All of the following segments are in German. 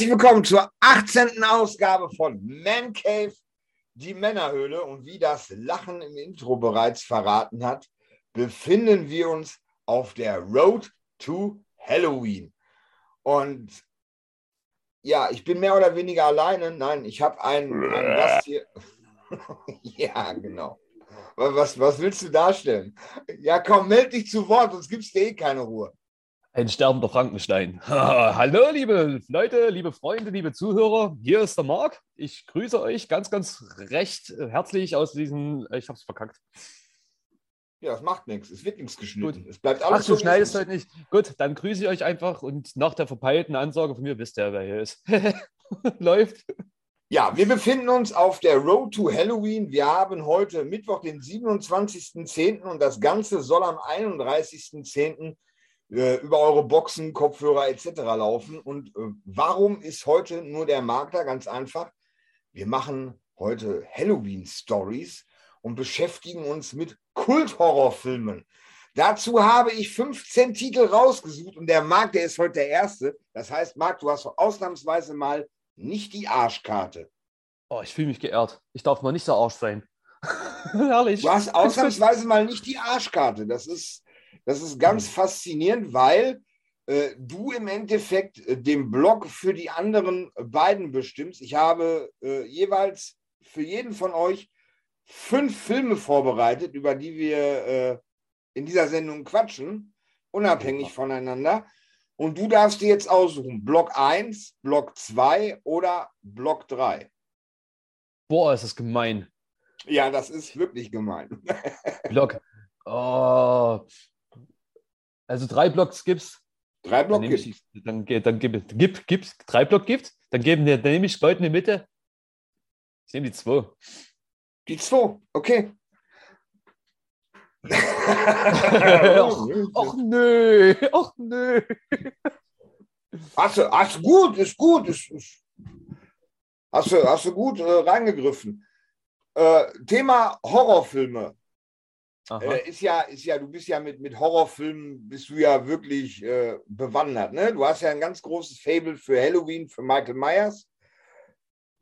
herzlich willkommen zur 18. Ausgabe von Man Cave, die Männerhöhle. Und wie das Lachen im Intro bereits verraten hat, befinden wir uns auf der Road to Halloween. Und ja, ich bin mehr oder weniger alleine. Nein, ich habe einen, einen Gast hier. ja, genau. Was, was willst du darstellen? Ja, komm, meld dich zu Wort, sonst gibt es dir eh keine Ruhe. Ein sterbender Frankenstein. Hallo, liebe Leute, liebe Freunde, liebe Zuhörer. Hier ist der Marc. Ich grüße euch ganz, ganz recht herzlich aus diesem. Ich hab's verkackt. Ja, es macht nichts. Es wird nichts geschnitten. Gut. Es bleibt Ach, alles du so, wie schneidest es heute nicht. Gut, dann grüße ich euch einfach und nach der verpeilten Ansage von mir wisst ihr, wer hier ist. Läuft. Ja, wir befinden uns auf der Road to Halloween. Wir haben heute Mittwoch, den 27.10. und das Ganze soll am 31.10. äh, über eure Boxen, Kopfhörer etc. laufen. Und äh, warum ist heute nur der Makler? Ganz einfach. Wir machen heute Halloween-Stories und beschäftigen uns mit Kulthorrorfilmen. Dazu habe ich 15 Titel rausgesucht und der Marc, der ist heute der Erste. Das heißt, Marc, du hast ausnahmsweise mal nicht die Arschkarte. Oh, ich fühle mich geehrt. Ich darf mal nicht so Arsch sein. Herrlich. Du hast ausnahmsweise mal nicht die Arschkarte. Das ist, das ist ganz faszinierend, weil äh, du im Endeffekt äh, den Blog für die anderen beiden bestimmst. Ich habe äh, jeweils für jeden von euch fünf Filme vorbereitet, über die wir äh, in dieser Sendung quatschen, unabhängig voneinander. Und du darfst dir jetzt aussuchen, Block 1, Block 2 oder Block 3. Boah, ist das gemein. Ja, das ist wirklich gemein. Block. Oh. Also drei Blocks gibt's. Drei Dann Block gibt ich, dann, dann gib, gib, gib's, drei Block gibt, dann geben wir, dann nehme ich Leute in die Mitte. Ich nehme die zwei. Die zwei, okay. ach, ach nö, ach nö. Hast du, hast du gut, ist gut. Ist, ist, hast, du, hast du gut äh, reingegriffen. Äh, Thema Horrorfilme. Aha. Äh, ist ja, ist ja, du bist ja mit, mit Horrorfilmen, bist du ja wirklich äh, bewandert. Ne? Du hast ja ein ganz großes Fable für Halloween, für Michael Myers.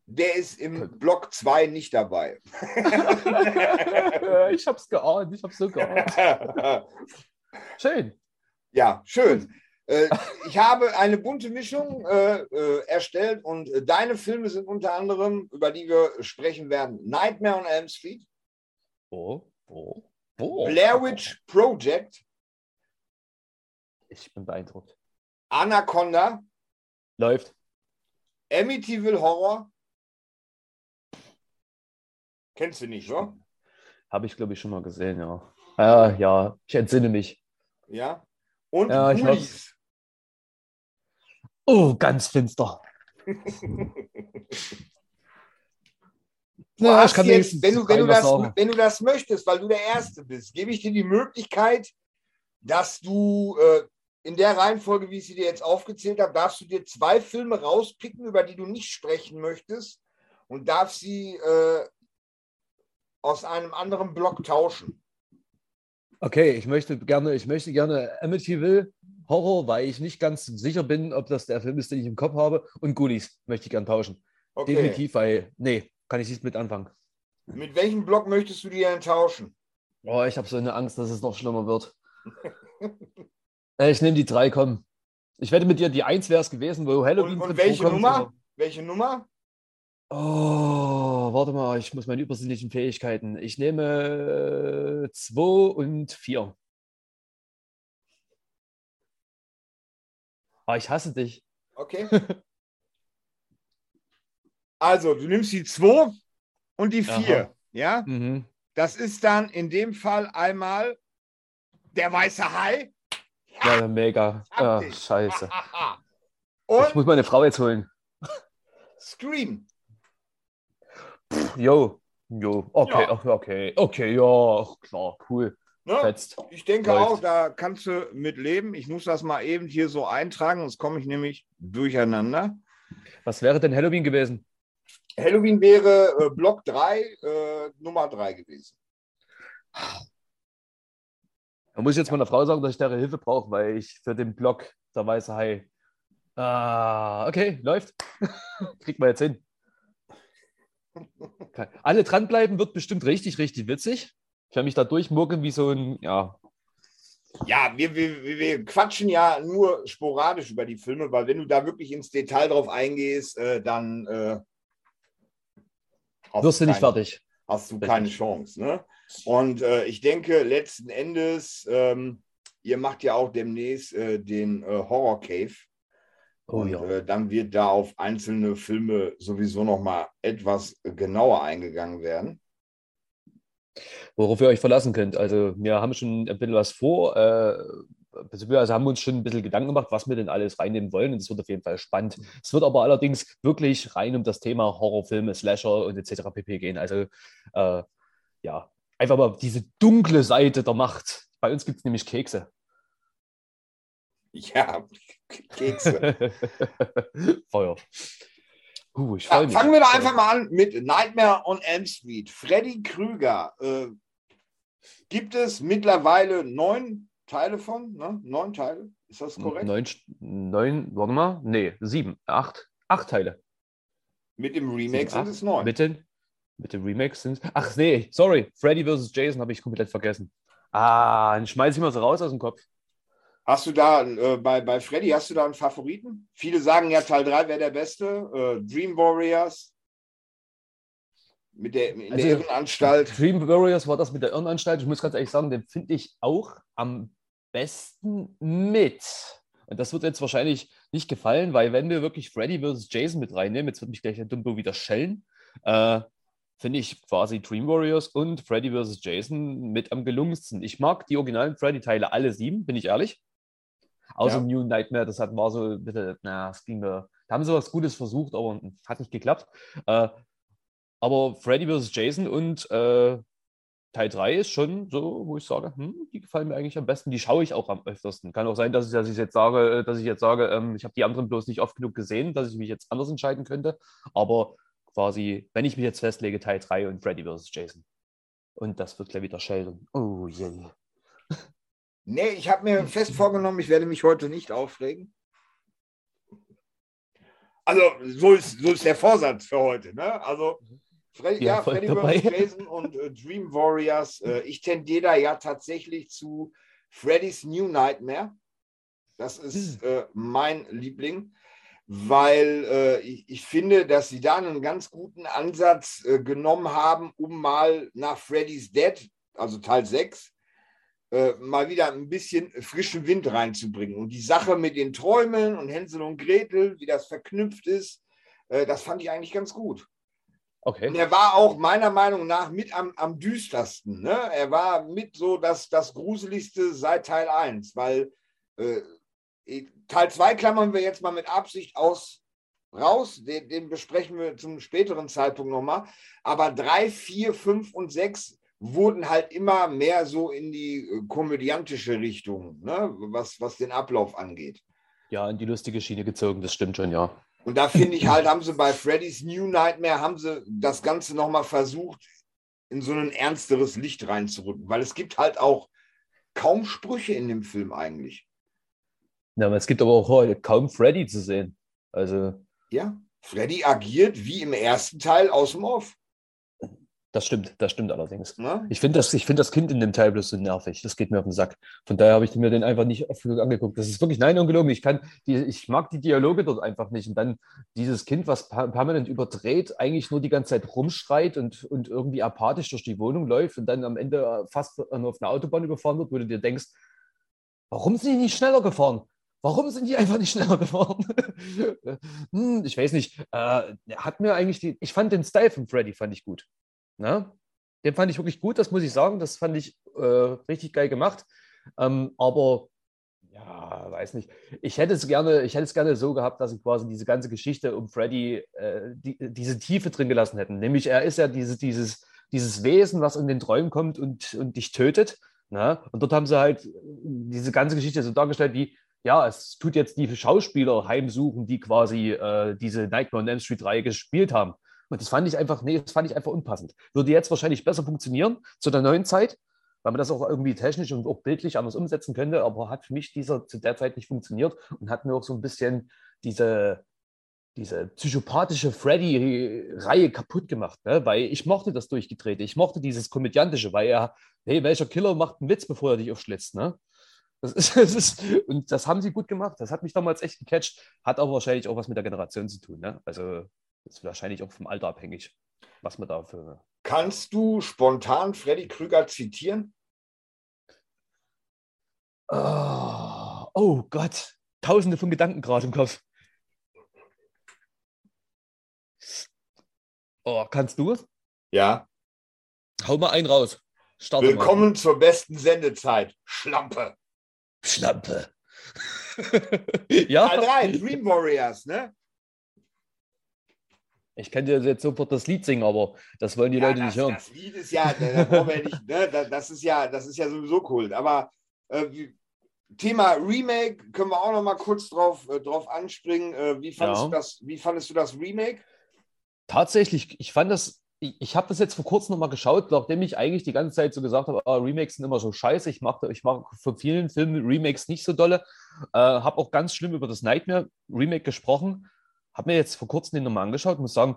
Der ist im Block 2 nicht dabei. ich hab's geahnt, ich hab's so geahnt. Schön. Ja, schön. Äh, ich habe eine bunte Mischung äh, äh, erstellt und deine Filme sind unter anderem, über die wir sprechen werden, Nightmare on Elm Street, Oh, oh, oh. Blair Witch Project, Ich bin beeindruckt. Anaconda, Läuft. Amityville Horror. Kennst du nicht, oder? Habe ich, glaube ich, schon mal gesehen, ja. Ja, ja, ich entsinne mich. Ja. Und Ja, Ghoulies. Oh, ganz finster. Du Ja, hast jetzt, wenn, du, wenn, du das, wenn du das möchtest, weil du der Erste bist, gebe ich dir die Möglichkeit, dass du äh, in der Reihenfolge, wie ich sie dir jetzt aufgezählt habe, darfst du dir zwei Filme rauspicken, über die du nicht sprechen möchtest und darfst sie äh, aus einem anderen Block tauschen. Okay, ich möchte gerne, ich möchte gerne Amityville Horror, weil ich nicht ganz sicher bin, ob das der Film ist, den ich im Kopf habe. Und Ghoulies möchte ich gerne tauschen. Okay. Definitiv, weil, nee, kann ich nicht mit anfangen. Mit welchem Block möchtest du dir denn tauschen? Oh, ich habe so eine Angst, dass es noch schlimmer wird. Äh, ich nehme die drei, komm. Ich wette mit dir, die eins wäre es gewesen, wo Halloween Und, und welche vorkommt, Nummer? Welche Nummer? Oh, warte mal, ich muss meine übersinnlichen Fähigkeiten. Ich nehme äh, zwei und vier. Ah, ich hasse dich. Okay. also, du nimmst die 2 und die 4. Aha. Ja? Mhm. Das ist dann in dem Fall einmal der weiße Hai. Ja, mega. hab Ah, scheiße. Ich muss meine Frau jetzt holen. Scream. Jo. Jo. Okay, Ja. okay, okay. Okay, ja, klar, cool. Ne? Ich denke Läuft. auch, da kannst du mit leben. Ich muss das mal eben hier so eintragen, sonst komme ich nämlich durcheinander. Was wäre denn Halloween gewesen? Halloween wäre äh, Block 3, äh, Nummer 3 gewesen. Da muss ich jetzt meiner Frau sagen, dass ich deren Hilfe brauche, weil ich für den Blog der Weiße Hai Ah, okay, läuft. Kriegt man jetzt hin. Alle dranbleiben wird bestimmt richtig, richtig witzig. Ich werde mich da durchmurkeln wie so ein, ja. Ja, wir, wir, wir quatschen ja nur sporadisch über die Filme, weil wenn du da wirklich ins Detail drauf eingehst, äh, dann äh, wirst du nicht keine, fertig. Hast du keine Chance. Ne? Und äh, ich denke, letzten Endes, ähm, ihr macht ja auch demnächst äh, den äh, Horror Cave. Oh, und ja. äh, dann wird da auf einzelne Filme sowieso noch mal etwas genauer eingegangen werden. Worauf ihr euch verlassen könnt. Also wir haben schon ein bisschen was vor. Also haben uns schon ein bisschen Gedanken gemacht, was wir denn alles reinnehmen wollen. Und es wird auf jeden Fall spannend. Es wird aber allerdings wirklich rein um das Thema Horrorfilme, Slasher und etc. pp. gehen. Also äh, ja, einfach mal diese dunkle Seite der Macht. Bei uns gibt es nämlich Kekse. Ja, Kekse. Feuer. Uh, ja, fangen wir doch einfach mal an mit Nightmare on Elm Street. Freddy Krüger. Äh, gibt es mittlerweile neun Teile von? Ne? Neun Teile? Ist das korrekt? Neun, neun, warte mal. Nee, sieben, acht. Acht Teile. Mit dem Remake sind es neun. Mit, den, mit dem Remake sind es. Ach nee, sorry. Freddy vs. Jason habe ich komplett vergessen. Ah, dann schmeiße ich mal so raus aus dem Kopf. Hast du da äh, bei, bei Freddy, hast du da einen Favoriten? Viele sagen ja, Teil 3 wäre der beste. Äh, Dream Warriors mit der, in also, der Irrenanstalt. Dream Warriors war das mit der Irrenanstalt. Ich muss ganz ehrlich sagen, den finde ich auch am besten mit. Und das wird jetzt wahrscheinlich nicht gefallen, weil wenn wir wirklich Freddy vs. Jason mit reinnehmen, jetzt wird mich gleich der Dumbo wieder schellen, äh, finde ich quasi Dream Warriors und Freddy vs. Jason mit am gelungensten. Ich mag die originalen Freddy-Teile alle sieben, bin ich ehrlich. Außer ja. New Nightmare, das hat, war so bitte, na, es ging mir. Da haben sie was Gutes versucht, aber hat nicht geklappt. Äh, aber Freddy vs. Jason und äh, Teil 3 ist schon so, wo ich sage, hm, die gefallen mir eigentlich am besten. Die schaue ich auch am öftersten. Kann auch sein, dass ich, dass ich jetzt sage, dass ich jetzt sage, ähm, ich habe die anderen bloß nicht oft genug gesehen, dass ich mich jetzt anders entscheiden könnte. Aber quasi, wenn ich mich jetzt festlege, Teil 3 und Freddy vs. Jason. Und das wird gleich wieder Sheldon. Oh je. Yeah. Nee, ich habe mir fest vorgenommen, ich werde mich heute nicht aufregen. Also, so ist, so ist der Vorsatz für heute. Ne? Also, Freddy, ja, Freddy vs. Jason und äh, Dream Warriors. Äh, ich tendiere da ja tatsächlich zu Freddy's New Nightmare. Das ist hm. äh, mein Liebling, weil äh, ich, ich, finde, dass sie da einen ganz guten Ansatz äh, genommen haben, um mal nach Freddy's Dead, also Teil 6, äh, mal wieder ein bisschen frischen Wind reinzubringen. Und die Sache mit den Träumen und Hänsel und Gretel, wie das verknüpft ist, das fand ich eigentlich ganz gut. Okay. Und er war auch meiner Meinung nach mit am, am düstersten. Ne? Er war mit so das, das Gruseligste seit Teil 1, weil äh, Teil 2 klammern wir jetzt mal mit Absicht aus raus. Den, den besprechen wir zum späteren Zeitpunkt nochmal. Aber 3, 4, 5 und 6 wurden halt immer mehr so in die äh, komödiantische Richtung, ne? was, was den Ablauf angeht. Ja, in die lustige Schiene gezogen, das stimmt schon, ja. Und da finde ich halt, haben sie bei Freddy's New Nightmare, haben sie das Ganze nochmal versucht, in so ein ernsteres Licht reinzurücken, weil es gibt halt auch kaum Sprüche in dem Film eigentlich. Ja, aber es gibt aber auch heute kaum Freddy zu sehen. Also. Ja, Freddy agiert wie im ersten Teil aus dem Off. Das stimmt, das stimmt allerdings. Ja? Ich finde das, find das Kind in dem Teil bloß so nervig. Das geht mir auf den Sack. Von daher habe ich mir den einfach nicht oft genug angeguckt. Das ist wirklich, nein, ungelogen. Ich, kann die, ich mag die Dialoge dort einfach nicht. Und dann dieses Kind, was permanent überdreht, eigentlich nur die ganze Zeit rumschreit und, und irgendwie apathisch durch die Wohnung läuft und dann am Ende fast auf einer Autobahn überfahren wird, wo du dir denkst, warum sind die nicht schneller gefahren? Warum sind die einfach nicht schneller gefahren? hm, ich weiß nicht. Äh, hat mir eigentlich die. Ich fand den Style von Freddy fand ich gut. Ne? Den fand ich wirklich gut, das muss ich sagen. Das fand ich äh, richtig geil gemacht. Ähm, aber ja, weiß nicht. Ich hätte es gerne, ich hätte es gerne so gehabt, dass sie quasi diese ganze Geschichte um Freddy äh, die, diese Tiefe drin gelassen hätten. Nämlich er ist ja dieses, dieses, dieses Wesen, was in den Träumen kommt und, und dich tötet. Ne? Und dort haben sie halt diese ganze Geschichte so dargestellt, wie ja, es tut jetzt die Schauspieler heimsuchen, die quasi äh, diese Nightmare on Elm Street 3 gespielt haben. Und das fand ich einfach, nee, das fand ich einfach unpassend. Würde jetzt wahrscheinlich besser funktionieren zu der neuen Zeit. weil man das auch irgendwie technisch und auch bildlich anders umsetzen könnte, aber hat für mich dieser zu der Zeit nicht funktioniert und hat mir auch so ein bisschen diese, diese psychopathische Freddy-Reihe kaputt gemacht, ne? weil ich mochte das Durchgedrehte, ich mochte dieses Komödiantische, weil er, hey, welcher Killer macht einen Witz, bevor er dich aufschlitzt, ne? Das ist, das ist, und das haben sie gut gemacht. Das hat mich damals echt gecatcht. Hat aber wahrscheinlich auch was mit der Generation zu tun. Ne? Also ist wahrscheinlich auch vom Alter abhängig, was man da für. Kannst du spontan Freddy Krüger zitieren? Oh, oh Gott, tausende von Gedanken gerade im Kopf. Oh, kannst du? Ja. Hau mal einen raus. Starte Willkommen mal. zur besten Sendezeit. Schlampe. Schlampe. ja. Teil 3, Dream Warriors, ne? Ich kann dir jetzt sofort das Lied singen, aber das wollen die ja, Leute das, nicht hören. Das Lied ist ja, das, nicht, ne? das ist ja, das ist ja sowieso cool. Aber äh, Thema Remake können wir auch noch mal kurz drauf, äh, drauf anspringen. Äh, wie, fandest ja. du das, wie fandest du das Remake? Tatsächlich, ich fand das ich, ich habe das jetzt vor kurzem nochmal geschaut, nachdem ich eigentlich die ganze Zeit so gesagt habe, ah, Remakes sind immer so scheiße. Ich mache ich mach für vielen Filmen Remakes nicht so dolle. Äh, habe auch ganz schlimm über das Nightmare Remake gesprochen. Habe mir jetzt vor kurzem den nochmal angeschaut und muss sagen,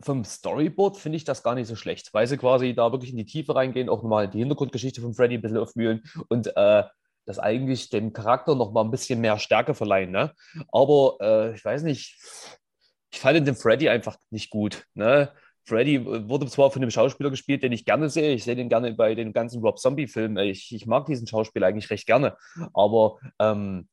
vom Storyboard finde ich das gar nicht so schlecht, weil sie quasi da wirklich in die Tiefe reingehen, auch nochmal die Hintergrundgeschichte von Freddy ein bisschen aufwühlen und äh, das eigentlich dem Charakter nochmal ein bisschen mehr Stärke verleihen. Ne? Aber äh, ich weiß nicht, ich fand den Freddy einfach nicht gut. Ne? Freddy wurde zwar von einem Schauspieler gespielt, den ich gerne sehe. Ich sehe den gerne bei den ganzen Rob Zombie-Filmen. Ich, ich, mag diesen Schauspieler eigentlich recht gerne. Aber ähm,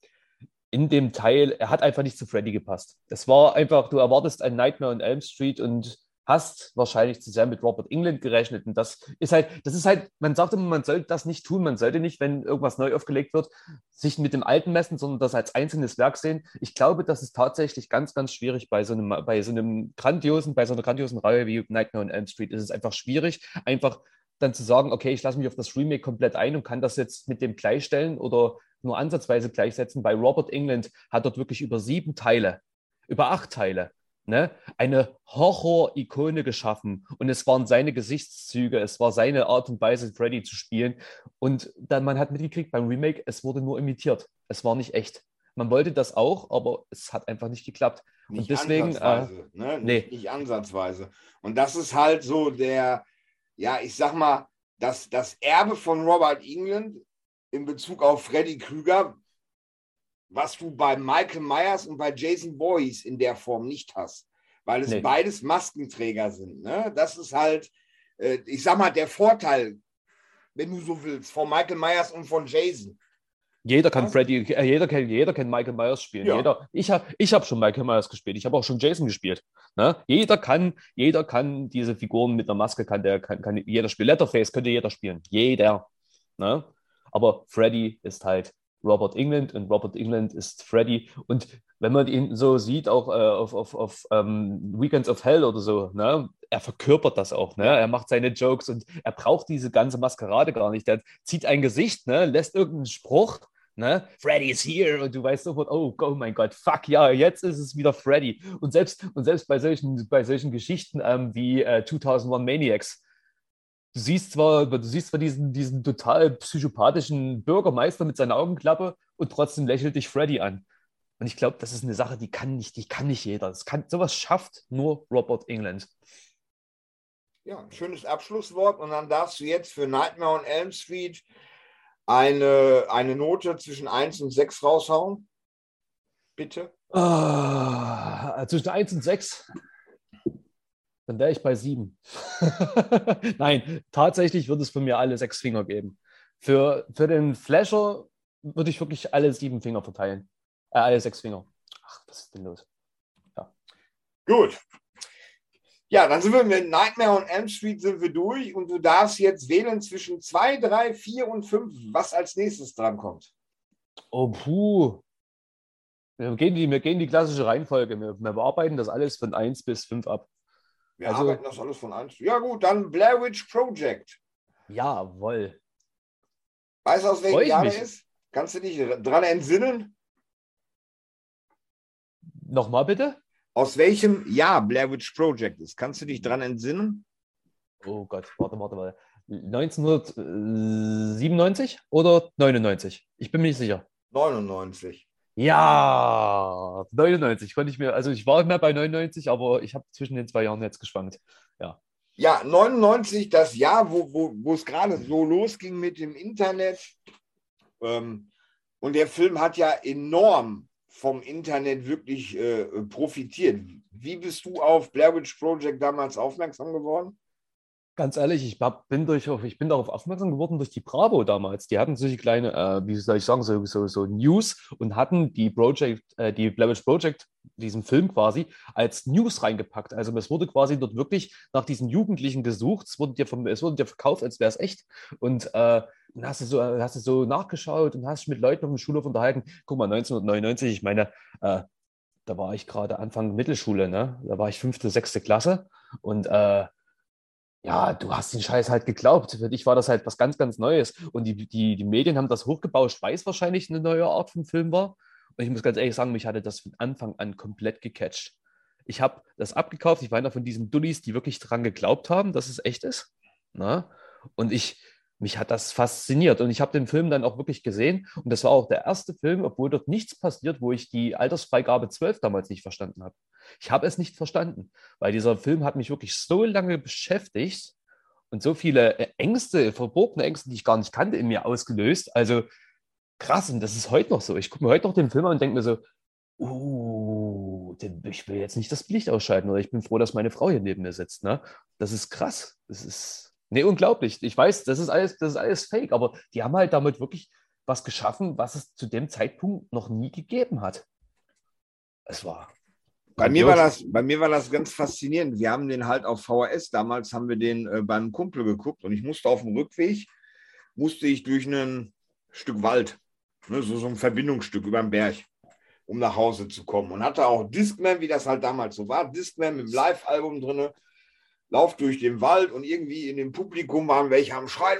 in dem Teil, er hat einfach nicht zu Freddy gepasst. Es war einfach, du erwartest ein Nightmare on Elm Street und hast wahrscheinlich zu sehr mit Robert England gerechnet. Und das ist halt, das ist halt, man sagt immer, man sollte das nicht tun. Man sollte nicht, wenn irgendwas neu aufgelegt wird, sich mit dem Alten messen, sondern das als einzelnes Werk sehen. Ich glaube, das ist tatsächlich ganz, ganz schwierig bei so einem, bei so einem grandiosen, bei so einer grandiosen Reihe wie Nightmare on Elm Street. Ist es einfach schwierig, einfach dann zu sagen, okay, ich lasse mich auf das Remake komplett ein und kann das jetzt mit dem gleichstellen oder nur ansatzweise gleichsetzen. Bei Robert England hat dort wirklich über sieben Teile, über acht Teile ne, eine Horror-Ikone geschaffen. Und es waren seine Gesichtszüge, es war seine Art und Weise, Freddy zu spielen. Und dann, man hat mitgekriegt beim Remake, es wurde nur imitiert. Es war nicht echt. Man wollte das auch, aber es hat einfach nicht geklappt. Nicht und deswegen. Ansatzweise, äh, ne? nee. nicht, nicht ansatzweise. Und das ist halt so der, ja, ich sag mal, das, das Erbe von Robert England in Bezug auf Freddy Krüger, was du bei Michael Myers und bei Jason Voorhees in der Form nicht hast, weil es nee. beides Maskenträger sind. Ne? Das ist halt, äh, ich sag mal, der Vorteil, wenn du so willst, von Michael Myers und von Jason. Jeder kann. Freddy, äh, jeder, kann, jeder kann Michael Myers spielen. Ja. Jeder, ich habe ich hab schon Michael Myers gespielt. Ich habe auch schon Jason gespielt. Ne? Jeder kann, jeder kann diese Figuren mit der Maske kann der kann, kann jeder spielen. Letterface könnte jeder spielen. Jeder. Ne? Aber Freddy ist halt Robert England und Robert England ist Freddy. Und wenn man ihn so sieht, auch äh, auf, auf, auf ähm, Weekends of Hell oder so, ne, er verkörpert das auch. Ne? Er macht seine Jokes und er braucht diese ganze Maskerade gar nicht. Der zieht ein Gesicht, ne, lässt irgendeinen Spruch. Ne? Freddy is here und du weißt sofort, oh, oh mein Gott, fuck ja, jetzt ist es wieder Freddy. Und selbst, und selbst bei solchen, bei solchen Geschichten ähm, wie äh, 2001 Maniacs, du siehst zwar, du siehst zwar diesen, diesen total psychopathischen Bürgermeister mit seiner Augenklappe und trotzdem lächelt dich Freddy an. Und ich glaube, das ist eine Sache, die kann nicht, die kann nicht jeder. Das kann, sowas schafft nur Robert England. Ja, ein schönes Abschlusswort. Und dann darfst du jetzt für Nightmare on Elm Street eine, eine Note zwischen 1 und 6 raushauen. Bitte. Uh, zwischen 1 und 6 dann wäre ich bei sieben. Nein, tatsächlich würde es für mir alle sechs Finger geben. Für, für den Flasher würde ich wirklich alle sieben Finger verteilen. Äh, alle sechs Finger. Ach, was ist denn los? Ja. Gut. Ja, dann sind wir mit Nightmare on Elm Street sind wir durch und du darfst jetzt wählen zwischen zwei, drei, vier und fünf, was als nächstes drankommt. Oh, puh. Wir gehen die, wir gehen die klassische Reihenfolge. Wir, wir bearbeiten das alles von 1 bis 5 ab. Wir also, arbeiten das alles von eins. Ja, gut, dann Blair Witch Project. Jawohl. Weißt du, aus welchem Jahr der ist? Kannst du dich dran entsinnen? Nochmal bitte? Aus welchem Jahr Blair Witch Project ist? Kannst du dich dran entsinnen? Oh Gott, warte, warte, warte. 1997 oder 99? Ich bin mir nicht sicher. 99. Ja, 99 konnte ich mir, also ich war mehr bei 99, aber ich habe zwischen den zwei Jahren jetzt geschwankt. Ja. Ja, 99, das Jahr, wo, wo, wo es gerade so losging mit dem Internet. Ähm, und der Film hat ja enorm vom Internet wirklich äh, profitiert. Wie bist du auf Blair Witch Project damals aufmerksam geworden? Ganz ehrlich, ich bin, durch, ich bin darauf aufmerksam geworden durch die Bravo damals. Die hatten solche kleine, äh, wie soll ich sagen, so, so, so News und hatten die Project, äh, die Blemish Project, diesen Film quasi, als News reingepackt. Also es wurde quasi dort wirklich nach diesen Jugendlichen gesucht. Es wurde dir, vom, es wurde dir verkauft, als wäre es echt. Und äh, dann hast du, so, hast du so nachgeschaut und hast dich mit Leuten auf dem Schulhof unterhalten. Guck mal, 1999, ich meine, äh, da war ich gerade Anfang Mittelschule, ne? Da war ich fünfte, sechste Klasse und äh, ja, du hast den Scheiß halt geglaubt. Für dich war das halt was ganz, ganz Neues. Und die, die, die Medien haben das hochgebauscht, weil es wahrscheinlich eine neue Art von Film war. Und ich muss ganz ehrlich sagen, mich hatte das von Anfang an komplett gecatcht. Ich habe das abgekauft. Ich war einer von diesen Dullis, die wirklich daran geglaubt haben, dass es echt ist. Na? Und ich, mich hat das fasziniert. Und ich habe den Film dann auch wirklich gesehen. Und das war auch der erste Film, obwohl dort nichts passiert, wo ich die Altersfreigabe 12 damals nicht verstanden habe. Ich habe es nicht verstanden, weil dieser Film hat mich wirklich so lange beschäftigt und so viele äh, Ängste, verborgene Ängste, die ich gar nicht kannte, in mir ausgelöst. Also krass, und das ist heute noch so. Ich gucke mir heute noch den Film an und denke mir so, uh, ich will jetzt nicht das Licht ausschalten oder ich bin froh, dass meine Frau hier neben mir sitzt. Ne? Das ist krass. Das ist nee, unglaublich. Ich weiß, das ist alles, das ist alles fake, aber die haben halt damit wirklich was geschaffen, was es zu dem Zeitpunkt noch nie gegeben hat. Es war bei mir, war das, bei mir war das ganz faszinierend. Wir haben den halt auf VHS, damals haben wir den äh, beim Kumpel geguckt und ich musste auf dem Rückweg, musste ich durch ein Stück Wald, ne, so, so ein Verbindungsstück über den Berg, um nach Hause zu kommen. Und hatte auch Discman, wie das halt damals so war, Discman mit dem Live-Album drin, lauf durch den Wald und irgendwie in dem Publikum waren welche am Schreien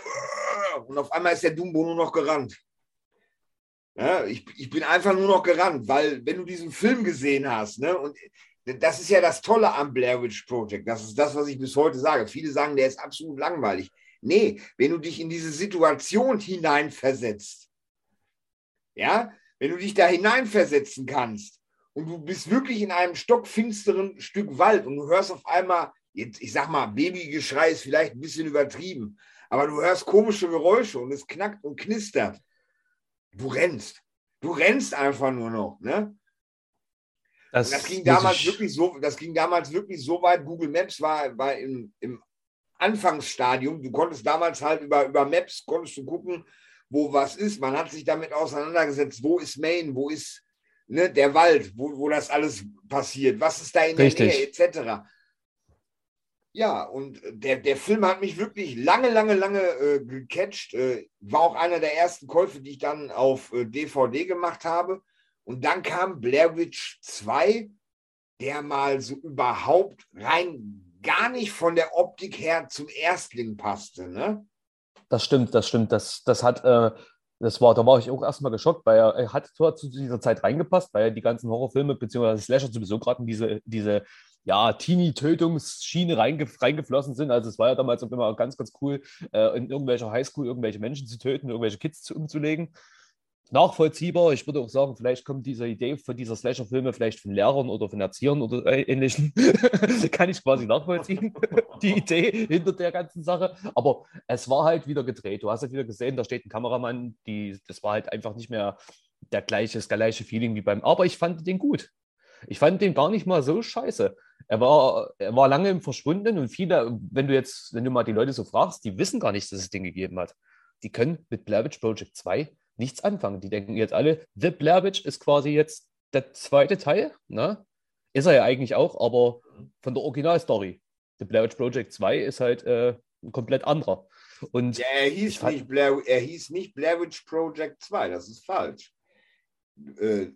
und auf einmal ist der Dumbo nur noch gerannt. Ja, ich, ich bin einfach nur noch gerannt, weil wenn du diesen Film gesehen hast, ne, und das ist ja das Tolle am Blair Witch Project, das ist das, was ich bis heute sage. Viele sagen, der ist absolut langweilig. Nee, wenn du dich in diese Situation hineinversetzt, ja, wenn du dich da hineinversetzen kannst und du bist wirklich in einem stockfinsteren Stück Wald und du hörst auf einmal, jetzt, ich sag mal, Babygeschrei ist vielleicht ein bisschen übertrieben, aber du hörst komische Geräusche und es knackt und knistert du rennst. Du rennst einfach nur noch. Ne? Das, das ging damals wirklich so, das ging damals wirklich so weit. Google Maps war, war im, im Anfangsstadium. Du konntest damals halt über, über Maps konntest du gucken, wo was ist. Man hat sich damit auseinandergesetzt, wo ist Maine, wo ist ne, der Wald, wo, wo das alles passiert, was ist da in Richtig. der Nähe, etc. Ja, und der, der Film hat mich wirklich lange, lange, lange äh, gecatcht. Äh, war auch einer der ersten Käufe, die ich dann auf äh, DVD gemacht habe. Und dann kam Blair Witch 2, der mal so überhaupt rein gar nicht von der Optik her zum Erstling passte. Ne? Das stimmt, das stimmt. Das, das hat, äh, das war, da war ich auch erstmal geschockt, weil er, hat zwar zu dieser Zeit reingepasst, weil die ganzen Horrorfilme bzw. Slasher sowieso gerade in diese, diese ja, Teenie-Tötungsschiene reinge reingeflossen sind. Also es war ja damals auch immer ganz, ganz cool, äh, in irgendwelcher Highschool irgendwelche Menschen zu töten, irgendwelche Kids zu, umzulegen. Nachvollziehbar. Ich würde auch sagen, vielleicht kommt diese Idee von dieser Slasher-Filme vielleicht von Lehrern oder von Erziehern oder äh, ähnlichen. Kann ich quasi nachvollziehen, die Idee hinter der ganzen Sache. Aber es war halt wieder gedreht. Du hast ja wieder gesehen, da steht ein Kameramann, die, das war halt einfach nicht mehr der gleiche, das gleiche Feeling wie beim. Aber ich fand den gut. Ich fand den gar nicht mal so scheiße. Er war, er war lange im Verschwunden und viele, wenn du jetzt, wenn du mal die Leute so fragst, die wissen gar nicht, dass es den gegeben hat. Die können mit Blair Witch Project 2 nichts anfangen. Die denken jetzt alle, The Blair Witch ist quasi jetzt der zweite Teil. Ne? Ist er ja eigentlich auch, aber von der Originalstory. The Blair Witch Project 2 ist halt äh, ein komplett anderer. Und ja, er, hieß nicht Blair, er hieß nicht Blair Witch Project 2, das ist falsch. Äh,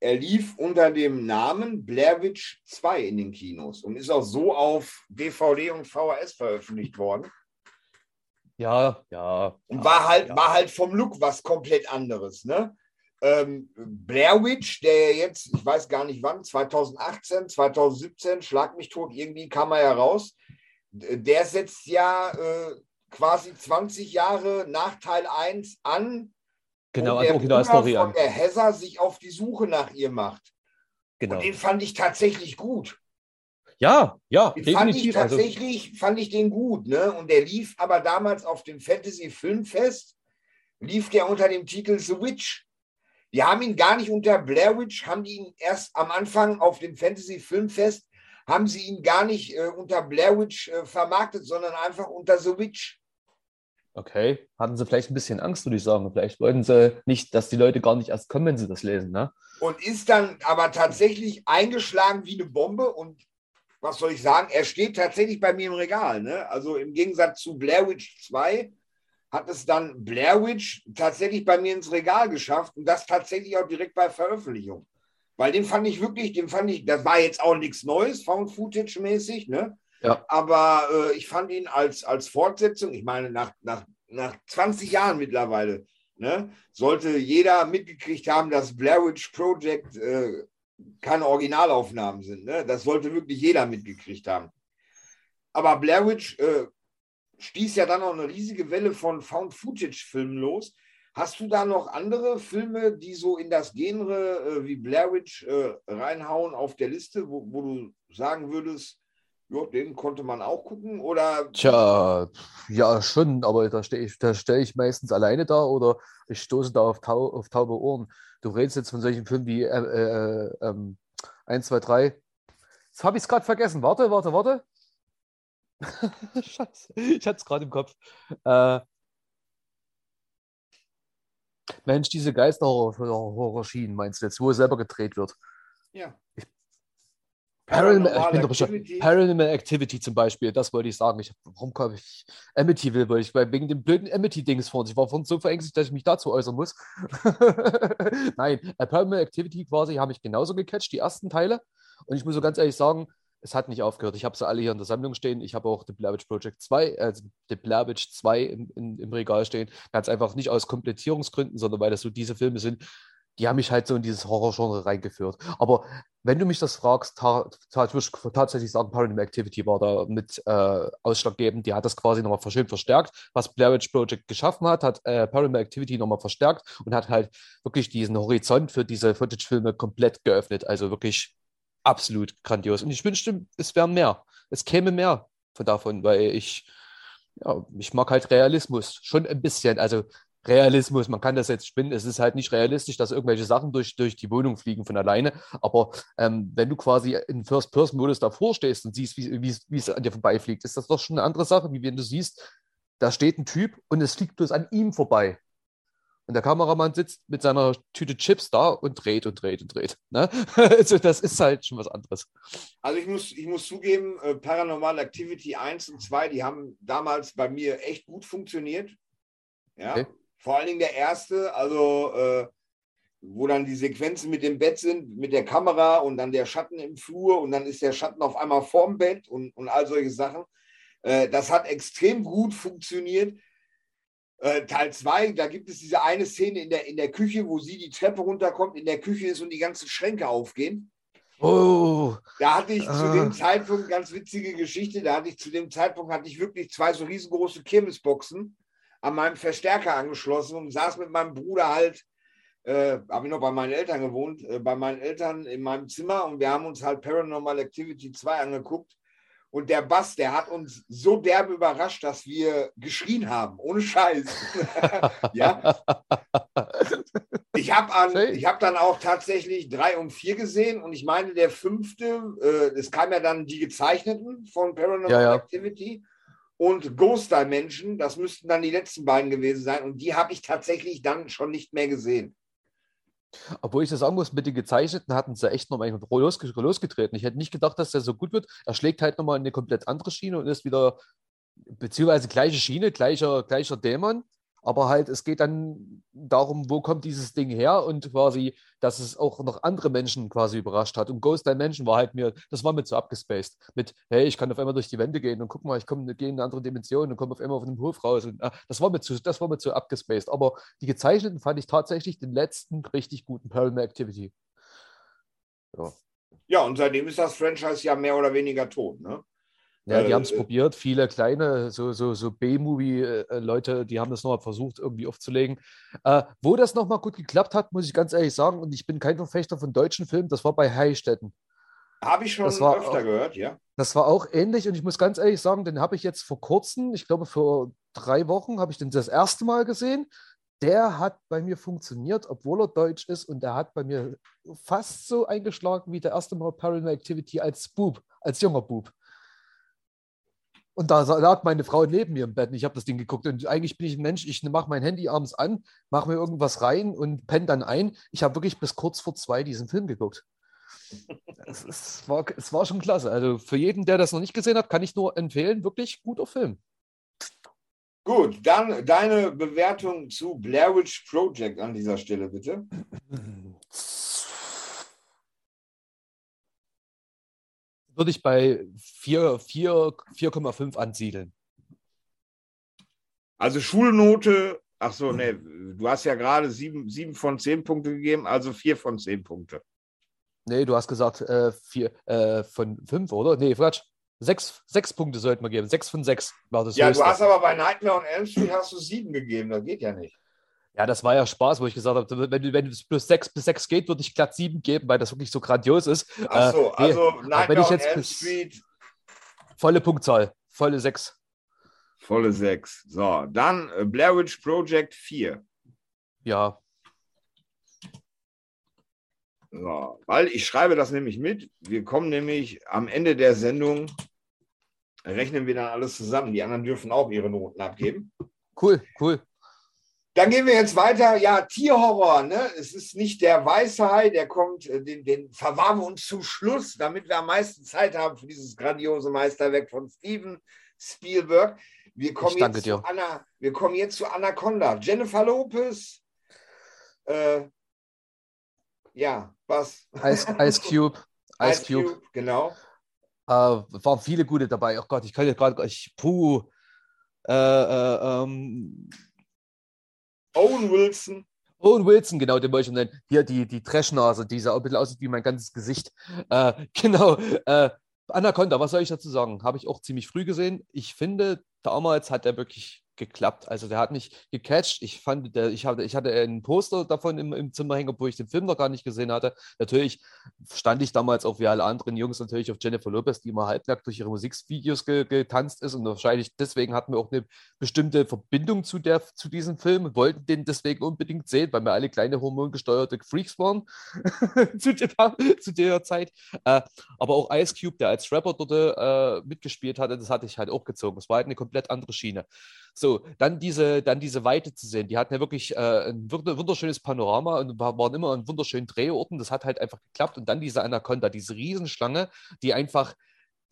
er lief unter dem Namen Blair Witch 2 in den Kinos und ist auch so auf DVD und VHS veröffentlicht worden. Ja, ja. Und war halt, ja. war halt vom Look was komplett anderes. Ne? Ähm, Blair Witch, der jetzt, ich weiß gar nicht wann, 2018, 2017, schlag mich tot, irgendwie kam er ja raus. Der setzt ja äh, quasi 20 Jahre nach Teil 1 an. Genau, der Originalstory an. der Heather sich auf die Suche nach ihr macht. Genau. Und den fand ich tatsächlich gut. Ja, ja, den definitiv. Fand ich also tatsächlich, also, fand ich den gut, ne? Und der lief aber damals auf dem Fantasy Filmfest, lief der unter dem Titel The Witch. Die haben ihn gar nicht unter Blair Witch, haben die ihn erst am Anfang auf dem Fantasy Filmfest, haben sie ihn gar nicht äh, unter Blair Witch äh, vermarktet, sondern einfach unter The Witch. Okay, hatten sie vielleicht ein bisschen Angst, würde ich sagen. Vielleicht wollten sie nicht, dass die Leute gar nicht erst kommen, wenn sie das lesen, ne? Und ist dann aber tatsächlich eingeschlagen wie eine Bombe und was soll ich sagen, er steht tatsächlich bei mir im Regal. Ne? Also im Gegensatz zu Blair Witch 2 hat es dann Blair Witch tatsächlich bei mir ins Regal geschafft und das tatsächlich auch direkt bei Veröffentlichung. Weil den fand ich wirklich, den fand ich, das war jetzt auch nichts Neues, Found Footage mäßig, ne? Ja. Aber äh, ich fand ihn als, als Fortsetzung, ich meine, nach, nach, nach 20 Jahren mittlerweile, ne, sollte jeder mitgekriegt haben, dass Blair Witch Project äh, keine Originalaufnahmen sind. Ne? Das sollte wirklich jeder mitgekriegt haben. Aber Blair Witch äh, stieß ja dann auch eine riesige Welle von Found-Footage-Filmen los. Hast du da noch andere Filme, die so in das Genre äh, wie Blair Witch äh, reinhauen auf der Liste, wo, wo du sagen würdest, ja, den konnte man auch gucken? Oder? Tja, ja, schon, aber da stehe ich, steh ich meistens alleine da oder ich stoße da auf, tau, auf taube Ohren. Du redest jetzt von solchen Filmen wie äh, äh, ähm, 1, 2, 3. Jetzt habe ich es gerade vergessen. Warte, warte, warte. Scheiße, ich hatte es gerade im Kopf. Äh, Mensch, diese Geisterhorror-Schienen meinst du jetzt, wo er selber gedreht wird? Ja. Ich Paranormal, Activity. Paranormal Activity zum Beispiel, das wollte ich sagen. Ich, warum komme ich Amityville, wollte ich, weil wegen dem blöden Amity-Dings vor uns. Ich war von so verängstigt, dass ich mich dazu äußern muss. Nein, äh, Paranormal Activity quasi habe ich genauso gecatcht, die ersten Teile. Und ich muss so ganz ehrlich sagen, es hat nicht aufgehört. Ich habe sie alle hier in der Sammlung stehen. Ich habe auch The Blair Witch Project 2, also The Blair Witch 2 im, in, im Regal stehen. Ganz einfach nicht aus Komplettierungsgründen, sondern weil das so diese Filme sind, die haben mich halt so in dieses Horror-Genre reingeführt. Aber wenn du mich das fragst, ta ta würde ich tatsächlich sagen, Paranormal Activity war da mit äh, ausschlaggebend. Die hat das quasi nochmal schön verstärkt. Was Blair Witch Project geschaffen hat, hat äh, Paranormal Activity nochmal verstärkt und hat halt wirklich diesen Horizont für diese Footage-Filme komplett geöffnet. Also wirklich absolut grandios. Und ich wünschte, es wären mehr. Es käme mehr von davon, weil ich, ja, ich mag halt Realismus. Schon ein bisschen. Also Realismus, man kann das jetzt spinnen, es ist halt nicht realistisch, dass irgendwelche Sachen durch, durch die Wohnung fliegen von alleine, aber ähm, wenn du quasi in First-Person-Modus davor stehst und siehst, wie es an dir vorbeifliegt, ist das doch schon eine andere Sache, wie wenn du siehst, da steht ein Typ und es fliegt bloß an ihm vorbei. Und der Kameramann sitzt mit seiner Tüte Chips da und dreht und dreht und dreht. Ne? Also das ist halt schon was anderes. Also ich muss, ich muss zugeben, äh, Paranormal Activity 1 und 2, die haben damals bei mir echt gut funktioniert. Ja. Okay. Vor allen Dingen der erste, also äh, wo dann die Sequenzen mit dem Bett sind, mit der Kamera und dann der Schatten im Flur und dann ist der Schatten auf einmal vorm Bett und, und all solche Sachen. Äh, das hat extrem gut funktioniert. Äh, Teil 2, da gibt es diese eine Szene in der, in der Küche, wo sie die Treppe runterkommt, in der Küche ist und die ganzen Schränke aufgehen. Oh. Da hatte ich ah. zu dem Zeitpunkt, ganz witzige Geschichte, da hatte ich zu dem Zeitpunkt hatte ich wirklich zwei so riesengroße Kirmesboxen an meinem Verstärker angeschlossen und saß mit meinem Bruder halt, äh, habe ich noch bei meinen Eltern gewohnt, äh, bei meinen Eltern in meinem Zimmer und wir haben uns halt Paranormal Activity 2 angeguckt. Und der Bass, der hat uns so derbe überrascht, dass wir geschrien haben, ohne Scheiß. ja. Ich habe hab dann auch tatsächlich drei und vier gesehen und ich meine, der fünfte, äh, es kam ja dann die gezeichneten von Paranormal ja, ja. Activity und Ghost Dimension, das müssten dann die letzten beiden gewesen sein. Und die habe ich tatsächlich dann schon nicht mehr gesehen. Obwohl ich das sagen muss, mit den Gezeichneten hatten sie echt nochmal losgetreten. Ich hätte nicht gedacht, dass der so gut wird. Er schlägt halt nochmal in eine komplett andere Schiene und ist wieder, beziehungsweise gleiche Schiene, gleicher, gleicher Dämon. Aber halt, es geht dann darum, wo kommt dieses Ding her und quasi, dass es auch noch andere Menschen quasi überrascht hat. Und Ghost Dimension war halt mir, das war mir zu abgespaced. Mit, hey, ich kann auf einmal durch die Wände gehen und guck mal, ich komme gehe in eine andere Dimension und komme auf einmal auf einem Hof raus. Und, ah, das, war mir zu, das war mir zu abgespaced. Aber die gezeichneten fand ich tatsächlich den letzten richtig guten Paranormal Activity. Ja. ja, und seitdem ist das Franchise ja mehr oder weniger tot, ne? Ja, die haben es äh, probiert. Viele kleine, so, so, so B-Movie-Leute, die haben das nochmal versucht, irgendwie aufzulegen. Äh, wo das nochmal gut geklappt hat, muss ich ganz ehrlich sagen, und ich bin kein Verfechter von deutschen Filmen, das war bei Heistetten. Habe ich schon öfter auch, gehört, ja. Das war auch ähnlich und ich muss ganz ehrlich sagen, den habe ich jetzt vor kurzem, ich glaube vor drei Wochen, habe ich den das erste Mal gesehen. Der hat bei mir funktioniert, obwohl er deutsch ist und der hat bei mir fast so eingeschlagen wie der erste Mal Paranormal Activity als Bub, als junger Bub. Und da lag meine Frau neben mir im Bett und ich habe das Ding geguckt. Und eigentlich bin ich ein Mensch, ich mache mein Handy abends an, mache mir irgendwas rein und penne dann ein. Ich habe wirklich bis kurz vor zwei diesen Film geguckt. es, es, war, es war schon klasse. Also für jeden, der das noch nicht gesehen hat, kann ich nur empfehlen. Wirklich guter Film. Gut, dann deine Bewertung zu Blair Witch Project an dieser Stelle, bitte. würde ich bei 4,5 ansiedeln. Also Schulnote, ach so, nee, du hast ja gerade 7, 7 von 10 Punkte gegeben, also 4 von 10 Punkte. Nee, du hast gesagt 4 äh, äh, von 5, oder? Nee, Quatsch. 6, 6 Punkte sollten wir geben. 6 von 6 war das. Ja, höchste. du hast aber bei Nightmare on Elm Street hast du 7 gegeben, das geht ja nicht. Ja, das war ja Spaß, wo ich gesagt habe, wenn, wenn es plus 6 bis 6 geht, würde ich glatt 7 geben, weil das wirklich so grandios ist. Ach so, äh, also nee, wenn ich jetzt Street. Volle Punktzahl, volle 6. Volle 6. So, dann äh, Blair Witch Project 4. Ja. So, weil ich schreibe das nämlich mit. Wir kommen nämlich am Ende der Sendung, rechnen wir dann alles zusammen. Die anderen dürfen auch ihre Noten abgeben. Cool, cool. Dann gehen wir jetzt weiter. Ja, Tierhorror. Ne? Es ist nicht der weiße Hai, der kommt, äh, den, den verwahren wir uns zum Schluss, damit wir am meisten Zeit haben für dieses grandiose Meisterwerk von Steven Spielberg. Wir kommen, jetzt zu, Anna, wir kommen jetzt zu Anaconda. Jennifer Lopez. Äh, ja, was? Ice, Ice Cube. Ice, Ice Cube. Cube. genau. Äh, waren viele gute dabei. Oh Gott, ich kann ja gerade, puh. Äh, äh, ähm, Owen Wilson. Owen Wilson, genau, den wollte ich nennen. Hier die, die Trashnase, die sah ein bisschen aussieht wie mein ganzes Gesicht. Äh, genau. Äh, Anaconda, was soll ich dazu sagen? Habe ich auch ziemlich früh gesehen. Ich finde, damals hat er wirklich geklappt. Also der hat mich gecatcht. Ich fand, der, ich, hatte, ich hatte ein Poster davon im, im Zimmer hängen, obwohl ich den Film noch gar nicht gesehen hatte. Natürlich stand ich damals auch wie alle anderen Jungs natürlich auf Jennifer Lopez, die immer halbnackt durch ihre Musikvideos ge, getanzt ist. Und wahrscheinlich deswegen hatten wir auch eine bestimmte Verbindung zu, der, zu diesem Film, wollten den deswegen unbedingt sehen, weil wir alle kleine hormongesteuerte Freaks waren zu, der, zu, der, Zeit. Äh, aber auch Ice Cube, der als Rapper dort äh, mitgespielt hatte, das hatte ich halt auch gezogen. Es war halt eine komplett andere Schiene. So, dann diese, dann diese Weite zu sehen. Die hatten ja wirklich äh, ein wunderschönes Panorama und waren immer an wunderschönen Drehorten. Das hat halt einfach geklappt. Und dann diese Anaconda, diese Riesenschlange, die einfach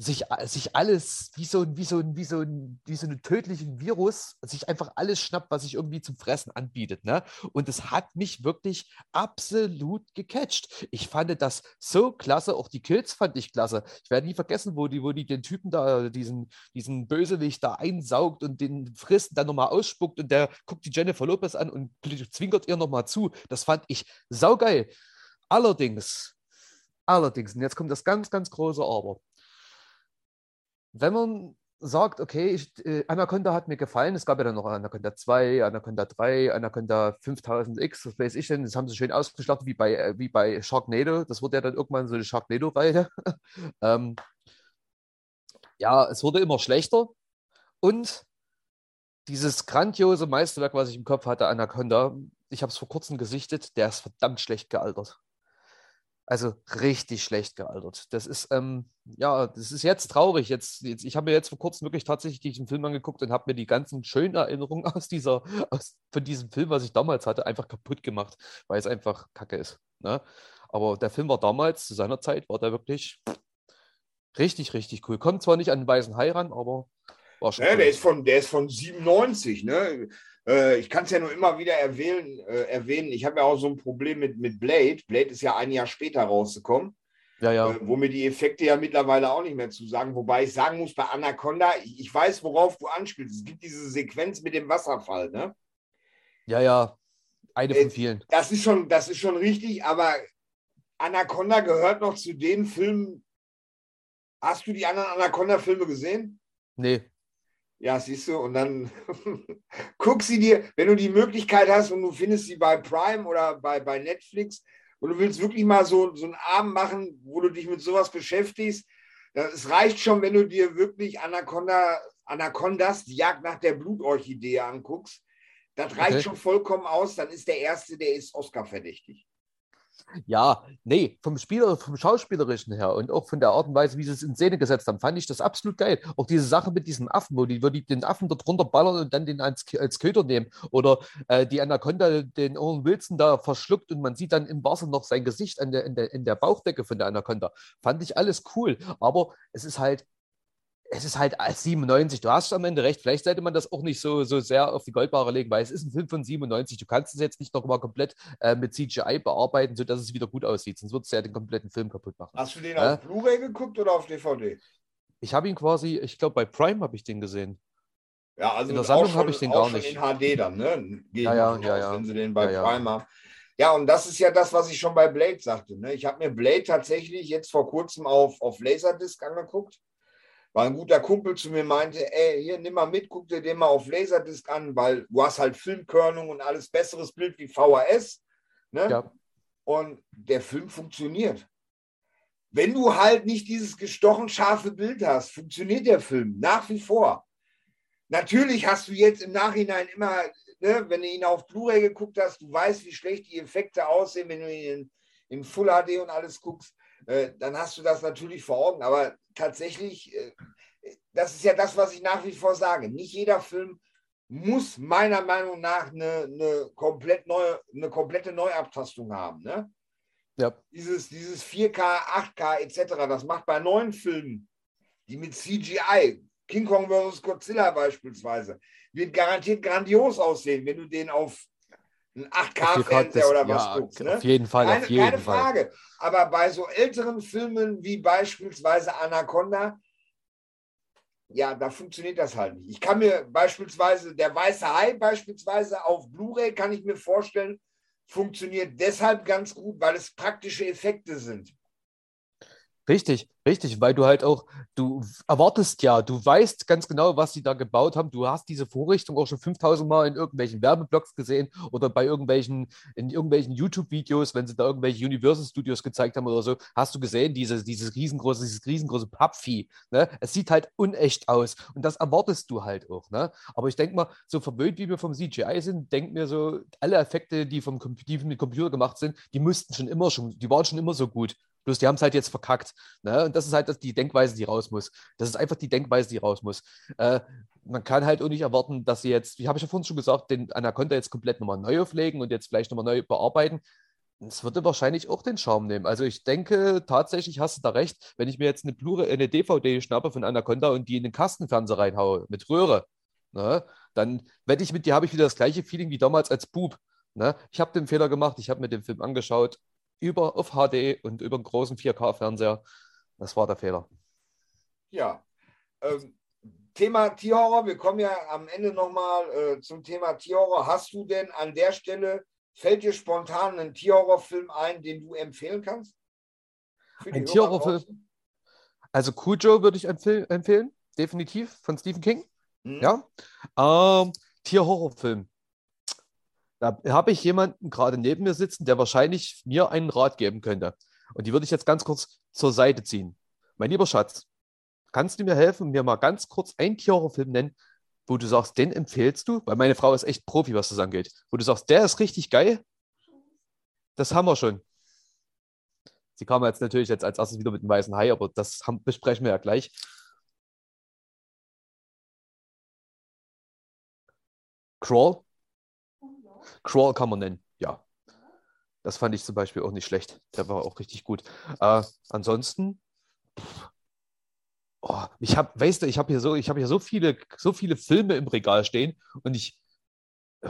sich, sich alles, wie so, wie, so, wie, so, wie so ein tödlichen Virus, sich einfach alles schnappt, was sich irgendwie zum Fressen anbietet. Ne? Und es hat mich wirklich absolut gecatcht. Ich fand das so klasse, auch die Kills fand ich klasse. Ich werde nie vergessen, wo die, wo die den Typen da, diesen, diesen Bösewicht da einsaugt und den frisst, dann nochmal ausspuckt und der guckt die Jennifer Lopez an und zwinkert ihr nochmal zu. Das fand ich saugeil. Allerdings, allerdings, und jetzt kommt das ganz, ganz große Aber wenn man sagt, okay, ich, äh, Anaconda hat mir gefallen, es gab ja dann noch Anaconda 2, Anaconda 3, Anaconda 5000X, was weiß ich denn, das haben sie schön ausgeschlachtet, wie bei, äh, wie bei Sharknado, das wurde ja dann irgendwann so eine Sharknado-Reihe. ähm, ja, es wurde immer schlechter und dieses grandiose Meisterwerk, was ich im Kopf hatte, Anaconda, ich habe es vor kurzem gesichtet, der ist verdammt schlecht gealtert. Also richtig schlecht gealtert. Das ist, ähm, ja, das ist jetzt traurig. Jetzt, jetzt, ich habe mir jetzt vor kurzem wirklich tatsächlich diesen Film angeguckt und habe mir die ganzen schönen Erinnerungen aus dieser, aus, von diesem Film, was ich damals hatte, einfach kaputt gemacht, weil es einfach Kacke ist. Ne? Aber der Film war damals, zu seiner Zeit, war der wirklich richtig, richtig cool. Kommt zwar nicht an den Weißen Hai ran, aber war schon. Ja, cool. der, ist von, der ist von 97, ne? Äh, ich kann es ja nur immer wieder erwähnen. Äh, erwähnen. Ich habe ja auch so ein Problem mit, mit Blade. Blade ist ja ein Jahr später rausgekommen. Ja, ja. Äh, wo mir die Effekte ja mittlerweile auch nicht mehr zu sagen. Wobei ich sagen muss, bei Anaconda, ich, ich weiß, worauf du anspielst. Es gibt diese Sequenz mit dem Wasserfall, ne? Ja, ja. Eine von vielen. Das ist schon, das ist schon richtig, aber Anaconda gehört noch zu den Filmen, Hast du die anderen Anaconda-Filme gesehen? Nee. Ja, siehst du, und dann guck sie dir, wenn du die Möglichkeit hast und du findest sie bei Prime oder bei, bei Netflix und du willst wirklich mal so, so einen Abend machen, wo du dich mit sowas beschäftigst, es reicht schon, wenn du dir wirklich Anaconda, Anacondas, die Jagd nach der Blutorchidee anguckst. Das reicht okay. schon vollkommen aus, dann ist der Erste, der ist Oscar verdächtig. Ja, nee, vom Spieler, vom Schauspielerischen her und auch von der Art und Weise, wie sie es in Szene gesetzt haben, fand ich das absolut geil. Auch diese Sache mit diesem Affen, wo die, wo die den Affen dort runterballern und dann den als, als Köder nehmen. Oder äh, die Anaconda den Owen Wilson da verschluckt und man sieht dann im Wasser noch sein Gesicht an der, in, der, in der Bauchdecke von der Anaconda. Fand ich alles cool. Aber es ist halt es ist halt 97, du hast am Ende recht. Vielleicht sollte man das auch nicht so, so sehr auf die Goldbarre legen, weil es ist ein Film von 97. Du kannst es jetzt nicht noch mal komplett äh, mit CGI bearbeiten, sodass es wieder gut aussieht. Sonst wird es ja den kompletten Film kaputt machen. Hast du den äh, auf Blu-ray geguckt oder auf DVD? Ich habe ihn quasi, ich glaube, bei Prime habe ich den gesehen. Ja, also in der Sammlung habe ich den gar nicht. In HD dann, ne? Gehen ja, ja, ja, ja. Wenn sie den bei ja, Prime haben. Ja, und das ist ja das, was ich schon bei Blade sagte. Ne? Ich habe mir Blade tatsächlich jetzt vor kurzem auf, auf Laserdisc angeguckt weil ein guter Kumpel zu mir meinte, ey, hier, nimm mal mit, guck dir den mal auf Laserdisc an, weil du hast halt Filmkörnung und alles besseres Bild wie VHS. Ne? Ja. Und der Film funktioniert. Wenn du halt nicht dieses gestochen scharfe Bild hast, funktioniert der Film nach wie vor. Natürlich hast du jetzt im Nachhinein immer, ne, wenn du ihn auf Blu-ray geguckt hast, du weißt, wie schlecht die Effekte aussehen, wenn du ihn in, in Full HD und alles guckst. Äh, dann hast du das natürlich vor Augen. Aber tatsächlich, äh, das ist ja das, was ich nach wie vor sage. Nicht jeder Film muss meiner Meinung nach eine, eine, komplett neue, eine komplette Neuabtastung haben. Ne? Ja. Dieses, dieses 4K, 8K etc., das macht bei neuen Filmen, die mit CGI, King Kong vs. Godzilla beispielsweise, wird garantiert grandios aussehen, wenn du den auf ein 8K-Fernseher oder was ja, guckst. Ne? Auf jeden Fall, keine, auf jeden keine Fall. Frage. Aber bei so älteren Filmen wie beispielsweise Anaconda, ja, da funktioniert das halt nicht. Ich kann mir beispielsweise, der Weiße Hai beispielsweise auf Blu-ray, kann ich mir vorstellen, funktioniert deshalb ganz gut, weil es praktische Effekte sind. Richtig, richtig, weil du halt auch, du erwartest ja, du weißt ganz genau, was sie da gebaut haben. Du hast diese Vorrichtung auch schon 5000 Mal in irgendwelchen Werbeblogs gesehen oder bei irgendwelchen, in irgendwelchen YouTube-Videos, wenn sie da irgendwelche Universal Studios gezeigt haben oder so, hast du gesehen, dieses, dieses riesengroße, dieses riesengroße Pappvieh. Ne? Es sieht halt unecht aus und das erwartest du halt auch. Ne? Aber ich denke mal, so verwöhnt wie wir vom CGI sind, denk mir so, alle Effekte, die vom die mit Computer gemacht sind, die mussten schon immer schon, die waren schon immer so gut. Bloß die haben es halt jetzt verkackt. Ne? Und das ist halt die Denkweise, die raus muss. Das ist einfach die Denkweise, die raus muss. Äh, man kann halt auch nicht erwarten, dass sie jetzt, wie habe ich ja vorhin schon gesagt, den Anaconda jetzt komplett nochmal neu auflegen und jetzt vielleicht nochmal neu bearbeiten. Das würde wahrscheinlich auch den Charme nehmen. Also ich denke, tatsächlich hast du da recht, wenn ich mir jetzt eine, Blure, eine DVD schnappe von Anaconda und die in den Kastenfernseher reinhaue mit Röhre, ne, dann wette ich mit dir, habe ich wieder das gleiche Feeling wie damals als Bub. Ne? Ich habe den Fehler gemacht, ich habe mir den Film angeschaut über auf HD und über einen großen 4K-Fernseher. Das war der Fehler. Ja. Ähm, Thema Tierhorror, wir kommen ja am Ende nochmal äh, zum Thema Tierhorror. Hast du denn an der Stelle, fällt dir spontan ein Tierhorrorfilm ein, den du empfehlen kannst? Ein Tierhorrorfilm? Also Cujo würde ich empfehlen, definitiv, von Stephen King. Mhm. Ja. Ähm, Tierhorrorfilm. Da habe ich jemanden gerade neben mir sitzen, der wahrscheinlich mir einen Rat geben könnte. Und die würde ich jetzt ganz kurz zur Seite ziehen. Mein lieber Schatz, kannst du mir helfen, mir mal ganz kurz einen Tierhorrorfilm nennen, wo du sagst, den empfehlst du? Weil meine Frau ist echt Profi, was das angeht. Wo du sagst, der ist richtig geil. Das haben wir schon. Sie kam jetzt natürlich jetzt als erstes wieder mit dem weißen Hai, aber das haben, besprechen wir ja gleich. Crawl Crawl kann man nennen, ja. Das fand ich zum Beispiel auch nicht schlecht. Der war auch richtig gut. Äh, ansonsten, oh, ich habe, weißt du, ich habe hier so, ich habe hier so viele, so viele Filme im Regal stehen und ich, äh,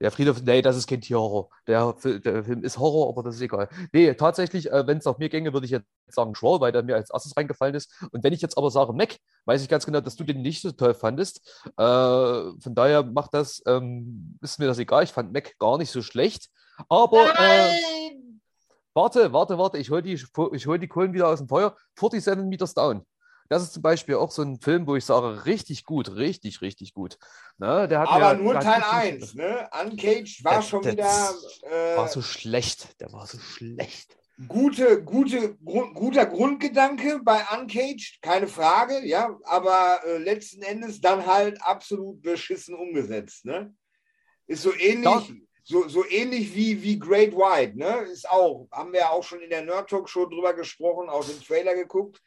der Friedhof, nee, das ist kein Tierhorror. Der, der, Film ist Horror, aber das ist egal. Nee, tatsächlich, äh, wenn es nach mir ginge, würde ich jetzt sagen Troll, weil der mir als erstes reingefallen ist. Und wenn ich jetzt aber sage Mac, weiß ich ganz genau, dass du den nicht so toll fandest. Äh, von daher macht das, ähm, ist mir das egal. Ich fand Mac gar nicht so schlecht. Aber äh, Warte, warte, warte, ich hole die, hol die Kohlen wieder aus dem Feuer. 47 Meters Down. Das ist zum Beispiel auch so ein Film, wo ich sage, richtig gut, richtig, richtig gut. Ne, Aber mir, nur Teil 1, ne? Uncaged war der, schon der, wieder. Äh, war so schlecht, der war so schlecht. Gute, gute, gru guter Grundgedanke bei Uncaged, keine Frage, ja, aber äh, letzten Endes dann halt absolut beschissen umgesetzt, ne? Ist so ähnlich. Doch so, so ähnlich wie, wie Great White, ne? Ist auch, haben wir ja auch schon in der Nerd Talk Show drüber gesprochen, auch den Trailer geguckt.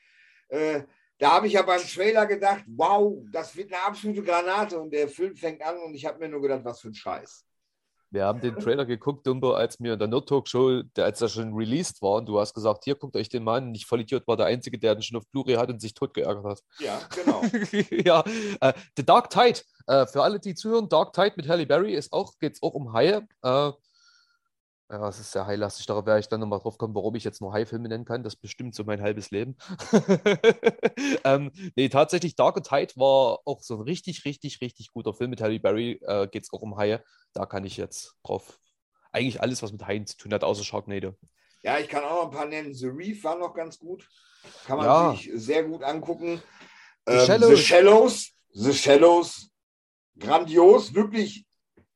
Äh, da habe ich ja beim Trailer gedacht, wow, das wird eine absolute Granate und der Film fängt an und ich habe mir nur gedacht, was für ein Scheiß. Wir haben den Trailer geguckt, Dumbo, als mir in der Nerd Talk Show, der, als er schon released war und du hast gesagt, hier guckt euch den mal an. Ich voll Idiot war der Einzige, der den schon auf Blu-ray hat und sich tot geärgert hat. Ja, genau. ja, äh, The Dark Tide. Äh, für alle, die zuhören, Dark Tide mit Halle Berry ist auch, geht es auch um Haie. Äh, ja, es ist sehr heillastig. Darauf werde ich dann nochmal drauf kommen, warum ich jetzt nur Hai-Filme nennen kann. Das bestimmt so mein halbes Leben. ähm, nee, tatsächlich, Dark Tide war auch so ein richtig, richtig, richtig guter Film mit Halle Berry. Äh, Geht es auch um Haie. Da kann ich jetzt drauf. Eigentlich alles, was mit Haien zu tun hat, außer Sharknado. Ja, ich kann auch noch ein paar nennen. The Reef war noch ganz gut. Kann man ja. sich sehr gut angucken. The, ähm, Shallows. The Shallows. The Shallows. Grandios, wirklich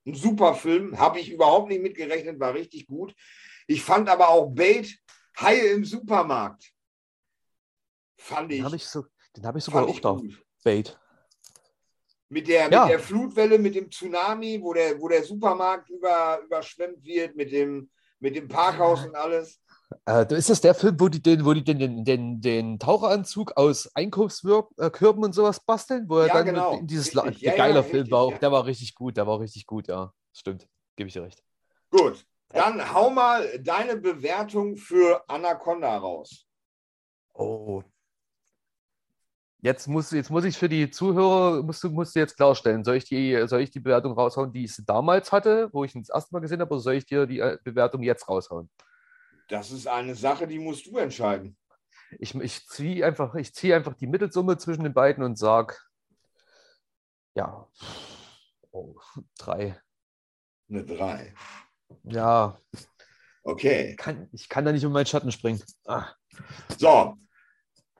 ein super Film, habe ich überhaupt nicht mitgerechnet, war richtig gut. Ich fand aber auch Bait, Haie im Supermarkt. Fand ich. Den habe ich, so, hab ich sogar auch da. Bait. Mit der, ja. mit der Flutwelle, mit dem Tsunami, wo der, wo der Supermarkt über, überschwemmt wird, mit dem, mit dem Parkhaus und alles. Äh, ist das der Film, wo die den, wo die den, den, den, den Taucheranzug aus Einkaufskörben und sowas basteln? Wo er ja, dann genau. in dieses richtig. Ja, geiler ja, Film richtig, war auch, der war richtig gut, der war richtig gut, ja. Stimmt, gebe ich dir recht. Gut, dann hau mal deine Bewertung für Anaconda raus. Oh. Jetzt muss, jetzt muss ich für die Zuhörer, musst du, musst du jetzt klarstellen, soll ich, die, soll ich die Bewertung raushauen, die ich damals hatte, wo ich ihn das erste Mal gesehen habe, oder soll ich dir die äh, Bewertung jetzt raushauen? Das ist eine Sache, die musst du entscheiden. Ich, ich ziehe einfach, zieh einfach die Mittelsumme zwischen den beiden und sage, ja, oh, drei. Eine drei. Ja. Okay. Ich kann, ich kann da nicht um meinen Schatten springen. Ah. So.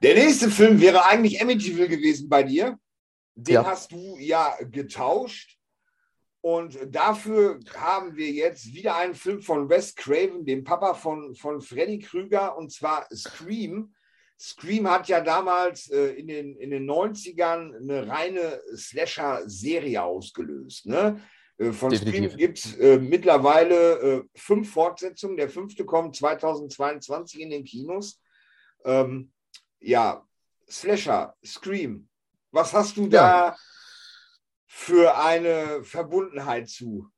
Der nächste Film wäre eigentlich Amityville gewesen bei dir. Den ja. hast du ja getauscht. Und dafür haben wir jetzt wieder einen Film von Wes Craven, dem Papa von, von Freddy Krüger, und zwar Scream. Scream hat ja damals äh, in, den, in den 90ern eine reine Slasher-Serie ausgelöst. Ne? Äh, von Definitiv. Scream gibt es äh, mittlerweile äh, fünf Fortsetzungen. Der fünfte kommt 2022 in den Kinos. Ähm, ja, Slasher, Scream. Was hast du ja. da für eine Verbundenheit zu?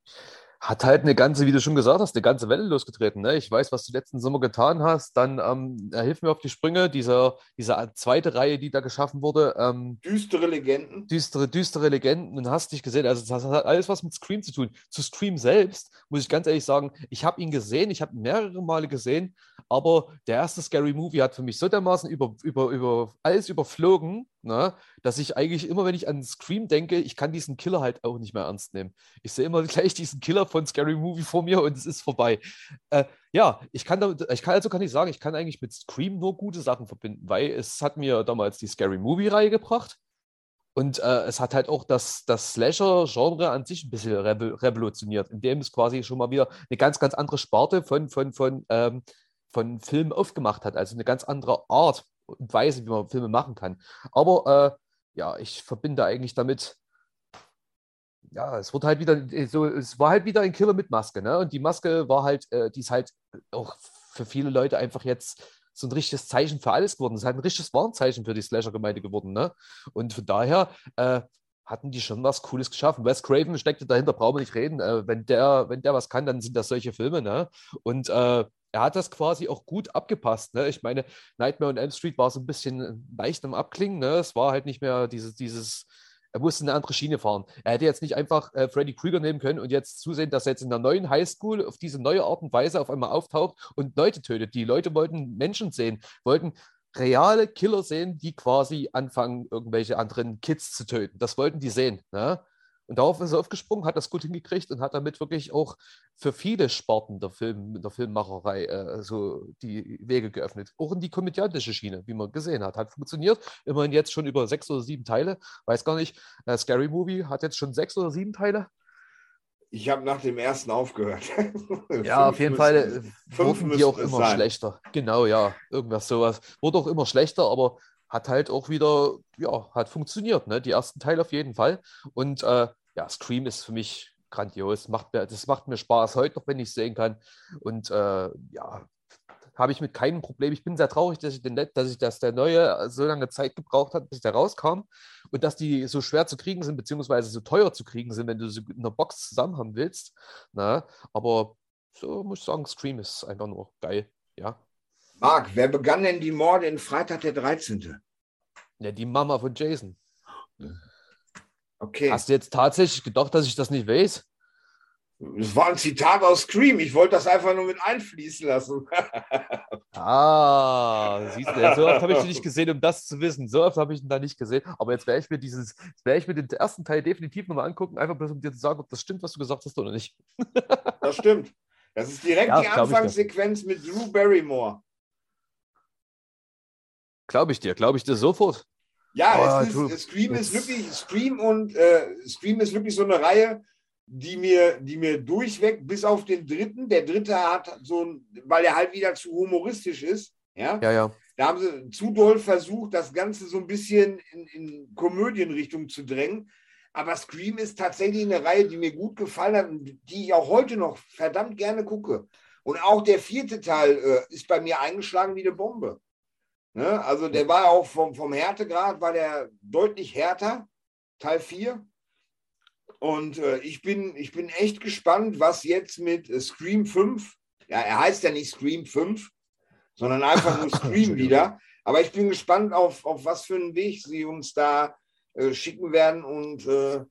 Hat halt eine ganze, wie du schon gesagt hast, eine ganze Welle losgetreten. Ne? Ich weiß, was du letzten Sommer getan hast. Dann ähm, hilf mir auf die Sprünge. Dieser, diese zweite Reihe, die da geschaffen wurde. Ähm, düstere Legenden. Düstere, düstere Legenden. Und hast dich gesehen. Also, das hat alles was mit Scream zu tun. Zu Scream selbst muss ich ganz ehrlich sagen, ich habe ihn gesehen. Ich habe ihn mehrere Male gesehen. Aber der erste Scary Movie hat für mich so dermaßen über, über, über alles überflogen Ne? Dass ich eigentlich immer, wenn ich an Scream denke, ich kann diesen Killer halt auch nicht mehr ernst nehmen. Ich sehe immer gleich diesen Killer von Scary Movie vor mir und es ist vorbei. Äh, ja, ich kann, da, ich kann also kann ich sagen, ich kann eigentlich mit Scream nur gute Sachen verbinden, weil es hat mir damals die Scary Movie-Reihe gebracht. Und äh, es hat halt auch das, das Slasher-Genre an sich ein bisschen revolutioniert, indem es quasi schon mal wieder eine ganz, ganz andere Sparte von, von, von, ähm, von Filmen aufgemacht hat. Also eine ganz andere Art und Weise, wie man Filme machen kann. Aber äh, ja, ich verbinde eigentlich damit, ja, es wird halt wieder so, es war halt wieder ein Killer mit Maske, ne? Und die Maske war halt, äh, die ist halt auch für viele Leute einfach jetzt so ein richtiges Zeichen für alles geworden. Es ist halt ein richtiges Warnzeichen für die Slasher-Gemeinde geworden, ne? Und von daher äh, hatten die schon was Cooles geschaffen. Wes Craven steckte dahinter, brauchen wir nicht reden. Äh, wenn, der, wenn der was kann, dann sind das solche Filme, ne? Und äh, er hat das quasi auch gut abgepasst. Ne? Ich meine, Nightmare on Elm Street war so ein bisschen leicht am Abklingen. Ne? Es war halt nicht mehr dieses, dieses, er musste eine andere Schiene fahren. Er hätte jetzt nicht einfach äh, Freddy Krüger nehmen können und jetzt zusehen, dass er jetzt in der neuen Highschool auf diese neue Art und Weise auf einmal auftaucht und Leute tötet. Die Leute wollten Menschen sehen, wollten reale Killer sehen, die quasi anfangen, irgendwelche anderen Kids zu töten. Das wollten die sehen. Ne? Und darauf ist er aufgesprungen, hat das gut hingekriegt und hat damit wirklich auch für viele Sparten der, Film, der Filmmacherei äh, so die Wege geöffnet. Auch in die komödiantische Schiene, wie man gesehen hat. Hat funktioniert. Immerhin jetzt schon über sechs oder sieben Teile. Weiß gar nicht. Äh, Scary Movie hat jetzt schon sechs oder sieben Teile. Ich habe nach dem ersten aufgehört. ja, auf jeden Fall äh, wurden die auch immer sein. schlechter. Genau, ja, irgendwas sowas. Wurde auch immer schlechter, aber hat halt auch wieder, ja, hat funktioniert, ne? Die ersten Teile auf jeden Fall. Und äh, ja, Scream ist für mich grandios. Macht mir, das macht mir Spaß heute noch, wenn ich es sehen kann. Und äh, ja, habe ich mit keinem Problem. Ich bin sehr traurig, dass ich, den, dass ich dass der neue so lange Zeit gebraucht hat, bis der rauskam und dass die so schwer zu kriegen sind, beziehungsweise so teuer zu kriegen sind, wenn du sie in einer Box zusammen haben willst. Na, aber so muss ich sagen, Scream ist einfach nur geil. Ja. Marc, wer begann denn die Morde in Freitag der 13.? Ja, die Mama von Jason. Okay. Hast du jetzt tatsächlich gedacht, dass ich das nicht weiß? Es war ein Zitat aus Scream. Ich wollte das einfach nur mit einfließen lassen. ah, siehst du, so oft habe ich dich nicht gesehen, um das zu wissen. So oft habe ich ihn da nicht gesehen. Aber jetzt werde ich mir dieses, werde ich mir den ersten Teil definitiv nochmal angucken, einfach bloß um dir zu sagen, ob das stimmt, was du gesagt hast oder nicht. das stimmt. Das ist direkt ja, die Anfangssequenz mit Drew Barrymore. Glaube ich dir, glaube ich dir sofort. Ja, oh, ist, Scream ist wirklich, Scream und äh, Scream ist wirklich so eine Reihe, die mir, die mir durchweg, bis auf den dritten, der dritte hat so ein, weil er halt wieder zu humoristisch ist, ja, ja, ja. Da haben sie zu doll versucht, das Ganze so ein bisschen in, in Komödienrichtung zu drängen. Aber Scream ist tatsächlich eine Reihe, die mir gut gefallen hat und die ich auch heute noch verdammt gerne gucke. Und auch der vierte Teil äh, ist bei mir eingeschlagen wie eine Bombe. Ne? Also der war auch vom, vom Härtegrad, war der deutlich härter, Teil 4. Und äh, ich, bin, ich bin echt gespannt, was jetzt mit äh, Scream 5, ja, er heißt ja nicht Scream 5, sondern einfach nur Scream wieder. Aber ich bin gespannt, auf, auf was für einen Weg sie uns da äh, schicken werden. Und äh,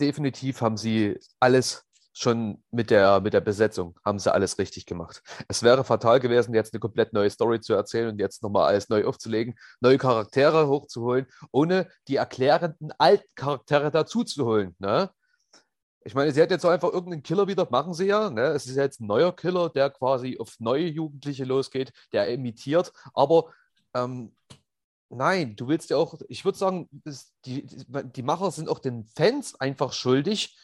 definitiv haben sie alles schon mit der, mit der Besetzung haben sie alles richtig gemacht. Es wäre fatal gewesen, jetzt eine komplett neue Story zu erzählen und jetzt nochmal alles neu aufzulegen, neue Charaktere hochzuholen, ohne die erklärenden alten Charaktere dazuzuholen. Ne? Ich meine, sie hat jetzt einfach irgendeinen Killer wieder, machen sie ja. Ne? Es ist jetzt ein neuer Killer, der quasi auf neue Jugendliche losgeht, der imitiert, aber ähm, nein, du willst ja auch, ich würde sagen, die, die Macher sind auch den Fans einfach schuldig,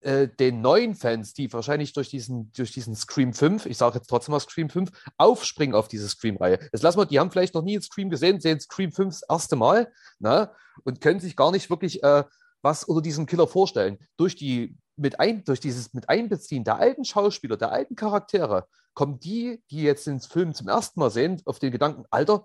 äh, den neuen Fans, die wahrscheinlich durch diesen, durch diesen Scream 5, ich sage jetzt trotzdem mal Scream 5, aufspringen auf diese Scream-Reihe. Jetzt lassen wir, die haben vielleicht noch nie Scream gesehen, sehen Scream 5 das erste Mal ne, und können sich gar nicht wirklich äh, was unter diesem Killer vorstellen. Durch, die, mit ein, durch dieses mit Einbeziehen der alten Schauspieler, der alten Charaktere, kommen die, die jetzt den Film zum ersten Mal sehen, auf den Gedanken, Alter,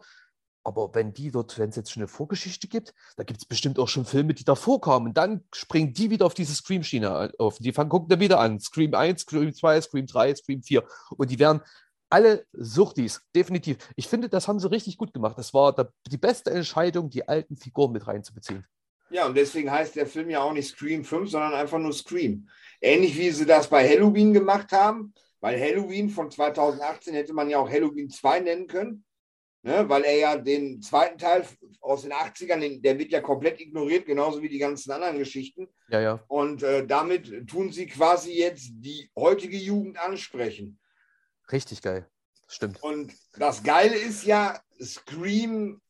aber wenn die dort, wenn es jetzt schon eine Vorgeschichte gibt, da gibt es bestimmt auch schon Filme, die davor kamen. Und dann springen die wieder auf diese Scream-Schiene auf. Die fangen, gucken dann wieder an. Scream 1, Scream 2, Scream 3, Scream 4. Und die werden alle Suchtis, definitiv. Ich finde, das haben sie richtig gut gemacht. Das war die beste Entscheidung, die alten Figuren mit reinzubeziehen. Ja, und deswegen heißt der Film ja auch nicht Scream 5, sondern einfach nur Scream. Ähnlich wie sie das bei Halloween gemacht haben, weil Halloween von 2018 hätte man ja auch Halloween 2 nennen können ne, weil er ja den zweiten Teil aus den 80ern, der wird ja komplett ignoriert, genauso wie die ganzen anderen Geschichten. Ja, ja. Und äh, damit tun sie quasi jetzt die heutige Jugend ansprechen. Richtig geil. Stimmt. Und das Geile ist ja, Scream,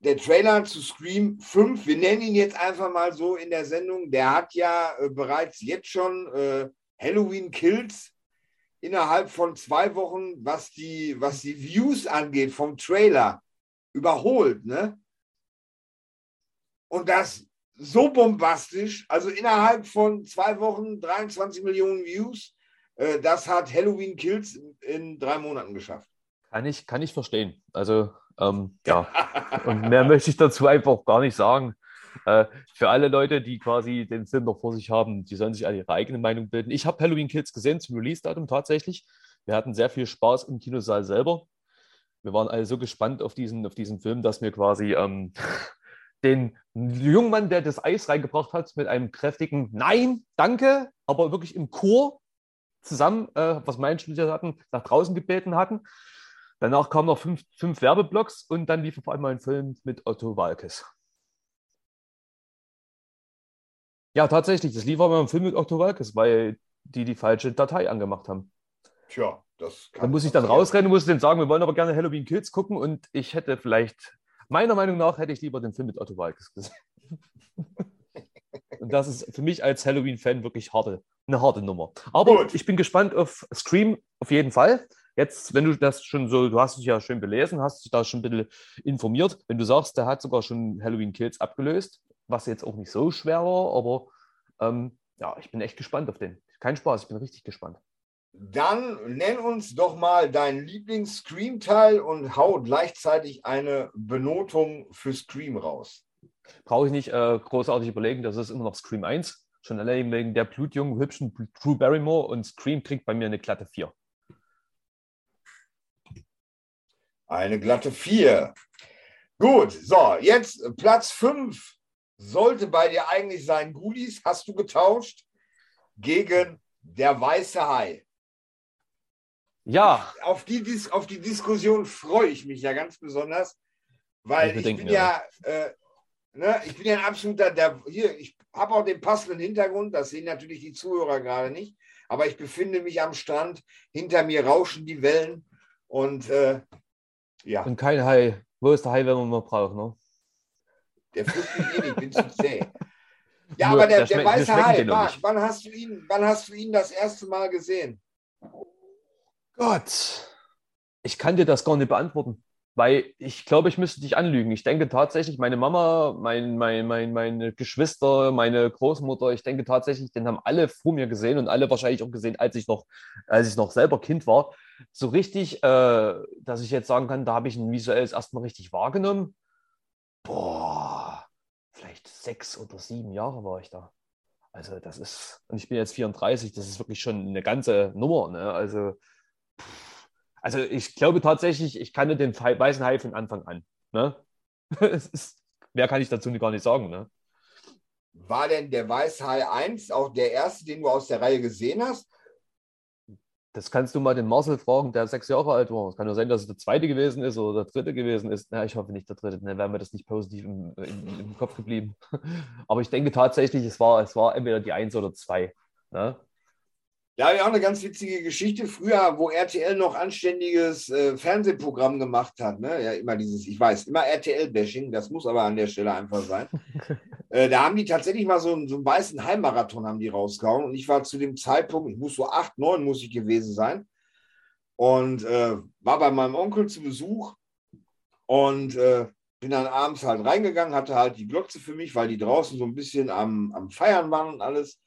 der Trailer zu Scream 5, wir nennen ihn jetzt einfach mal so in der Sendung, der hat ja äh, bereits jetzt schon äh, Halloween Kills innerhalb von zwei Wochen, was die, was die Views angeht vom Trailer, überholt. Ne? Und das so bombastisch, also innerhalb von zwei Wochen 23 Millionen Views, äh, das hat Halloween Kills in drei Monaten geschafft. Kann ich, kann ich verstehen. Also ähm, ja, und mehr möchte ich dazu einfach gar nicht sagen. Äh, für alle Leute, die quasi den Film noch vor sich haben, die sollen sich alle ihre eigene Meinung bilden. Ich habe Halloween Kills gesehen zum Release-Datum tatsächlich. Wir hatten sehr viel Spaß im Kinosaal selber. Wir waren alle so gespannt auf diesen, auf diesen Film, dass wir quasi ähm, den jungen Mann, der das Eis reingebracht hat, mit einem kräftigen Nein, danke, aber wirklich im Chor zusammen, äh, was meine Studier hatten, nach draußen gebeten hatten. Danach kamen noch fünf, fünf Werbeblocks und dann lief auf einmal ein Film mit Otto Walkes. Ja, tatsächlich. Das lief aber im Film mit Otto Walkes, weil die die falsche Datei angemacht haben. Tja, das kann. Da muss ich dann rausrennen, muss denen sagen, wir wollen aber gerne Halloween Kids gucken und ich hätte vielleicht, meiner Meinung nach, hätte ich lieber den Film mit Otto Walkes gesehen. und das ist für mich als Halloween-Fan wirklich harte, eine harte Nummer. Aber Gut. ich bin gespannt auf Scream auf jeden Fall. Jetzt, wenn du das schon so, du hast dich ja schön belesen, hast dich da schon ein bisschen informiert. Wenn du sagst, der hat sogar schon Halloween Kills abgelöst, was jetzt auch nicht so schwer war, aber ähm, ja, ich bin echt gespannt auf den. Kein Spaß, ich bin richtig gespannt. Dann nenn uns doch mal deinen Lieblings-Scream-Teil und hau gleichzeitig eine Benotung für Scream raus. Brauche ich nicht äh, großartig überlegen, das ist immer noch Scream 1. Schon allein wegen der blutjungen, hübschen Drew Barrymore und Scream kriegt bei mir eine glatte 4. Eine glatte 4. Gut, so, jetzt Platz 5 sollte bei dir eigentlich sein Goodies, hast du getauscht gegen der weiße Hai. Ja. Auf die, auf die Diskussion freue ich mich ja ganz besonders, weil ich, ich bin ja, äh, ne, ich bin ja ein absoluter, der, hier, ich habe auch den passenden Hintergrund, das sehen natürlich die Zuhörer gerade nicht, aber ich befinde mich am Strand, hinter mir rauschen die Wellen und äh, ja. Und kein Hai. Wo ist der Hai, wenn man mal braucht, ne? Der frisst mich eh nicht, bin zu zäh. Ja, Nur, aber der, der weiße Hai, Marc, wann hast, du ihn, wann hast du ihn das erste Mal gesehen? Gott, ich kann dir das gar nicht beantworten, weil ich glaube, ich müsste dich anlügen. Ich denke tatsächlich, meine Mama, mein, mein, mein, meine Geschwister, meine Großmutter, ich denke tatsächlich, den haben alle vor mir gesehen und alle wahrscheinlich auch gesehen, als ich noch, als ich noch selber Kind war. So richtig, äh, dass ich jetzt sagen kann, da habe ich ihn visuell erstmal richtig wahrgenommen. Boah, vielleicht sechs oder sieben Jahre war ich da. Also das ist, und ich bin jetzt 34, das ist wirklich schon eine ganze Nummer. Ne? Also, also ich glaube tatsächlich, ich kannte den weißen Hai von Anfang an. Ne? ist, mehr kann ich dazu gar nicht sagen. Ne? War denn der Weiße Hai 1 auch der erste, den du aus der Reihe gesehen hast? Das kannst du mal den Marcel fragen, der sechs Jahre alt war. Es kann nur sein, dass es der zweite gewesen ist oder der dritte gewesen ist. Na, ich hoffe nicht der dritte, dann wäre mir das nicht positiv im, im, im, Kopf geblieben. Aber ich denke tatsächlich, es war, es war entweder die eins oder zwei. Ne? Ja, ja, auch eine ganz witzige Geschichte. Früher, wo RTL noch anständiges äh, Fernsehprogramm gemacht hat, ne? ja, immer dieses, ich weiß, immer RTL-Bashing, das muss aber an der Stelle einfach sein. äh, da haben die tatsächlich mal so, einen, so einen weißen Heimmarathon haben die rausgehauen und ich war zu dem Zeitpunkt, ich muss so acht, neun muss ich gewesen sein und äh, war bei meinem Onkel zu Besuch und äh, bin dann abends halt reingegangen, hatte halt die Glotze für mich, weil die draußen so ein bisschen am, am Feiern waren und alles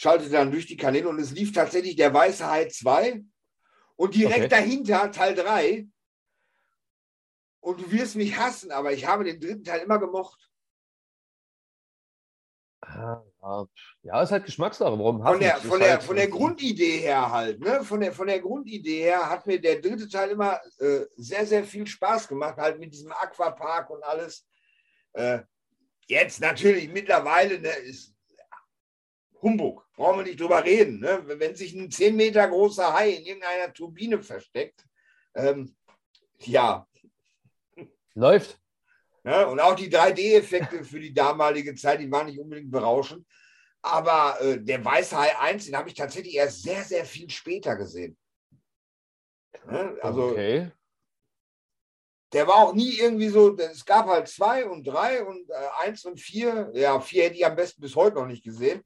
schaltete dann durch die Kanäle und es lief tatsächlich der Weiße Hai 2 und direkt okay. dahinter Teil 3. Und du wirst mich hassen, aber ich habe den dritten Teil immer gemocht. Ah, ja, ist halt Geschmackssache. Warum von der, von, der, halt von der Grundidee her halt, ne? Von der, von der Grundidee her hat mir der dritte Teil immer äh, sehr, sehr viel Spaß gemacht, halt mit diesem Aquapark und alles. Äh, jetzt natürlich mittlerweile ne, ist Humbug brauchen wir nicht drüber reden. Ne? Wenn sich ein 10 Meter großer Hai in irgendeiner Turbine versteckt, ähm, ja. Läuft. Ja, und auch die 3D-Effekte für die damalige Zeit, die waren nicht unbedingt berauschend. Aber äh, der Weiße Hai 1, den habe ich tatsächlich erst sehr, sehr viel später gesehen. Ja, also, okay. Der war auch nie irgendwie so, es gab halt zwei und drei und äh, eins und vier. Ja, vier hätte ich am besten bis heute noch nicht gesehen.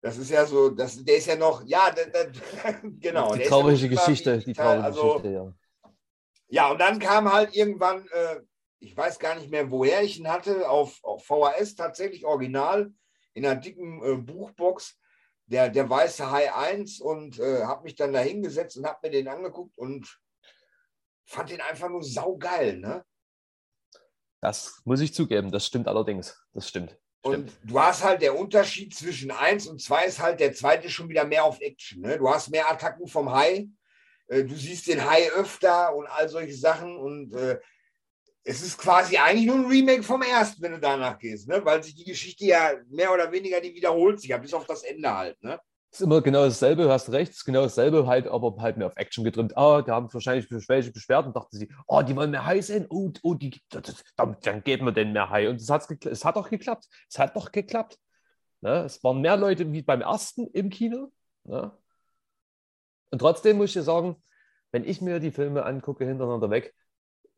Das ist ja so, das, der ist ja noch, ja, da, da, genau. Die traurige Geschichte, die traurige also, Geschichte, ja. Ja, und dann kam halt irgendwann, äh, ich weiß gar nicht mehr, woher ich ihn hatte, auf, auf VHS tatsächlich original, in einer dicken äh, Buchbox, der, der Weiße Hai 1 und äh, habe mich dann da hingesetzt und habe mir den angeguckt und fand den einfach nur saugeil, ne? Das muss ich zugeben, das stimmt allerdings, das stimmt. Und du hast halt der Unterschied zwischen 1 und 2 ist halt, der zweite schon wieder mehr auf Action. Ne? Du hast mehr Attacken vom Hai, äh, du siehst den Hai öfter und all solche Sachen. Und äh, es ist quasi eigentlich nur ein Remake vom ersten, wenn du danach gehst, ne? weil sich die Geschichte ja mehr oder weniger die wiederholt sich, ja, bis auf das Ende halt. Ne? Ist immer genau dasselbe, du hast recht, ist genau dasselbe, halt, aber halt mehr auf Action getrimmt. Ah, da haben wahrscheinlich welche beschwert und dachten sie, oh, die wollen mehr High sein, oh, oh die, dann, dann geben wir denen mehr High. Und es, hat's es hat doch geklappt. Es hat doch geklappt. Ne? Es waren mehr Leute wie beim ersten im Kino. Ne? Und trotzdem muss ich dir sagen, wenn ich mir die Filme angucke hintereinander weg,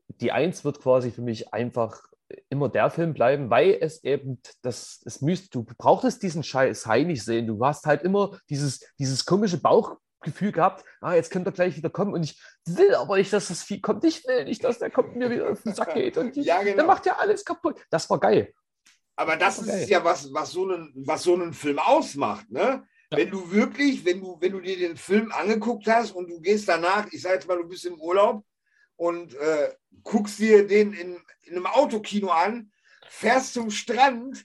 die Eins wird quasi für mich einfach immer der Film bleiben, weil es eben das, das müsst, du brauchtest diesen Scheiß High nicht sehen. Du hast halt immer dieses, dieses komische Bauchgefühl gehabt, ah, jetzt könnte er gleich wieder kommen und ich will aber nicht, dass das Vieh kommt. Ich will nicht, dass der kommt mir wieder auf den Sack geht und die, ja, genau. der macht ja alles kaputt. Das war geil. Aber das, das ist geil. ja was, was so, einen, was so einen Film ausmacht, ne? Ja. Wenn du wirklich, wenn du, wenn du dir den Film angeguckt hast und du gehst danach, ich sage jetzt mal, du bist im Urlaub und äh, guckst dir den in, in einem Autokino an, fährst zum Strand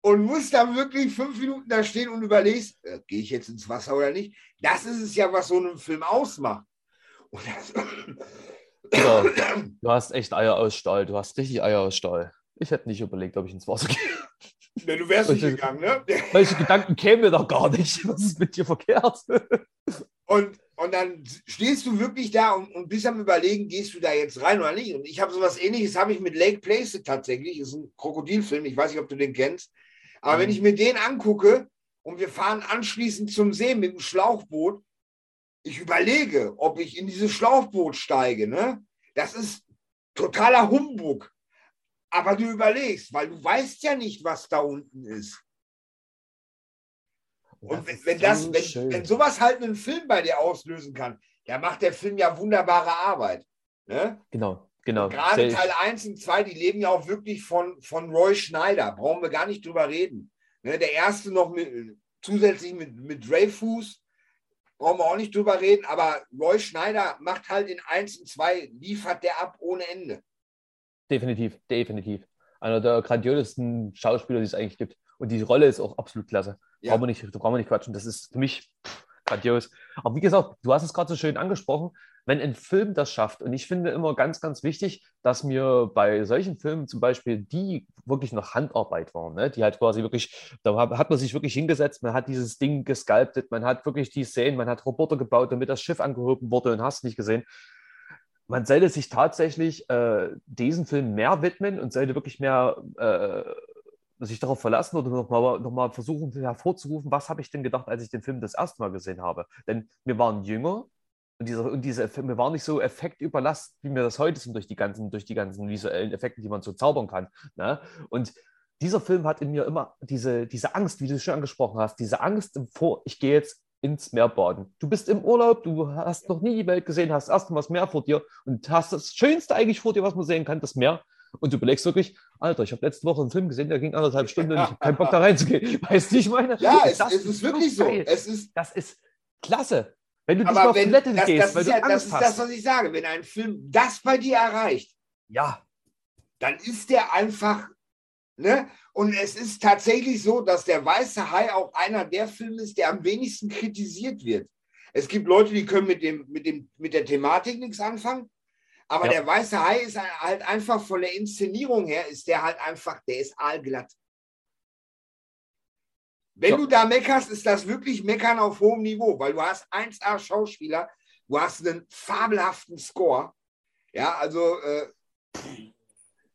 und musst da wirklich fünf Minuten da stehen und überlegst, äh, gehe ich jetzt ins Wasser oder nicht? Das ist es ja, was so einen Film ausmacht. ja, du hast echt Eier aus Stahl. Du hast richtig Eier aus Stahl. Ich hätte nicht überlegt, ob ich ins Wasser gehe. Ne, du wärst nicht gegangen, ne? Welche Gedanken kämen mir doch gar nicht. Was ist mit dir verkehrt? Und, und dann stehst du wirklich da und, und bist am Überlegen, gehst du da jetzt rein oder nicht? Und ich habe sowas ähnliches, habe ich mit Lake Placid tatsächlich. Das ist ein Krokodilfilm, ich weiß nicht, ob du den kennst. Aber mhm. wenn ich mir den angucke und wir fahren anschließend zum See mit dem Schlauchboot, ich überlege, ob ich in dieses Schlauchboot steige. Ne? Das ist totaler Humbug. Aber du überlegst, weil du weißt ja nicht, was da unten ist. Und wenn, wenn, das, wenn, wenn sowas halt einen Film bei dir auslösen kann, dann macht der Film ja wunderbare Arbeit. Ne? Genau, genau. gerade Teil 1 und 2, die leben ja auch wirklich von, von Roy Schneider. Brauchen wir gar nicht drüber reden. Ne? Der erste noch mit, zusätzlich mit, mit Dreyfus, brauchen wir auch nicht drüber reden, aber Roy Schneider macht halt in 1 und 2, liefert der ab ohne Ende. Definitiv, definitiv. Einer der grandiosesten Schauspieler, die es eigentlich gibt. Und die Rolle ist auch absolut klasse. Ja. Brauchen, wir nicht, brauchen wir nicht quatschen. Das ist für mich grandios. Aber wie gesagt, du hast es gerade so schön angesprochen, wenn ein Film das schafft, und ich finde immer ganz, ganz wichtig, dass mir bei solchen Filmen zum Beispiel, die wirklich noch Handarbeit waren, ne? die halt quasi wirklich, da hat man sich wirklich hingesetzt, man hat dieses Ding gesculptet, man hat wirklich die Szenen, man hat Roboter gebaut, damit das Schiff angehoben wurde und hast nicht gesehen man sollte sich tatsächlich äh, diesen Film mehr widmen und sollte wirklich mehr äh, sich darauf verlassen oder nochmal noch mal versuchen hervorzurufen, was habe ich denn gedacht, als ich den Film das erste Mal gesehen habe. Denn wir waren jünger und, dieser, und diese wir waren nicht so effektüberlastet, wie wir das heute sind durch die ganzen, durch die ganzen visuellen Effekte, die man so zaubern kann. Ne? Und dieser Film hat in mir immer diese, diese Angst, wie du schon angesprochen hast, diese Angst vor, ich gehe jetzt ins Meer baden. Du bist im Urlaub, du hast noch nie die Welt gesehen, hast erstmals Meer vor dir und hast das Schönste eigentlich vor dir, was man sehen kann, das Meer. Und du überlegst wirklich, Alter, ich habe letzte Woche einen Film gesehen, der ging anderthalb Stunden und ich habe keinen Bock da reinzugehen. Weißt du, ich meine? Ja, es, es ist wirklich so. Es ist, das ist klasse. Wenn du dich auf Toilette das, gehst, das weil du ja, Angst Das ist hast. das, was ich sage. Wenn ein Film das bei dir erreicht, ja, dann ist der einfach Ne? Und es ist tatsächlich so, dass der Weiße Hai auch einer der Filme ist, der am wenigsten kritisiert wird. Es gibt Leute, die können mit, dem, mit, dem, mit der Thematik nichts anfangen. Aber ja. der Weiße Hai ist halt einfach von der Inszenierung her, ist der halt einfach, der ist aalglatt. Wenn ja. du da meckerst, ist das wirklich Meckern auf hohem Niveau, weil du hast 1A Schauspieler, du hast einen fabelhaften Score. Ja, also äh,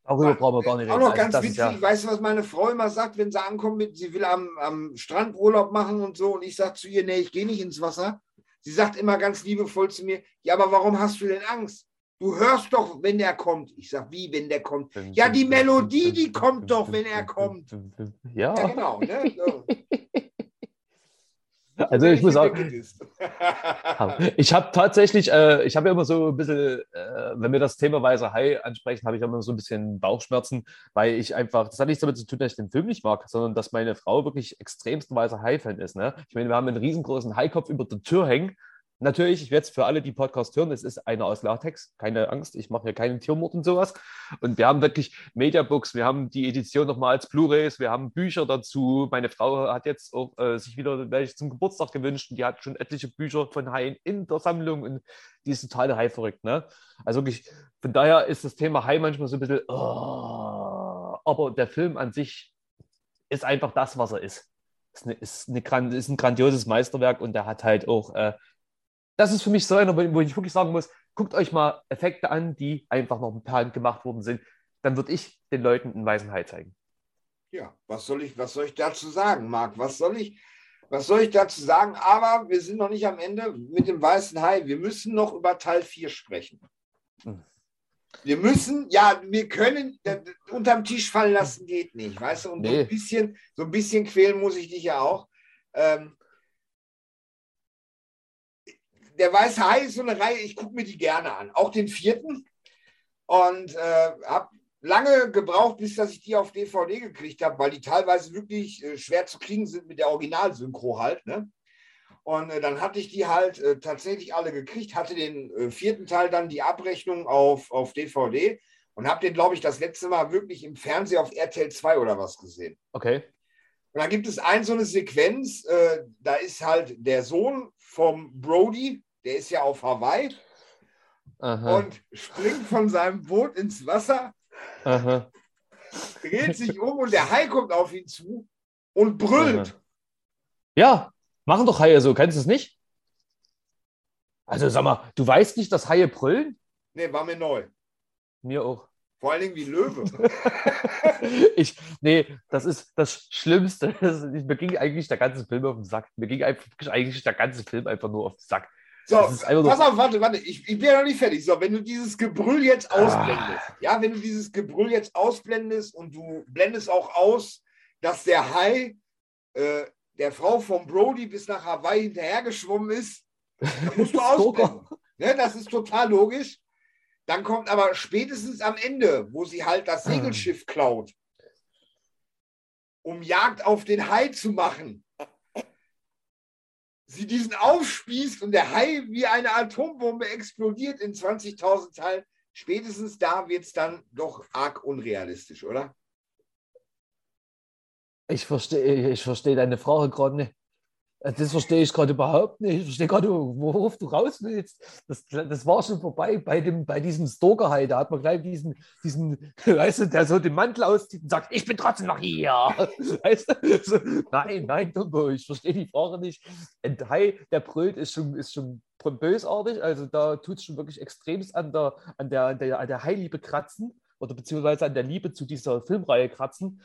Darüber brauchen wir gar nicht reden. Auch noch also ganz also, witzig, ja weißt du, was meine Frau immer sagt, wenn sie ankommt, sie will am, am Strand Urlaub machen und so und ich sage zu ihr, nee, ich gehe nicht ins Wasser. Sie sagt immer ganz liebevoll zu mir, ja, aber warum hast du denn Angst? Du hörst doch, wenn er kommt. Ich sage, wie, wenn der kommt? Ja, die Melodie, die kommt doch, wenn er kommt. Ja, ja genau. Ne? So. Also ich muss auch. ich habe tatsächlich, äh, ich habe ja immer so ein bisschen, äh, wenn wir das Thema Weißer Hai ansprechen, habe ich immer so ein bisschen Bauchschmerzen, weil ich einfach, das hat nichts damit zu tun, dass ich den Film nicht mag, sondern dass meine Frau wirklich extremst Weißer Hai-Fan ist. Ne? Ich meine, wir haben einen riesengroßen Haikopf über der Tür hängen Natürlich, ich werde es für alle, die Podcast hören, es ist einer aus Latex, keine Angst, ich mache hier keinen Tiermord und sowas. Und wir haben wirklich Mediabooks, wir haben die Edition nochmal als Blu-rays, wir haben Bücher dazu. Meine Frau hat jetzt auch äh, sich wieder welche zum Geburtstag gewünscht und die hat schon etliche Bücher von Haien in der Sammlung und die ist total Hai verrückt. Ne? Also wirklich, von daher ist das Thema Hai manchmal so ein bisschen, oh, aber der Film an sich ist einfach das, was er ist. Ist, eine, ist, eine, ist ein grandioses Meisterwerk und der hat halt auch äh, das ist für mich so einer, wo ich wirklich sagen muss, guckt euch mal Effekte an, die einfach noch per Hand gemacht worden sind. Dann würde ich den Leuten einen weißen Hai zeigen. Ja, was soll ich, was soll ich dazu sagen, Marc? Was soll ich, was soll ich dazu sagen? Aber wir sind noch nicht am Ende mit dem weißen Hai. Wir müssen noch über Teil 4 sprechen. Hm. Wir müssen, ja, wir können unterm Tisch fallen lassen, geht nicht, weißt du? Und nee. so, ein bisschen, so ein bisschen quälen muss ich dich ja auch. Ähm, der Weiße Hai ist so eine Reihe, ich gucke mir die gerne an. Auch den vierten. Und äh, habe lange gebraucht, bis dass ich die auf DVD gekriegt habe, weil die teilweise wirklich äh, schwer zu kriegen sind mit der Originalsynchro halt. Ne? Und äh, dann hatte ich die halt äh, tatsächlich alle gekriegt, hatte den äh, vierten Teil dann die Abrechnung auf, auf DVD und habe den, glaube ich, das letzte Mal wirklich im Fernsehen auf RTL 2 oder was gesehen. Okay. Und dann gibt es ein so eine Sequenz, äh, da ist halt der Sohn vom Brody, der ist ja auf Hawaii Aha. und springt von seinem Boot ins Wasser, Aha. dreht sich um und der Hai kommt auf ihn zu und brüllt. Ja, Machen doch Haie so, kennst du es nicht? Also sag mal, du weißt nicht, dass Haie brüllen? Nee, war mir neu. Mir auch. Vor allen Dingen wie Löwe. ich, nee, das ist das Schlimmste. Das, mir ging eigentlich der ganze Film auf den Sack. Mir ging eigentlich der ganze Film einfach nur auf den Sack. So, pass auf, warte, warte, ich, ich bin ja noch nicht fertig. So, wenn du dieses Gebrüll jetzt ah. ausblendest, ah. ja, wenn du dieses Gebrüll jetzt ausblendest und du blendest auch aus, dass der Hai äh, der Frau von Brody bis nach Hawaii hinterhergeschwommen ist, dann musst du ausblenden. Ne, das ist total logisch. Dann kommt aber spätestens am Ende, wo sie halt das Segelschiff klaut, um Jagd auf den Hai zu machen. Sie diesen aufspießt und der Hai wie eine Atombombe explodiert in 20.000 Teilen. Spätestens da wird es dann doch arg unrealistisch, oder? Ich verstehe ich versteh deine Frage gerade nicht. Äh, das verstehe ich gerade überhaupt nicht. Ich verstehe gerade, worauf du raus willst. Das, das war schon vorbei bei, dem, bei diesem Stalker halt. Da hat man gleich diesen, diesen, weißt du, der so den Mantel auszieht und sagt, ich bin trotzdem noch hier. Weißt du? So, nein, nein, Dumbo, ich verstehe die Frage nicht. Ein Hai, der brüllt, ist schon, ist schon bösartig. Also da tut es schon wirklich extremst an der, an der, an der, an der Hai-Liebe kratzen oder beziehungsweise an der Liebe zu dieser Filmreihe kratzen.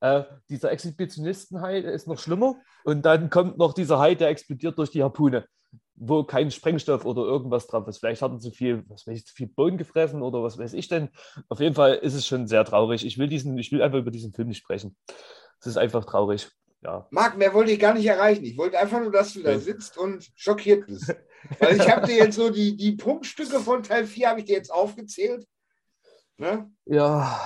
Äh, dieser Exhibitionistenhai ist noch schlimmer. Und dann kommt noch dieser Hai, der explodiert durch die Harpune, wo kein Sprengstoff oder irgendwas drauf ist. Vielleicht hatten zu viel, was weiß ich, zu viel Boden gefressen oder was weiß ich denn. Auf jeden Fall ist es schon sehr traurig. Ich will, diesen, ich will einfach über diesen Film nicht sprechen. Es ist einfach traurig. Ja. Marc, mehr wollte ich gar nicht erreichen. Ich wollte einfach nur, dass du da sitzt und schockiert bist. Weil ich habe dir jetzt so die, die Punktstücke von Teil 4 habe ich dir jetzt aufgezählt. Ne? Ja,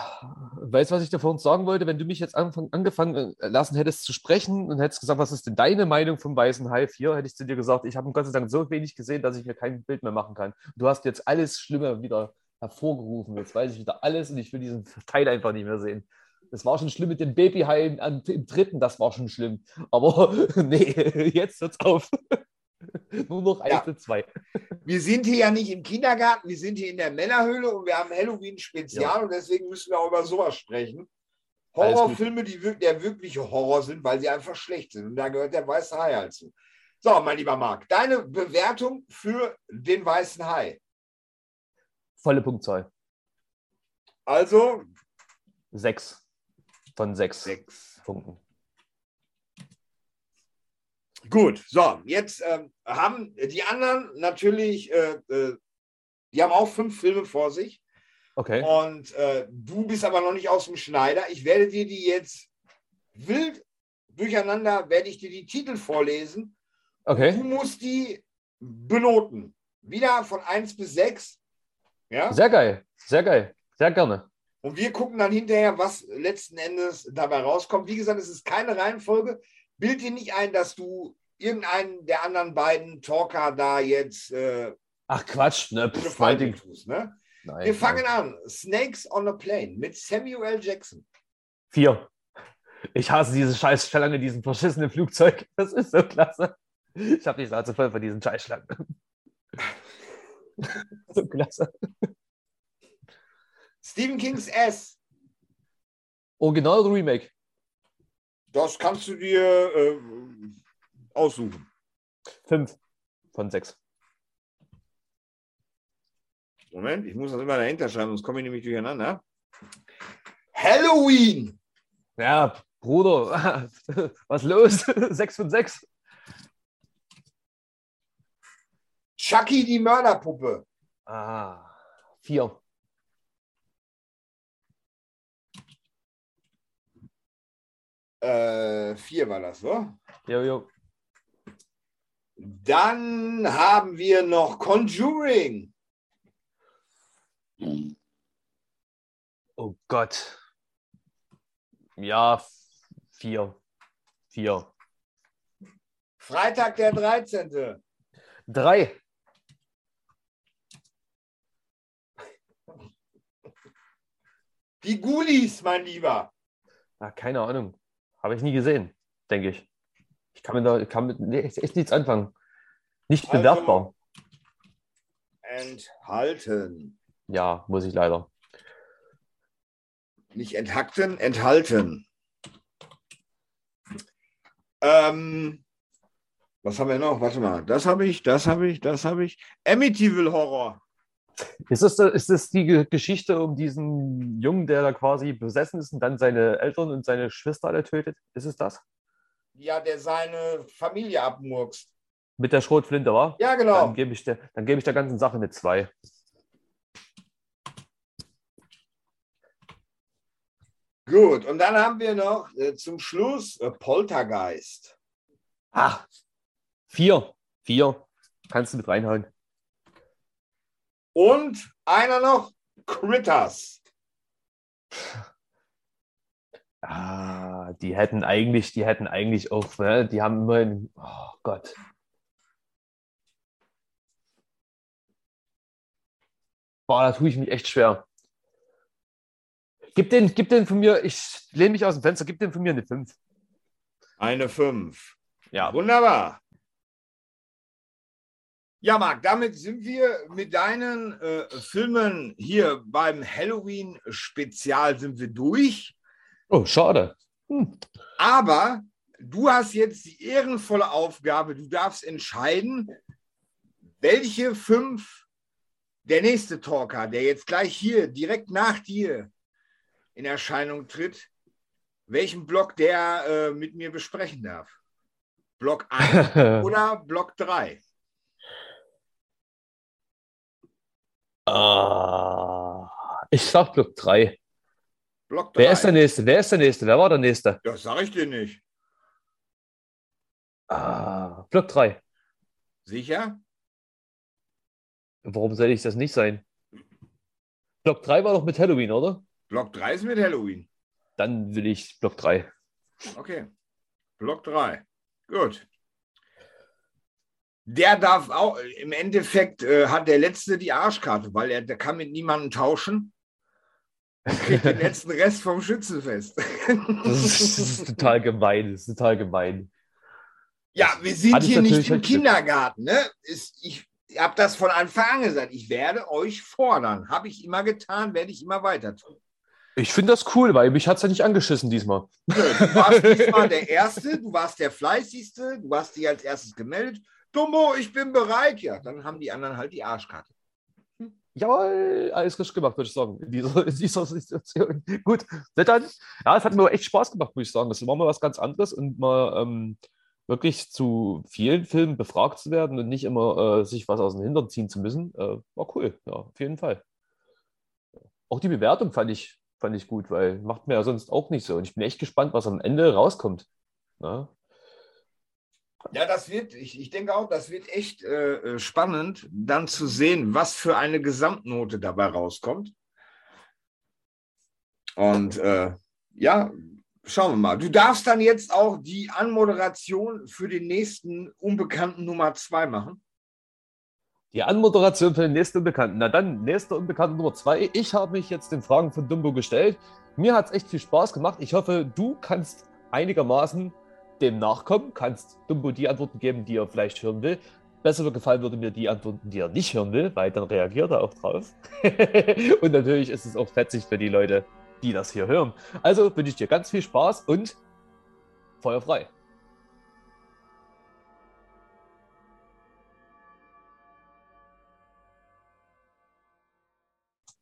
weißt du, was ich dir vorhin sagen wollte? Wenn du mich jetzt anfang, angefangen äh, lassen hättest zu sprechen und hättest gesagt, was ist denn deine Meinung vom Weißen Hai 4, hätte ich zu dir gesagt, ich habe Gott sei Dank so wenig gesehen, dass ich mir kein Bild mehr machen kann. Du hast jetzt alles Schlimme wieder hervorgerufen. Jetzt weiß ich wieder alles und ich will diesen Teil einfach nicht mehr sehen. Das war schon schlimm mit dem Babyhai im, im dritten, das war schon schlimm. Aber nee, jetzt hört's auf. Nur noch eins ja. zwei. Wir sind hier ja nicht im Kindergarten, wir sind hier in der Männerhöhle und wir haben Halloween-Spezial ja. und deswegen müssen wir auch über sowas sprechen. Horrorfilme, die der wirkliche Horror sind, weil sie einfach schlecht sind. Und da gehört der Weiße Hai halt zu. So, mein lieber Marc, deine Bewertung für den Weißen Hai? Volle Punktzahl. Also? Sechs von sechs, sechs. Punkten. Gut, so, jetzt äh, haben die anderen natürlich, äh, äh, die haben auch fünf Filme vor sich. Okay. Und äh, du bist aber noch nicht aus dem Schneider. Ich werde dir die jetzt wild durcheinander, werde ich dir die Titel vorlesen. Okay. Du musst die benoten. Wieder von 1 bis 6. Ja? Sehr geil, sehr geil, sehr gerne. Und wir gucken dann hinterher, was letzten Endes dabei rauskommt. Wie gesagt, es ist keine Reihenfolge bild dir nicht ein, dass du irgendeinen der anderen beiden Talker da jetzt. Äh, Ach Quatsch, ne? Pff, tust, ne? Nein, Wir fangen nein. an. Snakes on a Plane mit Samuel Jackson. Vier. Ich hasse diese scheiß Schlange, diesen verschissenen Flugzeug. Das ist so klasse. Ich habe die Schnauze voll von diesen Scheißschlangen. so klasse. Stephen Kings S. Original Remake? Das kannst du dir äh, aussuchen. Fünf von sechs. Moment, ich muss das immer dahinter schreiben, sonst komme ich nämlich durcheinander. Halloween! Ja, Bruder, was los? 6 von 6. Chucky, die Mörderpuppe. Ah, 4. Äh, vier war das, so? Jo, jo. Dann haben wir noch Conjuring. Oh Gott. Ja, vier. Vier. Freitag der 13. Drei. Die Ghoulies, mein Lieber. Ah, keine Ahnung. Habe ich nie gesehen, denke ich. Ich kann mir da kann mit nee, echt nichts anfangen. Nicht also, bewertbar. Enthalten. Ja, muss ich leider. Nicht enthackten, enthalten. Ähm, was haben wir noch? Warte mal, das habe ich, das habe ich, das habe ich. Amityville Horror. Ist das, ist das die Geschichte um diesen Jungen, der da quasi besessen ist und dann seine Eltern und seine Schwester alle tötet? Ist es das? Ja, der seine Familie abmurkst. Mit der Schrotflinte, war? Ja, genau. Dann gebe ich, der, geb ich der ganzen Sache eine 2. Gut, und dann haben wir noch äh, zum Schluss äh, Poltergeist. Ach, vier. Vier. Kannst du mit reinhauen. Und einer noch, Critters. Ah, die hätten eigentlich, die hätten eigentlich auch, ne, die haben immer, oh Gott. Boah, da tue ich mich echt schwer. Gib den, gib den von mir, ich lehne mich aus dem Fenster, gib den von mir eine 5. Eine 5. Ja. Wunderbar. Ja, Marc, damit sind wir mit deinen äh, Filmen hier beim Halloween-Spezial sind wir durch. Oh, schade. Hm. Aber du hast jetzt die ehrenvolle Aufgabe, du darfst entscheiden, welche fünf der nächste Talker, der jetzt gleich hier direkt nach dir in Erscheinung tritt, welchen Block der äh, mit mir besprechen darf. Block 1 oder Block 3? Uh, ich sag Block 3. Block 3. Wer ist der Nächste? Wer ist der Nächste? Wer war der Nächste? Das sage ich dir nicht. Ah, Block 3. Sicher? Warum soll ich das nicht sein? Block 3 war doch mit Halloween, oder? Block 3 ist mit Halloween. Dann will ich Block 3. Okay. Block 3. Gut. Der darf auch, im Endeffekt äh, hat der Letzte die Arschkarte, weil er der kann mit niemandem tauschen. Er kriegt den letzten Rest vom Schützenfest. Das ist, das ist, total gemein. Das ist total gemein. Ja, wir sind hier nicht im Kindergarten. Ne? Ist, ich habe das von Anfang an gesagt. Ich werde euch fordern. Habe ich immer getan, werde ich immer weiter tun. Ich finde das cool, weil mich hat es ja nicht angeschissen diesmal. du warst diesmal der Erste, du warst der Fleißigste, du hast dich als erstes gemeldet. Dumbo, ich bin bereit. Ja, dann haben die anderen halt die Arschkarte. Jawohl, alles richtig gemacht, würde ich sagen, in dieser, in dieser Situation. Gut, dann, ja, es hat mir echt Spaß gemacht, muss ich sagen. Das war mal was ganz anderes und mal ähm, wirklich zu vielen Filmen befragt zu werden und nicht immer äh, sich was aus dem Hintern ziehen zu müssen, äh, war cool, ja, auf jeden Fall. Auch die Bewertung fand ich, fand ich gut, weil macht mir ja sonst auch nicht so. Und ich bin echt gespannt, was am Ende rauskommt. Ja, ja, das wird, ich, ich denke auch, das wird echt äh, äh, spannend, dann zu sehen, was für eine Gesamtnote dabei rauskommt. Und äh, ja, schauen wir mal. Du darfst dann jetzt auch die Anmoderation für den nächsten Unbekannten Nummer zwei machen. Die Anmoderation für den nächsten Unbekannten. Na dann, nächster Unbekannten Nummer zwei. Ich habe mich jetzt den Fragen von Dumbo gestellt. Mir hat es echt viel Spaß gemacht. Ich hoffe, du kannst einigermaßen dem nachkommen, kannst Dumbo die Antworten geben, die er vielleicht hören will. Besser gefallen würde mir die Antworten, die er nicht hören will, weil dann reagiert er auch drauf. und natürlich ist es auch fetzig für die Leute, die das hier hören. Also wünsche ich dir ganz viel Spaß und Feuer frei.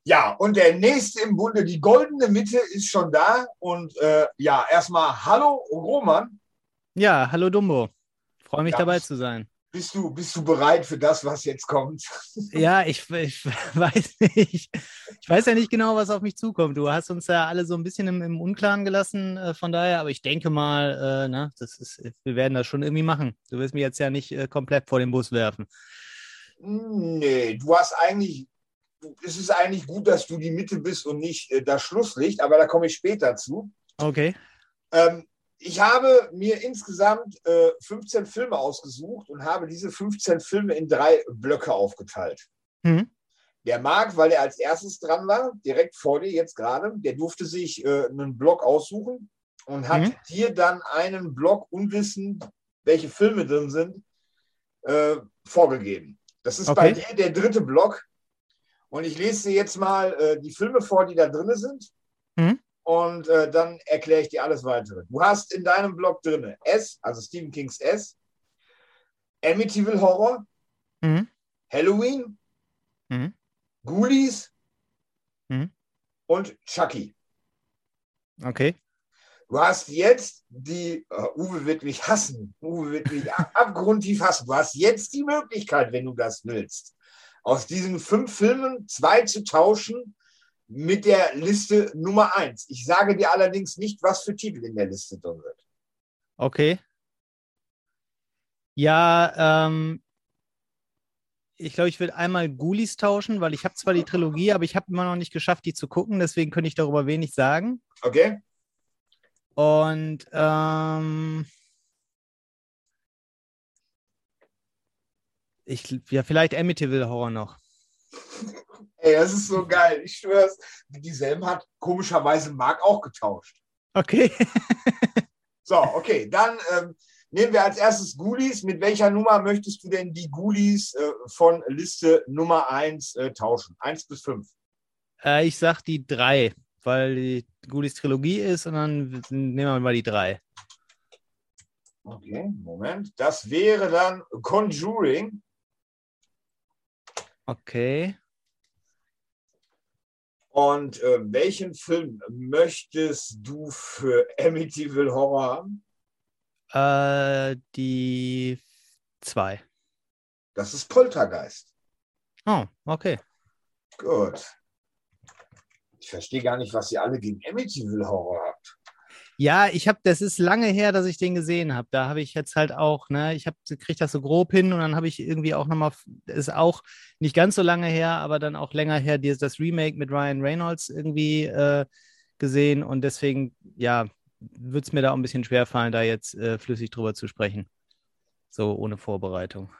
Ja, und der nächste im Bunde, die goldene Mitte, ist schon da. Und äh, ja, erstmal Hallo, Roman. Ja, hallo Dumbo. Freue mich ja, dabei zu sein. Bist du, bist du bereit für das, was jetzt kommt? Ja, ich, ich weiß nicht. Ich weiß ja nicht genau, was auf mich zukommt. Du hast uns ja alle so ein bisschen im, im Unklaren gelassen, äh, von daher, aber ich denke mal, äh, na, das ist, wir werden das schon irgendwie machen. Du wirst mich jetzt ja nicht äh, komplett vor den Bus werfen. Nee, du hast eigentlich, es ist eigentlich gut, dass du die Mitte bist und nicht äh, das Schlusslicht, aber da komme ich später zu. Okay. Ähm, ich habe mir insgesamt äh, 15 Filme ausgesucht und habe diese 15 Filme in drei Blöcke aufgeteilt. Mhm. Der Marc, weil er als erstes dran war, direkt vor dir jetzt gerade, der durfte sich äh, einen Block aussuchen und hat mhm. dir dann einen Block unwissend, welche Filme drin sind, äh, vorgegeben. Das ist okay. bei dir der dritte Block. Und ich lese dir jetzt mal äh, die Filme vor, die da drin sind. Mhm und äh, dann erkläre ich dir alles weitere. Du hast in deinem Blog drin S, also Stephen Kings S, Amityville Horror, mhm. Halloween, mhm. Ghoulies mhm. und Chucky. Okay. Du hast jetzt die, uh, Uwe wird mich hassen, Uwe wird mich abgrundtief hassen. Du hast jetzt die Möglichkeit, wenn du das willst, aus diesen fünf Filmen zwei zu tauschen mit der Liste Nummer 1. Ich sage dir allerdings nicht, was für Titel in der Liste drin wird. Okay. Ja, ähm, ich glaube, ich würde einmal Ghoulies tauschen, weil ich habe zwar die Trilogie, aber ich habe immer noch nicht geschafft, die zu gucken, deswegen könnte ich darüber wenig sagen. Okay. Und ähm, ich, ja, vielleicht Amityville Horror noch. Ey, das ist so geil. Ich schwör's. Dieselben hat komischerweise Marc auch getauscht. Okay. so, okay. Dann ähm, nehmen wir als erstes Ghoulies. Mit welcher Nummer möchtest du denn die Ghoulies äh, von Liste Nummer 1 äh, tauschen? 1 bis 5. Äh, ich sag die 3, weil die Ghoulies Trilogie ist und dann nehmen wir mal die 3. Okay, Moment. Das wäre dann Conjuring. Okay. Und äh, welchen Film möchtest du für Amityville Horror haben? Äh, die zwei. Das ist Poltergeist. Oh, okay. Gut. Ich verstehe gar nicht, was ihr alle gegen Amityville Horror habt. Ja, ich habe, das ist lange her, dass ich den gesehen habe. Da habe ich jetzt halt auch, ne, ich habe kriege das so grob hin und dann habe ich irgendwie auch nochmal, ist auch nicht ganz so lange her, aber dann auch länger her, das Remake mit Ryan Reynolds irgendwie äh, gesehen und deswegen, ja, wird es mir da auch ein bisschen schwer fallen, da jetzt äh, flüssig drüber zu sprechen. So ohne Vorbereitung.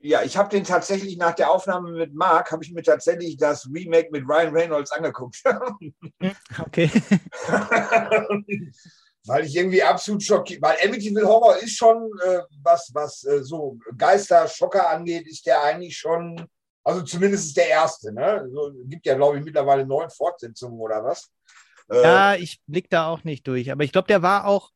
Ja, ich habe den tatsächlich nach der Aufnahme mit Mark, habe ich mir tatsächlich das Remake mit Ryan Reynolds angeguckt. okay. weil ich irgendwie absolut schockiert, weil Amityville Horror ist schon, äh, was, was äh, so Geister-Schocker angeht, ist der eigentlich schon, also zumindest ist der erste, ne? So, gibt ja, glaube ich, mittlerweile neun Fortsetzungen oder was. Äh, ja, ich blick da auch nicht durch, aber ich glaube, der war auch,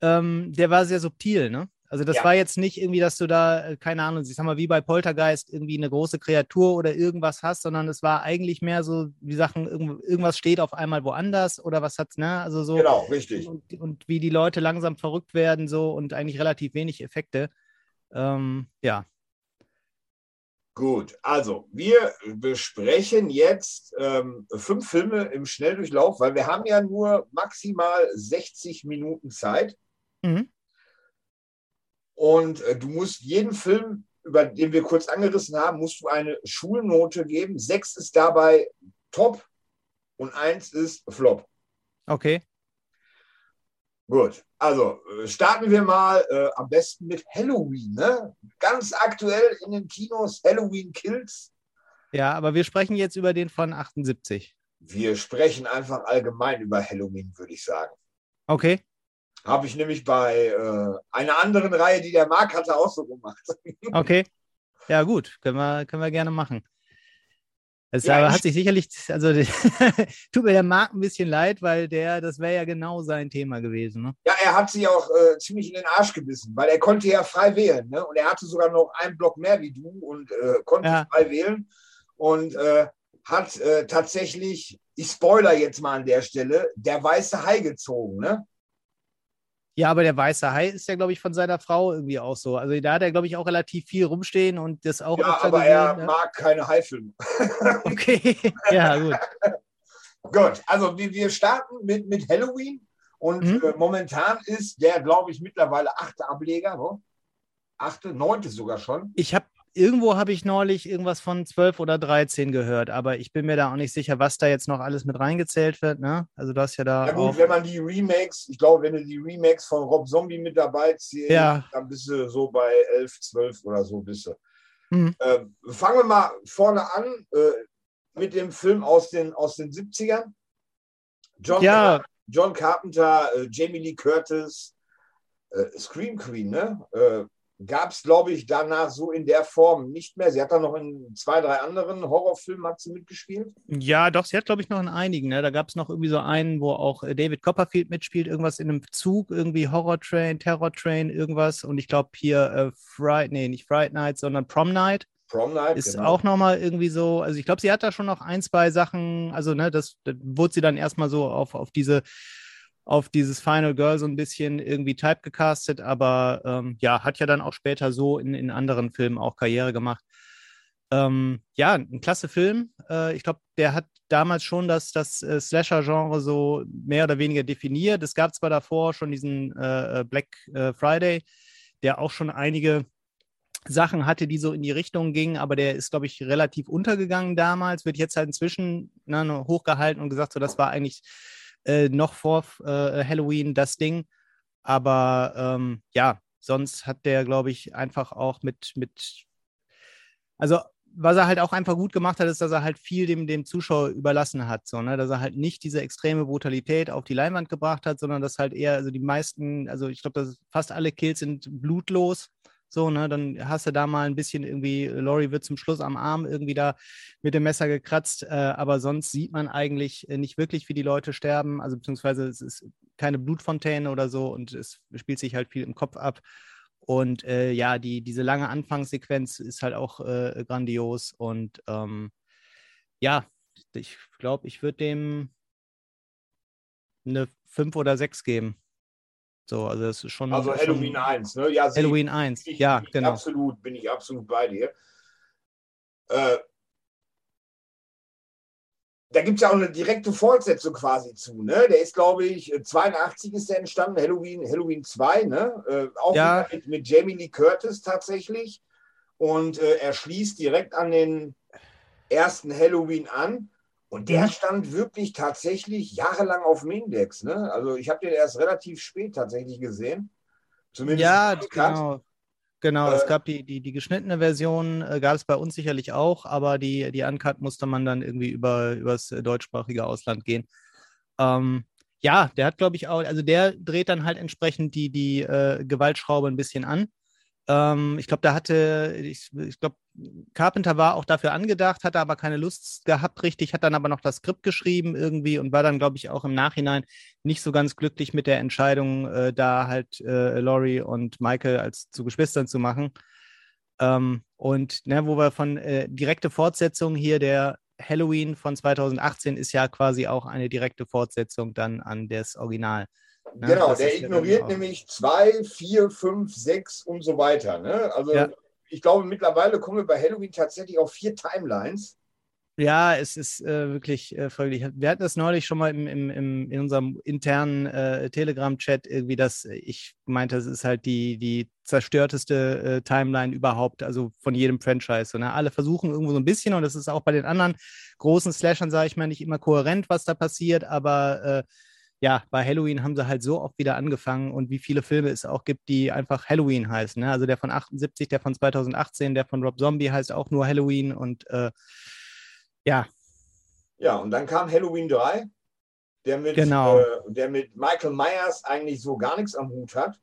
ähm, der war sehr subtil, ne? Also das ja. war jetzt nicht irgendwie, dass du da, äh, keine Ahnung, ich sag mal, wie bei Poltergeist irgendwie eine große Kreatur oder irgendwas hast, sondern es war eigentlich mehr so, wie Sachen, irgendwas steht auf einmal woanders oder was hat's, ne? Also so. Genau, richtig. Und, und wie die Leute langsam verrückt werden so und eigentlich relativ wenig Effekte. Ähm, ja. Gut, also wir besprechen jetzt ähm, fünf Filme im Schnelldurchlauf, weil wir haben ja nur maximal 60 Minuten Zeit. Mhm. Und äh, du musst jeden Film, über den wir kurz angerissen haben, musst du eine Schulnote geben. Sechs ist dabei top und eins ist flop. Okay. Gut, also äh, starten wir mal äh, am besten mit Halloween. Ne? Ganz aktuell in den Kinos Halloween Kills. Ja, aber wir sprechen jetzt über den von 78. Wir sprechen einfach allgemein über Halloween, würde ich sagen. Okay. Habe ich nämlich bei äh, einer anderen Reihe, die der Marc hatte, auch so gemacht. Okay. Ja, gut. Können wir, können wir gerne machen. Es ja, hat sich sicherlich, also tut mir der Marc ein bisschen leid, weil der, das wäre ja genau sein Thema gewesen. Ne? Ja, er hat sich auch äh, ziemlich in den Arsch gebissen, weil er konnte ja frei wählen. Ne? Und er hatte sogar noch einen Block mehr wie du und äh, konnte ja. frei wählen. Und äh, hat äh, tatsächlich, ich spoiler jetzt mal an der Stelle, der weiße Hai gezogen, ne? Ja, aber der weiße Hai ist ja, glaube ich, von seiner Frau irgendwie auch so. Also da hat er, glaube ich, auch relativ viel rumstehen und das auch. Ja, aber gesehen, er ne? mag keine Haifilme. okay, ja, gut. gut, also wir, wir starten mit, mit Halloween und mhm. äh, momentan ist der, glaube ich, mittlerweile achte Ableger, ne? achte, neunte sogar schon. Ich habe irgendwo habe ich neulich irgendwas von 12 oder 13 gehört, aber ich bin mir da auch nicht sicher, was da jetzt noch alles mit reingezählt wird. Ne? Also du hast ja da. Ja gut, wenn man die Remakes, ich glaube, wenn du die Remakes von Rob Zombie mit dabei ziehst, ja. dann bist du so bei 11, 12 oder so bist du. Mhm. Äh, fangen wir mal vorne an äh, mit dem Film aus den, aus den 70ern. John, ja. John Carpenter, äh, Jamie Lee Curtis, äh, Scream Queen, ne? Gab es, glaube ich, danach so in der Form nicht mehr. Sie hat dann noch in zwei, drei anderen Horrorfilmen hat sie mitgespielt. Ja, doch, sie hat, glaube ich, noch in einigen. Ne? Da gab es noch irgendwie so einen, wo auch äh, David Copperfield mitspielt, irgendwas in einem Zug, irgendwie Horror Train, Terror Train, irgendwas. Und ich glaube hier äh, Friday, nee, nicht Friday Night, sondern Prom Night. Prom Night ist genau. auch nochmal irgendwie so, also ich glaube, sie hat da schon noch ein, zwei Sachen, also ne, das, das wurde sie dann erstmal so auf, auf diese auf dieses Final Girl so ein bisschen irgendwie typegecastet, aber ähm, ja, hat ja dann auch später so in, in anderen Filmen auch Karriere gemacht. Ähm, ja, ein klasse Film. Äh, ich glaube, der hat damals schon das, das äh, Slasher-Genre so mehr oder weniger definiert. Es gab zwar davor schon diesen äh, äh Black äh, Friday, der auch schon einige Sachen hatte, die so in die Richtung gingen, aber der ist, glaube ich, relativ untergegangen damals, wird jetzt halt inzwischen ne, hochgehalten und gesagt, so das war eigentlich äh, noch vor äh, Halloween das Ding. Aber ähm, ja, sonst hat der, glaube ich, einfach auch mit, mit, also was er halt auch einfach gut gemacht hat, ist, dass er halt viel dem, dem Zuschauer überlassen hat. So, ne? Dass er halt nicht diese extreme Brutalität auf die Leinwand gebracht hat, sondern dass halt eher, also die meisten, also ich glaube, fast alle Kills sind blutlos. So, ne, dann hast du da mal ein bisschen irgendwie, Lori wird zum Schluss am Arm irgendwie da mit dem Messer gekratzt, äh, aber sonst sieht man eigentlich äh, nicht wirklich, wie die Leute sterben. Also beziehungsweise es ist keine Blutfontäne oder so und es spielt sich halt viel im Kopf ab. Und äh, ja, die, diese lange Anfangssequenz ist halt auch äh, grandios. Und ähm, ja, ich glaube, ich würde dem eine 5 oder 6 geben. So, also das ist schon. Also Halloween schon, 1, ne? Ja, Halloween 1, ich, ja, ich, genau. Absolut, bin ich absolut bei dir. Äh, da gibt es ja auch eine direkte Fortsetzung quasi zu, ne? Der ist, glaube ich, 82 ist der entstanden, Halloween, Halloween 2, ne? Äh, auch ja. mit, mit, Jamie Lee Curtis tatsächlich. Und äh, er schließt direkt an den ersten Halloween an. Und der stand wirklich tatsächlich jahrelang auf dem Index. Ne? Also ich habe den erst relativ spät tatsächlich gesehen. Zumindest ja, genau. Genau, äh, es gab die, die, die geschnittene Version, äh, gab es bei uns sicherlich auch, aber die, die Uncut musste man dann irgendwie über übers deutschsprachige Ausland gehen. Ähm, ja, der hat, glaube ich, auch, also der dreht dann halt entsprechend die, die äh, Gewaltschraube ein bisschen an. Ähm, ich glaube, da hatte, ich, ich glaube, Carpenter war auch dafür angedacht, hatte aber keine Lust gehabt, richtig, hat dann aber noch das Skript geschrieben irgendwie und war dann, glaube ich, auch im Nachhinein nicht so ganz glücklich mit der Entscheidung, äh, da halt äh, Laurie und Michael als zu Geschwistern zu machen. Ähm, und ne, wo wir von äh, direkte Fortsetzung hier, der Halloween von 2018 ist ja quasi auch eine direkte Fortsetzung dann an das Original. Ne? Genau, der ignoriert nämlich zwei, vier, fünf, sechs und so weiter. Ne? Also ja. Ich glaube, mittlerweile kommen wir bei Halloween tatsächlich auf vier Timelines. Ja, es ist äh, wirklich äh, folglich. Wir hatten das neulich schon mal im, im, im in unserem internen äh, Telegram-Chat irgendwie, dass ich meinte, es ist halt die, die zerstörteste äh, Timeline überhaupt, also von jedem Franchise. Ne? Alle versuchen irgendwo so ein bisschen, und das ist auch bei den anderen großen Slashern, sage ich mal, nicht immer kohärent, was da passiert, aber äh, ja, bei Halloween haben sie halt so oft wieder angefangen und wie viele Filme es auch gibt, die einfach Halloween heißen. Ne? Also der von 78, der von 2018, der von Rob Zombie heißt auch nur Halloween und äh, ja. Ja, und dann kam Halloween 3, der mit, genau. äh, der mit Michael Myers eigentlich so gar nichts am Hut hat.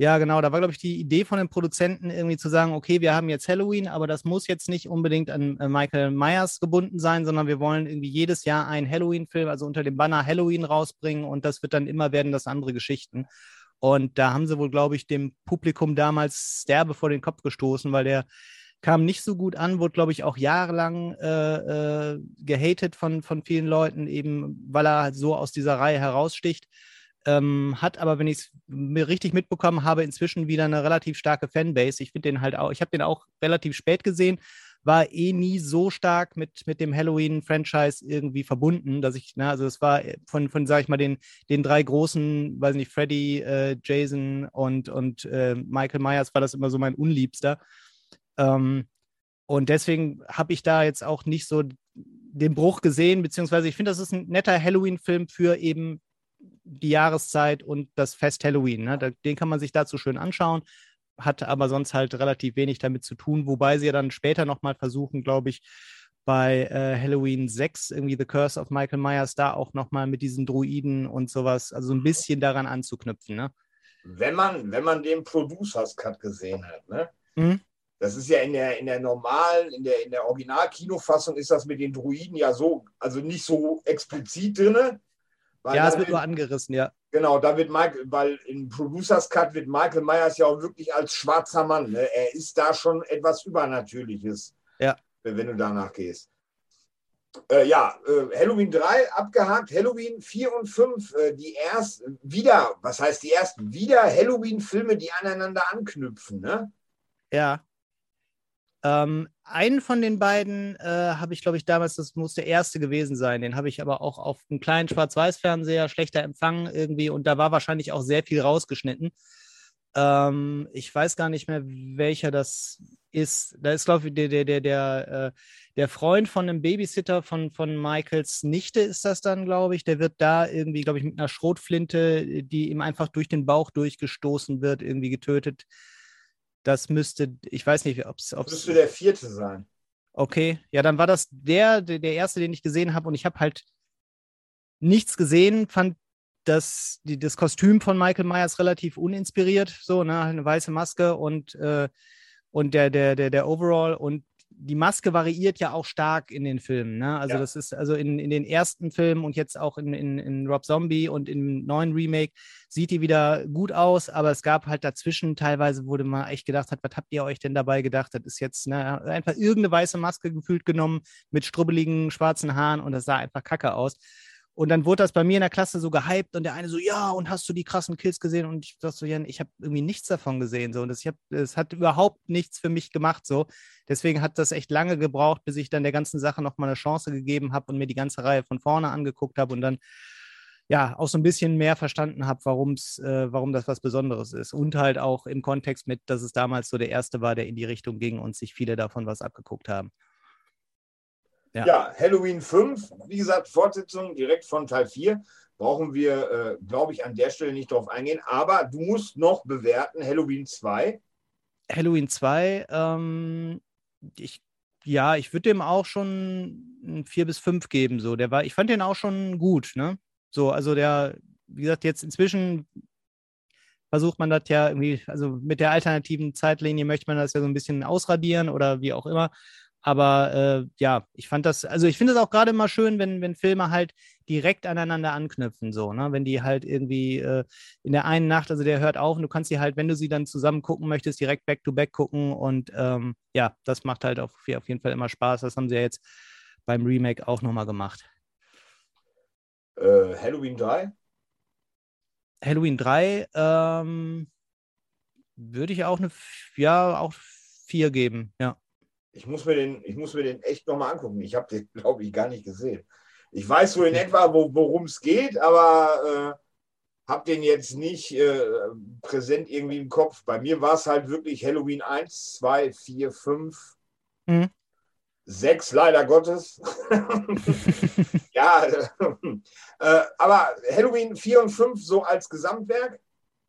Ja, genau. Da war, glaube ich, die Idee von den Produzenten irgendwie zu sagen, okay, wir haben jetzt Halloween, aber das muss jetzt nicht unbedingt an äh, Michael Myers gebunden sein, sondern wir wollen irgendwie jedes Jahr einen Halloween-Film, also unter dem Banner Halloween rausbringen und das wird dann immer werden das andere Geschichten. Und da haben sie wohl, glaube ich, dem Publikum damals Sterbe vor den Kopf gestoßen, weil der kam nicht so gut an, wurde, glaube ich, auch jahrelang äh, äh, gehatet von, von vielen Leuten, eben weil er halt so aus dieser Reihe heraussticht. Ähm, hat aber, wenn ich es mir richtig mitbekommen habe, inzwischen wieder eine relativ starke Fanbase. Ich finde den halt auch, ich habe den auch relativ spät gesehen, war eh nie so stark mit, mit dem Halloween-Franchise irgendwie verbunden, dass ich, na, also es war von, von sag ich mal, den, den drei großen, weiß nicht, Freddy, äh, Jason und, und äh, Michael Myers war das immer so mein Unliebster. Ähm, und deswegen habe ich da jetzt auch nicht so den Bruch gesehen, beziehungsweise ich finde, das ist ein netter Halloween-Film für eben die Jahreszeit und das Fest Halloween. Ne? Den kann man sich dazu schön anschauen, hat aber sonst halt relativ wenig damit zu tun, wobei sie ja dann später nochmal versuchen, glaube ich, bei äh, Halloween 6, irgendwie The Curse of Michael Myers, da auch nochmal mit diesen Druiden und sowas, also ein bisschen daran anzuknüpfen. Ne? Wenn man, wenn man den Producers Cut gesehen hat, ne? Mhm. Das ist ja in der, in der normalen, in der, in der Original-Kinofassung ist das mit den Druiden ja so, also nicht so explizit drin. Ja, es wird nur angerissen, ja. Genau, da wird Michael, weil im Producers Cut wird Michael Myers ja auch wirklich als schwarzer Mann. Ne? Er ist da schon etwas Übernatürliches, ja. wenn du danach gehst. Äh, ja, äh, Halloween 3 abgehakt, Halloween 4 und 5, äh, die ersten, wieder, was heißt die ersten? Wieder Halloween-Filme, die aneinander anknüpfen, ne? Ja. Ähm, einen von den beiden äh, habe ich, glaube ich, damals, das muss der erste gewesen sein. Den habe ich aber auch auf einem kleinen Schwarz-Weiß-Fernseher, schlechter Empfang irgendwie und da war wahrscheinlich auch sehr viel rausgeschnitten. Ähm, ich weiß gar nicht mehr, welcher das ist. Da ist, glaube ich, der, der, der, der, äh, der Freund von einem Babysitter von, von Michaels Nichte ist das dann, glaube ich. Der wird da irgendwie, glaube ich, mit einer Schrotflinte, die ihm einfach durch den Bauch durchgestoßen wird, irgendwie getötet. Das müsste, ich weiß nicht, ob es. Müsste der vierte sein. Okay, ja, dann war das der, der, der erste, den ich gesehen habe und ich habe halt nichts gesehen, fand das, die, das Kostüm von Michael Myers relativ uninspiriert, so, ne, eine weiße Maske und, äh, und der, der, der, der Overall und die Maske variiert ja auch stark in den Filmen. Ne? Also ja. das ist also in, in den ersten Filmen und jetzt auch in, in, in Rob Zombie und im neuen Remake sieht die wieder gut aus, aber es gab halt dazwischen teilweise, wo man echt gedacht hat, was habt ihr euch denn dabei gedacht? Das ist jetzt ne, einfach irgendeine weiße Maske gefühlt genommen mit strubbeligen schwarzen Haaren und das sah einfach kacke aus. Und dann wurde das bei mir in der Klasse so gehypt und der eine so, ja, und hast du die krassen Kills gesehen? Und ich dachte so, ja, ich habe irgendwie nichts davon gesehen. So. Und das hat überhaupt nichts für mich gemacht. So. Deswegen hat das echt lange gebraucht, bis ich dann der ganzen Sache nochmal eine Chance gegeben habe und mir die ganze Reihe von vorne angeguckt habe und dann ja auch so ein bisschen mehr verstanden habe, äh, warum das was Besonderes ist. Und halt auch im Kontext mit, dass es damals so der erste war, der in die Richtung ging und sich viele davon was abgeguckt haben. Ja. ja, Halloween 5, wie gesagt, Fortsetzung direkt von Teil 4. Brauchen wir, äh, glaube ich, an der Stelle nicht drauf eingehen. Aber du musst noch bewerten Halloween 2. Halloween 2, ähm, ich, ja, ich würde dem auch schon ein 4 bis 5 geben. So. Der war, ich fand den auch schon gut, ne? So, also der, wie gesagt, jetzt inzwischen versucht man das ja irgendwie, also mit der alternativen Zeitlinie möchte man das ja so ein bisschen ausradieren oder wie auch immer. Aber äh, ja, ich fand das, also ich finde es auch gerade immer schön, wenn, wenn Filme halt direkt aneinander anknüpfen, so, ne? Wenn die halt irgendwie äh, in der einen Nacht, also der hört auf und du kannst sie halt, wenn du sie dann zusammen gucken möchtest, direkt back-to-back -back gucken. Und ähm, ja, das macht halt auf, auf jeden Fall immer Spaß. Das haben sie ja jetzt beim Remake auch nochmal gemacht. Äh, Halloween 3? Halloween 3, ähm, würde ich auch eine, ja, auch 4 geben, ja. Ich muss mir den, ich muss mir den echt nochmal angucken. Ich habe den, glaube ich, gar nicht gesehen. Ich weiß so in etwa, wo, worum es geht, aber äh, habe den jetzt nicht äh, präsent irgendwie im Kopf. Bei mir war es halt wirklich Halloween 1, 2, 4, 5, mhm. 6, leider Gottes. ja, äh, aber Halloween 4 und 5 so als Gesamtwerk,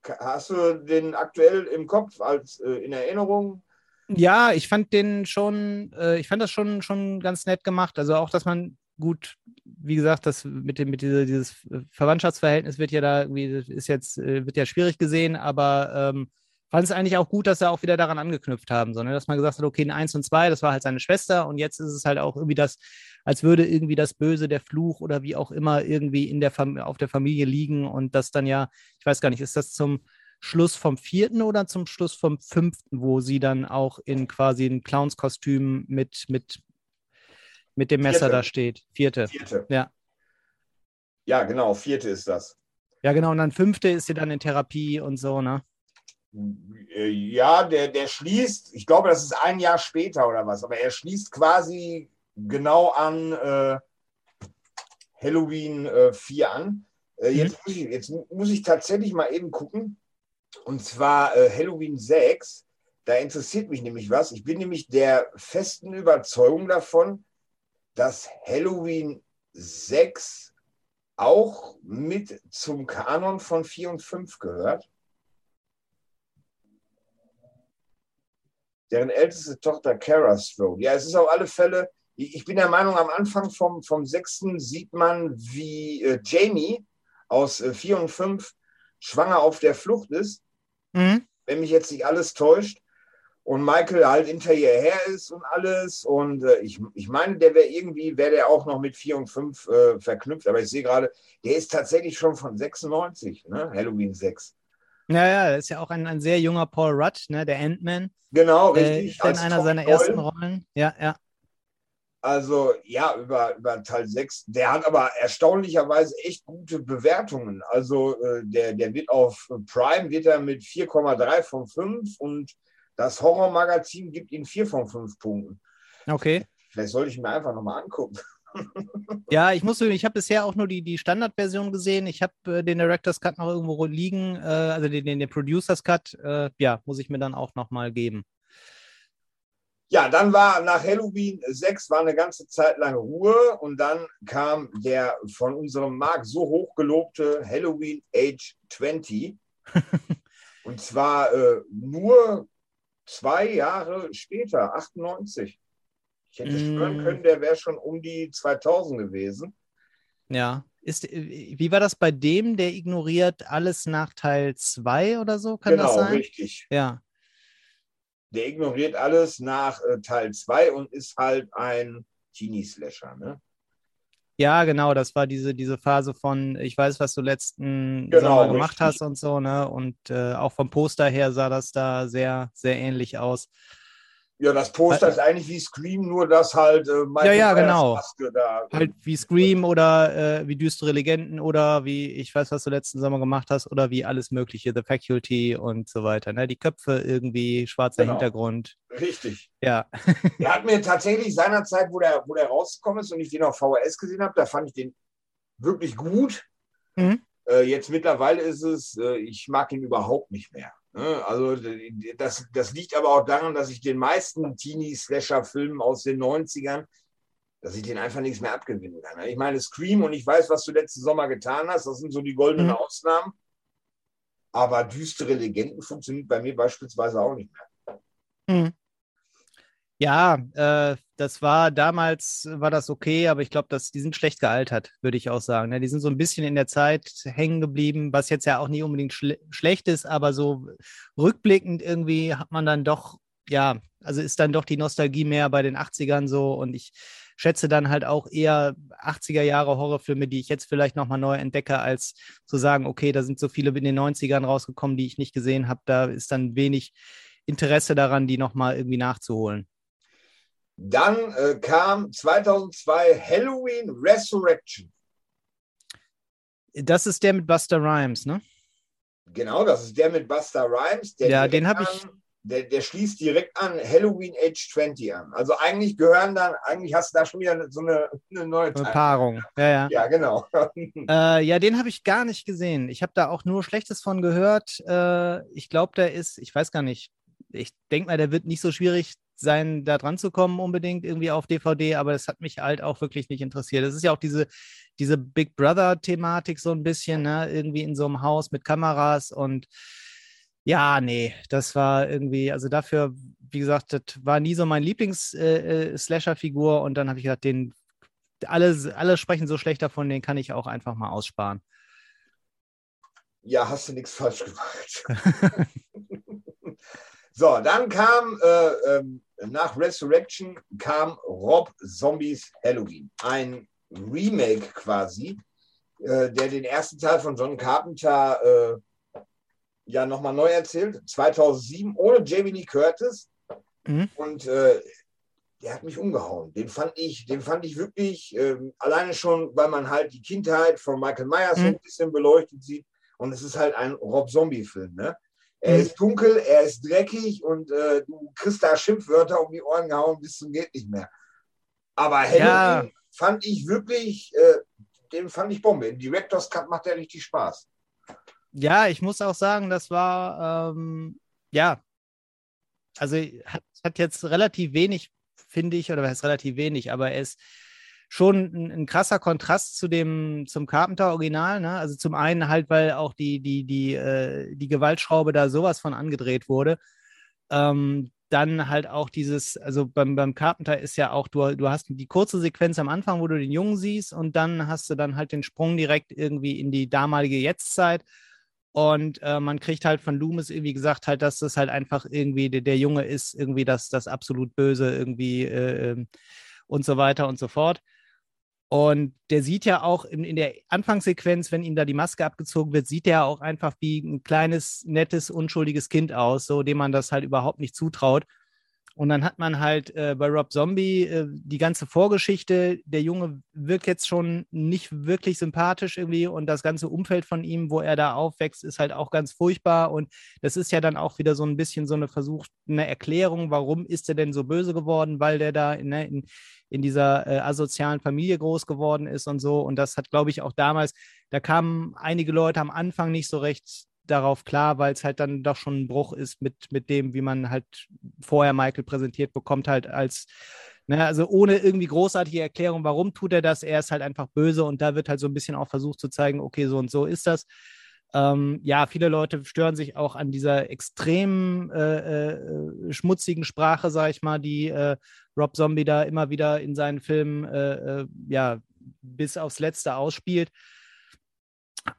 hast du den aktuell im Kopf als äh, in Erinnerung? Ja, ich fand den schon, äh, ich fand das schon, schon ganz nett gemacht. Also auch, dass man gut, wie gesagt, das mit dem, mit dieser, dieses Verwandtschaftsverhältnis wird ja da irgendwie, ist jetzt, äh, wird ja schwierig gesehen, aber ähm, fand es eigentlich auch gut, dass sie auch wieder daran angeknüpft haben, sondern dass man gesagt hat, okay, in 1 und 2, das war halt seine Schwester und jetzt ist es halt auch irgendwie das, als würde irgendwie das Böse, der Fluch oder wie auch immer irgendwie in der auf der Familie liegen und das dann ja, ich weiß gar nicht, ist das zum Schluss vom vierten oder zum Schluss vom fünften, wo sie dann auch in quasi ein Clownskostüm mit, mit, mit dem Messer vierte. da steht? Vierte. Vierte. Ja. Ja, genau, vierte ist das. Ja, genau. Und dann fünfte ist sie dann in Therapie und so, ne? Ja, der, der schließt, ich glaube, das ist ein Jahr später oder was, aber er schließt quasi genau an äh, Halloween äh, 4 an. Äh, jetzt, mhm. muss ich, jetzt muss ich tatsächlich mal eben gucken. Und zwar äh, Halloween 6. Da interessiert mich nämlich was. Ich bin nämlich der festen Überzeugung davon, dass Halloween 6 auch mit zum Kanon von 4 und 5 gehört. deren älteste Tochter Kara Strode. Ja, es ist auf alle Fälle, ich bin der Meinung, am Anfang vom, vom sechsten sieht man, wie äh, Jamie aus äh, 4 und 5 schwanger auf der Flucht ist, mhm. wenn mich jetzt nicht alles täuscht. Und Michael halt hinter ihr her ist und alles. Und äh, ich, ich meine, der wäre irgendwie, wäre der auch noch mit 4 und 5 äh, verknüpft. Aber ich sehe gerade, der ist tatsächlich schon von 96, ne? Halloween 6. Naja, ist ja auch ein, ein sehr junger Paul Rudd, ne, der Ant-Man. Genau, richtig. Äh, in einer seiner Doll. ersten Rollen. Ja, ja. Also ja, über, über Teil 6. Der hat aber erstaunlicherweise echt gute Bewertungen. Also äh, der, der wird auf Prime wird er mit 4,3 von 5 und das Horrormagazin gibt ihm 4 von 5 Punkten. Okay. Vielleicht sollte ich mir einfach nochmal angucken. Ja, ich muss, ich habe bisher auch nur die, die Standardversion gesehen. Ich habe äh, den Director's Cut noch irgendwo liegen, äh, also den, den, den Producer's Cut. Äh, ja, muss ich mir dann auch nochmal geben. Ja, dann war nach Halloween 6 war eine ganze Zeit lang Ruhe und dann kam der von unserem Marc so hoch gelobte Halloween Age 20. und zwar äh, nur zwei Jahre später, 98. Ich hätte mm. schwören können, der wäre schon um die 2000 gewesen. Ja. Ist, wie war das bei dem, der ignoriert alles nach Teil 2 oder so? Kann genau, das sein? Genau, richtig. Ja. Der ignoriert alles nach äh, Teil 2 und ist halt ein Teenie-Slasher, ne? Ja, genau, das war diese, diese Phase von, ich weiß, was du letzten genau, Sommer gemacht richtig. hast und so, ne? Und äh, auch vom Poster her sah das da sehr, sehr ähnlich aus. Ja, das Poster äh, ist eigentlich wie Scream, nur dass halt äh, Ja, ja, genau. Maske da. Halt wie Scream oder äh, wie düstere Legenden oder wie, ich weiß, was du letzten Sommer gemacht hast, oder wie alles Mögliche, The Faculty und so weiter. Ne? Die Köpfe irgendwie, schwarzer genau. Hintergrund. Richtig. Ja. der hat mir tatsächlich seinerzeit, wo der, wo der rausgekommen ist und ich den auf VHS gesehen habe, da fand ich den wirklich gut. Mhm. Äh, jetzt mittlerweile ist es, äh, ich mag ihn überhaupt nicht mehr. Ne? Also das, das liegt aber auch daran, dass ich den meisten Teenie-Slasher-Filmen aus den 90ern, dass ich den einfach nichts mehr abgewinnen kann. Ich meine, Scream und ich weiß, was du letzten Sommer getan hast, das sind so die goldenen mhm. Ausnahmen. Aber düstere Legenden funktioniert bei mir beispielsweise auch nicht mehr. Mhm. Ja, äh, das war damals, war das okay, aber ich glaube, die sind schlecht gealtert, würde ich auch sagen. Ne? Die sind so ein bisschen in der Zeit hängen geblieben, was jetzt ja auch nicht unbedingt schle schlecht ist, aber so rückblickend irgendwie hat man dann doch, ja, also ist dann doch die Nostalgie mehr bei den 80ern so und ich schätze dann halt auch eher 80er Jahre Horrorfilme, die ich jetzt vielleicht nochmal neu entdecke, als zu sagen, okay, da sind so viele in den 90ern rausgekommen, die ich nicht gesehen habe. Da ist dann wenig Interesse daran, die nochmal irgendwie nachzuholen. Dann äh, kam 2002 Halloween Resurrection. Das ist der mit Buster Rhymes, ne? Genau, das ist der mit Buster Rhymes. ja, den habe ich. Der, der, schließt direkt an Halloween Age 20 an. Also eigentlich gehören dann, eigentlich hast du da schon wieder so eine, eine neue eine Paarung. Ja, ja. Ja, genau. äh, ja, den habe ich gar nicht gesehen. Ich habe da auch nur Schlechtes von gehört. Äh, ich glaube, der ist, ich weiß gar nicht, ich denke mal, der wird nicht so schwierig sein, da dran zu kommen, unbedingt irgendwie auf DVD, aber das hat mich halt auch wirklich nicht interessiert. Das ist ja auch diese, diese Big Brother-Thematik so ein bisschen, ne? irgendwie in so einem Haus mit Kameras und ja, nee, das war irgendwie, also dafür, wie gesagt, das war nie so mein Lieblings-Slasher-Figur äh, äh und dann habe ich gesagt, den, alle, alle sprechen so schlecht davon, den kann ich auch einfach mal aussparen. Ja, hast du nichts falsch gemacht. so, dann kam äh, ähm, nach Resurrection kam Rob Zombies Halloween. Ein Remake quasi, äh, der den ersten Teil von John Carpenter äh, ja nochmal neu erzählt, 2007 ohne Jamie Lee Curtis. Mhm. Und äh, der hat mich umgehauen. Den fand ich, den fand ich wirklich, äh, alleine schon, weil man halt die Kindheit von Michael Myers mhm. ein bisschen beleuchtet sieht. Und es ist halt ein Rob Zombie-Film. Ne? Er mhm. ist dunkel, er ist dreckig und äh, du kriegst da Schimpfwörter um die Ohren gehauen bis zum geht nicht mehr. Aber Halloween ja. fand ich wirklich, äh, den fand ich Bombe. Im Director's Cut macht der richtig Spaß. Ja, ich muss auch sagen, das war, ähm, ja, also hat, hat jetzt relativ wenig, finde ich, oder was heißt relativ wenig, aber er ist schon ein, ein, krasser Kontrast zu dem, zum Carpenter-Original. Ne? Also zum einen halt, weil auch die, die, die, äh, die Gewaltschraube da sowas von angedreht wurde. Ähm, dann halt auch dieses, also beim, beim Carpenter ist ja auch, du, du hast die kurze Sequenz am Anfang, wo du den Jungen siehst und dann hast du dann halt den Sprung direkt irgendwie in die damalige Jetztzeit und äh, man kriegt halt von Loomis irgendwie gesagt, halt, dass das halt einfach irgendwie der, der Junge ist, irgendwie das, das absolut Böse irgendwie äh, ähm, und so weiter und so fort. Und der sieht ja auch in, in der Anfangssequenz, wenn ihm da die Maske abgezogen wird, sieht er auch einfach wie ein kleines, nettes, unschuldiges Kind aus, so dem man das halt überhaupt nicht zutraut. Und dann hat man halt äh, bei Rob Zombie äh, die ganze Vorgeschichte. Der Junge wirkt jetzt schon nicht wirklich sympathisch irgendwie und das ganze Umfeld von ihm, wo er da aufwächst, ist halt auch ganz furchtbar. Und das ist ja dann auch wieder so ein bisschen so eine versuchte Erklärung, warum ist er denn so böse geworden, weil der da ne, in, in dieser äh, asozialen Familie groß geworden ist und so. Und das hat, glaube ich, auch damals, da kamen einige Leute am Anfang nicht so recht darauf klar, weil es halt dann doch schon ein Bruch ist mit, mit dem, wie man halt vorher Michael präsentiert bekommt, halt als, ne, also ohne irgendwie großartige Erklärung, warum tut er das, er ist halt einfach böse und da wird halt so ein bisschen auch versucht zu zeigen, okay, so und so ist das. Ähm, ja, viele Leute stören sich auch an dieser extrem äh, äh, schmutzigen Sprache, sag ich mal, die äh, Rob Zombie da immer wieder in seinen Filmen äh, äh, ja bis aufs Letzte ausspielt.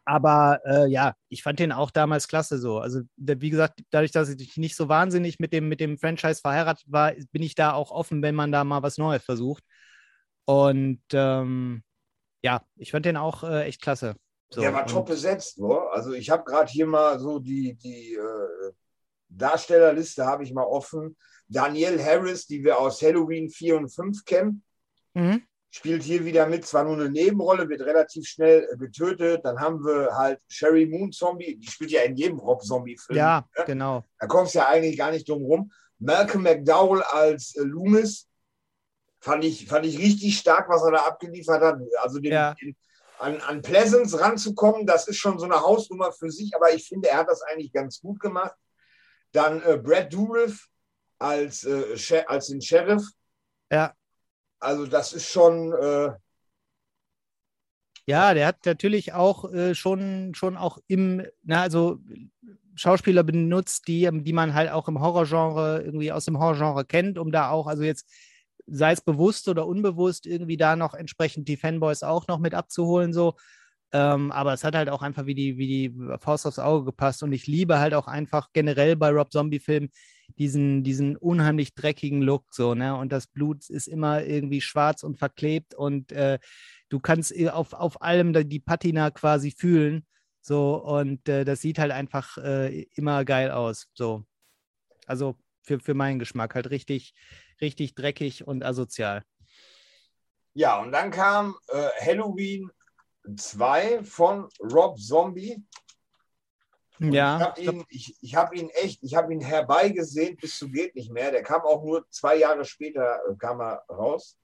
Aber äh, ja, ich fand den auch damals klasse so. Also, wie gesagt, dadurch, dass ich nicht so wahnsinnig mit dem, mit dem Franchise verheiratet war, bin ich da auch offen, wenn man da mal was Neues versucht. Und ähm, ja, ich fand den auch äh, echt klasse. So, Der war top besetzt, ne? Also ich habe gerade hier mal so die, die äh, Darstellerliste habe ich mal offen. Danielle Harris, die wir aus Halloween 4 und 5 kennen. Mhm spielt hier wieder mit, zwar nur eine Nebenrolle, wird relativ schnell äh, getötet. Dann haben wir halt Sherry Moon Zombie, die spielt ja in jedem Rob-Zombie-Film. Ja, ne? genau. Da kommst du ja eigentlich gar nicht drum rum. Malcolm McDowell als äh, Loomis fand ich, fand ich richtig stark, was er da abgeliefert hat. Also den, ja. den, an, an Pleasance ranzukommen, das ist schon so eine Hausnummer für sich, aber ich finde, er hat das eigentlich ganz gut gemacht. Dann äh, Brad Dourif als, äh, als den Sheriff. Ja. Also das ist schon. Äh ja, der hat natürlich auch äh, schon, schon auch im, na, also Schauspieler benutzt, die, die man halt auch im Horrorgenre, irgendwie aus dem Horrorgenre kennt, um da auch, also jetzt sei es bewusst oder unbewusst, irgendwie da noch entsprechend die Fanboys auch noch mit abzuholen, so. Ähm, aber es hat halt auch einfach wie die, wie die Faust aufs Auge gepasst. Und ich liebe halt auch einfach generell bei Rob Zombie-Filmen diesen, diesen unheimlich dreckigen Look, so, ne? Und das Blut ist immer irgendwie schwarz und verklebt und äh, du kannst auf, auf allem die Patina quasi fühlen. So, und äh, das sieht halt einfach äh, immer geil aus. So. Also für, für meinen Geschmack halt richtig, richtig dreckig und asozial. Ja, und dann kam äh, Halloween 2 von Rob Zombie. Und ja. Ich habe ihn, ich, ich hab ihn echt, ich habe ihn herbeigesehen bis zu geht nicht mehr. Der kam auch nur zwei Jahre später äh, kam er raus.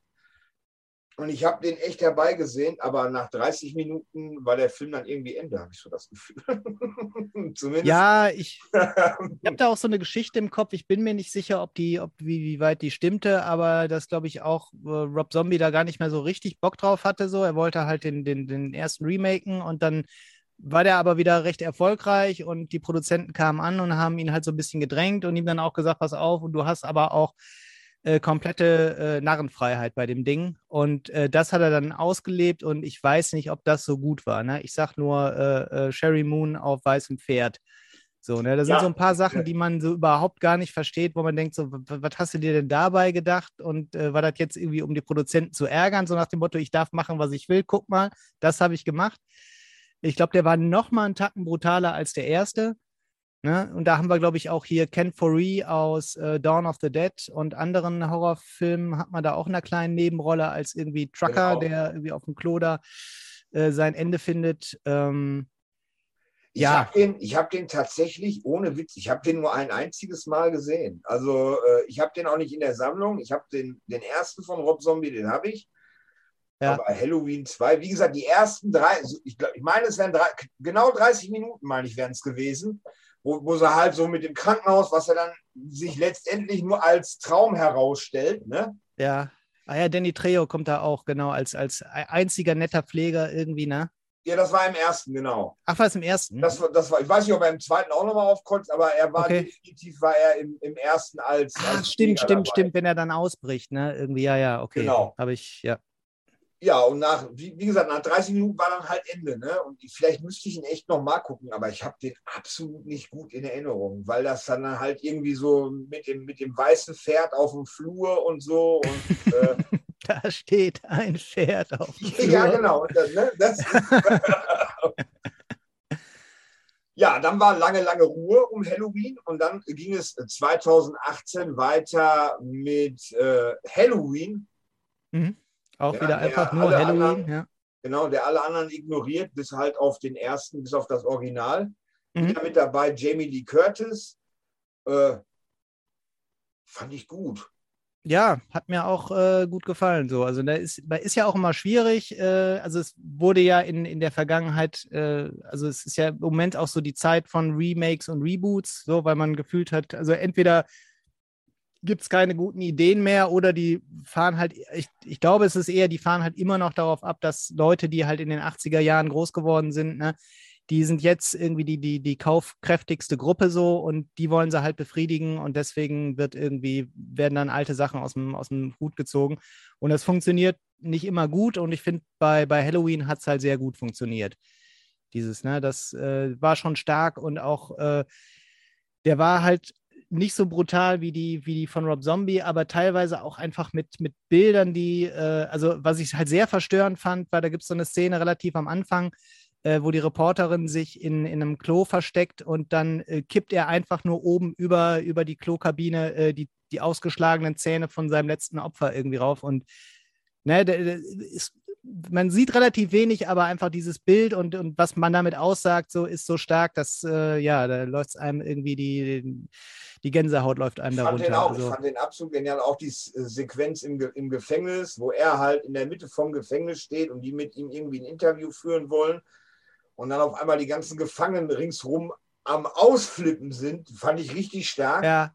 Und ich habe den echt herbeigesehen, aber nach 30 Minuten war der Film dann irgendwie Ende, habe ich so das Gefühl. Zumindest. Ja, ich, ich habe da auch so eine Geschichte im Kopf. Ich bin mir nicht sicher, ob die, ob wie, wie weit die stimmte, aber das glaube ich auch äh, Rob Zombie da gar nicht mehr so richtig Bock drauf hatte. So, er wollte halt den, den, den ersten remaken und dann war der aber wieder recht erfolgreich und die Produzenten kamen an und haben ihn halt so ein bisschen gedrängt und ihm dann auch gesagt, pass auf, und du hast aber auch äh, komplette äh, Narrenfreiheit bei dem Ding. Und äh, das hat er dann ausgelebt und ich weiß nicht, ob das so gut war. Ne? Ich sag nur äh, äh, Sherry Moon auf weißem Pferd. So, ne? Das ja. sind so ein paar Sachen, die man so überhaupt gar nicht versteht, wo man denkt, so, was hast du dir denn dabei gedacht? Und äh, war das jetzt irgendwie, um die Produzenten zu ärgern, so nach dem Motto, ich darf machen, was ich will, guck mal, das habe ich gemacht. Ich glaube, der war noch mal einen Tacken brutaler als der erste. Ne? Und da haben wir, glaube ich, auch hier Ken Foree aus äh, Dawn of the Dead und anderen Horrorfilmen hat man da auch in einer kleinen Nebenrolle als irgendwie Trucker, genau. der irgendwie auf dem Klo da äh, sein Ende findet. Ähm, ich ja. habe den, hab den tatsächlich, ohne Witz, ich habe den nur ein einziges Mal gesehen. Also äh, ich habe den auch nicht in der Sammlung. Ich habe den, den ersten von Rob Zombie, den habe ich. Ja. Aber Halloween 2, wie gesagt, die ersten drei, ich, glaub, ich meine, es wären drei, genau 30 Minuten, meine ich, wären es gewesen, wo, wo sie halt so mit dem Krankenhaus, was er dann sich letztendlich nur als Traum herausstellt, ne? Ja. Ah ja, Danny Trejo kommt da auch, genau, als, als einziger netter Pfleger irgendwie, ne? Ja, das war im ersten, genau. Ach, war es im ersten? Das, das war, ich weiß nicht, ob er im zweiten auch nochmal aufkommt, aber er war okay. definitiv war er im, im ersten als. Ach, als stimmt, stimmt, dabei. stimmt, wenn er dann ausbricht, ne? Irgendwie, ja, ja, okay. Genau. Habe ich, ja. Ja, und nach, wie, wie, gesagt, nach 30 Minuten war dann halt Ende, ne? Und vielleicht müsste ich ihn echt nochmal gucken, aber ich habe den absolut nicht gut in Erinnerung, weil das dann halt irgendwie so mit dem, mit dem weißen Pferd auf dem Flur und so und äh, da steht ein Pferd auf. Ja, genau. Das, ne, das ja, dann war lange, lange Ruhe um Halloween und dann ging es 2018 weiter mit äh, Halloween. Mhm. Auch ja, wieder einfach nur Halloween. Anderen, ja. Genau, der alle anderen ignoriert, bis halt auf den ersten, bis auf das Original. Mhm. Wieder mit dabei Jamie Lee Curtis. Äh, fand ich gut. Ja, hat mir auch äh, gut gefallen. So. Also da ist, da ist ja auch immer schwierig. Äh, also es wurde ja in, in der Vergangenheit, äh, also es ist ja im Moment auch so die Zeit von Remakes und Reboots, so, weil man gefühlt hat, also entweder gibt es keine guten Ideen mehr oder die fahren halt, ich, ich glaube, es ist eher, die fahren halt immer noch darauf ab, dass Leute, die halt in den 80er Jahren groß geworden sind, ne, die sind jetzt irgendwie die, die, die kaufkräftigste Gruppe so und die wollen sie halt befriedigen und deswegen wird irgendwie, werden dann alte Sachen aus dem, aus dem Hut gezogen. Und das funktioniert nicht immer gut und ich finde, bei, bei Halloween hat es halt sehr gut funktioniert. Dieses, ne, das äh, war schon stark und auch äh, der war halt nicht so brutal wie die, wie die von Rob Zombie, aber teilweise auch einfach mit, mit Bildern, die, äh, also was ich halt sehr verstörend fand, weil da gibt es so eine Szene relativ am Anfang, äh, wo die Reporterin sich in, in einem Klo versteckt und dann äh, kippt er einfach nur oben über, über die Klokabine äh, die, die ausgeschlagenen Zähne von seinem letzten Opfer irgendwie rauf. Und ne, ist, man sieht relativ wenig, aber einfach dieses Bild und, und was man damit aussagt, so ist so stark, dass äh, ja, da läuft es einem irgendwie die, die Gänsehaut läuft einem da runter. Auch, also. Ich fand den absolut genial, auch die äh, Sequenz im, im Gefängnis, wo er halt in der Mitte vom Gefängnis steht und die mit ihm irgendwie ein Interview führen wollen und dann auf einmal die ganzen Gefangenen ringsrum am Ausflippen sind, fand ich richtig stark. Ja.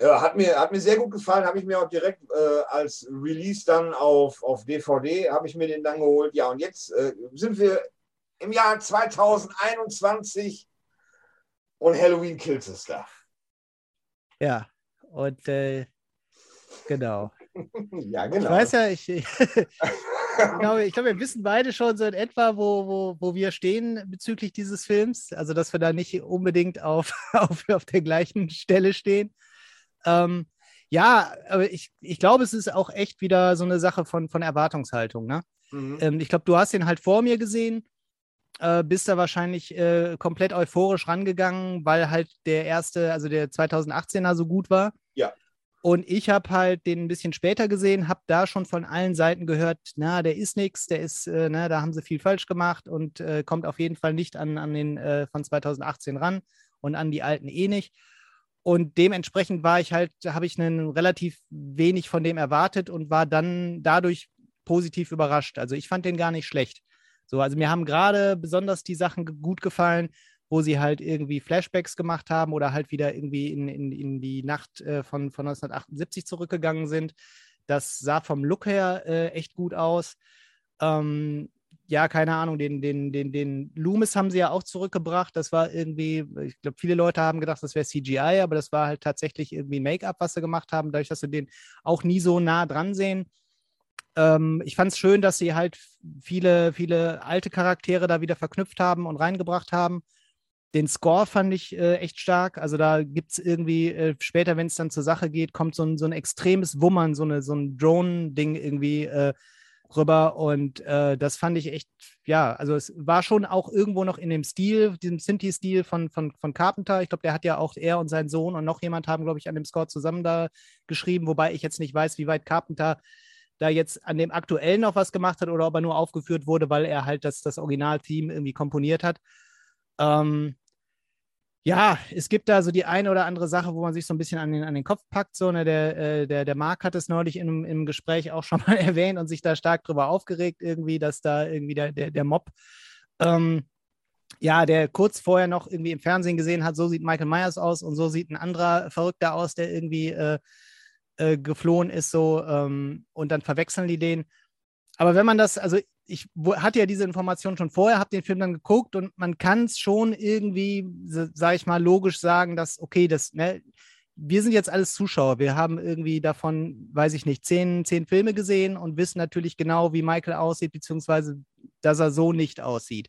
Ja, hat, mir, hat mir sehr gut gefallen, habe ich mir auch direkt äh, als Release dann auf, auf DVD, habe ich mir den dann geholt. Ja, und jetzt äh, sind wir im Jahr 2021 und Halloween Kills ist da. Ja, und äh, genau. ja, genau. Ich weiß ja, ich, glaube, ich glaube, wir wissen beide schon so in etwa, wo, wo, wo wir stehen bezüglich dieses Films. Also, dass wir da nicht unbedingt auf, auf, auf der gleichen Stelle stehen. Ähm, ja, aber ich, ich glaube, es ist auch echt wieder so eine Sache von, von Erwartungshaltung. Ne? Mhm. Ähm, ich glaube, du hast ihn halt vor mir gesehen, äh, bist da wahrscheinlich äh, komplett euphorisch rangegangen, weil halt der erste, also der 2018er so gut war. Ja. Und ich habe halt den ein bisschen später gesehen, habe da schon von allen Seiten gehört, na, der ist nichts, der ist, äh, na, da haben sie viel falsch gemacht und äh, kommt auf jeden Fall nicht an, an den äh, von 2018 ran und an die alten eh nicht. Und dementsprechend war ich halt, habe ich einen relativ wenig von dem erwartet und war dann dadurch positiv überrascht. Also ich fand den gar nicht schlecht. So, also mir haben gerade besonders die Sachen gut gefallen, wo sie halt irgendwie Flashbacks gemacht haben oder halt wieder irgendwie in, in, in die Nacht äh, von, von 1978 zurückgegangen sind. Das sah vom Look her äh, echt gut aus. Ähm, ja, keine Ahnung, den, den, den, den Loomis haben sie ja auch zurückgebracht. Das war irgendwie, ich glaube, viele Leute haben gedacht, das wäre CGI, aber das war halt tatsächlich irgendwie Make-up, was sie gemacht haben, dadurch, dass sie den auch nie so nah dran sehen. Ähm, ich fand es schön, dass sie halt viele, viele alte Charaktere da wieder verknüpft haben und reingebracht haben. Den Score fand ich äh, echt stark. Also da gibt es irgendwie, äh, später, wenn es dann zur Sache geht, kommt so ein, so ein extremes Wummern, so, eine, so ein Drone-Ding irgendwie, äh, rüber und äh, das fand ich echt, ja, also es war schon auch irgendwo noch in dem Stil, diesem Sinti-Stil von, von, von Carpenter. Ich glaube, der hat ja auch, er und sein Sohn und noch jemand haben, glaube ich, an dem Score zusammen da geschrieben, wobei ich jetzt nicht weiß, wie weit Carpenter da jetzt an dem aktuellen noch was gemacht hat oder ob er nur aufgeführt wurde, weil er halt das, das Originalteam irgendwie komponiert hat. Ähm, ja, es gibt da so die eine oder andere Sache, wo man sich so ein bisschen an den, an den Kopf packt. So, ne? der, äh, der, der Marc hat es neulich im, im Gespräch auch schon mal erwähnt und sich da stark drüber aufgeregt, irgendwie, dass da irgendwie der, der, der Mob, ähm, ja, der kurz vorher noch irgendwie im Fernsehen gesehen hat, so sieht Michael Myers aus und so sieht ein anderer Verrückter aus, der irgendwie äh, äh, geflohen ist, so, ähm, und dann verwechseln die den. Aber wenn man das, also ich hatte ja diese Information schon vorher, habe den Film dann geguckt und man kann es schon irgendwie, sage ich mal, logisch sagen, dass, okay, das, ne, wir sind jetzt alles Zuschauer. Wir haben irgendwie davon, weiß ich nicht, zehn, zehn Filme gesehen und wissen natürlich genau, wie Michael aussieht, beziehungsweise, dass er so nicht aussieht.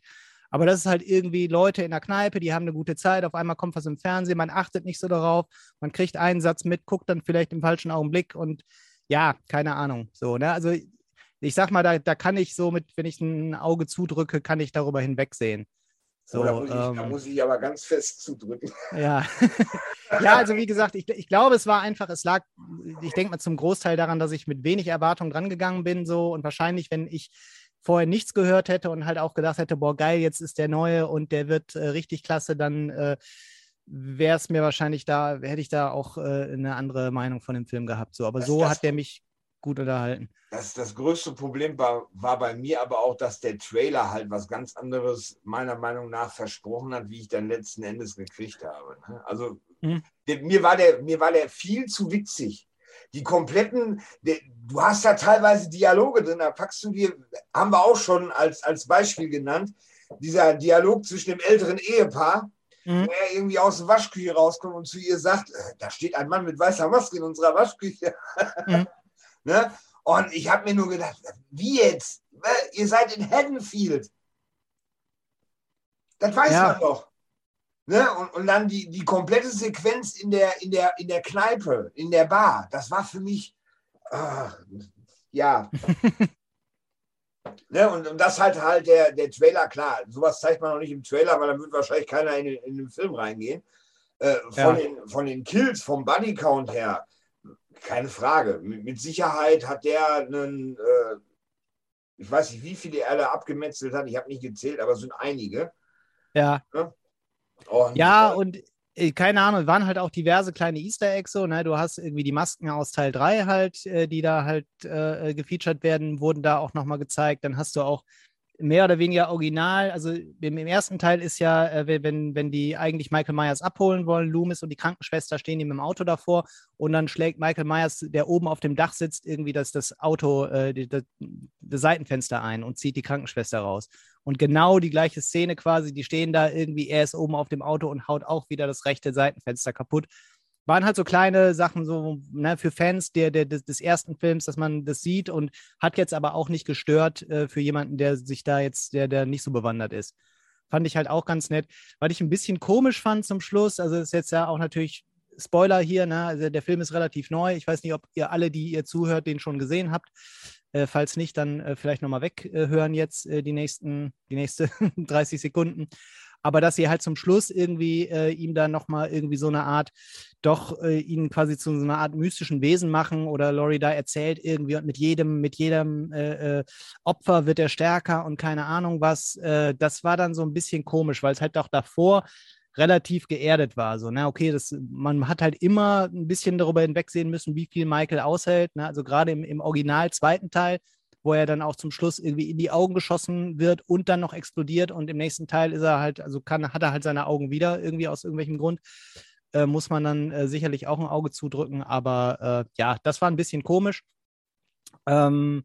Aber das ist halt irgendwie Leute in der Kneipe, die haben eine gute Zeit, auf einmal kommt was im Fernsehen, man achtet nicht so darauf, man kriegt einen Satz mit, guckt dann vielleicht im falschen Augenblick und ja, keine Ahnung. So, ne? Also ich sag mal, da, da kann ich so mit, wenn ich ein Auge zudrücke, kann ich darüber hinwegsehen. So, oh, da, muss ich, ähm, da, muss ich, aber ganz fest zudrücken. Ja. ja, also wie gesagt, ich, ich glaube, es war einfach, es lag, ich denke mal zum Großteil daran, dass ich mit wenig Erwartung drangegangen bin, so und wahrscheinlich, wenn ich vorher nichts gehört hätte und halt auch gedacht hätte, boah, geil, jetzt ist der neue und der wird äh, richtig klasse, dann äh, wäre es mir wahrscheinlich da, hätte ich da auch äh, eine andere Meinung von dem Film gehabt. So, aber das, so das, hat der mich gut unterhalten. Das, das größte Problem war, war bei mir aber auch, dass der Trailer halt was ganz anderes meiner Meinung nach versprochen hat, wie ich dann letzten Endes gekriegt habe. Ne? Also hm. der, mir, war der, mir war der viel zu witzig. Die kompletten, der, du hast da teilweise Dialoge drin, da packst du dir, haben wir auch schon als, als Beispiel genannt, dieser Dialog zwischen dem älteren Ehepaar, mhm. wo er irgendwie aus der Waschküche rauskommt und zu ihr sagt, äh, da steht ein Mann mit weißer Maske in unserer Waschküche. Mhm. Ne? Und ich habe mir nur gedacht, wie jetzt? Ihr seid in Haddonfield. Das weiß ja. man doch. Ne? Und, und dann die, die komplette Sequenz in der, in, der, in der Kneipe, in der Bar, das war für mich, ach, ja. ne? und, und das halt halt der, der Trailer, klar, sowas zeigt man noch nicht im Trailer, weil dann wird wahrscheinlich keiner in, in den Film reingehen. Äh, von, ja. den, von den Kills, vom Bodycount her, keine Frage. Mit, mit Sicherheit hat der einen, äh, ich weiß nicht, wie viele er da abgemetzelt hat, ich habe nicht gezählt, aber es sind einige. Ja. Ja, und, ja, und äh, keine Ahnung, waren halt auch diverse kleine Easter Eggs so, ne? Du hast irgendwie die Masken aus Teil 3 halt, äh, die da halt äh, gefeatured werden, wurden da auch nochmal gezeigt. Dann hast du auch mehr oder weniger original. Also im, im ersten Teil ist ja, äh, wenn, wenn die eigentlich Michael Myers abholen wollen, Loomis und die Krankenschwester stehen ihm im Auto davor und dann schlägt Michael Myers, der oben auf dem Dach sitzt, irgendwie das, das Auto, äh, die, das, das Seitenfenster ein und zieht die Krankenschwester raus. Und genau die gleiche Szene quasi, die stehen da irgendwie, er ist oben auf dem Auto und haut auch wieder das rechte Seitenfenster kaputt waren halt so kleine Sachen so ne, für Fans der, der, des, ersten Films, dass man das sieht und hat jetzt aber auch nicht gestört äh, für jemanden, der sich da jetzt, der, der nicht so bewandert ist. Fand ich halt auch ganz nett. Was ich ein bisschen komisch fand zum Schluss, also ist jetzt ja auch natürlich Spoiler hier, ne? also der Film ist relativ neu. Ich weiß nicht, ob ihr alle, die ihr zuhört, den schon gesehen habt. Äh, falls nicht, dann äh, vielleicht nochmal weghören jetzt äh, die nächsten, die nächste 30 Sekunden aber dass sie halt zum Schluss irgendwie äh, ihm dann nochmal irgendwie so eine Art, doch äh, ihn quasi zu so einer Art mystischen Wesen machen oder Laurie da erzählt irgendwie und mit jedem, mit jedem äh, äh, Opfer wird er stärker und keine Ahnung was. Äh, das war dann so ein bisschen komisch, weil es halt auch davor relativ geerdet war. So, ne, okay, das, man hat halt immer ein bisschen darüber hinwegsehen müssen, wie viel Michael aushält. Ne? Also gerade im, im Original zweiten Teil wo er dann auch zum Schluss irgendwie in die Augen geschossen wird und dann noch explodiert und im nächsten Teil ist er halt, also kann, hat er halt seine Augen wieder irgendwie aus irgendwelchem Grund. Äh, muss man dann äh, sicherlich auch ein Auge zudrücken, aber äh, ja, das war ein bisschen komisch. Ähm,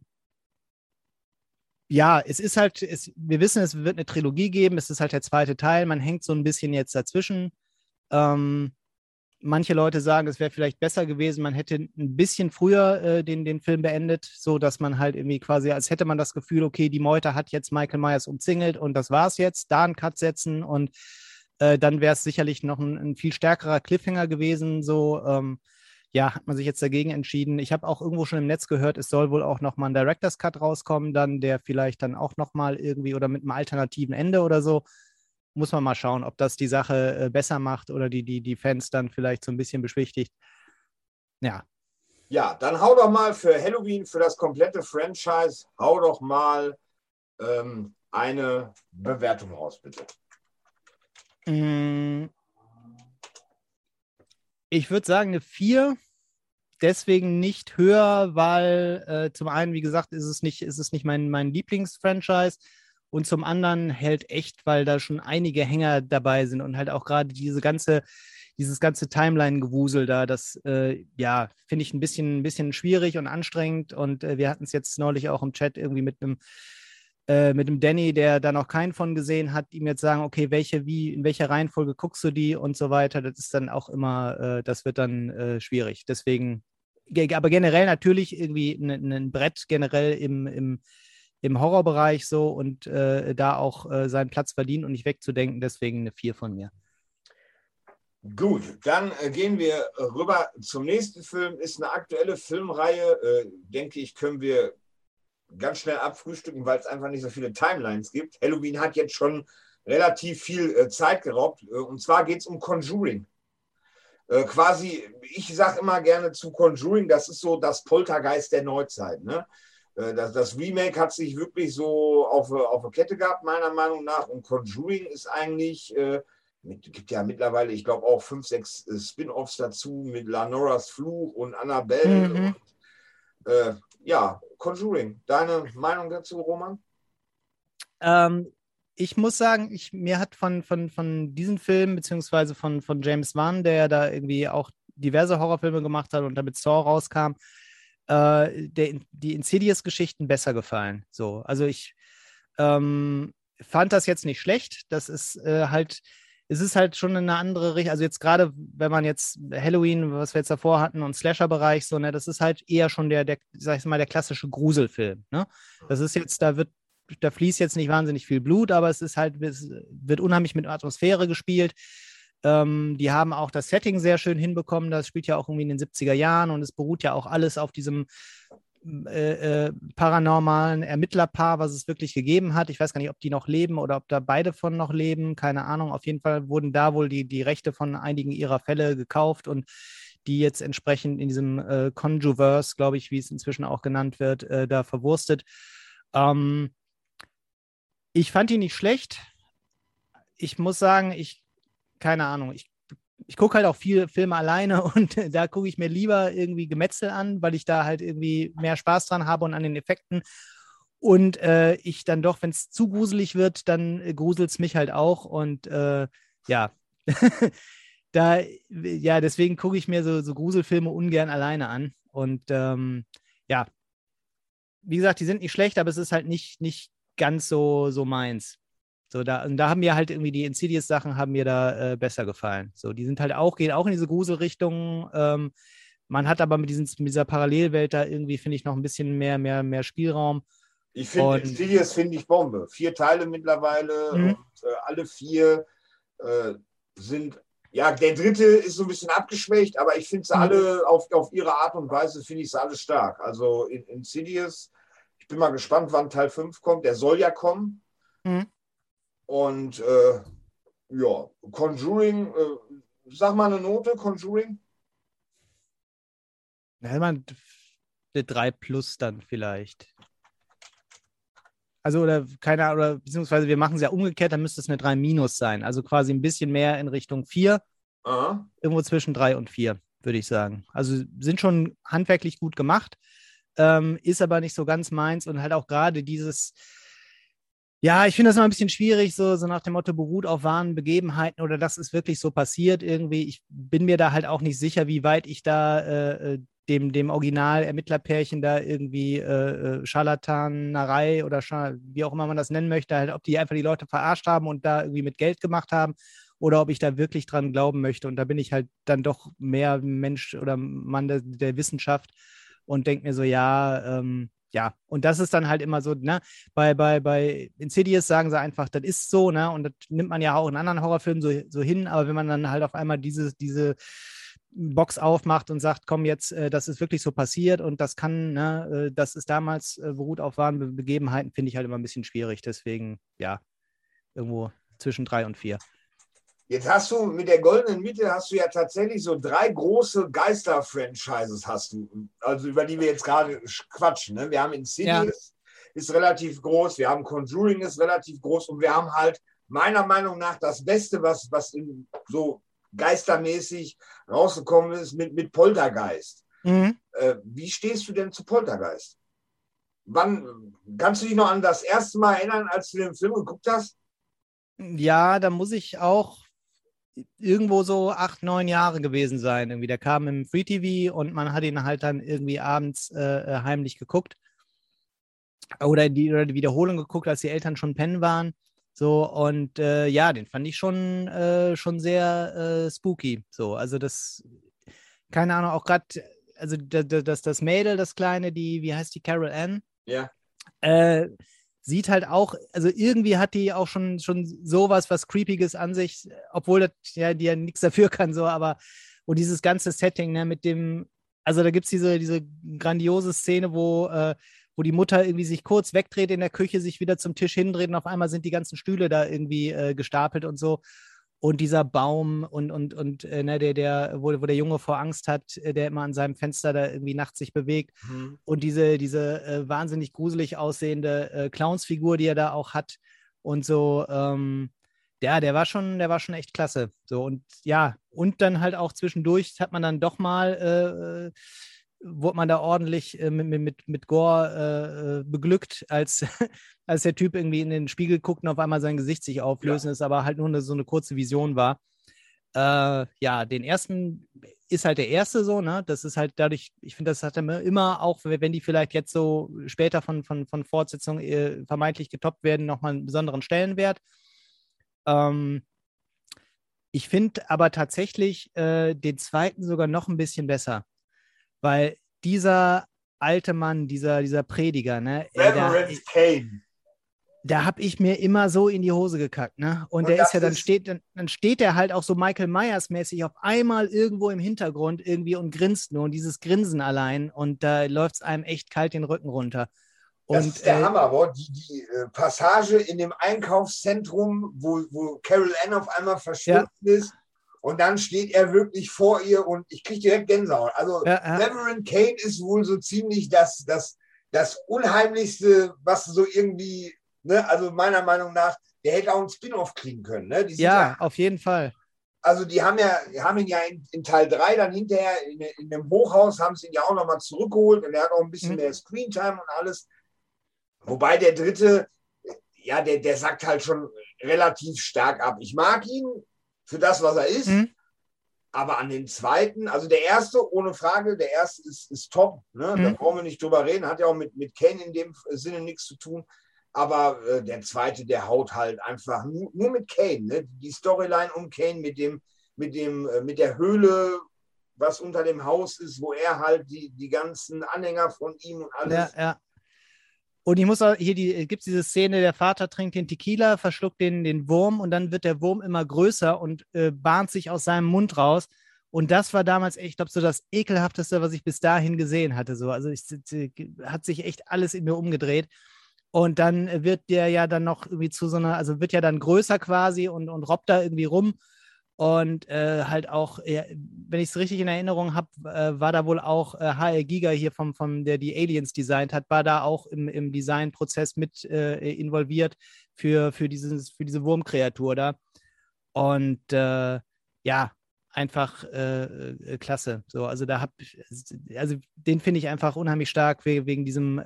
ja, es ist halt, es, wir wissen, es wird eine Trilogie geben, es ist halt der zweite Teil, man hängt so ein bisschen jetzt dazwischen. Ähm, Manche Leute sagen, es wäre vielleicht besser gewesen, man hätte ein bisschen früher äh, den, den Film beendet, so dass man halt irgendwie quasi, als hätte man das Gefühl, okay, die Meute hat jetzt Michael Myers umzingelt und das war's jetzt, da einen Cut setzen und äh, dann wäre es sicherlich noch ein, ein, viel stärkerer Cliffhanger gewesen, so, ähm, ja, hat man sich jetzt dagegen entschieden. Ich habe auch irgendwo schon im Netz gehört, es soll wohl auch nochmal ein Director's Cut rauskommen, dann der vielleicht dann auch nochmal irgendwie oder mit einem alternativen Ende oder so. Muss man mal schauen, ob das die Sache äh, besser macht oder die, die, die Fans dann vielleicht so ein bisschen beschwichtigt. Ja. Ja, dann hau doch mal für Halloween, für das komplette Franchise, hau doch mal ähm, eine Bewertung raus, bitte. Mm. Ich würde sagen, eine 4 deswegen nicht höher, weil äh, zum einen, wie gesagt, ist es nicht, ist es nicht mein, mein Lieblingsfranchise und zum anderen hält echt, weil da schon einige Hänger dabei sind und halt auch gerade diese ganze, dieses ganze Timeline-Gewusel da, das äh, ja, finde ich ein bisschen, ein bisschen schwierig und anstrengend und äh, wir hatten es jetzt neulich auch im Chat irgendwie mit einem äh, mit dem Danny, der da noch keinen von gesehen hat, ihm jetzt sagen, okay, welche, wie, in welcher Reihenfolge guckst du die und so weiter, das ist dann auch immer, äh, das wird dann äh, schwierig. Deswegen, aber generell natürlich irgendwie ein, ein Brett generell im, im, im Horrorbereich so und äh, da auch äh, seinen Platz verdient und nicht wegzudenken, deswegen eine 4 von mir. Gut, dann äh, gehen wir rüber zum nächsten Film. Ist eine aktuelle Filmreihe, äh, denke ich, können wir ganz schnell abfrühstücken, weil es einfach nicht so viele Timelines gibt. Halloween hat jetzt schon relativ viel äh, Zeit geraubt. Und zwar geht es um Conjuring. Quasi, ich sage immer gerne zu Conjuring, das ist so das Poltergeist der Neuzeit. Ne? Äh, das, das, Remake hat sich wirklich so auf, auf eine Kette gehabt, meiner Meinung nach. Und Conjuring ist eigentlich, äh, mit, gibt ja mittlerweile, ich glaube, auch fünf, sechs äh, Spin-offs dazu mit Lanoras Fluch und Annabelle. Mhm. Und, ja, Conjuring. Deine Meinung dazu, Roman? Ähm, ich muss sagen, ich, mir hat von, von, von diesem Film, beziehungsweise von, von James Wan, der ja da irgendwie auch diverse Horrorfilme gemacht hat und damit Saw rauskam, äh, der, die Insidious-Geschichten besser gefallen. So, also ich ähm, fand das jetzt nicht schlecht. Das ist äh, halt es ist halt schon eine andere Richtung. Also jetzt gerade, wenn man jetzt Halloween, was wir jetzt davor hatten, und Slasher-Bereich, so, ne, das ist halt eher schon der, der, sag ich mal, der klassische Gruselfilm. Ne? Das ist jetzt, da wird, da fließt jetzt nicht wahnsinnig viel Blut, aber es ist halt, es wird unheimlich mit Atmosphäre gespielt. Ähm, die haben auch das Setting sehr schön hinbekommen. Das spielt ja auch irgendwie in den 70er Jahren und es beruht ja auch alles auf diesem äh, äh, paranormalen Ermittlerpaar, was es wirklich gegeben hat. Ich weiß gar nicht, ob die noch leben oder ob da beide von noch leben. Keine Ahnung. Auf jeden Fall wurden da wohl die, die Rechte von einigen ihrer Fälle gekauft und die jetzt entsprechend in diesem äh, Conjuverse, glaube ich, wie es inzwischen auch genannt wird, äh, da verwurstet. Ähm, ich fand die nicht schlecht. Ich muss sagen, ich, keine Ahnung, ich ich gucke halt auch viele Filme alleine und da gucke ich mir lieber irgendwie Gemetzel an, weil ich da halt irgendwie mehr Spaß dran habe und an den Effekten. Und äh, ich dann doch, wenn es zu gruselig wird, dann äh, gruselt es mich halt auch. Und äh, ja, da, ja, deswegen gucke ich mir so, so Gruselfilme ungern alleine an. Und ähm, ja, wie gesagt, die sind nicht schlecht, aber es ist halt nicht, nicht ganz so, so meins. So, da, und da haben mir halt irgendwie die Insidious-Sachen haben mir da äh, besser gefallen. So, die sind halt auch, gehen auch in diese Gruselrichtung. Ähm, man hat aber mit, diesen, mit dieser Parallelwelt da irgendwie, finde ich, noch ein bisschen mehr, mehr, mehr Spielraum. Ich finde Insidious finde ich Bombe. Vier Teile mittlerweile mhm. und äh, alle vier äh, sind, ja, der dritte ist so ein bisschen abgeschwächt, aber ich finde sie mhm. alle auf, auf ihre Art und Weise, finde ich sie alle stark. Also in, Insidious, ich bin mal gespannt, wann Teil 5 kommt. Der soll ja kommen. Mhm. Und äh, ja, Conjuring, äh, sag mal eine Note, Conjuring. Ja, man, eine 3 plus dann vielleicht. Also, oder keine Ahnung, oder beziehungsweise wir machen es ja umgekehrt, dann müsste es eine 3 minus sein. Also quasi ein bisschen mehr in Richtung 4. Aha. Irgendwo zwischen 3 und 4, würde ich sagen. Also sind schon handwerklich gut gemacht, ähm, ist aber nicht so ganz meins und halt auch gerade dieses, ja, ich finde das immer ein bisschen schwierig, so, so nach dem Motto beruht auf wahren Begebenheiten oder das ist wirklich so passiert irgendwie. Ich bin mir da halt auch nicht sicher, wie weit ich da äh, äh dem, dem Original-Ermittlerpärchen da irgendwie äh, äh Scharlatanerei oder Schal wie auch immer man das nennen möchte, halt, ob die einfach die Leute verarscht haben und da irgendwie mit Geld gemacht haben oder ob ich da wirklich dran glauben möchte. Und da bin ich halt dann doch mehr Mensch oder Mann der, der Wissenschaft und denke mir so, ja, ähm, ja, und das ist dann halt immer so, ne, bei, bei, bei Insidious sagen sie einfach, das ist so, ne, und das nimmt man ja auch in anderen Horrorfilmen so, so hin, aber wenn man dann halt auf einmal diese, diese Box aufmacht und sagt, komm jetzt, äh, das ist wirklich so passiert und das kann, ne, äh, das ist damals äh, beruht auf wahren Begebenheiten, finde ich halt immer ein bisschen schwierig. Deswegen, ja, irgendwo zwischen drei und vier. Jetzt hast du mit der goldenen Mitte hast du ja tatsächlich so drei große Geister-Franchises hast du, also über die wir jetzt gerade quatschen. Ne? Wir haben Insidious, ja. ist relativ groß, wir haben Conjuring ist relativ groß und wir haben halt meiner Meinung nach das Beste, was, was in, so geistermäßig rausgekommen ist mit, mit Poltergeist. Mhm. Äh, wie stehst du denn zu Poltergeist? Wann kannst du dich noch an das erste Mal erinnern, als du den Film geguckt hast? Ja, da muss ich auch irgendwo so acht, neun Jahre gewesen sein. Irgendwie. Der kam im Free TV und man hat ihn halt dann irgendwie abends äh, äh, heimlich geguckt. Oder die, oder die Wiederholung geguckt, als die Eltern schon pennen waren. So, und äh, ja, den fand ich schon, äh, schon sehr äh, spooky. So, also das, keine Ahnung, auch gerade, also das, das Mädel, das Kleine, die, wie heißt die, Carol Ann? Ja. Äh, sieht halt auch, also irgendwie hat die auch schon, schon sowas, was Creepiges an sich, obwohl das, ja, die ja nichts dafür kann, so, aber und dieses ganze Setting, ne, mit dem, also da gibt es diese, diese grandiose Szene, wo, äh, wo die Mutter irgendwie sich kurz wegdreht in der Küche, sich wieder zum Tisch hindreht und auf einmal sind die ganzen Stühle da irgendwie äh, gestapelt und so und dieser Baum und, und, und äh, ne, der, der, wo, wo der Junge vor Angst hat, äh, der immer an seinem Fenster da irgendwie nachts sich bewegt mhm. und diese, diese äh, wahnsinnig gruselig aussehende äh, Clownsfigur, die er da auch hat und so, ähm, ja, der war schon, der war schon echt klasse. So und ja, und dann halt auch zwischendurch hat man dann doch mal äh, äh wurde man da ordentlich mit, mit, mit Gore äh beglückt, als, als der Typ irgendwie in den Spiegel guckt und auf einmal sein Gesicht sich auflösen ja. ist, aber halt nur eine, so eine kurze Vision war. Äh, ja, den ersten ist halt der erste so, ne? Das ist halt dadurch, ich finde, das hat er immer auch, wenn die vielleicht jetzt so später von, von, von Fortsetzungen äh, vermeintlich getoppt werden, nochmal einen besonderen Stellenwert. Ähm, ich finde aber tatsächlich äh, den zweiten sogar noch ein bisschen besser weil dieser alte Mann, dieser, dieser Prediger, ne? Reverend Kane. Da habe ich mir immer so in die Hose gekackt, ne? Und, und der ist ja, dann ist steht, dann, dann steht der halt auch so Michael Myers mäßig auf einmal irgendwo im Hintergrund irgendwie und grinst nur und dieses Grinsen allein und da läuft es einem echt kalt den Rücken runter. Und, das ist der äh, Hammer, wo die, die äh, Passage in dem Einkaufszentrum, wo, wo Carol Ann auf einmal verschwunden ja. ist und dann steht er wirklich vor ihr und ich kriege direkt Gänsehaut. Also ja, ja. Reverend Kane ist wohl so ziemlich das, das, das Unheimlichste, was so irgendwie, ne, also meiner Meinung nach, der hätte auch einen Spin-off kriegen können. Ne? ja, ja, auf jeden Fall. Also die haben ja, haben ihn ja in, in Teil 3 dann hinterher in, in, dem Hochhaus, haben sie ihn ja auch nochmal zurückgeholt und er hat auch ein bisschen mhm. mehr Screentime und alles. Wobei der dritte, ja, der, der sagt halt schon relativ stark ab. Ich mag ihn, für das, was er ist. Mhm. Aber an den zweiten, also der erste, ohne Frage, der erste ist, ist top. Ne? Mhm. Da brauchen wir nicht drüber reden, hat ja auch mit, mit Kane in dem Sinne nichts zu tun. Aber äh, der zweite, der haut halt einfach nur, nur mit Kane. Ne? Die Storyline um Kane mit dem, mit dem, äh, mit der Höhle, was unter dem Haus ist, wo er halt die, die ganzen Anhänger von ihm und alles. Ja, ja. Und ich muss auch, hier die, gibt es diese Szene, der Vater trinkt den Tequila, verschluckt den, den Wurm und dann wird der Wurm immer größer und äh, bahnt sich aus seinem Mund raus. Und das war damals echt, ich glaube, so das ekelhafteste, was ich bis dahin gesehen hatte. So. Also ich, hat sich echt alles in mir umgedreht. Und dann wird der ja dann noch irgendwie zu so einer, also wird ja dann größer quasi und, und robbt da irgendwie rum. Und äh, halt auch, ja, wenn ich es richtig in Erinnerung habe, äh, war da wohl auch äh, HR Giga hier, vom, vom, der die Aliens designt hat, war da auch im, im Designprozess mit äh, involviert für, für, dieses, für diese Wurmkreatur da. Und äh, ja, einfach äh, klasse. So, also da hab also den finde ich einfach unheimlich stark wegen diesem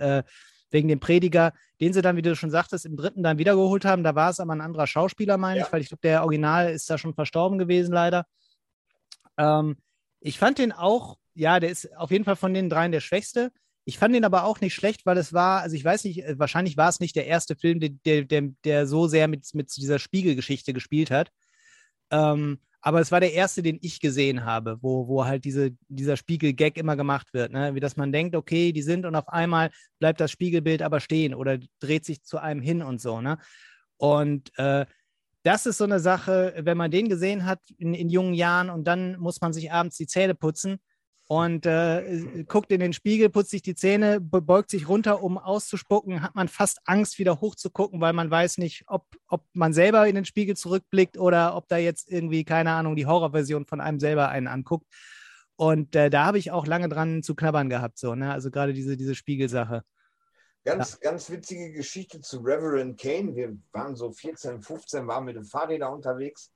wegen dem Prediger, den sie dann, wie du schon sagtest, im dritten dann wiedergeholt haben. Da war es aber ein anderer Schauspieler, meine ja. ich, weil ich glaube, der Original ist da schon verstorben gewesen, leider. Ähm, ich fand den auch, ja, der ist auf jeden Fall von den dreien der schwächste. Ich fand den aber auch nicht schlecht, weil es war, also ich weiß nicht, äh, wahrscheinlich war es nicht der erste Film, der, der, der so sehr mit, mit dieser Spiegelgeschichte gespielt hat. Ähm, aber es war der erste, den ich gesehen habe, wo, wo halt diese, dieser Spiegel-Gag immer gemacht wird. Ne? Wie dass man denkt, okay, die sind und auf einmal bleibt das Spiegelbild aber stehen oder dreht sich zu einem hin und so. Ne? Und äh, das ist so eine Sache, wenn man den gesehen hat in, in jungen Jahren und dann muss man sich abends die Zähne putzen und äh, guckt in den Spiegel, putzt sich die Zähne, beugt sich runter, um auszuspucken, hat man fast Angst, wieder hochzugucken, weil man weiß nicht, ob, ob man selber in den Spiegel zurückblickt oder ob da jetzt irgendwie, keine Ahnung, die Horrorversion von einem selber einen anguckt. Und äh, da habe ich auch lange dran zu knabbern gehabt, so, ne? Also gerade diese, diese Spiegelsache. Ganz, ja. ganz witzige Geschichte zu Reverend Kane. Wir waren so 14, 15, waren mit dem Fahrräder unterwegs.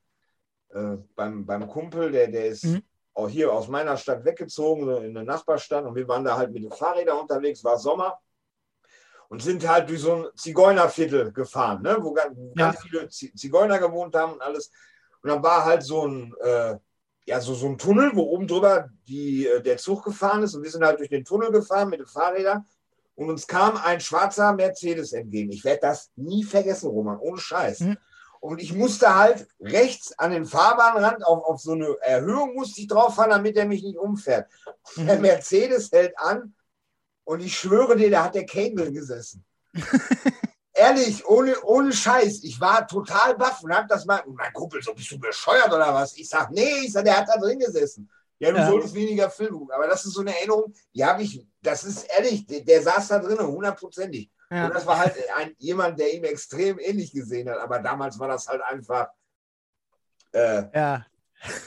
Äh, beim, beim Kumpel, der, der ist mhm. Auch hier aus meiner Stadt weggezogen, in eine Nachbarstadt. Und wir waren da halt mit dem Fahrräder unterwegs, war Sommer. Und sind halt durch so ein Zigeunerviertel gefahren, ne? wo ganz, ja. ganz viele Zigeuner gewohnt haben und alles. Und dann war halt so ein, äh, ja, so, so ein Tunnel, wo oben drüber die, äh, der Zug gefahren ist. Und wir sind halt durch den Tunnel gefahren mit den Fahrrädern und uns kam ein schwarzer Mercedes entgegen. Ich werde das nie vergessen, Roman, ohne Scheiß. Mhm. Und ich musste halt rechts an den Fahrbahnrand auf, auf so eine Erhöhung musste ich drauf fahren, damit er mich nicht umfährt. Mhm. Der Mercedes hält an und ich schwöre dir, da hat der Kegel gesessen. Ehrlich, ohne, ohne Scheiß. Ich war total baff und hab das mal. Mein Kumpel, so bist du bescheuert oder was? Ich sag, nee, ich sag, der hat da drin gesessen. Ja, du ja. solltest weniger Film gucken. Aber das ist so eine Erinnerung, die habe ich, das ist ehrlich, der, der saß da drin, hundertprozentig. Ja. Und das war halt ein, jemand, der ihm extrem ähnlich gesehen hat. Aber damals war das halt einfach. Äh, ja.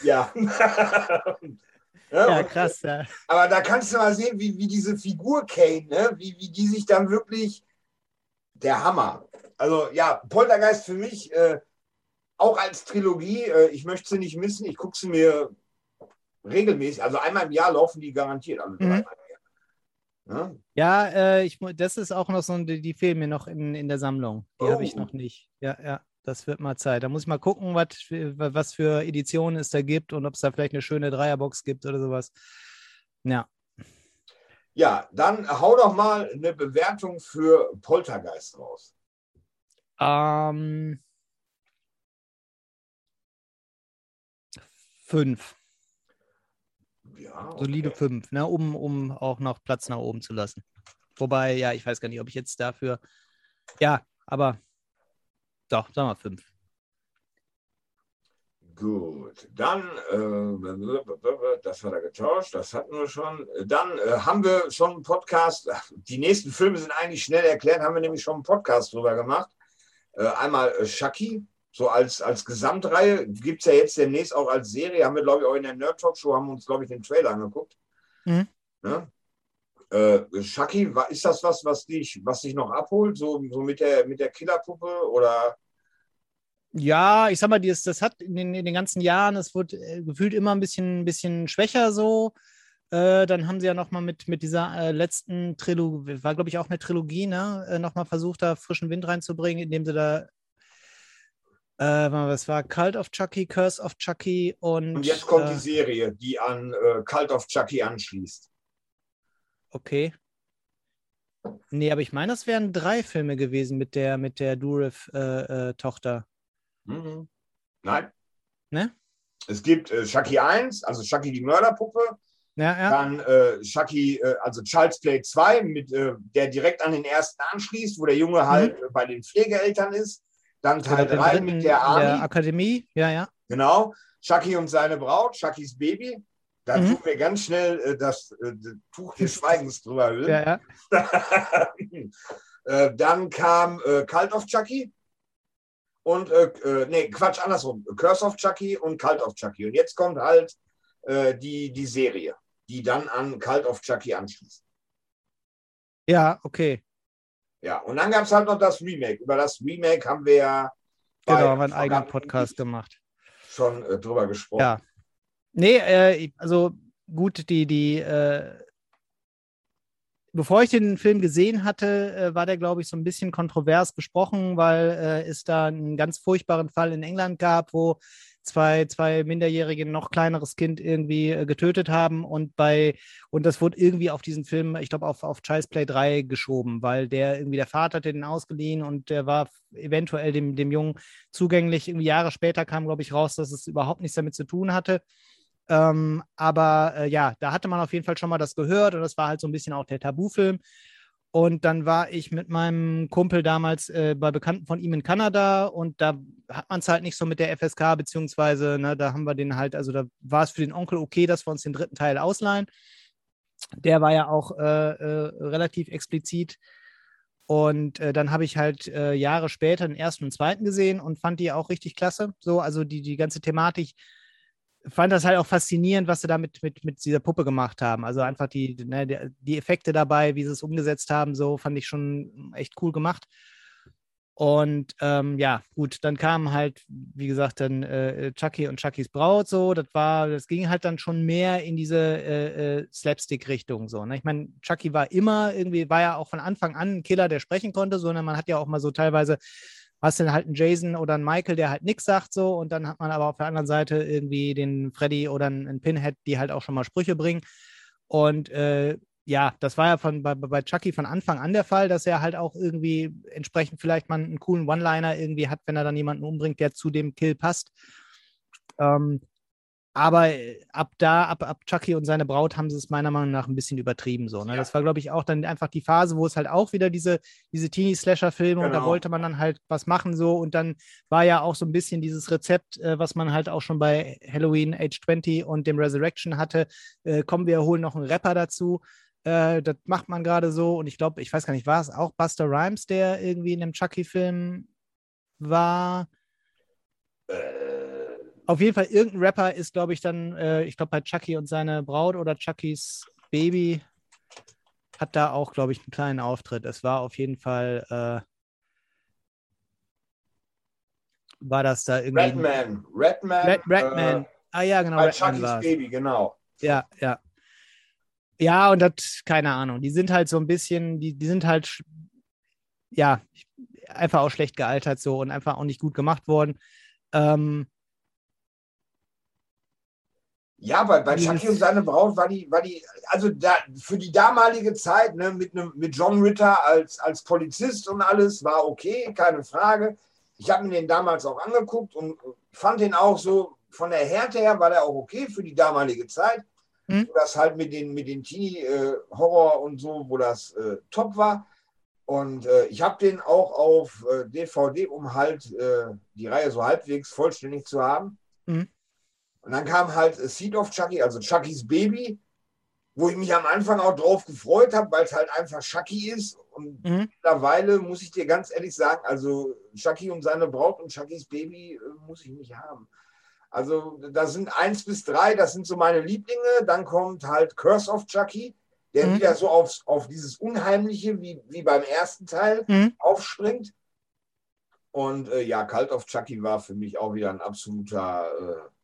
Ja. ja, krass, ja. Aber da kannst du mal sehen, wie, wie diese Figur Kane, ne? wie, wie die sich dann wirklich. Der Hammer. Also ja, Poltergeist für mich äh, auch als Trilogie. Äh, ich möchte sie nicht missen. Ich gucke sie mir regelmäßig, also einmal im Jahr laufen die garantiert alle mhm. Ja, ja äh, ich, das ist auch noch so, die, die fehlen mir noch in, in der Sammlung. Die oh. habe ich noch nicht. Ja, ja, das wird mal Zeit. Da muss ich mal gucken, wat, was für Editionen es da gibt und ob es da vielleicht eine schöne Dreierbox gibt oder sowas. Ja. Ja, dann hau doch mal eine Bewertung für Poltergeist raus. Ähm, fünf. Ja, okay. Solide 5, ne, um, um auch noch Platz nach oben zu lassen. Wobei, ja, ich weiß gar nicht, ob ich jetzt dafür. Ja, aber doch, sagen wir 5. Gut, dann, äh, das hat er getauscht, das hatten wir schon. Dann äh, haben wir schon einen Podcast, die nächsten Filme sind eigentlich schnell erklärt, haben wir nämlich schon einen Podcast drüber gemacht. Äh, einmal äh, Shaki, so als, als Gesamtreihe gibt es ja jetzt demnächst auch als Serie, haben wir, glaube ich, auch in der Nerd Talk Show, haben wir uns, glaube ich, den Trailer angeguckt. Mhm. Ja? Äh, Shaki, ist das was, was dich, was dich noch abholt, so, so mit, der, mit der Killerpuppe oder? Ja, ich sag mal, das, das hat in den, in den ganzen Jahren, es wurde äh, gefühlt immer ein bisschen, ein bisschen schwächer so. Äh, dann haben sie ja nochmal mit, mit dieser äh, letzten Trilogie, war glaube ich auch eine Trilogie, ne? Äh, nochmal versucht, da frischen Wind reinzubringen, indem sie da äh, was war Cult of Chucky, Curse of Chucky und. Und jetzt kommt äh, die Serie, die an äh, Cult of Chucky anschließt. Okay. Nee, aber ich meine, das wären drei Filme gewesen mit der, mit der Durif-Tochter. Äh, äh, mhm. Nein. Ne? Es gibt äh, Chucky 1, also Chucky die Mörderpuppe. Ja, ja. Dann Chucky, also Child's Play 2, mit, der direkt an den ersten anschließt, wo der Junge halt mhm. bei den Pflegeeltern ist. Dann Teil 3 mit der Army. Der Akademie, ja, ja. Genau. Chucky und seine Braut, Chuckys Baby. Da mhm. tun wir ganz schnell äh, das, äh, Tuch des Schweigens drüber hüllen. Ja, ja. äh, dann kam äh, Cult of Chucky. Und, äh, äh, nee, Quatsch, andersrum. Curse of Chucky und Cult of Chucky. Und jetzt kommt halt äh, die, die Serie, die dann an Cult of Chucky anschließt. Ja, okay. Ja, und dann gab es halt noch das Remake. Über das Remake haben wir ja. Genau, haben wir einen eigenen Podcast gemacht. Schon äh, drüber gesprochen. Ja. Nee, äh, also gut, die, die, äh, bevor ich den Film gesehen hatte, äh, war der, glaube ich, so ein bisschen kontrovers besprochen, weil äh, es da einen ganz furchtbaren Fall in England gab, wo zwei, zwei Minderjährige noch kleineres Kind irgendwie äh, getötet haben und bei, und das wurde irgendwie auf diesen Film, ich glaube, auf, auf Child's Play 3 geschoben, weil der irgendwie, der Vater hatte den ausgeliehen und der war eventuell dem, dem Jungen zugänglich. Irgendwie Jahre später kam, glaube ich, raus, dass es überhaupt nichts damit zu tun hatte. Ähm, aber äh, ja, da hatte man auf jeden Fall schon mal das gehört und das war halt so ein bisschen auch der Tabufilm. Und dann war ich mit meinem Kumpel damals äh, bei Bekannten von ihm in Kanada und da hat man es halt nicht so mit der FSK, beziehungsweise ne, da haben wir den halt, also da war es für den Onkel okay, dass wir uns den dritten Teil ausleihen. Der war ja auch äh, äh, relativ explizit. Und äh, dann habe ich halt äh, Jahre später den ersten und zweiten gesehen und fand die auch richtig klasse. So, also die, die ganze Thematik, fand das halt auch faszinierend, was sie da mit, mit, mit dieser Puppe gemacht haben. Also einfach die, ne, die Effekte dabei, wie sie es umgesetzt haben, so fand ich schon echt cool gemacht. Und ähm, ja, gut, dann kam halt, wie gesagt, dann äh, Chucky und Chuckys Braut so. Das war, das ging halt dann schon mehr in diese äh, äh, Slapstick-Richtung so. Ne? Ich meine, Chucky war immer irgendwie, war ja auch von Anfang an ein Killer, der sprechen konnte, sondern man hat ja auch mal so teilweise hast du halt einen Jason oder einen Michael, der halt nichts sagt so und dann hat man aber auf der anderen Seite irgendwie den Freddy oder einen Pinhead, die halt auch schon mal Sprüche bringen. Und äh, ja, das war ja von, bei, bei Chucky von Anfang an der Fall, dass er halt auch irgendwie entsprechend vielleicht mal einen coolen One-Liner irgendwie hat, wenn er dann jemanden umbringt, der zu dem Kill passt. Ähm, aber äh, ab da, ab, ab Chucky und seine Braut haben sie es meiner Meinung nach ein bisschen übertrieben. So, ne? Ja. Das war, glaube ich, auch dann einfach die Phase, wo es halt auch wieder diese, diese Teenie-Slasher-Filme genau. und da genau. wollte man dann halt was machen so und dann war ja auch so ein bisschen dieses Rezept, äh, was man halt auch schon bei Halloween Age 20 und dem Resurrection hatte. Äh, kommen wir holen noch einen Rapper dazu. Äh, das macht man gerade so und ich glaube, ich weiß gar nicht, war es auch Buster Rhymes, der irgendwie in dem Chucky-Film war? Äh auf jeden Fall, irgendein Rapper ist, glaube ich, dann, äh, ich glaube, bei Chucky und seine Braut oder Chuckys Baby hat da auch, glaube ich, einen kleinen Auftritt. Es war auf jeden Fall, äh, war das da irgendwie. Redman. Redman. Red, Redman. Äh, ah ja, genau. Bei Redman Chuckys Baby, genau. Ja, ja. Ja, und das, keine Ahnung, die sind halt so ein bisschen, die, die sind halt, ja, einfach auch schlecht gealtert so und einfach auch nicht gut gemacht worden. Ähm, ja, bei, bei Chucky und seine Braut war die, war die, also da, für die damalige Zeit, ne, mit, ne, mit John Ritter als, als Polizist und alles, war okay, keine Frage. Ich habe mir den damals auch angeguckt und fand den auch so, von der Härte her war der auch okay für die damalige Zeit. Wo das halt mit den, mit den Teenie-Horror äh, und so, wo das äh, top war. Und äh, ich habe den auch auf DVD, äh, um halt äh, die Reihe so halbwegs vollständig zu haben. Mhm. Und dann kam halt Seed of Chucky, also Chuckys Baby, wo ich mich am Anfang auch drauf gefreut habe, weil es halt einfach Chucky ist. Und mhm. mittlerweile muss ich dir ganz ehrlich sagen, also Chucky und seine Braut und Chuckys Baby äh, muss ich nicht haben. Also da sind eins bis drei, das sind so meine Lieblinge. Dann kommt halt Curse of Chucky, der mhm. wieder so aufs, auf dieses Unheimliche wie, wie beim ersten Teil mhm. aufspringt. Und äh, ja, Cult of Chucky war für mich auch wieder ein absoluter äh,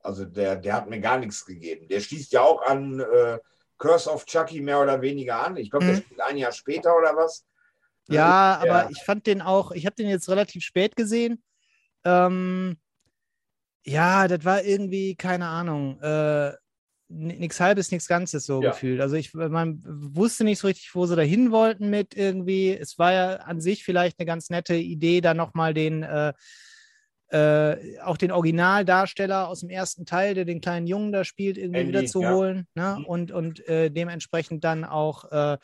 also der, der hat mir gar nichts gegeben. Der schließt ja auch an äh, Curse of Chucky mehr oder weniger an. Ich glaube, mhm. der spielt ein Jahr später oder was. Ja, also, aber ich fand den auch, ich habe den jetzt relativ spät gesehen. Ähm, ja, das war irgendwie, keine Ahnung, äh, nichts halbes, nichts Ganzes so ja. gefühlt. Also ich man wusste nicht so richtig, wo sie dahin wollten mit irgendwie. Es war ja an sich vielleicht eine ganz nette Idee, da nochmal den äh, äh, auch den Originaldarsteller aus dem ersten Teil, der den kleinen Jungen da spielt, irgendwie Andy, wieder zu ja. holen. Ne? Mhm. Und, und äh, dementsprechend dann auch, äh,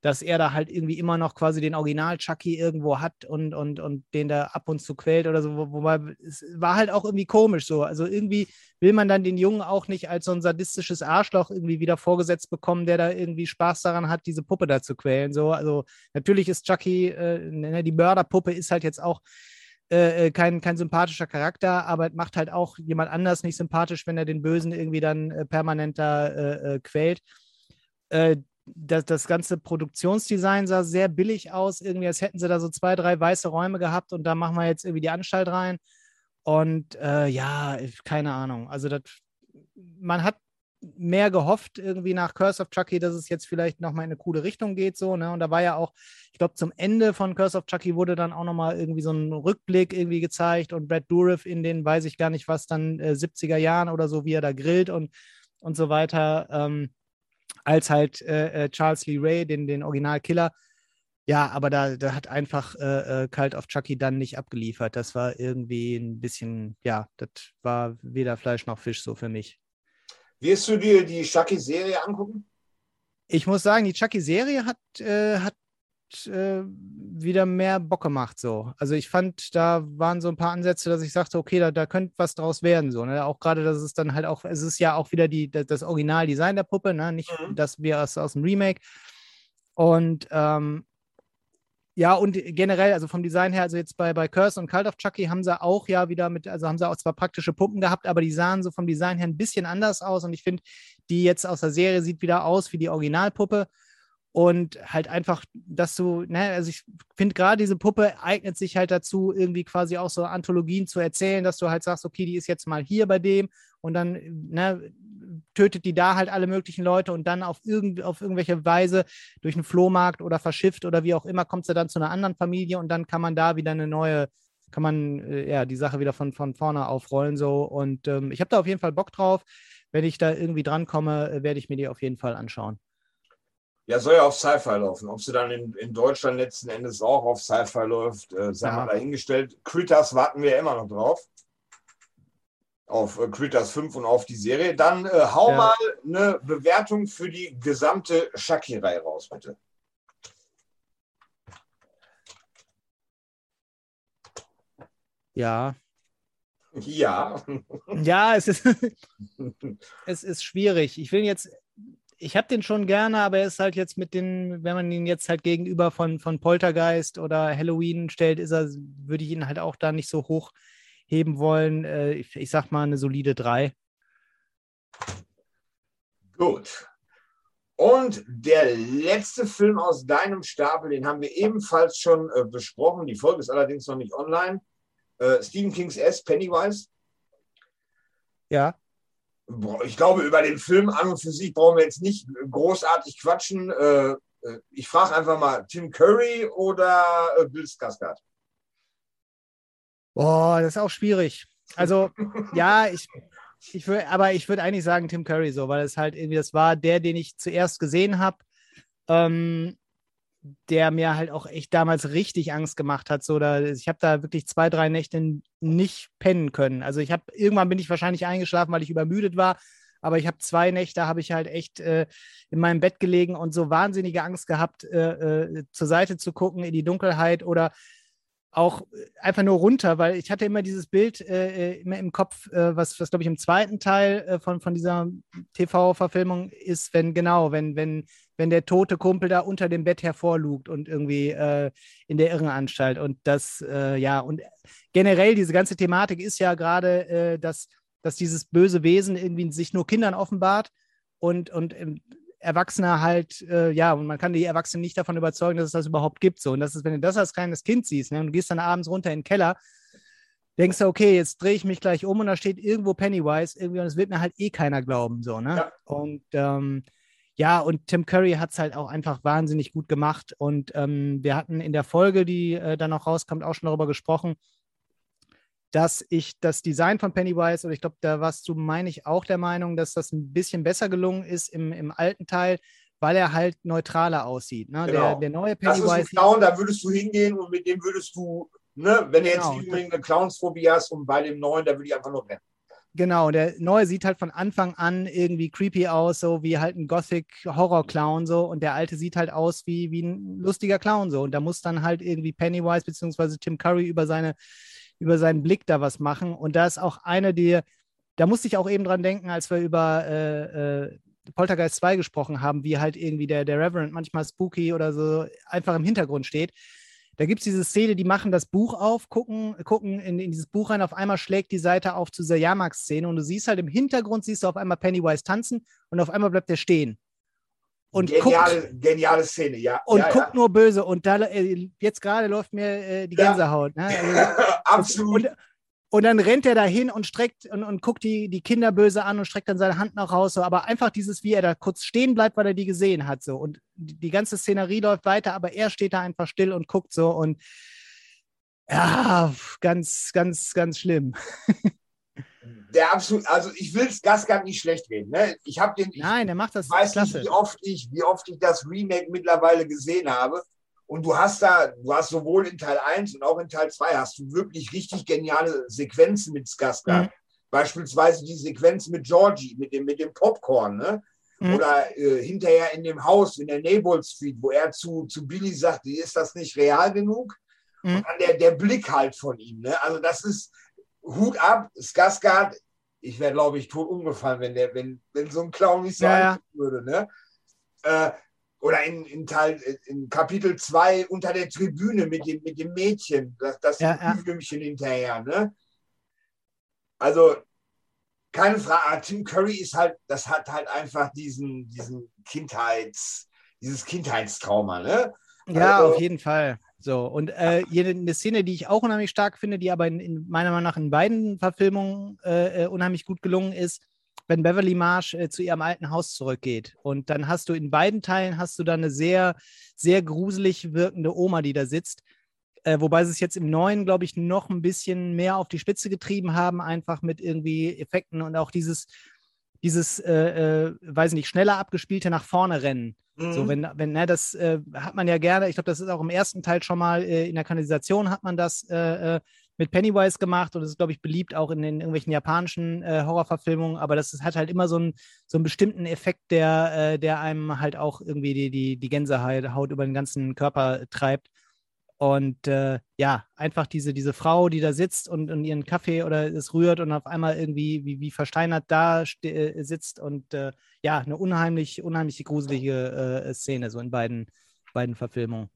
dass er da halt irgendwie immer noch quasi den Original-Chucky irgendwo hat und, und, und den da ab und zu quält oder so. Wobei es war halt auch irgendwie komisch so. Also irgendwie will man dann den Jungen auch nicht als so ein sadistisches Arschloch irgendwie wieder vorgesetzt bekommen, der da irgendwie Spaß daran hat, diese Puppe da zu quälen. So, also natürlich ist Chucky, äh, ne, die Mörderpuppe ist halt jetzt auch äh, äh, kein, kein sympathischer Charakter, aber macht halt auch jemand anders nicht sympathisch, wenn er den Bösen irgendwie dann äh, permanent da äh, äh quält. Äh, das, das ganze Produktionsdesign sah sehr billig aus, irgendwie, als hätten sie da so zwei, drei weiße Räume gehabt und da machen wir jetzt irgendwie die Anstalt rein. Und ja, keine Ahnung. Also das, man hat mehr gehofft, irgendwie nach Curse of Chucky, dass es jetzt vielleicht nochmal in eine coole Richtung geht, so, ne? Und da war ja auch, ich glaube, zum Ende von Curse of Chucky wurde dann auch nochmal irgendwie so ein Rückblick irgendwie gezeigt und Brad Dourif in den, weiß ich gar nicht was, dann äh, 70er Jahren oder so, wie er da grillt und, und so weiter, ähm, als halt äh, äh, Charles Lee Ray, den, den Originalkiller. Ja, aber da, da hat einfach äh, äh, Cult of Chucky dann nicht abgeliefert. Das war irgendwie ein bisschen, ja, das war weder Fleisch noch Fisch so für mich. Wirst du dir die Chucky-Serie angucken? Ich muss sagen, die Chucky-Serie hat, äh, hat äh, wieder mehr Bock gemacht so. Also ich fand, da waren so ein paar Ansätze, dass ich sagte, okay, da, da könnte was draus werden so. Ne? Auch gerade, dass es dann halt auch, es ist ja auch wieder die, das Originaldesign der Puppe, ne? nicht mhm. das wir aus, aus dem Remake. Und ähm, ja, und generell, also vom Design her, also jetzt bei, bei Curse und Cult of Chucky haben sie auch ja wieder mit, also haben sie auch zwar praktische Puppen gehabt, aber die sahen so vom Design her ein bisschen anders aus. Und ich finde, die jetzt aus der Serie sieht wieder aus wie die Originalpuppe. Und halt einfach, dass du, ne, also ich finde gerade diese Puppe eignet sich halt dazu, irgendwie quasi auch so Anthologien zu erzählen, dass du halt sagst, okay, die ist jetzt mal hier bei dem und dann ne, tötet die da halt alle möglichen Leute und dann auf, irgend, auf irgendwelche Weise durch einen Flohmarkt oder verschifft oder wie auch immer kommt sie dann zu einer anderen Familie und dann kann man da wieder eine neue, kann man äh, ja die Sache wieder von, von vorne aufrollen so und ähm, ich habe da auf jeden Fall Bock drauf. Wenn ich da irgendwie drankomme, äh, werde ich mir die auf jeden Fall anschauen. Ja, soll ja auf Sci-Fi laufen. Ob sie dann in, in Deutschland letzten Endes auch auf Sci-Fi läuft, äh, sei ja. mal dahingestellt. Critters warten wir ja immer noch drauf. Auf äh, Critters 5 und auf die Serie. Dann äh, hau ja. mal eine Bewertung für die gesamte Shaki-Reihe raus, bitte. Ja. Ja. Ja, es ist, es ist schwierig. Ich will jetzt ich habe den schon gerne, aber er ist halt jetzt mit den, wenn man ihn jetzt halt gegenüber von, von Poltergeist oder Halloween stellt, ist er, würde ich ihn halt auch da nicht so hoch heben wollen. Äh, ich, ich sag mal eine solide 3. Gut. Und der letzte Film aus deinem Stapel, den haben wir ebenfalls schon äh, besprochen. Die Folge ist allerdings noch nicht online. Äh, Stephen Kings S, Pennywise. Ja ich glaube, über den Film an und für sich brauchen wir jetzt nicht großartig quatschen. Äh, äh, ich frage einfach mal, Tim Curry oder äh, Bill Skarsgård? Boah, das ist auch schwierig. Also, ja, ich, ich würde, aber ich würde eigentlich sagen Tim Curry so, weil es halt irgendwie, das war der, den ich zuerst gesehen habe. Ähm, der mir halt auch echt damals richtig Angst gemacht hat. So, da, ich habe da wirklich zwei, drei Nächte nicht pennen können. Also ich habe irgendwann bin ich wahrscheinlich eingeschlafen, weil ich übermüdet war. Aber ich habe zwei Nächte, habe ich halt echt äh, in meinem Bett gelegen und so wahnsinnige Angst gehabt, äh, äh, zur Seite zu gucken in die Dunkelheit oder auch einfach nur runter, weil ich hatte immer dieses Bild äh, äh immer im Kopf, äh, was, was glaube ich im zweiten Teil äh, von, von dieser TV-Verfilmung ist, wenn genau, wenn, wenn, wenn der tote Kumpel da unter dem Bett hervorlugt und irgendwie äh, in der Irrenanstalt. Und das, äh, ja, und generell diese ganze Thematik ist ja gerade, dass, dass dieses böse Wesen irgendwie sich nur Kindern offenbart und, und Erwachsene halt, äh, ja, und man kann die Erwachsenen nicht davon überzeugen, dass es das überhaupt gibt. So. Und das ist, wenn du das als kleines Kind siehst, ne, und du gehst dann abends runter in den Keller, denkst du, okay, jetzt drehe ich mich gleich um und da steht irgendwo Pennywise irgendwie und es wird mir halt eh keiner glauben. So, ne? Ja. Und ähm, ja, und Tim Curry hat es halt auch einfach wahnsinnig gut gemacht. Und ähm, wir hatten in der Folge, die äh, dann noch rauskommt, auch schon darüber gesprochen, dass ich das Design von Pennywise, oder ich glaube, da warst du, meine ich, auch der Meinung, dass das ein bisschen besser gelungen ist im, im alten Teil, weil er halt neutraler aussieht. Ne? Genau. Der, der neue Pennywise. Das ist ein Clown, da würdest du hingehen und mit dem würdest du, ne, wenn du genau. jetzt unbedingt eine Clownsphobie hast und bei dem neuen, da würde ich einfach nur rennen. Genau, der neue sieht halt von Anfang an irgendwie creepy aus, so wie halt ein Gothic-Horror-Clown so und der alte sieht halt aus wie, wie ein lustiger Clown so und da muss dann halt irgendwie Pennywise bzw. Tim Curry über seine über seinen Blick da was machen. Und da ist auch eine, die, da musste ich auch eben dran denken, als wir über äh, äh, Poltergeist 2 gesprochen haben, wie halt irgendwie der, der Reverend manchmal spooky oder so einfach im Hintergrund steht. Da gibt es diese Szene, die machen das Buch auf, gucken, gucken in, in, dieses Buch rein, auf einmal schlägt die Seite auf zu dieser Jahrmarktsszene und du siehst halt im Hintergrund, siehst du auf einmal Pennywise tanzen und auf einmal bleibt er stehen und geniale, guckt, geniale Szene, ja. Und ja, guckt ja. nur böse. Und da äh, jetzt gerade läuft mir äh, die Gänsehaut. Ja. Ne? Also, Absolut. Und, und, dann rennt er da hin und streckt und, und guckt die, die Kinder böse an und streckt dann seine Hand nach raus. So. Aber einfach dieses, wie er da kurz stehen bleibt, weil er die gesehen hat. So. Und die, ganze Szenerie läuft weiter, aber er steht da einfach still und guckt so. Und ja, ganz, ganz, ganz schlimm. der absolut, also ich will es Gasgard nicht schlecht reden. Ne? Ich habe den. Nein, er macht das. Ich weiß klasse. nicht, wie oft ich, wie oft ich das Remake mittlerweile gesehen habe. Und du hast da, du hast sowohl in Teil 1 und auch in Teil 2 hast du wirklich richtig geniale Sequenzen mit Skarsgård. Mhm. Beispielsweise die Sequenz mit Georgie, mit dem, mit dem Popcorn. Ne? Mhm. Oder äh, hinterher in dem Haus in der Naval Street, wo er zu, zu Billy sagt, ist das nicht real genug? Mhm. Und dann der, der Blick halt von ihm. Ne? Also das ist Hut ab, Skarsgård. Ich wäre, glaube ich, tot umgefallen, wenn, der, wenn, wenn so ein Clown nicht so ja, ja. würde. Ne? Äh, oder in, in, Teil, in Kapitel 2 unter der Tribüne mit dem, mit dem Mädchen, das, das ja, ja. hinterher. Ne? Also keine Frage, Tim Curry ist halt, das hat halt einfach diesen, diesen Kindheits, dieses Kindheitstrauma, ne? Ja, also, auf jeden Fall. So, und äh, eine Szene, die ich auch unheimlich stark finde, die aber in, in meiner Meinung nach in beiden Verfilmungen äh, äh, unheimlich gut gelungen ist, wenn Beverly Marsh äh, zu ihrem alten Haus zurückgeht. Und dann hast du in beiden Teilen hast du dann eine sehr, sehr gruselig wirkende Oma, die da sitzt. Äh, wobei sie es jetzt im neuen, glaube ich, noch ein bisschen mehr auf die Spitze getrieben haben, einfach mit irgendwie Effekten und auch dieses, dieses, äh, äh, weiß nicht, schneller abgespielte nach vorne rennen. Mhm. So, wenn, wenn, ne, das äh, hat man ja gerne, ich glaube, das ist auch im ersten Teil schon mal äh, in der Kanalisation hat man das äh, mit Pennywise gemacht und das ist, glaube ich, beliebt auch in den irgendwelchen japanischen Horrorverfilmungen, aber das ist, hat halt immer so, ein, so einen bestimmten Effekt, der, der einem halt auch irgendwie die, die, die Gänsehaut über den ganzen Körper treibt. Und äh, ja, einfach diese, diese Frau, die da sitzt und, und ihren Kaffee oder es rührt und auf einmal irgendwie wie, wie versteinert da äh, sitzt und äh, ja, eine unheimlich, unheimlich gruselige äh, Szene, so in beiden, beiden Verfilmungen.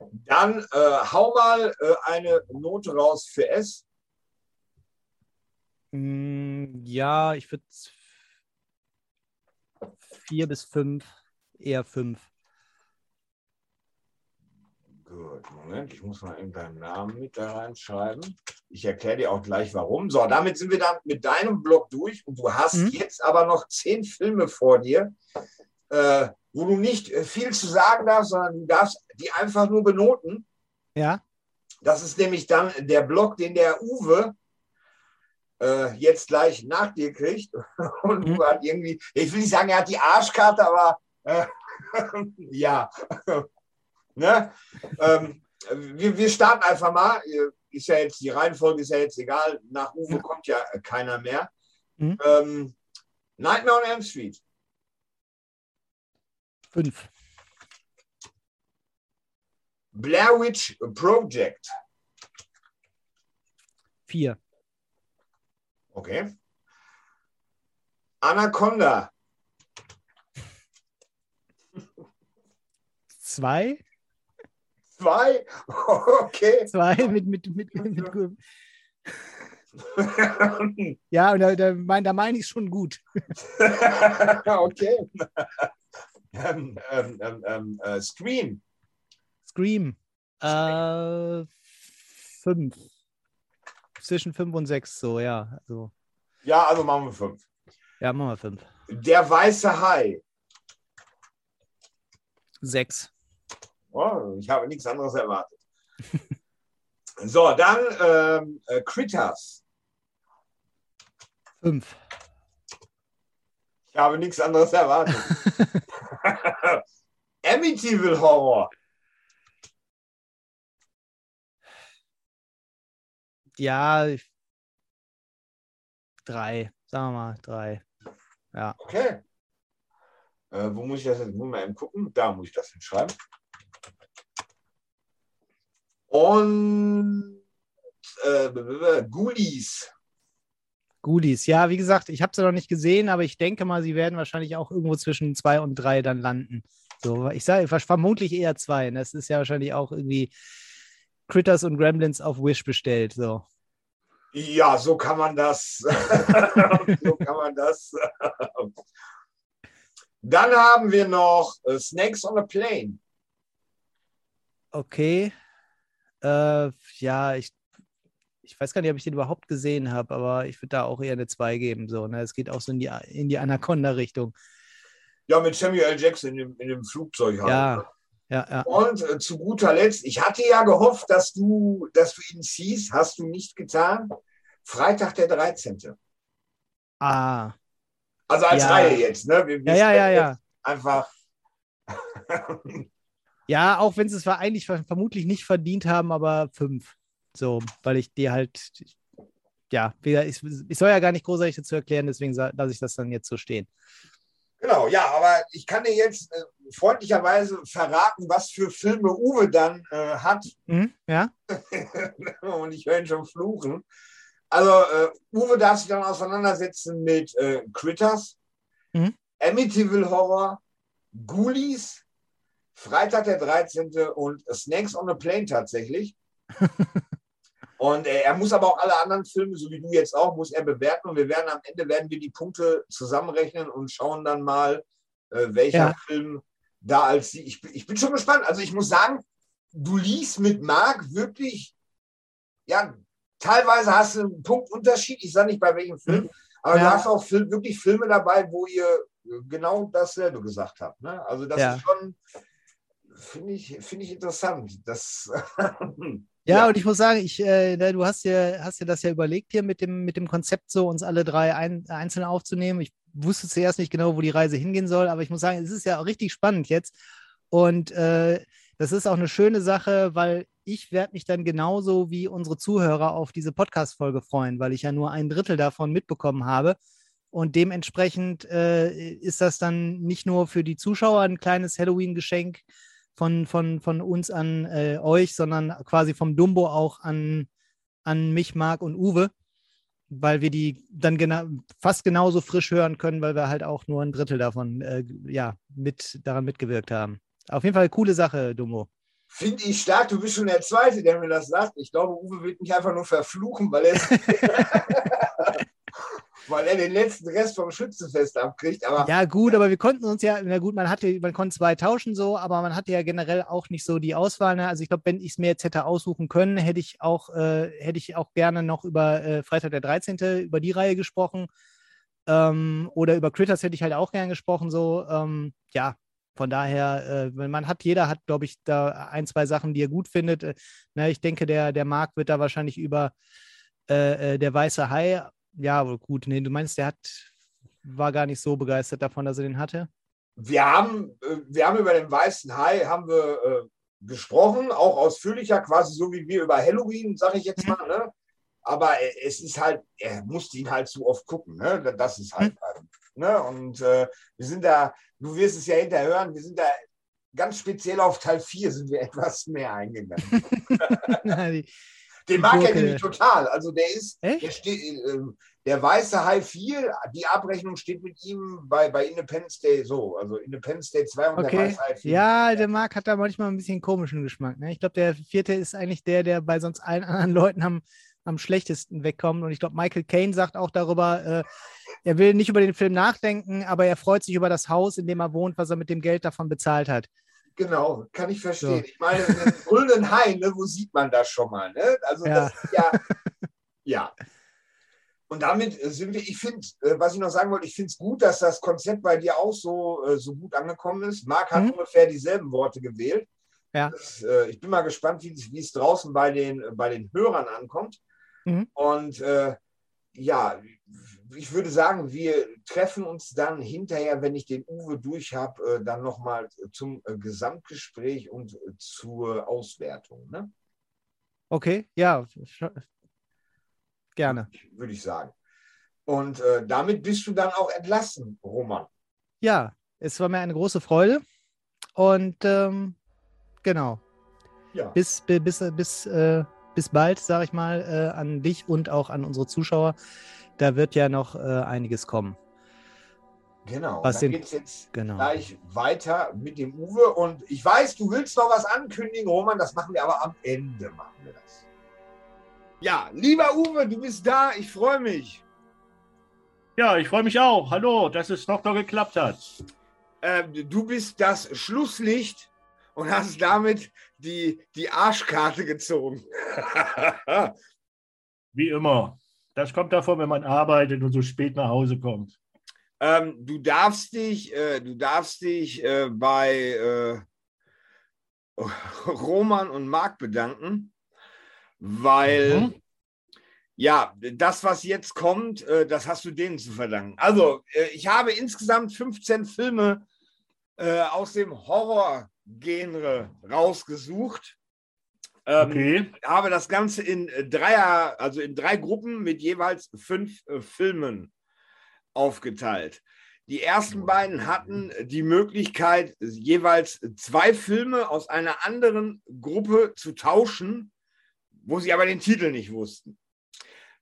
Dann äh, hau mal äh, eine Note raus für S. Mm, ja, ich würde vier bis fünf, eher fünf. Gut, Moment, ich muss mal in deinen Namen mit da reinschreiben. Ich erkläre dir auch gleich warum. So, damit sind wir dann mit deinem Blog durch und du hast mhm. jetzt aber noch zehn Filme vor dir, äh, wo du nicht äh, viel zu sagen darfst, sondern du darfst die einfach nur benoten. Ja. Das ist nämlich dann der Blog, den der Uwe äh, jetzt gleich nach dir kriegt. Und mhm. du hat irgendwie, ich will nicht sagen, er hat die Arschkarte, aber äh, ja. Ne? Ähm, wir, wir starten einfach mal. Ist ja jetzt, die Reihenfolge ist ja jetzt egal. Nach Uwe ja. kommt ja keiner mehr. Mhm. Ähm, Nightmare on Elm Street. Fünf. Blair Witch Project. Vier. Okay. Anaconda. Zwei. Zwei? Okay. Zwei mit, mit, mit, mit, ja, und da, da, mein, da meine ich schon gut. okay. Ähm, ähm, ähm, ähm, äh, Scream. Scream. Äh, fünf. Zwischen fünf und sechs, so, ja. Also. Ja, also machen wir fünf. Ja, machen wir fünf. Der weiße Hai. Sechs. Oh, ich habe nichts anderes erwartet. so, dann ähm, äh, Critters. Fünf. Ich habe nichts anderes erwartet. Amityville Horror. Ja, drei. Sagen wir mal drei. Ja. Okay. Äh, wo muss ich das jetzt? Muss mal eben gucken. Da muss ich das hinschreiben. Und äh, Ghoulies. Ghoulies, ja, wie gesagt, ich habe sie noch nicht gesehen, aber ich denke mal, sie werden wahrscheinlich auch irgendwo zwischen zwei und drei dann landen. So, ich sage vermutlich eher zwei. Das ist ja wahrscheinlich auch irgendwie Critters und Gremlins auf Wish bestellt. So. Ja, so kann man das. so kann man das. Dann haben wir noch uh, Snakes on a Plane. Okay. Äh, ja, ich, ich weiß gar nicht, ob ich den überhaupt gesehen habe, aber ich würde da auch eher eine 2 geben. So, ne? Es geht auch so in die, in die Anaconda-Richtung. Ja, mit Samuel L. Jackson in dem, in dem Flugzeug halt. Ja, ne? ja, ja. Und äh, zu guter Letzt, ich hatte ja gehofft, dass du, dass du ihn siehst, hast du nicht getan. Freitag der 13. Ah. Also als ja. Reihe jetzt, ne? Wir, wir ja, ja, ja, ja. Einfach. Ja, auch wenn sie es eigentlich vermutlich nicht verdient haben, aber fünf. So, weil ich dir halt, ja, ich, ich soll ja gar nicht großartig dazu erklären, deswegen lasse ich das dann jetzt so stehen. Genau, ja, aber ich kann dir jetzt äh, freundlicherweise verraten, was für Filme Uwe dann äh, hat. Mhm, ja. Und ich höre ihn schon fluchen. Also, äh, Uwe darf sich dann auseinandersetzen mit äh, Critters, mhm. Amityville Horror, Ghoulies, Freitag der 13. und Snakes on a Plane tatsächlich. und äh, er muss aber auch alle anderen Filme, so wie du jetzt auch, muss er bewerten. Und wir werden am Ende werden wir die Punkte zusammenrechnen und schauen dann mal, äh, welcher ja. Film da als sie. Ich, ich bin schon gespannt. Also ich muss sagen, du liest mit Marc wirklich, ja, teilweise hast du einen Punktunterschied. Ich sage nicht bei welchem Film, mhm. aber ja. du hast auch Film, wirklich Filme dabei, wo ihr genau dasselbe gesagt habt. Ne? Also das ja. ist schon, finde ich, find ich interessant. Das, ja, ja, und ich muss sagen, ich, äh, ne, du hast ja, hast ja das ja überlegt hier mit dem, mit dem Konzept, so uns alle drei ein, einzeln aufzunehmen. Ich wusste zuerst nicht genau, wo die Reise hingehen soll, aber ich muss sagen, es ist ja auch richtig spannend jetzt. Und äh, das ist auch eine schöne Sache, weil ich werde mich dann genauso wie unsere Zuhörer auf diese Podcast-Folge freuen, weil ich ja nur ein Drittel davon mitbekommen habe. Und dementsprechend äh, ist das dann nicht nur für die Zuschauer ein kleines Halloween-Geschenk von, von, von uns an äh, euch, sondern quasi vom Dumbo auch an, an mich, Marc und Uwe, weil wir die dann gena fast genauso frisch hören können, weil wir halt auch nur ein Drittel davon äh, ja, mit, daran mitgewirkt haben. Auf jeden Fall eine coole Sache, Dumbo. Finde ich stark. Du bist schon der Zweite, der mir das sagt. Ich glaube, Uwe wird mich einfach nur verfluchen, weil er weil er den letzten Rest vom Schützenfest abkriegt. Aber ja, gut, aber wir konnten uns ja, na gut, man hatte, man konnte zwei tauschen so, aber man hatte ja generell auch nicht so die Auswahl. Ne? Also ich glaube, wenn ich es mir jetzt hätte aussuchen können, hätte ich auch, äh, hätte ich auch gerne noch über äh, Freitag der 13. über die Reihe gesprochen. Ähm, oder über Critters hätte ich halt auch gern gesprochen. So, ähm, ja, von daher, äh, man hat, jeder hat, glaube ich, da ein, zwei Sachen, die er gut findet. Äh, ne, ich denke, der, der Marc wird da wahrscheinlich über äh, äh der weiße Hai ja, gut, nee, du meinst, der hat, war gar nicht so begeistert davon, dass er den hatte? Wir haben, äh, wir haben über den weißen Hai haben wir äh, gesprochen, auch ausführlicher, quasi so wie wir über Halloween, sage ich jetzt mhm. mal. Ne? Aber es ist halt, er musste ihn halt zu oft gucken. Ne? Das ist halt. Mhm. Ne? Und äh, wir sind da, du wirst es ja hinterher hören, wir sind da ganz speziell auf Teil 4 sind wir etwas mehr eingegangen. Den mag er nämlich total. Also der ist, der, steht, äh, der weiße Hai 4, die Abrechnung steht mit ihm bei, bei Independence Day so. Also Independence Day 2 und okay. der weiße Hai 4. Ja, der Marc hat da manchmal ein bisschen komischen Geschmack. Ne? Ich glaube, der vierte ist eigentlich der, der bei sonst allen anderen Leuten am, am schlechtesten wegkommt. Und ich glaube, Michael Caine sagt auch darüber, äh, er will nicht über den Film nachdenken, aber er freut sich über das Haus, in dem er wohnt, was er mit dem Geld davon bezahlt hat. Genau, kann ich verstehen. So. Ich meine, den grünen Hain, ne, wo sieht man das schon mal? Ne? Also ja. das ist ja, ja. Und damit sind wir, ich finde, äh, was ich noch sagen wollte, ich finde es gut, dass das Konzept bei dir auch so, äh, so gut angekommen ist. Marc hat mhm. ungefähr dieselben Worte gewählt. Ja. Das, äh, ich bin mal gespannt, wie es draußen bei den, bei den Hörern ankommt. Mhm. Und äh, ja, ich würde sagen, wir treffen uns dann hinterher, wenn ich den Uwe durch habe, äh, dann nochmal zum äh, Gesamtgespräch und äh, zur Auswertung. Ne? Okay, ja, gerne. Würde ich sagen. Und äh, damit bist du dann auch entlassen, Roman. Ja, es war mir eine große Freude. Und ähm, genau. Ja. Bis, bis, bis, äh, bis bald, sage ich mal, äh, an dich und auch an unsere Zuschauer da wird ja noch äh, einiges kommen. Genau, was dann geht es jetzt genau. gleich weiter mit dem Uwe. Und ich weiß, du willst noch was ankündigen, Roman, das machen wir aber am Ende, machen wir das. Ja, lieber Uwe, du bist da, ich freue mich. Ja, ich freue mich auch. Hallo, dass es doch noch geklappt hat. Ähm, du bist das Schlusslicht und hast damit die, die Arschkarte gezogen. Wie immer. Das kommt davon, wenn man arbeitet und so spät nach Hause kommt. Ähm, du darfst dich, äh, du darfst dich äh, bei äh, Roman und Marc bedanken, weil mhm. ja, das, was jetzt kommt, äh, das hast du denen zu verdanken. Also, äh, ich habe insgesamt 15 Filme äh, aus dem Horror-Genre rausgesucht. Ähm, okay. Habe das Ganze in äh, Dreier, also in drei Gruppen mit jeweils fünf äh, Filmen aufgeteilt. Die ersten beiden hatten die Möglichkeit, jeweils zwei Filme aus einer anderen Gruppe zu tauschen, wo sie aber den Titel nicht wussten.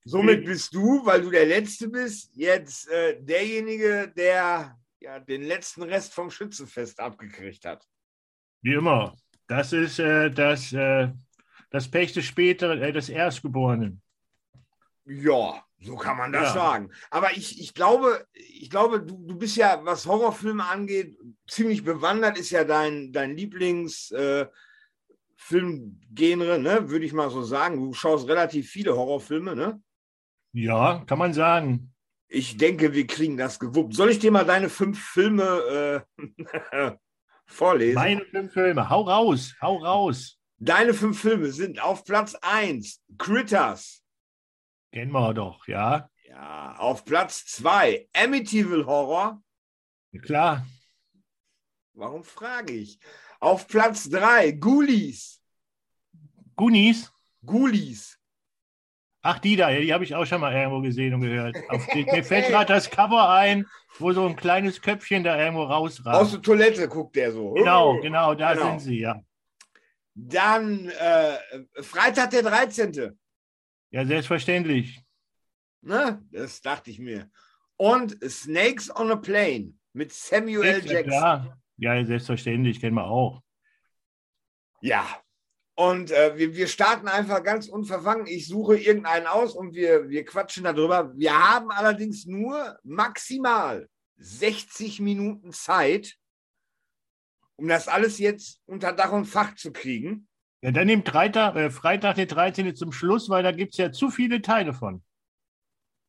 Somit bist du, weil du der Letzte bist, jetzt äh, derjenige, der ja, den letzten Rest vom Schützenfest abgekriegt hat. Wie immer. Das ist äh, das, äh, das Pech des späteren, äh, des Erstgeborenen. Ja, so kann man das ja. sagen. Aber ich, ich glaube, ich glaube du, du bist ja, was Horrorfilme angeht, ziemlich bewandert, ist ja dein, dein Lieblingsfilmgenre, äh, ne? würde ich mal so sagen. Du schaust relativ viele Horrorfilme, ne? Ja, kann man sagen. Ich denke, wir kriegen das gewuppt. Soll ich dir mal deine fünf Filme äh, vorlesen? Meine fünf Filme, hau raus, hau raus. Deine fünf Filme sind auf Platz 1 Critters. Kennen wir doch, ja. Ja, auf Platz 2 Amityville Horror. Ja, klar. Warum frage ich? Auf Platz 3 Ghoulies. Goonies? Ghoulies. Ach, die da, die habe ich auch schon mal irgendwo gesehen und gehört. Auf die, mir fällt gerade das Cover ein, wo so ein kleines Köpfchen da irgendwo rausragt. Aus der Toilette guckt der so. Genau, genau, da genau. sind sie, ja. Dann äh, Freitag der 13. Ja, selbstverständlich. Ne? Das dachte ich mir. Und Snakes on a Plane mit Samuel L. Jackson. Ja, ja selbstverständlich, kennen wir auch. Ja, und äh, wir, wir starten einfach ganz unverfangen. Ich suche irgendeinen aus und wir, wir quatschen darüber. Wir haben allerdings nur maximal 60 Minuten Zeit, um das alles jetzt unter Dach und Fach zu kriegen. Ja, dann nimmt Freitag, äh, Freitag der 13. zum Schluss, weil da gibt es ja zu viele Teile von.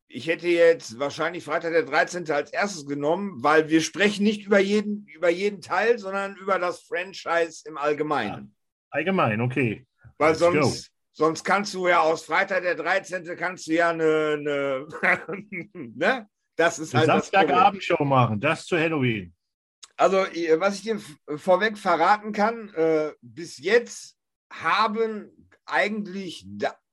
Ich hätte jetzt wahrscheinlich Freitag der 13. als erstes genommen, weil wir sprechen nicht über jeden, über jeden Teil, sondern über das Franchise im Allgemeinen. Ja. Allgemein, okay. Weil sonst, sonst kannst du ja aus Freitag der 13. kannst du ja eine, eine ne? Das ist halt Samstagabendshow machen, das zu Halloween. Also, was ich dir vorweg verraten kann, äh, bis jetzt haben eigentlich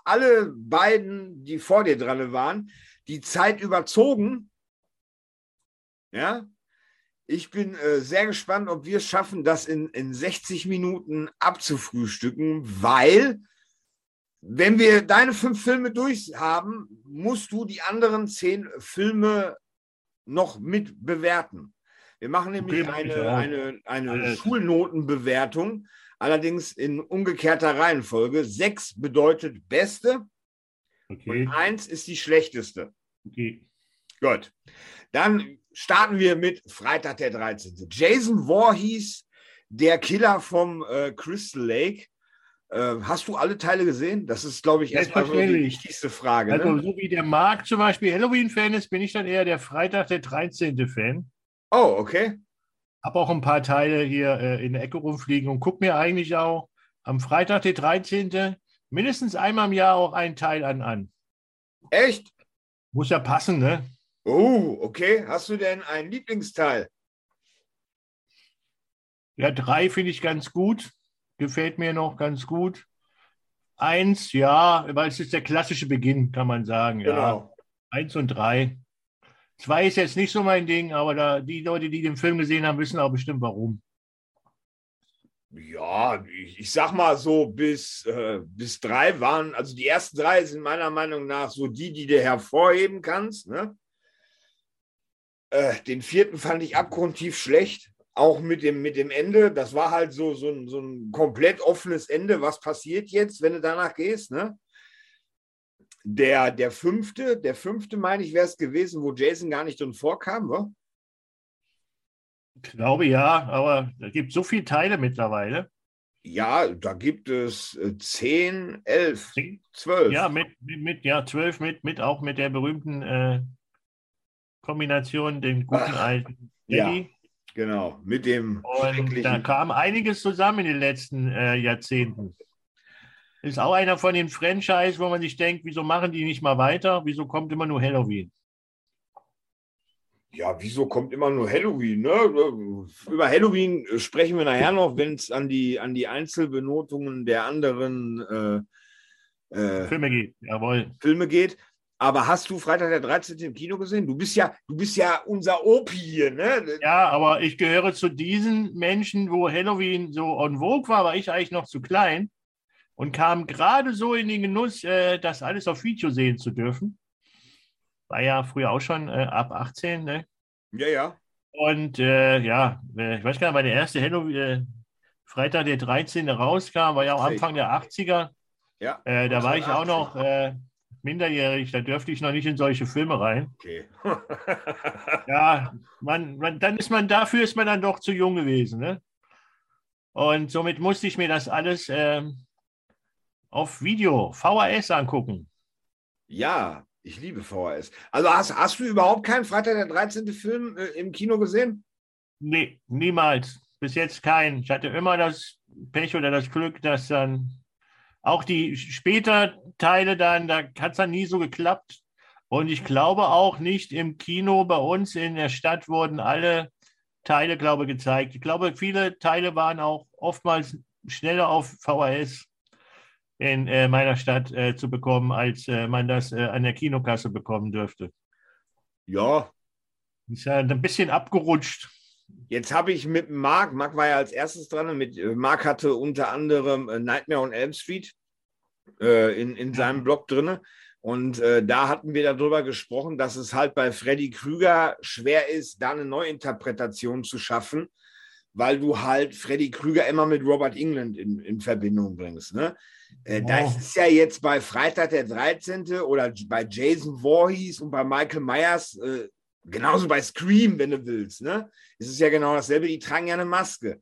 alle beiden, die vor dir dran waren, die Zeit überzogen. Ja, ich bin äh, sehr gespannt, ob wir es schaffen, das in, in 60 Minuten abzufrühstücken, weil wenn wir deine fünf Filme durch haben, musst du die anderen zehn Filme noch mit bewerten. Wir machen nämlich okay, eine, eine, eine Schulnotenbewertung, allerdings in umgekehrter Reihenfolge. Sechs bedeutet beste okay. und eins ist die schlechteste. Okay. Gut. Dann starten wir mit Freitag der 13. Jason Voorhees, der Killer vom äh, Crystal Lake. Äh, hast du alle Teile gesehen? Das ist, glaube ich, erstmal die wichtigste Frage. Also, ne? so wie der Marc zum Beispiel Halloween-Fan ist, bin ich dann eher der Freitag der 13. Fan. Oh, okay. Habe auch ein paar Teile hier äh, in der Ecke rumfliegen und gucke mir eigentlich auch am Freitag der 13. mindestens einmal im Jahr auch einen Teil an. an. Echt? Muss ja passen, ne? Oh, okay. Hast du denn einen Lieblingsteil? Ja, drei finde ich ganz gut. Gefällt mir noch ganz gut. Eins, ja, weil es ist der klassische Beginn, kann man sagen. Ja. Genau. Eins und drei. Zwei ist jetzt nicht so mein Ding, aber da, die Leute, die den Film gesehen haben, wissen auch bestimmt warum. Ja, ich, ich sag mal so, bis, äh, bis drei waren, also die ersten drei sind meiner Meinung nach so die, die du hervorheben kannst. Ne? Äh, den vierten fand ich abgrundtief schlecht, auch mit dem, mit dem Ende. Das war halt so, so, ein, so ein komplett offenes Ende. Was passiert jetzt, wenn du danach gehst? Ne? Der, der fünfte, der fünfte, meine ich, wäre es gewesen, wo Jason gar nicht drin vorkam, wa? Ich glaube ja, aber da gibt es so viele Teile mittlerweile. Ja, da gibt es äh, zehn, elf, zwölf. Ja, mit, mit, ja, zwölf mit, mit auch mit der berühmten äh, Kombination, den guten Ach, alten Eddie. Ja, genau, mit dem. Und da kam einiges zusammen in den letzten äh, Jahrzehnten. Ist auch einer von den Franchise, wo man sich denkt, wieso machen die nicht mal weiter? Wieso kommt immer nur Halloween? Ja, wieso kommt immer nur Halloween? Ne? Über Halloween sprechen wir nachher noch, wenn es an die, an die Einzelbenotungen der anderen äh, äh, Filme geht. Jawohl. Filme geht. Aber hast du Freitag der 13. im Kino gesehen? Du bist ja, du bist ja unser Opi hier, ne? Ja, aber ich gehöre zu diesen Menschen, wo Halloween so on vogue war, war ich eigentlich noch zu klein und kam gerade so in den Genuss, äh, das alles auf Video sehen zu dürfen. War ja früher auch schon äh, ab 18, ne? Ja, ja. Und äh, ja, äh, ich weiß gar nicht, meine erste Halloween, äh, Freitag der 13. rauskam, war ja auch Anfang der 80er. Ja. Äh, da war ich auch noch äh, minderjährig, da dürfte ich noch nicht in solche Filme rein. Okay. ja, man, man, dann ist man, dafür ist man dann doch zu jung gewesen. Ne? Und somit musste ich mir das alles ähm, auf Video, VHS angucken. Ja, ich liebe VHS. Also hast, hast du überhaupt keinen Freitag der 13. Film äh, im Kino gesehen? Nee, niemals. Bis jetzt keinen. Ich hatte immer das Pech oder das Glück, dass dann auch die später Teile dann, da hat es dann nie so geklappt. Und ich glaube auch nicht im Kino bei uns in der Stadt wurden alle Teile, glaube ich, gezeigt. Ich glaube, viele Teile waren auch oftmals schneller auf VHS in äh, meiner Stadt äh, zu bekommen, als äh, man das äh, an der Kinokasse bekommen dürfte. Ja. Ist ja ein bisschen abgerutscht. Jetzt habe ich mit Marc, Marc war ja als erstes dran, mit äh, Marc hatte unter anderem äh, Nightmare on Elm Street in, in seinem Blog drin. Und äh, da hatten wir darüber gesprochen, dass es halt bei Freddy Krüger schwer ist, da eine Neuinterpretation zu schaffen, weil du halt Freddy Krüger immer mit Robert England in, in Verbindung bringst. Ne? Äh, wow. Das ist ja jetzt bei Freitag der 13. oder bei Jason Voorhees und bei Michael Myers, äh, genauso bei Scream, wenn du willst. Ne? Es ist ja genau dasselbe, die tragen ja eine Maske.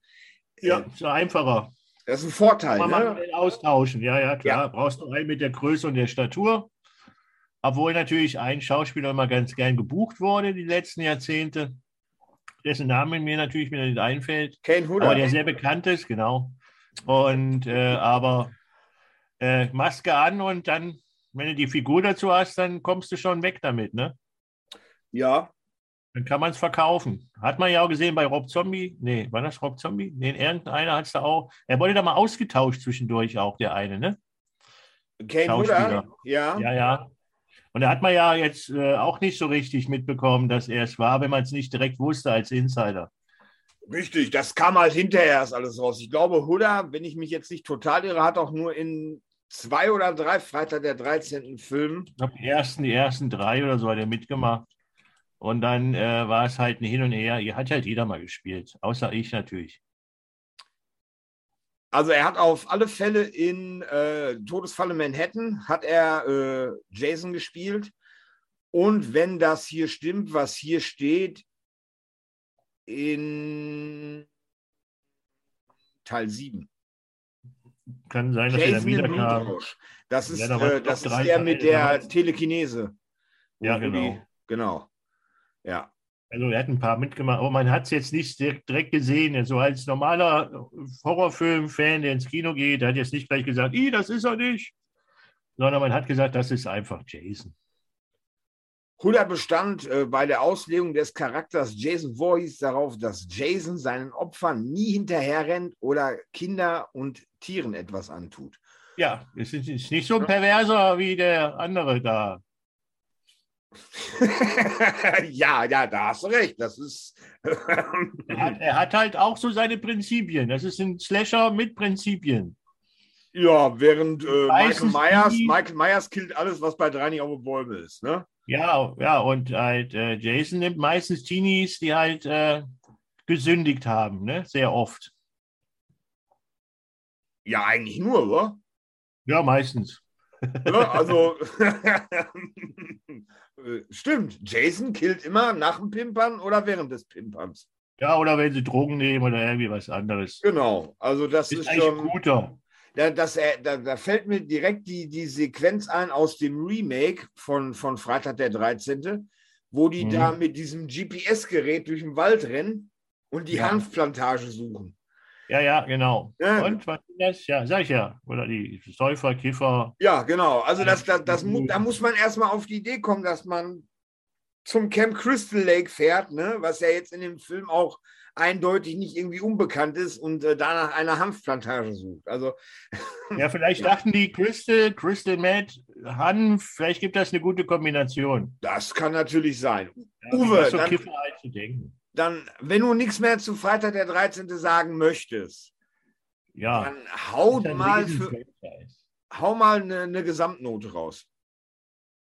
Ja, äh, ist ja einfacher. Das ist ein Vorteil. Kann man ne? austauschen, ja, ja, klar. Ja. Brauchst du einen mit der Größe und der Statur. Obwohl natürlich ein Schauspieler immer ganz gern gebucht wurde die letzten Jahrzehnte, dessen Name mir natürlich wieder nicht einfällt. Kane Huda. Aber der sehr bekannt ist, genau. Und äh, aber äh, Maske an und dann, wenn du die Figur dazu hast, dann kommst du schon weg damit, ne? Ja. Dann kann man es verkaufen. Hat man ja auch gesehen bei Rob Zombie. Nee, war das Rob Zombie? Nee, irgendeiner hat es da auch. Er wurde da mal ausgetauscht zwischendurch auch, der eine, ne? Kane Huda? Ja. Ja, ja. Und da hat man ja jetzt äh, auch nicht so richtig mitbekommen, dass er es war, wenn man es nicht direkt wusste als Insider. Richtig, das kam halt hinterher erst alles raus. Ich glaube, Huda, wenn ich mich jetzt nicht total irre, hat auch nur in zwei oder drei Freitag der 13. Filmen. Ich glaube, die ersten, die ersten drei oder so hat er mitgemacht. Und dann äh, war es halt ein Hin und Her. Ihr hat halt jeder mal gespielt, außer ich natürlich. Also er hat auf alle Fälle in äh, Todesfalle Manhattan hat er äh, Jason gespielt. Und wenn das hier stimmt, was hier steht, in Teil 7. Kann sein, dass Jason er wieder kam. Das ist, ja, äh, das ist der mit der Telekinese. Ja, genau. Die, genau. Ja. Also er hat ein paar mitgemacht, aber man hat es jetzt nicht direkt gesehen. So als normaler Horrorfilm-Fan, der ins Kino geht, hat jetzt nicht gleich gesagt, das ist er nicht. Sondern man hat gesagt, das ist einfach Jason. Huller bestand äh, bei der Auslegung des Charakters Jason Voorhees darauf, dass Jason seinen Opfern nie hinterherrennt oder Kinder und Tieren etwas antut. Ja, es ist nicht so ein Perverser wie der andere da. ja, ja, da hast du recht. Das ist. er, hat, er, hat, halt auch so seine Prinzipien. Das ist ein Slasher mit Prinzipien. Ja, während äh, Michael Myers, Michael Myers killt alles, was bei drei nicht auf der Bäume ist, ne? Ja, ja, und halt äh, Jason nimmt meistens Teenies, die halt äh, gesündigt haben, ne? Sehr oft. Ja, eigentlich nur, oder? Ja, meistens. Ja, also stimmt, Jason killt immer nach dem Pimpern oder während des Pimperns. Ja, oder wenn sie Drogen nehmen oder irgendwie was anderes. Genau, also das ist, ist schon guter. Da, das, da, da fällt mir direkt die, die Sequenz ein aus dem Remake von, von Freitag der 13., wo die mhm. da mit diesem GPS-Gerät durch den Wald rennen und die ja. Hanfplantage suchen. Ja, ja, genau. Ja. Und was ist das? Ja, sag ich ja. Oder die Säufer, Kiffer. Ja, genau. Also das, das, das, das da muss man erstmal auf die Idee kommen, dass man zum Camp Crystal Lake fährt, ne? was ja jetzt in dem Film auch eindeutig nicht irgendwie unbekannt ist und äh, danach eine Hanfplantage sucht. Also ja, vielleicht dachten die Crystal, Crystal Meth Hanf, vielleicht gibt das eine gute Kombination. Das kann natürlich sein. Ja, Uwe, so dann, dann, wenn du nichts mehr zu Freitag der 13. sagen möchtest, ja. dann hau mal, für, hau mal eine, eine Gesamtnote raus.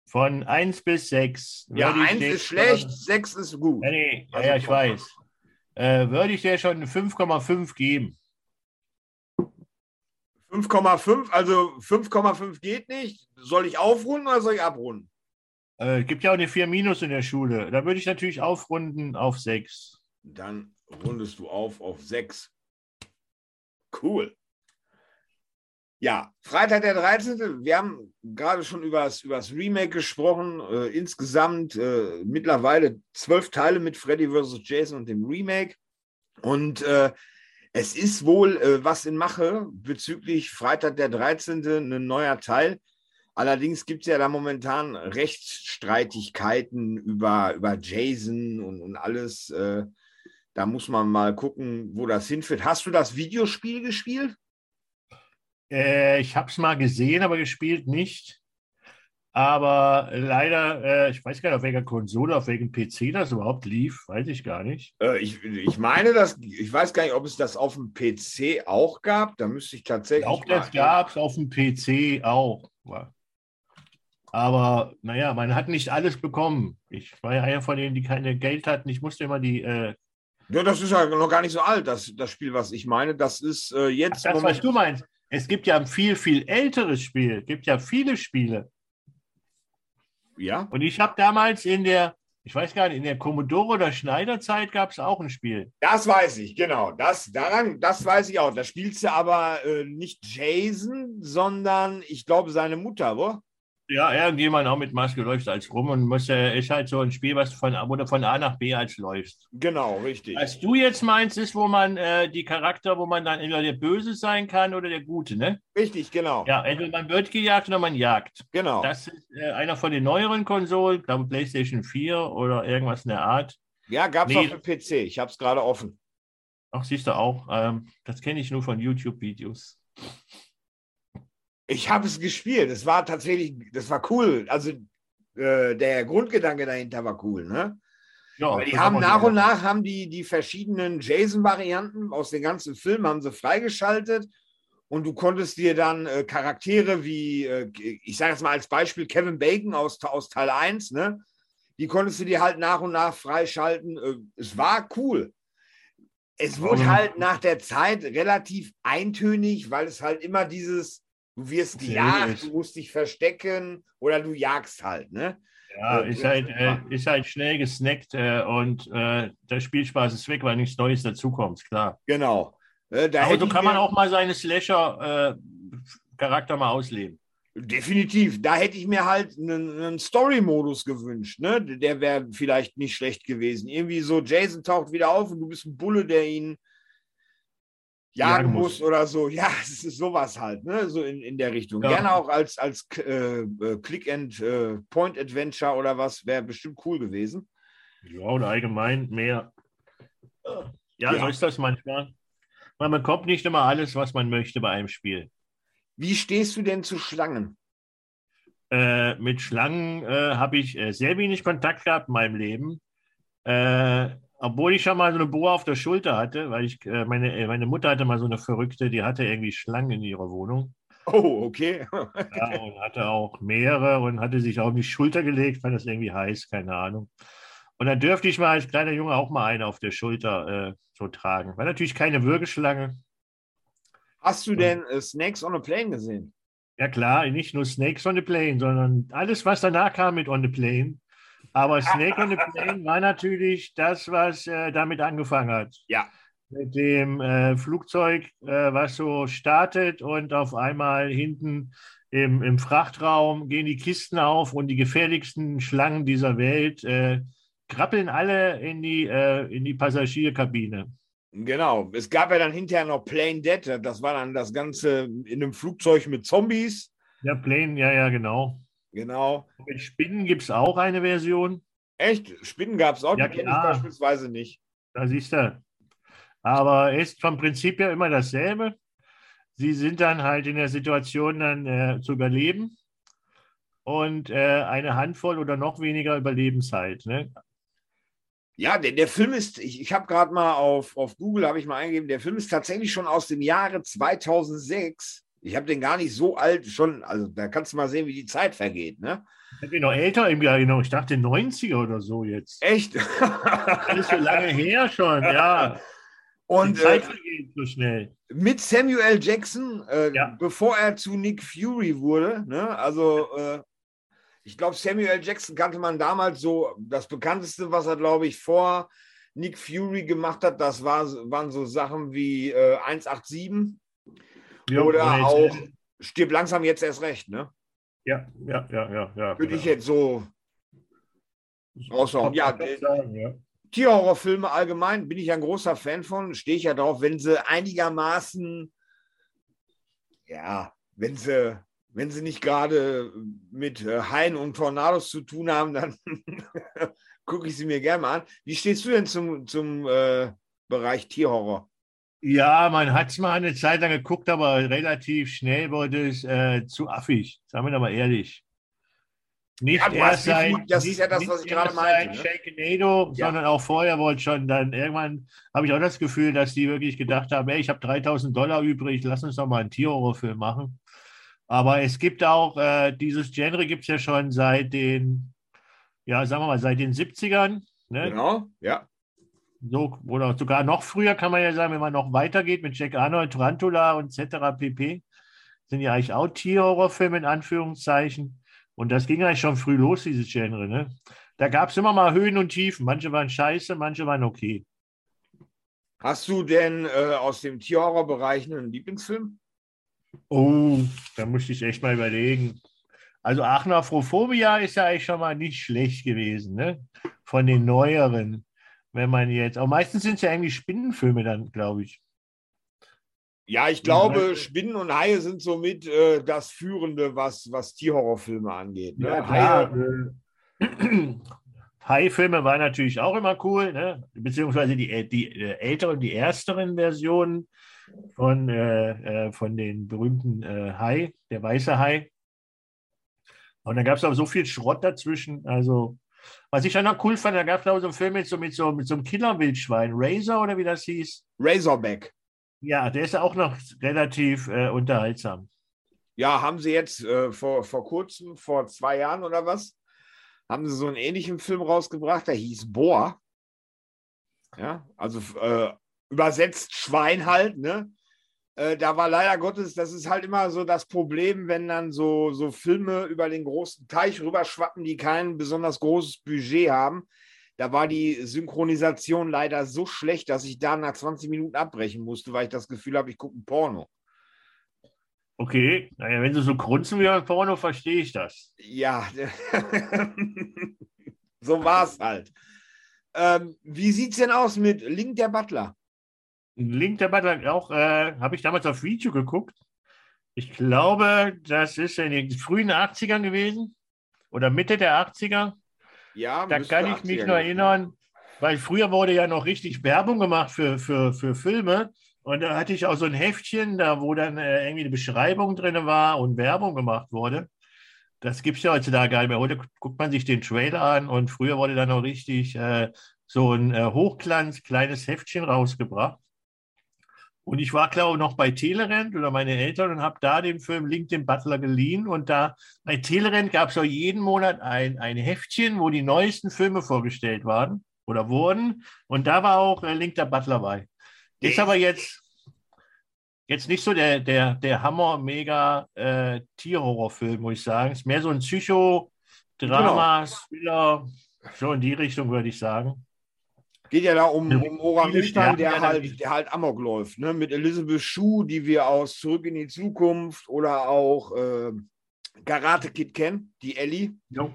Von 1 bis 6. Ja, 1 ist schlecht, 6 ist gut. Ja, nee, also ja, ich weiß. Äh, würde ich dir schon eine 5,5 geben. 5,5, also 5,5 geht nicht. Soll ich aufrunden oder soll ich abrunden? Äh, gibt ja auch eine 4 Minus in der Schule. Da würde ich natürlich aufrunden auf 6. Dann rundest du auf auf 6. Cool. Ja, Freitag der 13. Wir haben gerade schon über das Remake gesprochen. Äh, insgesamt äh, mittlerweile zwölf Teile mit Freddy vs. Jason und dem Remake. Und äh, es ist wohl äh, was in Mache bezüglich Freitag der 13. ein neuer Teil. Allerdings gibt es ja da momentan Rechtsstreitigkeiten über, über Jason und, und alles. Äh, da muss man mal gucken, wo das hinführt. Hast du das Videospiel gespielt? Äh, ich habe es mal gesehen, aber gespielt nicht. Aber leider, äh, ich weiß gar nicht, auf welcher Konsole, auf welchem PC das überhaupt lief, weiß ich gar nicht. Äh, ich, ich meine, dass, ich weiß gar nicht, ob es das auf dem PC auch gab. Da müsste ich tatsächlich. Auch das gab es auf dem PC auch. Aber naja, man hat nicht alles bekommen. Ich war ja einer von denen, die keine Geld hatten. Ich musste immer die. Äh, ja, das ist ja noch gar nicht so alt, das, das Spiel, was ich meine. Das ist äh, jetzt. Ach, das, was du meinst. Es gibt ja ein viel, viel älteres Spiel. Es gibt ja viele Spiele. Ja. Und ich habe damals in der, ich weiß gar nicht, in der Commodore oder Schneider-Zeit gab es auch ein Spiel. Das weiß ich, genau. Das, daran, das weiß ich auch. Da spielst du aber äh, nicht Jason, sondern ich glaube seine Mutter, wo? Ja, irgendjemand auch mit Maske läuft als rum und muss, äh, ist halt so ein Spiel, was von, wo du von A nach B als läufst. Genau, richtig. Was du jetzt meinst, ist, wo man äh, die Charakter, wo man dann entweder der Böse sein kann oder der Gute, ne? Richtig, genau. Ja, entweder man wird gejagt oder man jagt. Genau. Das ist äh, einer von den neueren Konsolen, glaube PlayStation 4 oder irgendwas in der Art. Ja, gab es nee. auf dem PC. Ich habe es gerade offen. Ach, siehst du auch. Ähm, das kenne ich nur von YouTube-Videos. Ich habe es gespielt. Es war tatsächlich, das war cool. Also äh, der Grundgedanke dahinter war cool, ne? Ja, die haben nach und nach haben die die verschiedenen Jason-Varianten aus den ganzen Filmen haben sie freigeschaltet und du konntest dir dann äh, Charaktere wie, äh, ich sage jetzt mal als Beispiel Kevin Bacon aus, aus Teil 1, ne? Die konntest du dir halt nach und nach freischalten. Äh, es war cool. Es wurde halt nach der Zeit relativ eintönig, weil es halt immer dieses, Du wirst gejagt, du musst dich verstecken oder du jagst halt, ne? Ja, ist halt, äh, ist halt schnell gesnackt äh, und äh, der Spielspaß ist weg, weil nichts Neues dazukommt, klar. Genau. Äh, Aber so kann man auch mal seine Slasher-Charakter äh, mal ausleben. Definitiv. Da hätte ich mir halt einen, einen Story-Modus gewünscht. Ne? Der wäre vielleicht nicht schlecht gewesen. Irgendwie so, Jason taucht wieder auf und du bist ein Bulle, der ihn jagen muss. oder so. Ja, es ist sowas halt, ne? so in, in der Richtung. Ja. Gerne auch als, als äh, äh Click-and-Point-Adventure äh, oder was, wäre bestimmt cool gewesen. Ja, und allgemein mehr. Ja, ja, so ist das manchmal. Man bekommt nicht immer alles, was man möchte bei einem Spiel. Wie stehst du denn zu Schlangen? Äh, mit Schlangen äh, habe ich äh, sehr wenig Kontakt gehabt in meinem Leben. Äh, obwohl ich schon mal so eine Bohr auf der Schulter hatte, weil ich, äh, meine, äh, meine Mutter hatte mal so eine Verrückte, die hatte irgendwie Schlangen in ihrer Wohnung. Oh, okay. ja, und hatte auch mehrere und hatte sich auf die Schulter gelegt, fand das irgendwie heiß, keine Ahnung. Und dann dürfte ich mal als kleiner Junge auch mal eine auf der Schulter äh, so tragen. War natürlich keine Würgeschlange. Hast du denn äh, Snakes on a Plane gesehen? Ja klar, nicht nur Snakes on a Plane, sondern alles, was danach kam mit on a Plane. Aber Snake on the Plane war natürlich das, was äh, damit angefangen hat. Ja. Mit dem äh, Flugzeug, äh, was so startet und auf einmal hinten im, im, Frachtraum gehen die Kisten auf und die gefährlichsten Schlangen dieser Welt äh, krabbeln alle in die, äh, in die Passagierkabine. Genau. Es gab ja dann hinterher noch Plane Dead. Das war dann das Ganze in einem Flugzeug mit Zombies. Ja, Plane, ja, ja, genau. Genau. Mit Spinnen gibt es auch eine Version. Echt? Spinnen gab es auch, ja, die kenne ich beispielsweise nicht. Da siehst du. Aber ist vom Prinzip ja immer dasselbe. Sie sind dann halt in der Situation, dann äh, zu überleben. und äh, eine Handvoll oder noch weniger Überlebenszeit. Ne? Ja, der, der Film ist, ich, ich habe gerade mal auf, auf Google, habe ich mal eingegeben, der Film ist tatsächlich schon aus dem Jahre 2006. Ich habe den gar nicht so alt schon, also da kannst du mal sehen, wie die Zeit vergeht, ne? Ich bin noch älter im Jahr, genau. Ich dachte 90er oder so jetzt. Echt? Alles so lange her schon, ja. Und die Zeit äh, vergeht so schnell. Mit Samuel Jackson, äh, ja. bevor er zu Nick Fury wurde, ne? Also äh, ich glaube, Samuel Jackson kannte man damals so, das bekannteste, was er, glaube ich, vor Nick Fury gemacht hat, das war, waren so Sachen wie äh, 187 ja, oder auch Stirb langsam jetzt erst recht, ne? Ja, ja, ja, ja. ja Würde ich jetzt so raushauen. Ja, sagen, ja. Tierhorrorfilme allgemein bin ich ein großer Fan von. Stehe ich ja drauf, wenn sie einigermaßen, ja, wenn sie wenn sie nicht gerade mit äh, Haien und Tornados zu tun haben, dann gucke ich sie mir gerne mal an. Wie stehst du denn zum, zum äh, Bereich Tierhorror? Ja, man hat es mal eine Zeit lang geguckt, aber relativ schnell wurde es äh, zu affig. Sagen wir doch mal ehrlich. Nicht ja, erst seit, das nicht, ist ja das, was ich gerade meinte. Ne? Ja. sondern auch vorher wollte schon. Dann irgendwann habe ich auch das Gefühl, dass die wirklich gedacht haben: ey, ich habe 3000 Dollar übrig, lass uns doch mal einen Tierhorrorfilm machen. Aber es gibt auch, äh, dieses Genre gibt es ja schon seit den, ja, sagen wir mal, seit den 70ern. Ne? Genau, ja. So, oder sogar noch früher kann man ja sagen, wenn man noch weitergeht mit Jack Arnold, Tarantula und etc. pp. Sind ja eigentlich auch Tierhorrorfilme in Anführungszeichen. Und das ging eigentlich schon früh los, dieses Genre. Ne? Da gab es immer mal Höhen und Tiefen. Manche waren scheiße, manche waren okay. Hast du denn äh, aus dem Tierhorrorbereich einen Lieblingsfilm? Oh, da musste ich echt mal überlegen. Also Achnophophobia ist ja eigentlich schon mal nicht schlecht gewesen, ne? Von den neueren. Wenn man jetzt, aber meistens sind es ja eigentlich Spinnenfilme dann, glaube ich. Ja, ich glaube, Spinnen und Haie sind somit äh, das Führende, was, was Tierhorrorfilme angeht. Ne? Ja, Haie, Hai-Filme waren natürlich auch immer cool, ne? beziehungsweise die, äh, die äh, älteren, die ersteren Versionen von, äh, äh, von den berühmten äh, Hai, der weiße Hai. Und dann gab es auch so viel Schrott dazwischen. Also, was ich dann noch cool fand, da gab es auch so einen Film mit so, mit so, mit so einem Killerwildschwein, Razor oder wie das hieß. Razorback. Ja, der ist auch noch relativ äh, unterhaltsam. Ja, haben sie jetzt äh, vor, vor kurzem, vor zwei Jahren oder was, haben sie so einen ähnlichen Film rausgebracht, der hieß Boar. Ja, also äh, übersetzt Schwein halt, ne? Äh, da war leider Gottes, das ist halt immer so das Problem, wenn dann so, so Filme über den großen Teich rüberschwappen, die kein besonders großes Budget haben. Da war die Synchronisation leider so schlecht, dass ich da nach 20 Minuten abbrechen musste, weil ich das Gefühl habe, ich gucke ein Porno. Okay, naja, wenn Sie so grunzen wie ein Porno, verstehe ich das. Ja, so war es halt. Ähm, wie sieht es denn aus mit Link der Butler? Link Butler auch, äh, habe ich damals auf Video geguckt. Ich glaube, das ist in den frühen 80ern gewesen oder Mitte der 80er. Ja, da kann ich mich nur erinnern, weil früher wurde ja noch richtig Werbung gemacht für, für, für Filme. Und da hatte ich auch so ein Heftchen, da wo dann äh, irgendwie eine Beschreibung drin war und Werbung gemacht wurde. Das gibt es ja heutzutage gar nicht mehr. Heute guckt man sich den Trailer an und früher wurde dann noch richtig äh, so ein äh, Hochglanz kleines Heftchen rausgebracht. Und ich war, glaube ich, noch bei Telerent oder meine Eltern und habe da den Film Link den Butler geliehen. Und da bei Telerent gab es auch jeden Monat ein, ein Heftchen, wo die neuesten Filme vorgestellt waren oder wurden. Und da war auch äh, Link der Butler bei. Ist aber jetzt, jetzt nicht so der, der, der Hammer-Mega äh, muss ich sagen. Ist mehr so ein Psycho-Drama, genau. Thriller, so in die Richtung, würde ich sagen. Geht ja da um, um Orang-Utan, der halt, der halt Amok läuft, ne? Mit Elizabeth Shue, die wir aus Zurück in die Zukunft oder auch äh, Karate Kid kennen, die Ellie. Ja.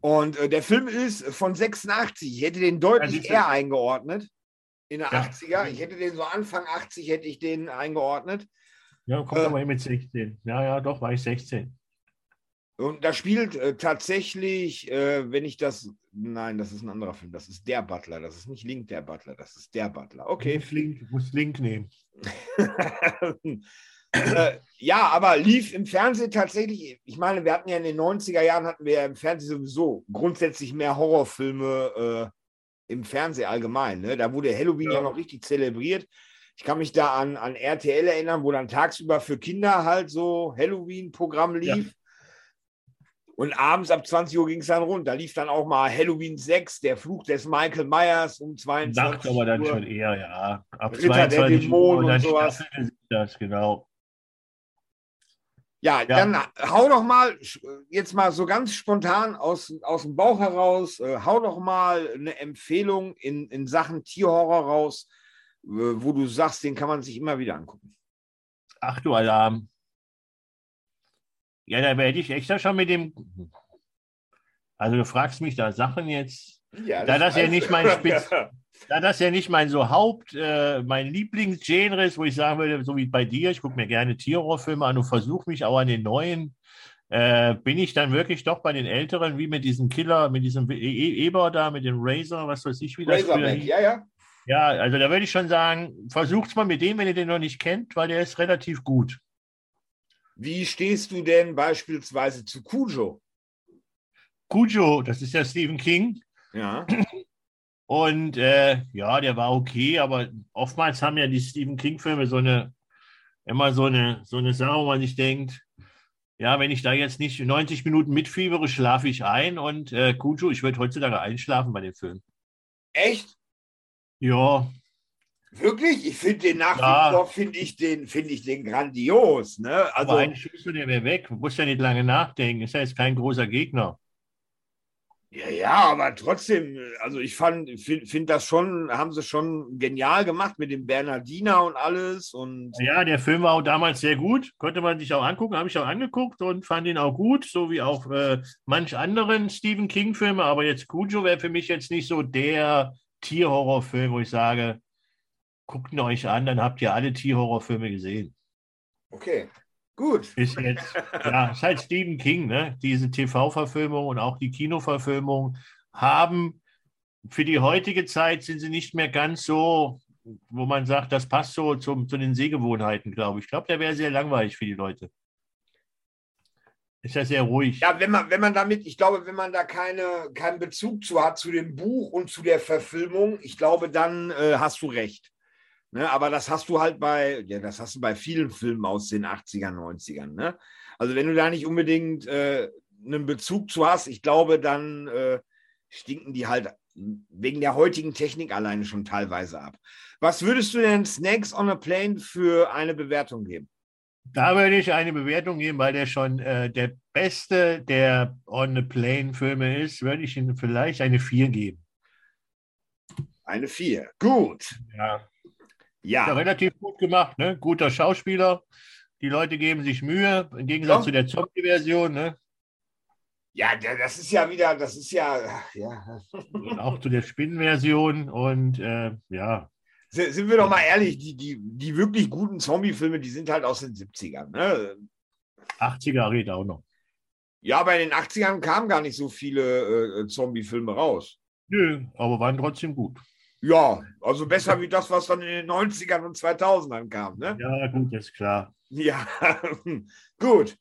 Und äh, der Film ist von 86. Ich hätte den deutlich eher eingeordnet. In der ja. 80er. Ich hätte den so Anfang 80 hätte ich den eingeordnet. Ja, kommt äh, aber mit 16. Ja, ja, doch, war ich 16. Und da spielt äh, tatsächlich, äh, wenn ich das, nein, das ist ein anderer Film, das ist der Butler, das ist nicht Link der Butler, das ist der Butler. Okay. Ich Link, muss Link nehmen. äh, ja, aber lief im Fernsehen tatsächlich, ich meine, wir hatten ja in den 90er Jahren hatten wir ja im Fernsehen sowieso grundsätzlich mehr Horrorfilme äh, im Fernsehen allgemein. Ne? Da wurde Halloween ja. ja. noch richtig zelebriert. Ich kann mich da an, an RTL erinnern, wo dann tagsüber für Kinder halt so Halloween-Programm lief. Ja. Und abends ab 20 Uhr ging es dann rund. Da lief dann auch mal Halloween 6, der Fluch des Michael Myers um 22 Nacht aber dann schon eher, ja. Ab Ritter 22 der Dämonen Uhr und, und sowas. Das, genau. Ja, ja, dann hau doch mal, jetzt mal so ganz spontan aus, aus dem Bauch heraus, äh, hau doch mal eine Empfehlung in, in Sachen Tierhorror raus, äh, wo du sagst, den kann man sich immer wieder angucken. Ach du Alarm. Ja, da werde ich extra schon mit dem. Also du fragst mich da Sachen jetzt. Ja, das da das ja nicht mein Spitz, da das ja nicht mein so Haupt, äh, mein Lieblingsgenre ist, wo ich sagen würde, so wie bei dir, ich gucke mir gerne Tierhorrorfilme an und versuche mich auch an den neuen. Äh, bin ich dann wirklich doch bei den Älteren, wie mit diesem Killer, mit diesem e e Eber da, mit dem Razor, was weiß ich, wie das Razorback, ja, ja. Ja, also da würde ich schon sagen, versucht es mal mit dem, wenn ihr den noch nicht kennt, weil der ist relativ gut. Wie stehst du denn beispielsweise zu Cujo? Cujo, das ist ja Stephen King. Ja. Und äh, ja, der war okay, aber oftmals haben ja die Stephen King-Filme so eine, immer so eine, so eine Sache, wo man sich denkt, ja, wenn ich da jetzt nicht 90 Minuten mitfiebere, schlafe ich ein. Und äh, Cujo, ich würde heutzutage einschlafen bei dem Film. Echt? Ja, Wirklich? Ich finde den nach wie vor, finde ich den, finde ich den grandios. Ne? Also, Aber einen Schlüssel, der wäre weg. Du musst ja nicht lange nachdenken. Ist ja jetzt kein großer Gegner. Ja, ja, aber trotzdem, also ich fand, finde find das schon, haben sie schon genial gemacht mit dem Bernardiner und alles. Und ja, der Film war auch damals sehr gut, konnte man sich auch angucken, habe ich auch angeguckt und fand ihn auch gut, so wie auch äh, manch anderen Stephen King-Filme. Aber jetzt Cujo wäre für mich jetzt nicht so der Tierhorrorfilm, wo ich sage, guckt ihn euch an, dann habt ihr alle Tierhorrorfilme gesehen. Okay, gut. Ist jetzt, ja, ist halt Stephen King, ne? Diese TV-Verfilmung und auch die Kinoverfilmung haben für die heutige Zeit sind sie nicht mehr ganz so, wo man sagt, das passt so zum, zu den Sehgewohnheiten, glaube ich. Ich glaube, der wäre sehr langweilig für die Leute. Ist ja sehr ruhig. Ja, wenn man, wenn man damit, ich glaube, wenn man da keine, keinen Bezug zu hat, zu dem Buch und zu der Verfilmung, ich glaube, dann äh, hast du recht. Ne, aber das hast du halt bei, ja, das hast du bei vielen Filmen aus den 80ern, 90ern. Ne? Also wenn du da nicht unbedingt äh, einen Bezug zu hast, ich glaube, dann äh, stinken die halt wegen der heutigen Technik alleine schon teilweise ab. Was würdest du denn Snakes on a Plane für eine Bewertung geben? Da würde ich eine Bewertung geben, weil der schon äh, der beste der On a Plane Filme ist, würde ich ihm vielleicht eine 4 geben. Eine 4. Gut. Ja. Ja. ja relativ gut gemacht, ne? Guter Schauspieler. Die Leute geben sich Mühe, im Gegensatz ja. zu der Zombie-Version, ne? Ja, das ist ja wieder, das ist ja, ja. Und auch zu der Spinnenversion und äh, ja. Sind wir doch mal ehrlich, die, die, die wirklich guten Zombie-Filme, die sind halt aus den 70ern. Ne? 80er redet auch noch. Ja, bei den 80ern kamen gar nicht so viele äh, Zombie-Filme raus. Nö, aber waren trotzdem gut. Ja, also besser wie das, was dann in den 90ern und 2000ern kam. Ne? Ja, gut, ist klar. Ja, gut.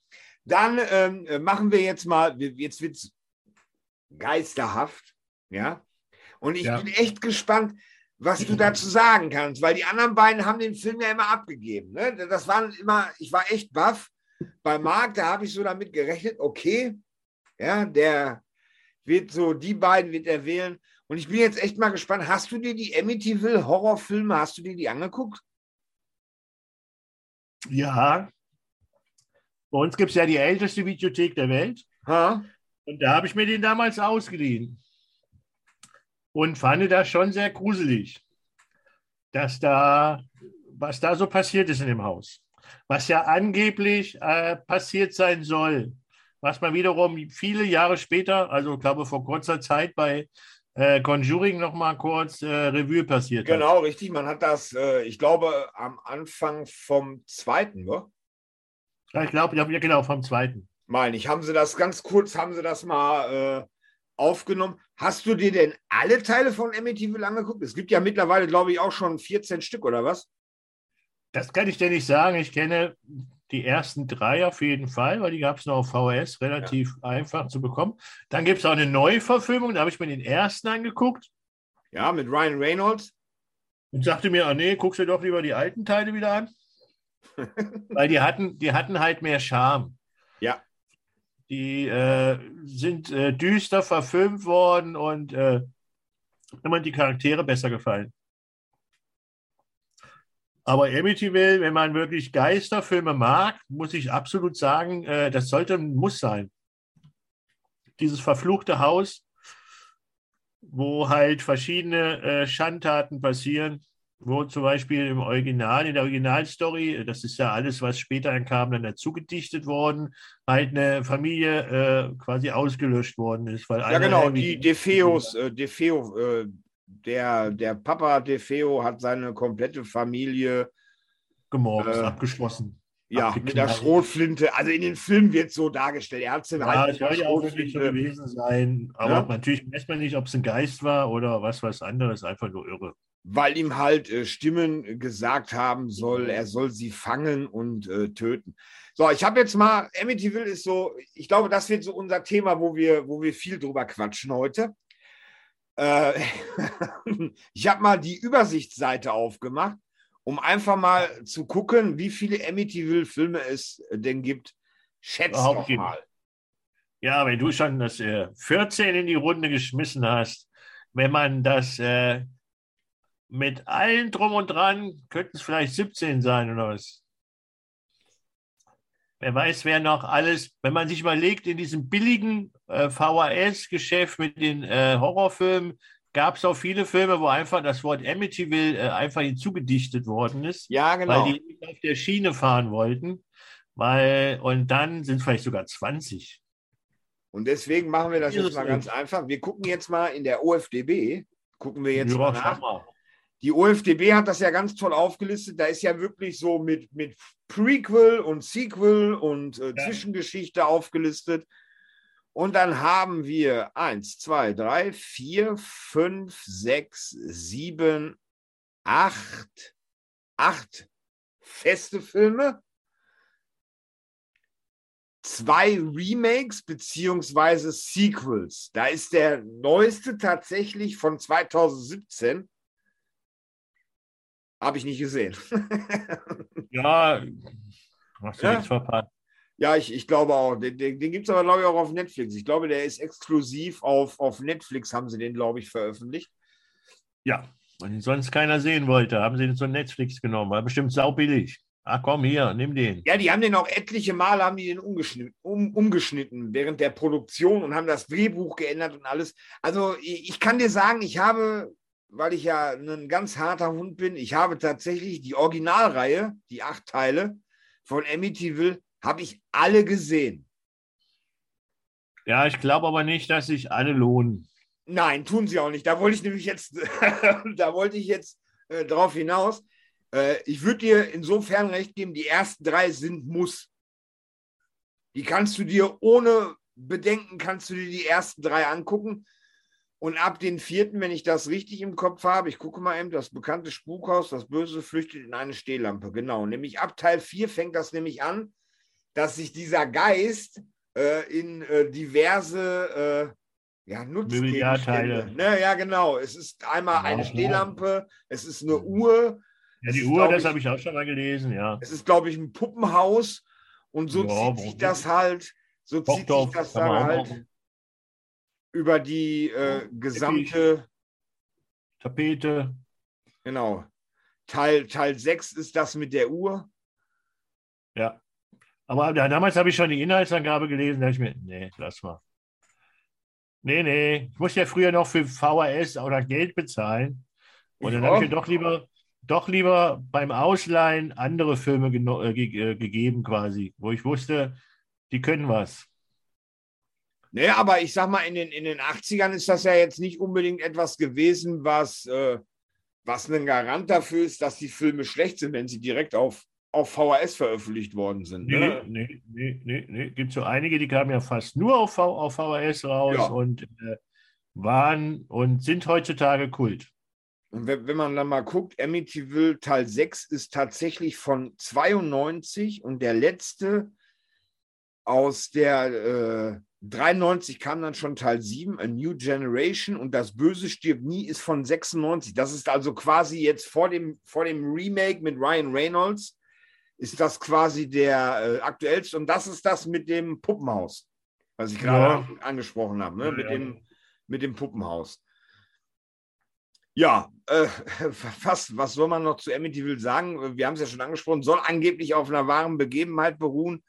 Dann ähm, machen wir jetzt mal, jetzt wird es geisterhaft. Ja. Und ich ja. bin echt gespannt, was du dazu sagen kannst, weil die anderen beiden haben den Film ja immer abgegeben. Ne? Das waren immer, ich war echt baff. Bei Marc, da habe ich so damit gerechnet, okay, ja, der wird so, die beiden wird er wählen. Und ich bin jetzt echt mal gespannt. Hast du dir die Amityville Horrorfilme, hast du dir die angeguckt? Ja. Bei uns gibt es ja die älteste Videothek der Welt. Ha? Und da habe ich mir den damals ausgeliehen. Und fand das schon sehr gruselig, dass da, was da so passiert ist in dem Haus. Was ja angeblich äh, passiert sein soll. Was man wiederum viele Jahre später, also ich glaube vor kurzer Zeit bei äh, Conjuring noch mal kurz äh, Revue passiert Genau, hat. richtig. Man hat das, äh, ich glaube, am Anfang vom zweiten, ne? Ja, ich glaube, ja, genau, vom zweiten. Meine ich, haben sie das ganz kurz, haben sie das mal äh, aufgenommen. Hast du dir denn alle Teile von Amityville angeguckt? Es gibt ja mittlerweile, glaube ich, auch schon 14 Stück, oder was? Das kann ich dir nicht sagen. Ich kenne die ersten drei auf jeden Fall, weil die gab es noch auf VHS, relativ ja. einfach zu bekommen. Dann gibt es auch eine Neuverfilmung, da habe ich mir den ersten angeguckt. Ja, mit Ryan Reynolds. Und sagte mir, ah nee, guckst du doch lieber die alten Teile wieder an. weil die hatten, die hatten halt mehr Charme. Ja. Die äh, sind äh, düster verfilmt worden und äh, immer die Charaktere besser gefallen. Aber Amityville, wenn man wirklich Geisterfilme mag, muss ich absolut sagen, äh, das sollte ein Muss sein. Dieses verfluchte Haus, wo halt verschiedene äh, Schandtaten passieren, wo zum Beispiel im Original, in der Originalstory, das ist ja alles, was später kam, dann dazu gedichtet worden, halt eine Familie äh, quasi ausgelöscht worden ist. Weil ja, genau, die Defeos, äh, Defeo, äh, der, der Papa Defeo hat seine komplette Familie gemordet, äh, abgeschlossen. Ja, mit der Schrotflinte. Also in den Filmen wird es so dargestellt. Er hat es ja, halt das ja auch wirklich so gewesen sein. Aber ja? natürlich weiß man nicht, ob es ein Geist war oder was was anderes. Einfach nur irre. Weil ihm halt äh, Stimmen gesagt haben soll, er soll sie fangen und äh, töten. So, ich habe jetzt mal, Amityville ist so, ich glaube, das wird so unser Thema, wo wir, wo wir viel drüber quatschen heute. Äh, ich habe mal die Übersichtsseite aufgemacht, um einfach mal zu gucken, wie viele Amityville-Filme es denn gibt. Schätz doch mal. Ja, wenn du schon das äh, 14 in die Runde geschmissen hast, wenn man das äh, mit allen drum und dran, könnten es vielleicht 17 sein oder was? Wer weiß, wer noch alles, wenn man sich überlegt, in diesem billigen äh, VHS-Geschäft mit den äh, Horrorfilmen gab es auch viele Filme, wo einfach das Wort Amityville äh, einfach hinzugedichtet worden ist. Ja, genau. Weil die nicht auf der Schiene fahren wollten. Weil, und dann sind vielleicht sogar 20. Und deswegen machen wir das jetzt mal ganz einfach. Wir gucken jetzt mal in der OFDB, gucken wir jetzt ja, mal nach. Mal. Die OFDB hat das ja ganz toll aufgelistet. Da ist ja wirklich so mit, mit Prequel und Sequel und äh, ja. Zwischengeschichte aufgelistet. Und dann haben wir eins, zwei, drei, vier, fünf, sechs, sieben, acht, acht feste Filme, zwei Remakes beziehungsweise Sequels. Da ist der neueste tatsächlich von 2017. Habe ich nicht gesehen. ja, hast du ja? nichts verpasst. Ja, ich, ich glaube auch. Den, den, den gibt es aber, glaube ich, auch auf Netflix. Ich glaube, der ist exklusiv auf, auf Netflix, haben sie den, glaube ich, veröffentlicht. Ja, wenn ihn sonst keiner sehen wollte, haben sie den zu Netflix genommen. War bestimmt saubillig. Ach komm, hier, nimm den. Ja, die haben den auch etliche Male haben die den umgeschnitten, um, umgeschnitten während der Produktion und haben das Drehbuch geändert und alles. Also ich, ich kann dir sagen, ich habe weil ich ja ein ganz harter Hund bin, ich habe tatsächlich die Originalreihe, die acht Teile von Amityville, habe ich alle gesehen. Ja, ich glaube aber nicht, dass sich alle lohnen. Nein, tun sie auch nicht. Da wollte ich nämlich jetzt, da wollte ich jetzt äh, drauf hinaus. Äh, ich würde dir insofern recht geben, die ersten drei sind Muss. Die kannst du dir ohne Bedenken, kannst du dir die ersten drei angucken. Und ab den vierten, wenn ich das richtig im Kopf habe, ich gucke mal eben, das bekannte Spukhaus, das Böse flüchtet in eine Stehlampe. Genau, nämlich ab Teil 4 fängt das nämlich an, dass sich dieser Geist äh, in äh, diverse äh, ja, Nutzgegenstände... Ne, ja, genau. Es ist einmal eine Stehlampe, es ist eine Uhr. Ja, die Uhr, das habe ich auch schon mal gelesen, ja. Es ist, glaube ich, ein Puppenhaus und so ja, zieht sich das halt, so zieht sich das dann halt über die äh, gesamte Tapete. Genau. Teil, Teil 6 ist das mit der Uhr. Ja. Aber damals habe ich schon die Inhaltsangabe gelesen, da habe ich mir, nee, lass mal. Nee, nee, ich muss ja früher noch für VHS oder Geld bezahlen. Und dann habe ich mir doch lieber, doch lieber beim Ausleihen andere Filme äh, ge äh, gegeben, quasi, wo ich wusste, die können was. Naja, aber ich sag mal, in den, in den 80ern ist das ja jetzt nicht unbedingt etwas gewesen, was, äh, was ein Garant dafür ist, dass die Filme schlecht sind, wenn sie direkt auf, auf VHS veröffentlicht worden sind. Ne? Nee, nee, nee, nee. Gibt so einige, die kamen ja fast nur auf, v auf VHS raus ja. und äh, waren und sind heutzutage Kult. Und wenn, wenn, man dann mal guckt, Amityville Teil 6 ist tatsächlich von 92 und der letzte aus der äh, 93 kam dann schon Teil 7, A New Generation und das Böse stirbt nie ist von 96. Das ist also quasi jetzt vor dem, vor dem Remake mit Ryan Reynolds ist das quasi der äh, aktuellste und das ist das mit dem Puppenhaus, was ich gerade ja. angesprochen habe, ne? ja, mit, ja. Dem, mit dem Puppenhaus. Ja, äh, was, was soll man noch zu Amityville sagen? Wir haben es ja schon angesprochen, soll angeblich auf einer wahren Begebenheit beruhen.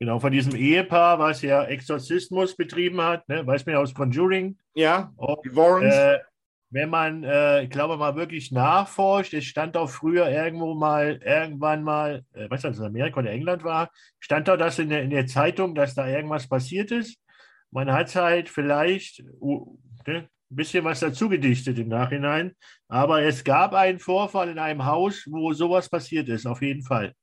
Genau, von diesem Ehepaar, was ja Exorzismus betrieben hat, ne? weiß man ja aus Conjuring. Ja, Und, die Warrens. Äh, wenn man, äh, ich glaube mal, wirklich nachforscht, es stand auch früher irgendwo mal, irgendwann mal, äh, weiß nicht, ob es Amerika oder England war, stand da das in der, in der Zeitung, dass da irgendwas passiert ist. Man hat halt vielleicht uh, ne, ein bisschen was dazu gedichtet im Nachhinein, aber es gab einen Vorfall in einem Haus, wo sowas passiert ist, auf jeden Fall.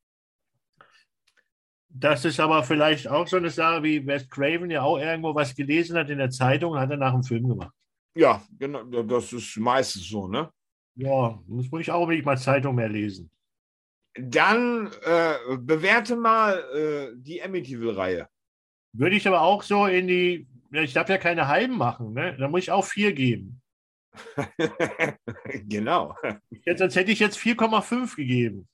Das ist aber vielleicht auch so eine Sache, wie Wes Craven ja auch irgendwo was gelesen hat in der Zeitung und hat danach einen Film gemacht. Ja, genau, das ist meistens so, ne? Ja, muss ich auch unbedingt mal Zeitung mehr lesen. Dann äh, bewerte mal äh, die Amityville-Reihe. Würde ich aber auch so in die, ich darf ja keine halben machen, ne? Da muss ich auch vier geben. genau. Jetzt, sonst hätte ich jetzt 4,5 gegeben.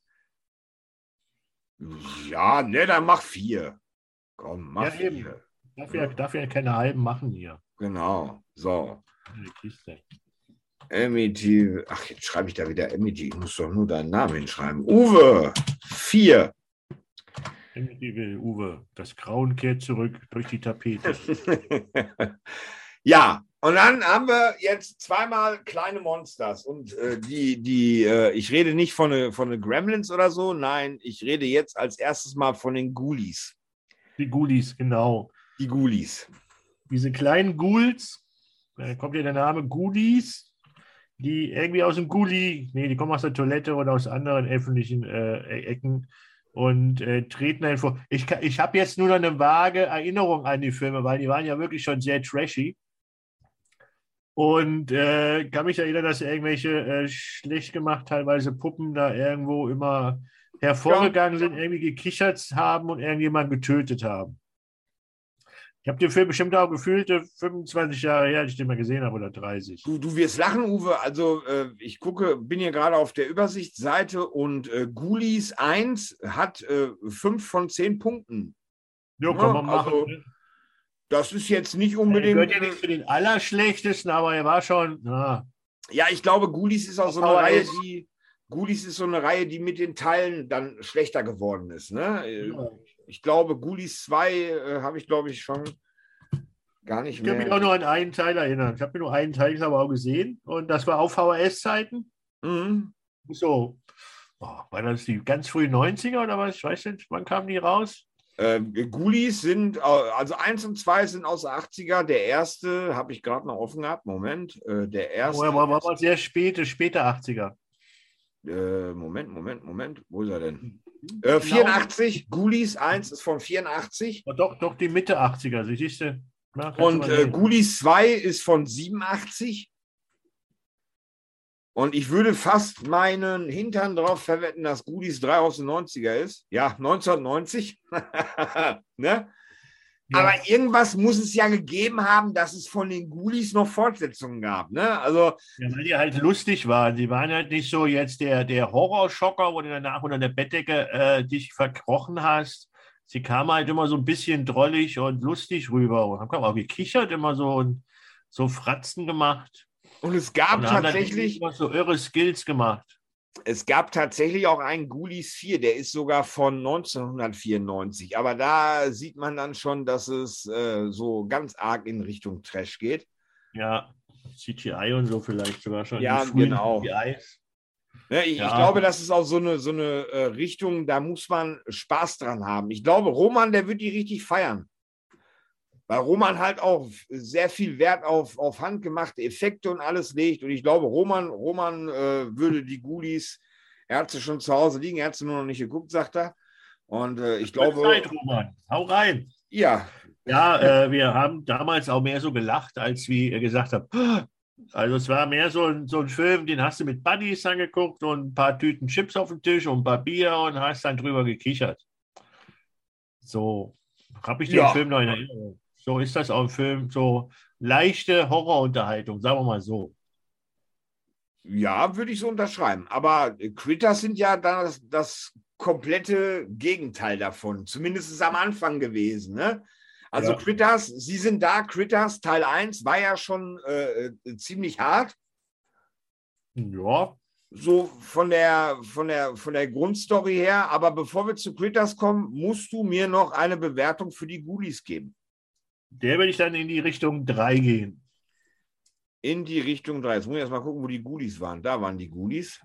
Ja, ne, dann mach vier. Komm, mach ja, vier. Eben. Darf ja, darf ja keine halben machen hier. Genau, so. MEG, ach, jetzt schreibe ich da wieder MEG. Ich muss doch nur deinen Namen hinschreiben. Uwe, vier. MEG will Uwe. Das Grauen kehrt zurück durch die Tapete. ja, und dann haben wir jetzt zweimal kleine Monsters. Und äh, die, die, äh, ich rede nicht von den von Gremlins oder so, nein, ich rede jetzt als erstes mal von den Ghoulies. Die Ghoulies, genau. Die Ghoulies. Diese kleinen Ghouls, da kommt ja der Name Goodies, die irgendwie aus dem Gully, nee, die kommen aus der Toilette oder aus anderen öffentlichen äh, Ecken und äh, treten einfach. Ich, ich habe jetzt nur noch eine vage Erinnerung an die Filme, weil die waren ja wirklich schon sehr trashy. Und äh, kann mich erinnern, dass irgendwelche äh, schlecht gemacht teilweise Puppen da irgendwo immer hervorgegangen ja. sind, irgendwie gekichert haben und irgendjemanden getötet haben. Ich habe den Film bestimmt auch gefühlt 25 Jahre her, als ich den mal gesehen habe, oder 30. Du, du wirst lachen, Uwe. Also äh, ich gucke, bin hier gerade auf der Übersichtsseite und äh, Ghoulies 1 hat äh, 5 von 10 Punkten. Ja, kann man machen. Also, ne? Das ist jetzt nicht unbedingt. Er gehört ja nicht zu den Allerschlechtesten, aber er war schon. Na. Ja, ich glaube, Ghoulies ist auch so eine Reihe, die. Ghoulies ist so eine Reihe, die mit den Teilen dann schlechter geworden ist. Ne? Ja ich glaube, Gulis 2 äh, habe ich, glaube ich, schon gar nicht mehr. Ich kann mich auch nur an einen Teil erinnern. Ich habe mir nur einen Teil aber auch gesehen und das war auf VHS-Zeiten. Mhm. So, oh, war das die ganz frühen 90er oder was? Ich weiß nicht, wann kamen die raus? Äh, Gulis sind, also 1 und 2 sind aus den 80er. Der erste habe ich gerade noch offen gehabt. Moment, äh, der erste. Oh, war, war, war sehr späte, späte 80er. Äh, Moment, Moment, Moment. Wo ist er denn? Äh, 84, Gulis 1 ist von 84. Oh, doch, doch, die Mitte 80er, siehst du? Na, und äh, Gulis 2 ist von 87. Und ich würde fast meinen Hintern darauf verwetten, dass Gulis 3 aus den 90er ist. Ja, 1990. ne? Ja. Aber irgendwas muss es ja gegeben haben, dass es von den Ghoulies noch Fortsetzungen gab. Ne? Also, ja, weil die halt lustig waren. Die waren halt nicht so jetzt der, der Horrorschocker, wo du danach unter der Bettdecke äh, dich verkrochen hast. Sie kamen halt immer so ein bisschen drollig und lustig rüber und haben auch gekichert immer so und so Fratzen gemacht. Und es gab und tatsächlich so irre Skills gemacht. Es gab tatsächlich auch einen Ghoulies 4, der ist sogar von 1994. Aber da sieht man dann schon, dass es äh, so ganz arg in Richtung Trash geht. Ja, CGI und so vielleicht sogar schon. Ja, genau. Ne, ich, ja. ich, glaube, das ist auch so eine, so eine äh, Richtung, da muss man Spaß dran haben. Ich glaube, Roman, der wird die richtig feiern weil Roman halt auch sehr viel Wert auf, auf handgemachte Effekte und alles legt. Und ich glaube, Roman, Roman äh, würde die Ghoulies, er hat sie schon zu Hause liegen, er hat sie nur noch nicht geguckt, sagt er. Und äh, ich glaube. Zeit, Roman. Hau rein. Ja. Ja, äh, wir haben damals auch mehr so gelacht, als wie er gesagt hat, Also es war mehr so ein, so ein Film, den hast du mit Buddies angeguckt und ein paar Tüten Chips auf dem Tisch und ein paar Bier und hast dann drüber gekichert. So habe ich den ja. Film noch in Erinnerung. So ist das auch im Film. So leichte Horrorunterhaltung, sagen wir mal so. Ja, würde ich so unterschreiben. Aber Critters sind ja das, das komplette Gegenteil davon. Zumindest am Anfang gewesen. Ne? Also ja. Critters, Sie sind da, Critters Teil 1 war ja schon äh, äh, ziemlich hart. Ja. So von der, von, der, von der Grundstory her. Aber bevor wir zu Critters kommen, musst du mir noch eine Bewertung für die Ghoulies geben. Der würde ich dann in die Richtung 3 gehen. In die Richtung 3. Jetzt muss ich erst mal gucken, wo die Ghoulies waren. Da waren die Ghoulies.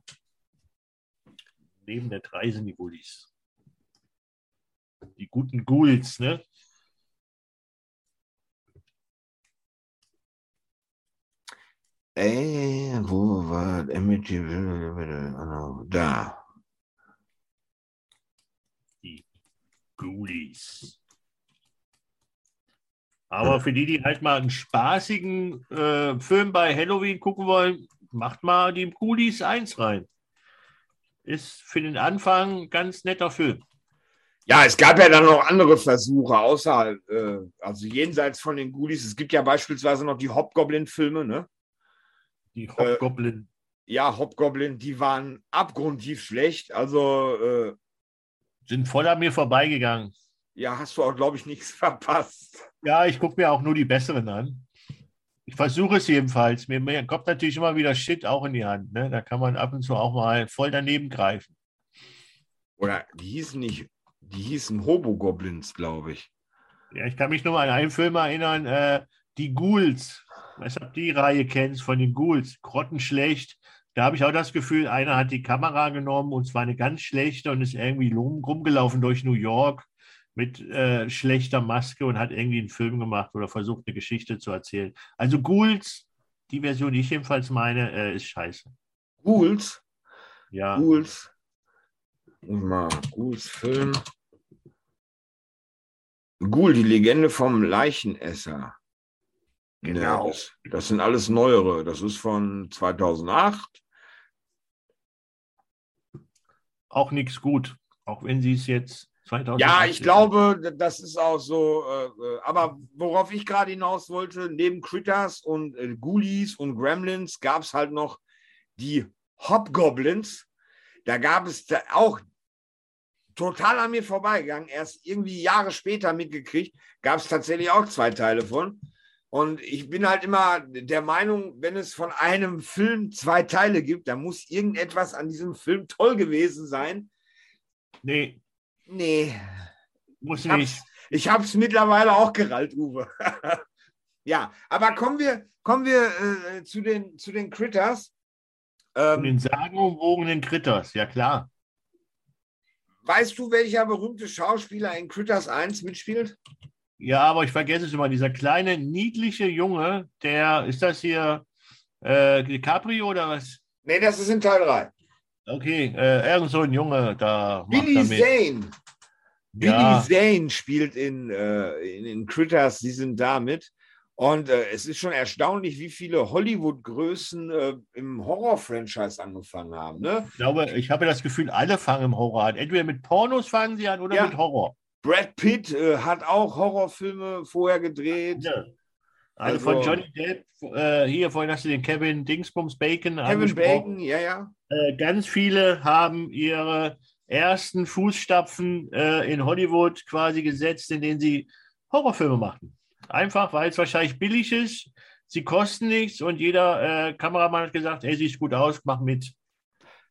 Neben der 3 sind die Ghoulies. Die guten Ghouls, ne? Ey, wo war Amityville? Da. Die Ghoulies. Aber für die, die halt mal einen spaßigen äh, Film bei Halloween gucken wollen, macht mal die Ghoulies 1 rein. Ist für den Anfang ein ganz netter Film. Ja, es gab ja dann noch andere Versuche, außer, äh, also jenseits von den Ghoulies. Es gibt ja beispielsweise noch die Hobgoblin-Filme, ne? Die Hobgoblin. Äh, ja, Hobgoblin, die waren abgrundtief schlecht. Also. Äh, sind voll an mir vorbeigegangen. Ja, hast du auch, glaube ich, nichts verpasst. Ja, ich gucke mir auch nur die besseren an. Ich versuche es jedenfalls. Mir, mir, kommt natürlich immer wieder Shit auch in die Hand. Ne? Da kann man ab und zu auch mal voll daneben greifen. Oder die hießen nicht, die hießen Hobo-Goblins, glaube ich. Ja, ich kann mich nur mal an einen Film erinnern, äh, die Ghouls weiß ob die Reihe kennst von den Ghouls, grottenschlecht. Da habe ich auch das Gefühl, einer hat die Kamera genommen und zwar eine ganz schlechte und ist irgendwie rumgelaufen durch New York mit äh, schlechter Maske und hat irgendwie einen Film gemacht oder versucht, eine Geschichte zu erzählen. Also Ghouls, die Version, die ich jedenfalls meine, äh, ist scheiße. Ghouls? Ja. Ghouls. Mal, Ghouls Film. Ghoul, die Legende vom Leichenesser. Genau. Das, das sind alles neuere. Das ist von 2008. Auch nichts gut, auch wenn sie es jetzt 2008. Ja, ich glaube, das ist auch so. Äh, äh, aber worauf ich gerade hinaus wollte, neben Critters und äh, Ghoulies und Gremlins gab es halt noch die Hobgoblins. Da gab es da auch total an mir vorbeigegangen. Erst irgendwie Jahre später mitgekriegt, gab es tatsächlich auch zwei Teile von. Und ich bin halt immer der Meinung, wenn es von einem Film zwei Teile gibt, dann muss irgendetwas an diesem Film toll gewesen sein. Nee. Nee. Muss ich nicht. ich habe es mittlerweile auch gerallt, Uwe. ja, aber kommen wir, kommen wir äh, zu, den, zu den Critters. Ähm, den sagenumwogenen Critters, ja klar. Weißt du, welcher berühmte Schauspieler in Critters 1 mitspielt? Ja, aber ich vergesse es immer. Dieser kleine, niedliche Junge, der, ist das hier äh, DiCaprio oder was? Nee, das ist in Teil 3. Okay, äh, irgend so ein Junge da. Billy Zane. Ja. Billy Zane spielt in, äh, in, in, Critters, die sind da mit. Und äh, es ist schon erstaunlich, wie viele Hollywood-Größen äh, im Horror-Franchise angefangen haben. Ne? Ich glaube, ich habe das Gefühl, alle fangen im Horror an. Entweder mit Pornos fangen sie an oder ja. mit Horror. Brad Pitt äh, hat auch Horrorfilme vorher gedreht. Ja. Also, also, von Johnny Depp, äh, hier vorhin hast du den Kevin Dingsbums Bacon Kevin Bacon, ja, ja. Äh, ganz viele haben ihre ersten Fußstapfen äh, in Hollywood quasi gesetzt, in denen sie Horrorfilme machten. Einfach, weil es wahrscheinlich billig ist, sie kosten nichts und jeder äh, Kameramann hat gesagt, ey, sieht gut aus, mach mit.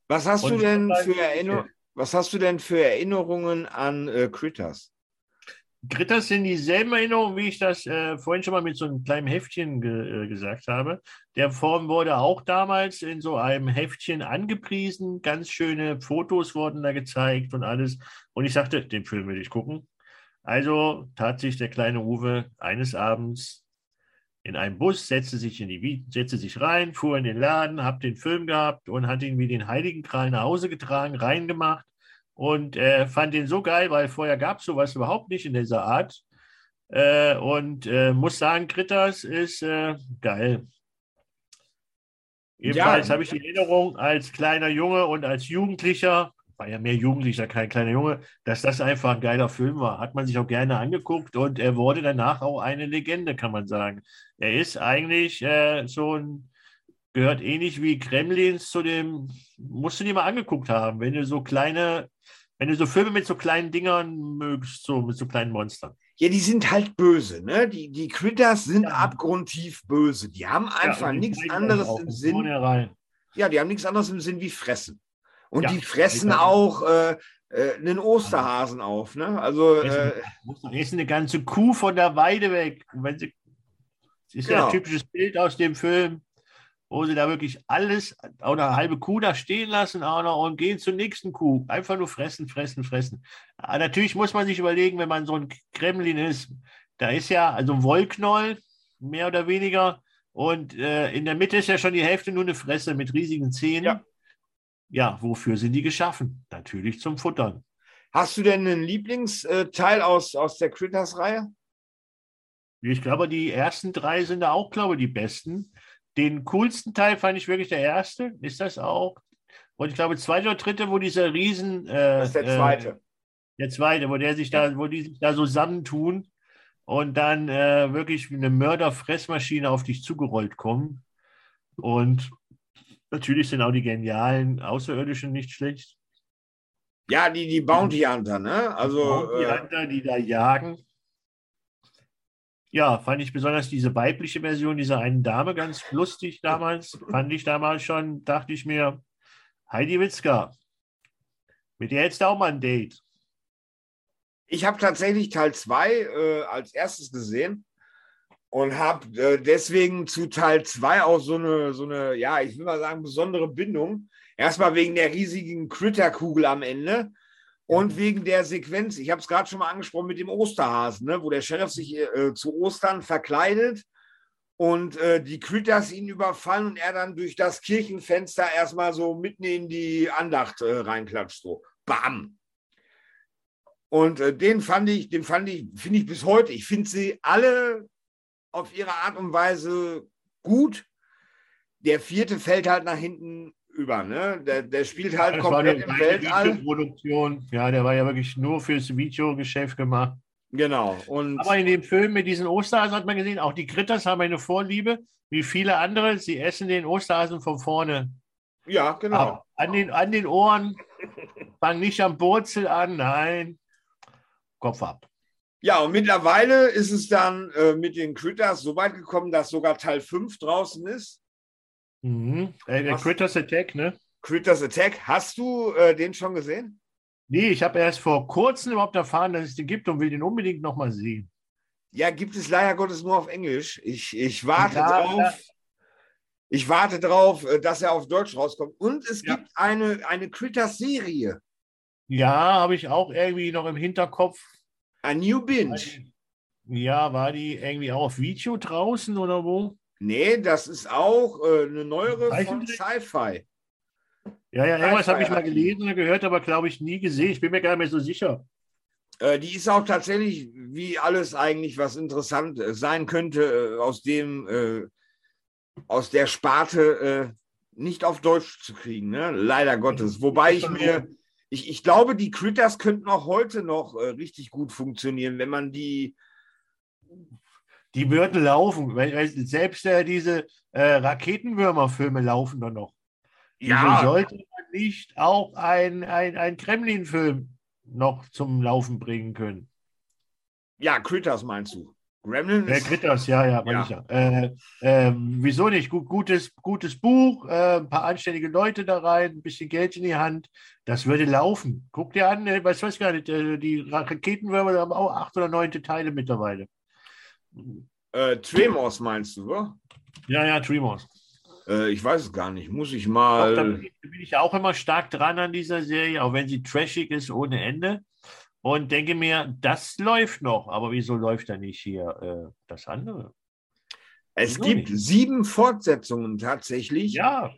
Was hast und du denn für Erinnerungen? Was hast du denn für Erinnerungen an äh, Critters? Critters sind dieselben Erinnerungen, wie ich das äh, vorhin schon mal mit so einem kleinen Heftchen ge äh, gesagt habe. Der Form wurde auch damals in so einem Heftchen angepriesen. Ganz schöne Fotos wurden da gezeigt und alles. Und ich sagte, den Film will ich gucken. Also tat sich der kleine Uwe eines Abends in einen Bus, setzte sich, in die, setzte sich rein, fuhr in den Laden, hat den Film gehabt und hat ihn wie den Heiligen Kral nach Hause getragen, reingemacht und äh, fand den so geil, weil vorher gab es sowas überhaupt nicht in dieser Art. Äh, und äh, muss sagen, Critters ist äh, geil. Jedenfalls ja. habe ich die Erinnerung als kleiner Junge und als Jugendlicher, war ja mehr Jugendlicher, kein kleiner Junge, dass das einfach ein geiler Film war. Hat man sich auch gerne angeguckt und er wurde danach auch eine Legende, kann man sagen. Er ist eigentlich äh, so ein, gehört ähnlich wie Kremlins zu dem, musst du dir mal angeguckt haben, wenn du so kleine, wenn du so Filme mit so kleinen Dingern mögst, so mit so kleinen Monstern. Ja, die sind halt böse, ne? Die, die Critters sind ja. abgrundtief böse. Die haben einfach ja, nichts anderes im Sinn. Ja, die haben nichts anderes im Sinn wie fressen. Und ja, die fressen auch äh, äh, einen Osterhasen auf, ne? Also. Äh, essen eine ganze Kuh von der Weide weg. wenn sie, das ist genau. ja ein typisches Bild aus dem Film wo sie da wirklich alles, auch eine halbe Kuh da stehen lassen auch noch und gehen zur nächsten Kuh. Einfach nur fressen, fressen, fressen. Aber natürlich muss man sich überlegen, wenn man so ein Kremlin ist, da ist ja also ein Wollknoll, mehr oder weniger, und äh, in der Mitte ist ja schon die Hälfte nur eine Fresse mit riesigen Zähnen. Ja. ja, wofür sind die geschaffen? Natürlich zum Futtern. Hast du denn einen Lieblingsteil aus, aus der Critters-Reihe? Ich glaube, die ersten drei sind da auch, glaube ich, die besten. Den coolsten Teil fand ich wirklich der erste. Ist das auch? Und ich glaube, zweite oder dritte, wo dieser Riesen. Äh, das ist der zweite. Äh, der zweite, wo der sich da, wo die sich da so zusammentun und dann äh, wirklich wie eine Mörderfressmaschine auf dich zugerollt kommen. Und natürlich sind auch die genialen Außerirdischen nicht schlecht. Ja, die, die Bounty Hunter, ne? Also. Die Bounty äh, Hunter, die da jagen ja, fand ich besonders diese weibliche Version dieser einen Dame ganz lustig damals. fand ich damals schon, dachte ich mir, Heidi Witzka, mit der hättest du auch mal ein Date. Ich habe tatsächlich Teil 2 äh, als erstes gesehen und habe äh, deswegen zu Teil 2 auch so eine, so eine, ja, ich will mal sagen, besondere Bindung. Erstmal wegen der riesigen Critterkugel am Ende und wegen der Sequenz, ich habe es gerade schon mal angesprochen mit dem Osterhasen, ne, wo der Sheriff sich äh, zu Ostern verkleidet und äh, die Critters ihn überfallen und er dann durch das Kirchenfenster erstmal so mitten in die Andacht äh, reinklatscht. So, bam. Und äh, den fand ich, den fand ich, finde ich bis heute. Ich finde sie alle auf ihre Art und Weise gut. Der vierte fällt halt nach hinten über. Ne? Der, der spielt halt das komplett im Weltall. Produktion. Ja, der war ja wirklich nur fürs Videogeschäft gemacht. Genau. Und Aber in dem Film mit diesen Osterhasen hat man gesehen, auch die Critters haben eine Vorliebe, wie viele andere. Sie essen den Osterhasen von vorne. Ja, genau. Aber an den, an den Ohren, fangen nicht am Wurzel an, nein. Kopf ab. Ja, und mittlerweile ist es dann äh, mit den Critters so weit gekommen, dass sogar Teil 5 draußen ist. Mhm. Äh, der Critters Attack, ne? Critters Attack. Hast du äh, den schon gesehen? Nee, ich habe erst vor kurzem überhaupt erfahren, dass es den gibt und will den unbedingt nochmal sehen. Ja, gibt es leider Gottes nur auf Englisch. Ich, ich warte ja, drauf. Ja. Ich warte drauf, äh, dass er auf Deutsch rauskommt. Und es ja. gibt eine, eine Critters-Serie. Ja, habe ich auch irgendwie noch im Hinterkopf. A New Binge. Ja, war die irgendwie auch auf Video draußen oder wo? Nee, das ist auch äh, eine neuere von Sci-Fi. Ja, ja, irgendwas habe ich mal gelesen oder gehört, aber glaube ich nie gesehen. Ich bin mir gar nicht mehr so sicher. Äh, die ist auch tatsächlich, wie alles eigentlich, was interessant äh, sein könnte, äh, aus dem, äh, aus der Sparte äh, nicht auf Deutsch zu kriegen, ne? leider Gottes. Wobei ich mir, ich, ich glaube, die Critters könnten auch heute noch richtig gut funktionieren, wenn man die die würden laufen. Weil, selbst äh, diese äh, Raketenwürmer-Filme laufen dann noch. Ja. Wieso sollte man nicht auch ein, ein, ein Kremlin-Film noch zum Laufen bringen können? Ja, Critters meinst du? Gremlins? Äh, Critters, ja, ja, ja. Ich ja. Äh, äh, wieso nicht? gutes, gutes Buch, äh, ein paar anständige Leute da rein, ein bisschen Geld in die Hand. Das würde laufen. Guck dir an, äh, was weiß gar nicht, äh, die Raketenwürmer haben auch acht oder neunte Teile mittlerweile. Äh, Tremors meinst du, oder? Ja, ja, Tremors. Äh, ich weiß es gar nicht. Muss ich mal. Doch, da bin ich, bin ich auch immer stark dran an dieser Serie, auch wenn sie trashig ist ohne Ende. Und denke mir, das läuft noch. Aber wieso läuft da nicht hier äh, das andere? Es wieso gibt nicht? sieben Fortsetzungen tatsächlich. Ja.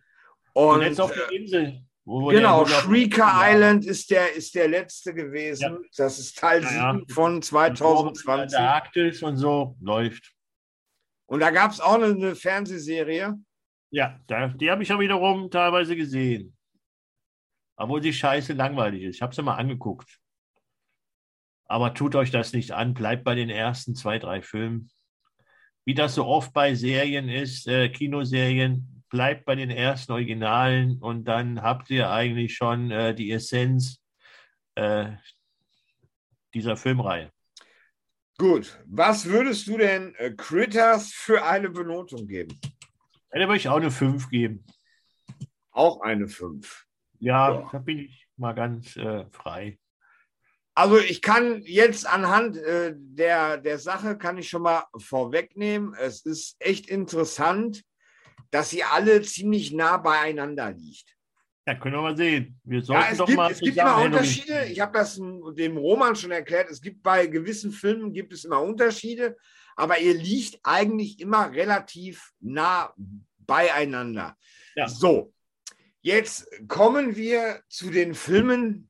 Und, Und jetzt auf der Insel. Genau, Shrieker Island ist der, ist der letzte gewesen. Ja. Das ist Teil ja, 7 von 2020. Der Arktis und so läuft. Und da gab es auch eine, Fernsehserie. Ja, die habe ich ja wiederum teilweise gesehen. Obwohl die scheiße langweilig ist. Ich habe sie mal angeguckt. Aber tut euch das nicht an. Bleibt bei den ersten zwei, drei Filmen. Wie das so oft bei Serien ist, äh, Kinoserien, bleibt bei den ersten Originalen und dann habt ihr eigentlich schon äh, die Essenz äh, dieser Filmreihe. Gut, was würdest du denn äh, Critters für eine Benotung geben? Ja, da würde ich auch eine 5 geben. Auch eine 5. Ja, ja, da bin ich mal ganz äh, frei. Also ich kann jetzt anhand äh, der, der Sache, kann ich schon mal vorwegnehmen, es ist echt interessant, dass sie alle ziemlich nah beieinander liegt. Ja, können wir mal sehen. Wir sollten ja, es doch gibt, mal es gibt immer Unterschiede. Ich habe das dem Roman schon erklärt. Es gibt bei gewissen Filmen gibt es immer Unterschiede, aber ihr liegt eigentlich immer relativ nah beieinander. Ja. So, jetzt kommen wir zu den Filmen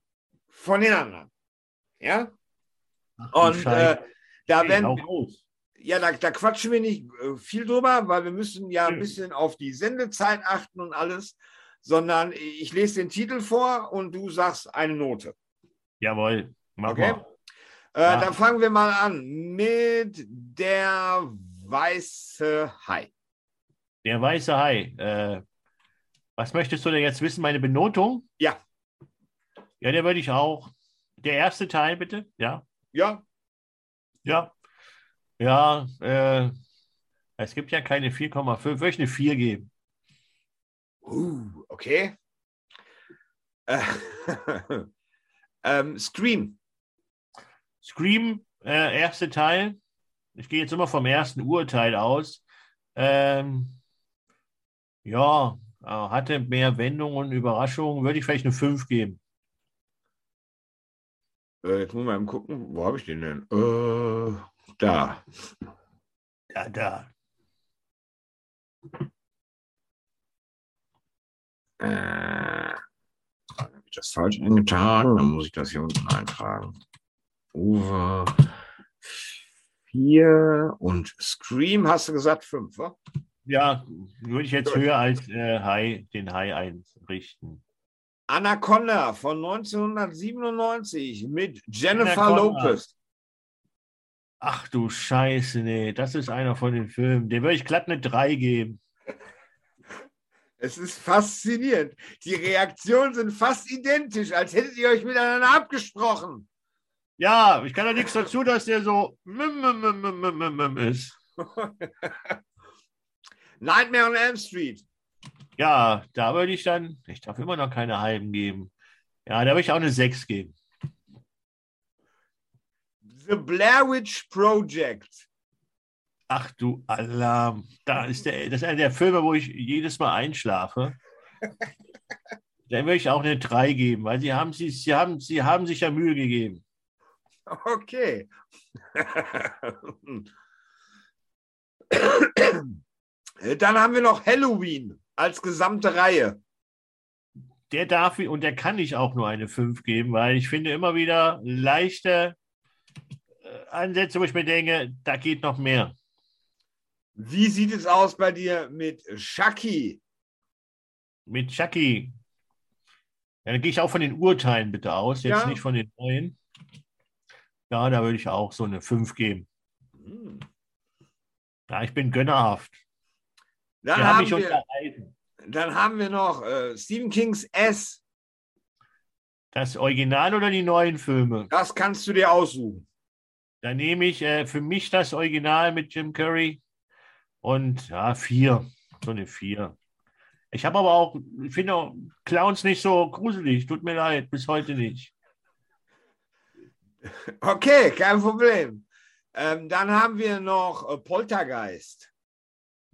von den anderen. Ja? Ach, Und äh, da hey, werden ja, da, da, quatschen wir nicht äh, viel drüber, weil wir müssen ja ein bisschen auf die Sendezeit achten und alles sondern ich lese den Titel vor und du sagst eine Note. Jawohl, mach okay. mal. Äh, ja. Dann fangen wir mal an mit der weiße Hai. Der weiße Hai. Äh, was möchtest du denn jetzt wissen? Meine Benotung? Ja. Ja, der würde ich auch. Der erste Teil, bitte? Ja. Ja. Ja. Ja, äh, es gibt ja keine 4,5. Würde ich eine 4 geben. Uh, okay. Äh, ähm, Scream. Scream, äh, erste Teil. Ich gehe jetzt immer vom ersten Urteil aus. Ähm, ja, äh, hatte mehr Wendungen und Überraschungen. Würde ich vielleicht eine 5 geben. Äh, jetzt muss man mal gucken. Wo habe ich den denn? Äh, da. Da, da. Äh, habe ich das falsch eingetragen? Dann muss ich das hier unten eintragen. Uwe 4 und Scream hast du gesagt 5, wa? Ja, würde ich jetzt höher als äh, High, den High einrichten. Anaconda von 1997 mit Jennifer Anaconda. Lopez. Ach du Scheiße, nee, das ist einer von den Filmen. Den würde ich glatt eine 3 geben. Es ist faszinierend. Die Reaktionen sind fast identisch, als hättet ihr euch miteinander abgesprochen. Ja, ich kann ja nichts dazu, dass der so ist. Nightmare on Elm Street. Ja, da würde ich dann, ich darf immer noch keine halben geben. Ja, da würde ich auch eine 6 geben. The Blair Witch Project. Ach du Alarm. Da ist der, das ist einer der Filme, wo ich jedes Mal einschlafe. Dann würde ich auch eine 3 geben, weil sie haben, sie, sie, haben, sie haben sich ja Mühe gegeben. Okay. Dann haben wir noch Halloween als gesamte Reihe. Der darf und der kann ich auch nur eine 5 geben, weil ich finde immer wieder leichte Ansätze, wo ich mir denke, da geht noch mehr. Wie sieht es aus bei dir mit Chucky? Mit Chucky. Ja, dann gehe ich auch von den Urteilen bitte aus, jetzt ja. nicht von den neuen. Ja, da würde ich auch so eine 5 geben. Hm. Ja, ich bin gönnerhaft. Dann, haben wir, dann haben wir noch äh, Stephen Kings S. Das Original oder die neuen Filme? Das kannst du dir aussuchen. Dann nehme ich äh, für mich das Original mit Jim Curry. Und ja, vier. So eine vier. Ich habe aber auch, ich finde auch Clowns nicht so gruselig. Tut mir leid, bis heute nicht. Okay, kein Problem. Ähm, dann haben wir noch äh, Poltergeist.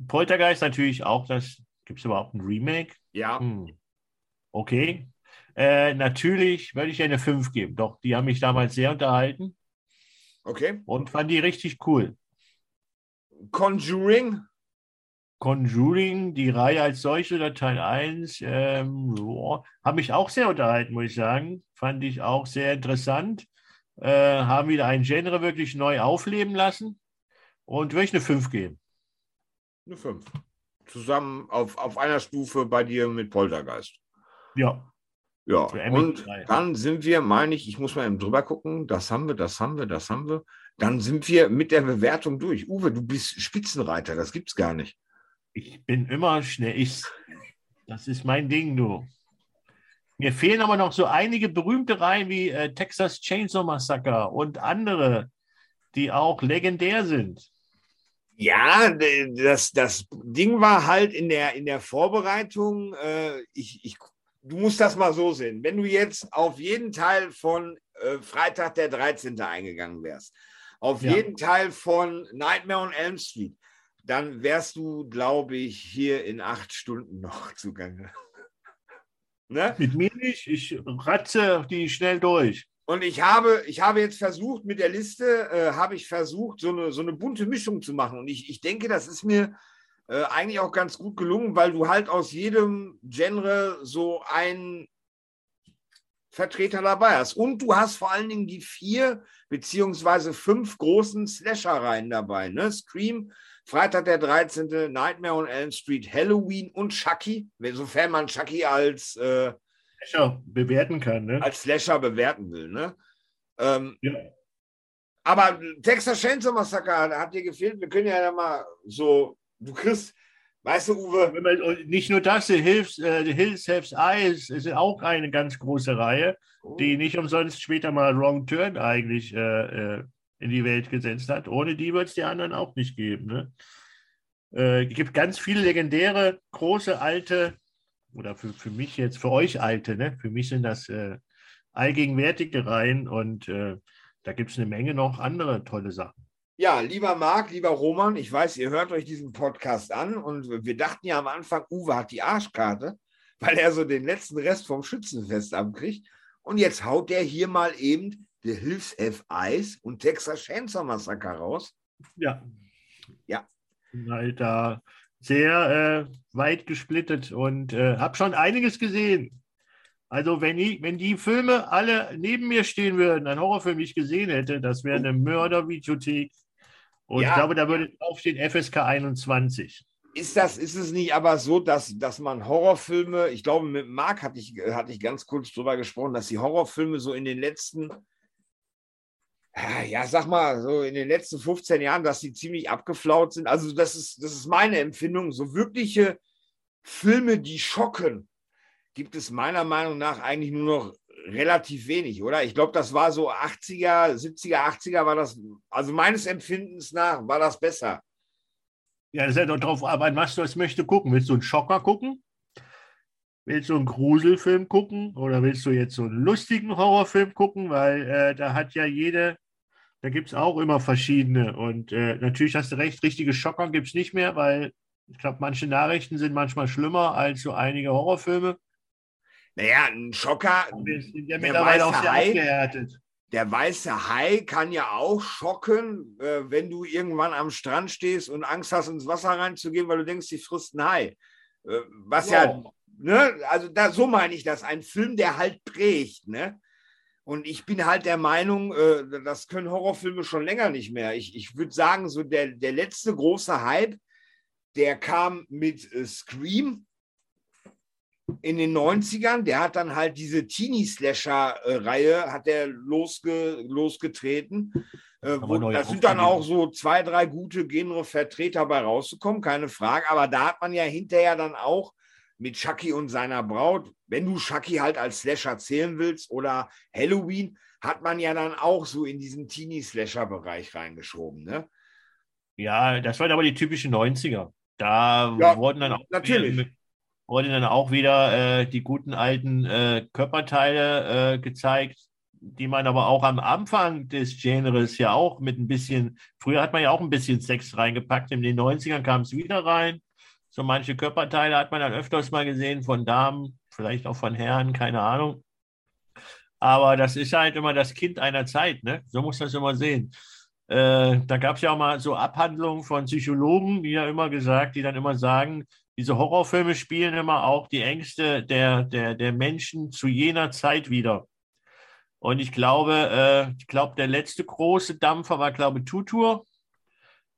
Poltergeist natürlich auch. Das gibt es überhaupt ein Remake? Ja. Hm. Okay. Äh, natürlich würde ich eine 5 geben. Doch, die haben mich damals sehr unterhalten. Okay. Und fand die richtig cool. Conjuring? Conjuring, die Reihe als solche, oder Teil 1, ähm, habe mich auch sehr unterhalten, muss ich sagen. Fand ich auch sehr interessant. Äh, haben wieder ein Genre wirklich neu aufleben lassen. Und würde ich eine 5 geben. Eine 5. zusammen auf, auf einer Stufe bei dir mit Poltergeist. Ja. Ja, und dann sind wir, meine ich, ich muss mal eben drüber gucken, das haben wir, das haben wir, das haben wir. Dann sind wir mit der Bewertung durch. Uwe, du bist Spitzenreiter, das gibt's gar nicht. Ich bin immer schnell. Ich, das ist mein Ding, du. Mir fehlen aber noch so einige berühmte Reihen wie äh, Texas Chainsaw Massacre und andere, die auch legendär sind. Ja, das, das Ding war halt in der, in der Vorbereitung, äh, ich, ich, du musst das mal so sehen. Wenn du jetzt auf jeden Teil von äh, Freitag der 13. eingegangen wärst, auf ja. jeden Teil von Nightmare on Elm Street, dann wärst du, glaube ich, hier in acht Stunden noch zugange. ne? Mit mir nicht, ich ratze die schnell durch. Und ich habe, ich habe jetzt versucht, mit der Liste, äh, habe ich versucht, so eine, so eine bunte Mischung zu machen. Und ich, ich denke, das ist mir äh, eigentlich auch ganz gut gelungen, weil du halt aus jedem Genre so einen Vertreter dabei hast. Und du hast vor allen Dingen die vier beziehungsweise fünf großen Slasher-Reihen dabei. Ne? Scream, Freitag der 13., Nightmare on Elm Street, Halloween und Chucky, sofern man Chucky als äh, Slasher bewerten kann. Ne? Als Slasher bewerten will. Ne? Ähm, ja. Aber Texas Chainsaw Massacre hat dir gefehlt. Wir können ja mal so, du kriegst, weißt du, Uwe. Und nicht nur das, The Hills, äh, The Hills Have Eyes ist auch eine ganz große Reihe, oh. die nicht umsonst später mal Wrong Turn eigentlich äh, äh in die Welt gesetzt hat. Ohne die wird es die anderen auch nicht geben. Ne? Äh, es gibt ganz viele legendäre, große, alte oder für, für mich jetzt, für euch Alte, ne? für mich sind das äh, allgegenwärtige Reihen und äh, da gibt es eine Menge noch andere tolle Sachen. Ja, lieber Marc, lieber Roman, ich weiß, ihr hört euch diesen Podcast an und wir dachten ja am Anfang, Uwe hat die Arschkarte, weil er so den letzten Rest vom Schützenfest abkriegt. Und jetzt haut der hier mal eben The Have Eyes und Texas Chainsaw Massacre raus. Ja. Ja. Da sehr äh, weit gesplittet und äh, habe schon einiges gesehen. Also wenn, ich, wenn die Filme alle neben mir stehen würden, ein Horrorfilm, ich gesehen hätte, das wäre eine Mördervideothek. Und ja. ich glaube, da würde draufstehen FSK 21. Ist, das, ist es nicht aber so, dass, dass man Horrorfilme, ich glaube, mit Marc hatte ich, hatte ich ganz kurz drüber gesprochen, dass die Horrorfilme so in den letzten ja, sag mal, so in den letzten 15 Jahren, dass die ziemlich abgeflaut sind. Also, das ist, das ist meine Empfindung. So wirkliche Filme, die schocken, gibt es meiner Meinung nach eigentlich nur noch relativ wenig, oder? Ich glaube, das war so 80er, 70er, 80er war das, also meines Empfindens nach war das besser. Ja, das ist ja doch drauf, aber was du das möchte gucken. Willst du einen Schocker gucken? Willst du einen Gruselfilm gucken oder willst du jetzt so einen lustigen Horrorfilm gucken? Weil äh, da hat ja jede da gibt es auch immer verschiedene. Und äh, natürlich hast du recht, richtige Schocker gibt es nicht mehr, weil ich glaube, manche Nachrichten sind manchmal schlimmer als so einige Horrorfilme. Naja, ein Schocker. Ja auch sehr Hai. Der weiße Hai kann ja auch schocken, äh, wenn du irgendwann am Strand stehst und Angst hast, ins Wasser reinzugehen, weil du denkst, die frisst ein Hai. Äh, was wow. ja, ne, also da, so meine ich das. Ein Film, der halt prägt, ne? Und ich bin halt der Meinung, äh, das können Horrorfilme schon länger nicht mehr. Ich, ich würde sagen, so der, der letzte große Hype, der kam mit äh, Scream in den 90ern. Der hat dann halt diese Teenie-Slasher-Reihe hat der losge, losgetreten. Äh, wo, da sind dann auch so zwei, drei gute Genre-Vertreter bei rausgekommen, keine Frage. Aber da hat man ja hinterher dann auch mit Chucky und seiner Braut. Wenn du Chucky halt als Slasher zählen willst oder Halloween, hat man ja dann auch so in diesen Teenie-Slasher-Bereich reingeschoben, ne? Ja, das waren aber die typischen 90er. Da ja, wurden dann auch natürlich. Wurden dann auch wieder äh, die guten alten äh, Körperteile äh, gezeigt, die man aber auch am Anfang des Genres ja auch mit ein bisschen, früher hat man ja auch ein bisschen Sex reingepackt, in den 90ern kam es wieder rein. So manche Körperteile hat man dann öfters mal gesehen von Damen, vielleicht auch von Herren, keine Ahnung. Aber das ist halt immer das Kind einer Zeit, ne? So muss das immer sehen. Äh, da gab es ja auch mal so Abhandlungen von Psychologen, die ja immer gesagt, die dann immer sagen, diese Horrorfilme spielen immer auch die Ängste der, der, der Menschen zu jener Zeit wieder. Und ich glaube, äh, ich glaube, der letzte große Dampfer war, glaube ich, Tutur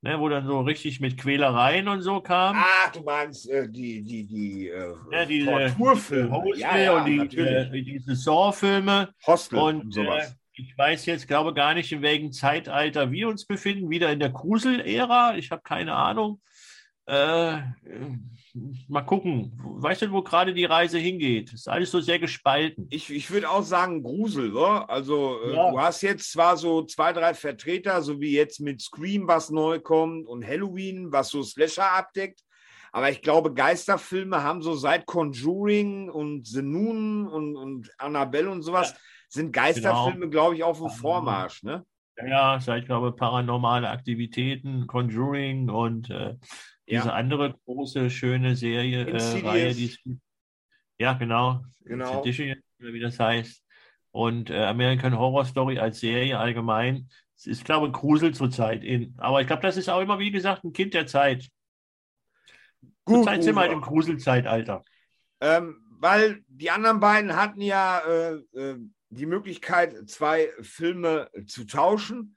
ne, wo dann so richtig mit Quälereien und so kam. Ach, du meinst äh, die, die, die äh, ja, die Torturfilme. Ja, ja, und die, äh, diese Saw-Filme. Hostel und, und sowas. Äh, ich weiß jetzt, glaube gar nicht, in welchem Zeitalter wir uns befinden. Wieder in der Grusel-Ära. Ich habe keine Ahnung. Äh, mal gucken. Weißt du, wo gerade die Reise hingeht? Ist alles so sehr gespalten. Ich, ich würde auch sagen Grusel. Oder? Also äh, ja. du hast jetzt zwar so zwei, drei Vertreter, so wie jetzt mit Scream, was neu kommt, und Halloween, was so Slasher abdeckt. Aber ich glaube, Geisterfilme haben so seit Conjuring und The Noon und, und Annabelle und sowas, ja. sind Geisterfilme, genau. glaube ich, auf dem Vormarsch. Ne? Ja, seit, glaube ich, paranormale Aktivitäten, Conjuring und äh, diese andere große, schöne Serie, äh, Reihe, die es Ja, genau. Genau. Edition, wie das heißt. Und äh, American Horror Story als Serie allgemein. Es ist, glaube ich, Grusel zurzeit in. Aber ich glaube, das ist auch immer, wie gesagt, ein Kind der Zeit. Gut. Zurzeit sind wir halt im Gruselzeitalter. Ähm, weil die anderen beiden hatten ja äh, äh die Möglichkeit, zwei Filme zu tauschen.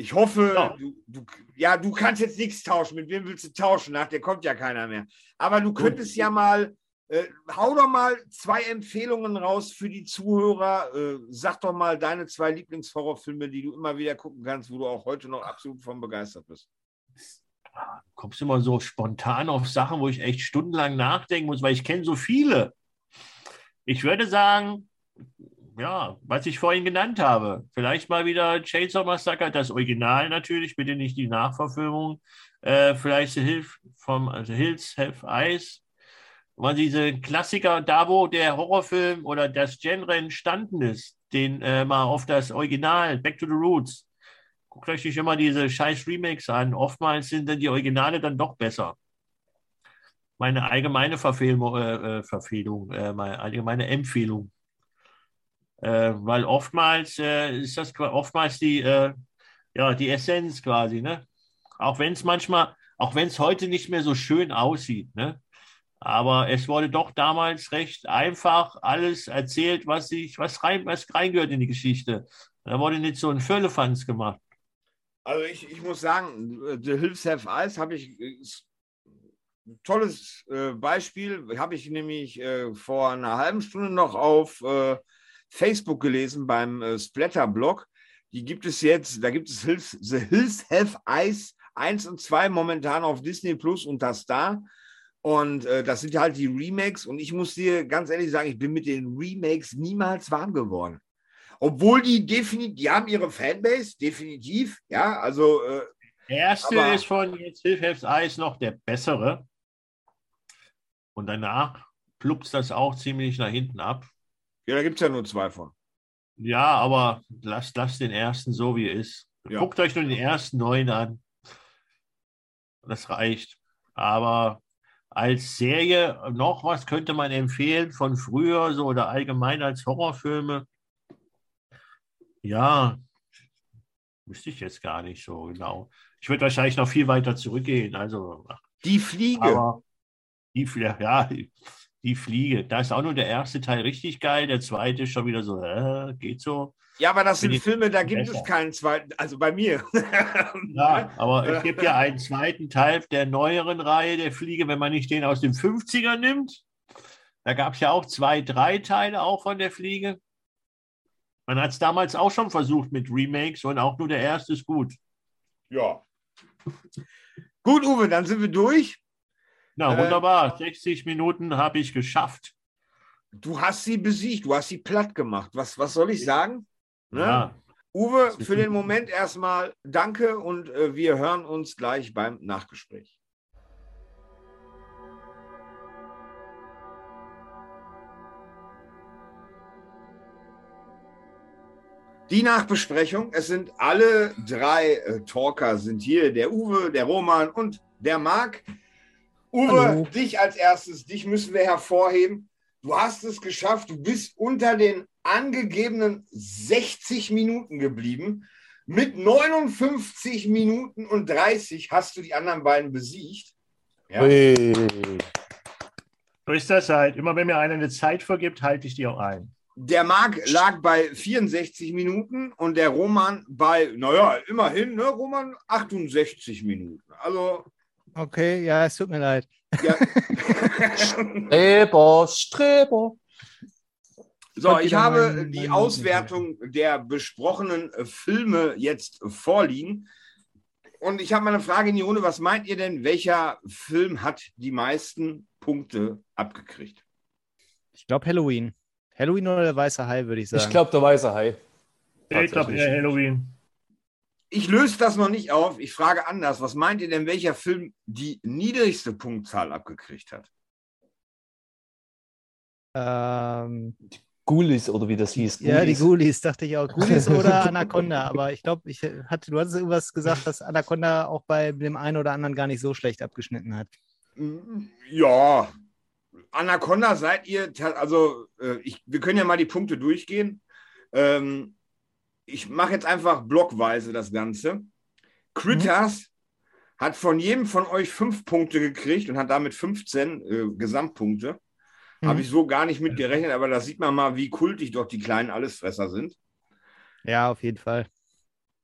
Ich hoffe, ja. Du, du, ja, du kannst jetzt nichts tauschen. Mit wem willst du tauschen? Nach dir kommt ja keiner mehr. Aber du könntest ja mal, äh, hau doch mal zwei Empfehlungen raus für die Zuhörer. Äh, sag doch mal deine zwei Lieblingshorrorfilme, die du immer wieder gucken kannst, wo du auch heute noch absolut von begeistert bist. Du kommst immer so spontan auf Sachen, wo ich echt stundenlang nachdenken muss, weil ich kenne so viele. Ich würde sagen, ja, was ich vorhin genannt habe. Vielleicht mal wieder Chainsaw Massacre, das Original natürlich, bitte nicht die Nachverfilmung. Äh, vielleicht The, Hill vom, also Hills Have Eyes. Weil diese Klassiker, da wo der Horrorfilm oder das Genre entstanden ist, den äh, mal auf das Original, Back to the Roots. Guckt euch nicht immer diese scheiß Remakes an. Oftmals sind dann die Originale dann doch besser. Meine allgemeine Verfehlung, äh, äh Verfehlung äh, meine allgemeine Empfehlung. Äh, weil oftmals äh, ist das oftmals die, äh, ja, die Essenz quasi, ne? Auch wenn es manchmal, auch wenn es heute nicht mehr so schön aussieht, ne? Aber es wurde doch damals recht einfach alles erzählt, was sich, was rein, was reingehört in die Geschichte. Da wurde nicht so ein Völlefanz gemacht. Also ich, ich muss sagen, The Hills Have Eyes habe ich tolles äh, Beispiel, habe ich nämlich äh, vor einer halben Stunde noch auf äh, Facebook gelesen beim äh, Splatter-Blog. Die gibt es jetzt, da gibt es Hills, The Hills Have Eyes 1 und 2 momentan auf Disney Plus und das da. Und äh, das sind halt die Remakes. Und ich muss dir ganz ehrlich sagen, ich bin mit den Remakes niemals warm geworden. Obwohl die definitiv, die haben ihre Fanbase, definitiv. Ja, also. Äh, der erste ist von jetzt Hilf Eyes noch der bessere. Und danach plupst das auch ziemlich nach hinten ab. Ja, da gibt es ja nur zwei von. Ja, aber lasst das den ersten so, wie er ist. Ja. Guckt euch nur den ersten neuen an. Das reicht. Aber als Serie noch was könnte man empfehlen von früher so oder allgemein als Horrorfilme. Ja, wüsste ich jetzt gar nicht so genau. Ich würde wahrscheinlich noch viel weiter zurückgehen. Also die Fliege. die, ja, die Fliege. Da ist auch nur der erste Teil richtig geil, der zweite ist schon wieder so, äh, geht so. Ja, aber das Bin sind Filme, da gibt besser. es keinen zweiten, also bei mir. ja, aber es gibt ja einen zweiten Teil der neueren Reihe der Fliege, wenn man nicht den aus den 50ern nimmt. Da gab es ja auch zwei, drei Teile auch von der Fliege. Man hat es damals auch schon versucht mit Remakes und auch nur der erste ist gut. Ja. Gut, Uwe, dann sind wir durch. Na, äh, wunderbar. Äh, 60 Minuten habe ich geschafft. Du hast sie besiegt, du hast sie platt gemacht. Was, was soll ich sagen? Ne? Ja. Uwe, für den Moment erstmal danke und äh, wir hören uns gleich beim Nachgespräch. Die Nachbesprechung, es sind alle drei äh, Talker sind hier, der Uwe, der Roman und der Marc. Uwe, Hallo. dich als erstes, dich müssen wir hervorheben. Du hast es geschafft, du bist unter den angegebenen 60 Minuten geblieben. Mit 59 Minuten und 30 hast du die anderen beiden besiegt. Ja. Hey. So ist das halt. Immer wenn mir einer eine Zeit vergibt, halte ich die auch ein. Der Marc lag bei 64 Minuten und der Roman bei, naja, immerhin, ne, Roman, 68 Minuten. Also. Okay, ja, es tut mir leid. Ja. Streber, Streber. So, ich habe die Auswertung der besprochenen Filme jetzt vorliegen. Und ich habe mal eine Frage in die Runde. Was meint ihr denn, welcher Film hat die meisten Punkte abgekriegt? Ich glaube Halloween. Halloween oder der Weiße Hai, würde ich sagen. Ich glaube der Weiße Hai. Ich glaube eher Halloween. Ich löse das noch nicht auf. Ich frage anders. Was meint ihr denn, welcher Film die niedrigste Punktzahl abgekriegt hat? Ähm, Ghoulies oder wie das hieß. Ghoulies. Ja, die Ghoulies, dachte ich auch. Ghoulies oder Anaconda. Aber ich glaube, ich hatte, du hattest irgendwas gesagt, dass Anaconda auch bei dem einen oder anderen gar nicht so schlecht abgeschnitten hat. Ja, Anaconda seid ihr, also äh, ich, wir können ja mal die Punkte durchgehen. Ähm, ich mache jetzt einfach blockweise das Ganze. Critters mhm. hat von jedem von euch fünf Punkte gekriegt und hat damit 15 äh, Gesamtpunkte. Mhm. Habe ich so gar nicht mit gerechnet, aber da sieht man mal, wie kultig doch die kleinen Allesfresser sind. Ja, auf jeden Fall.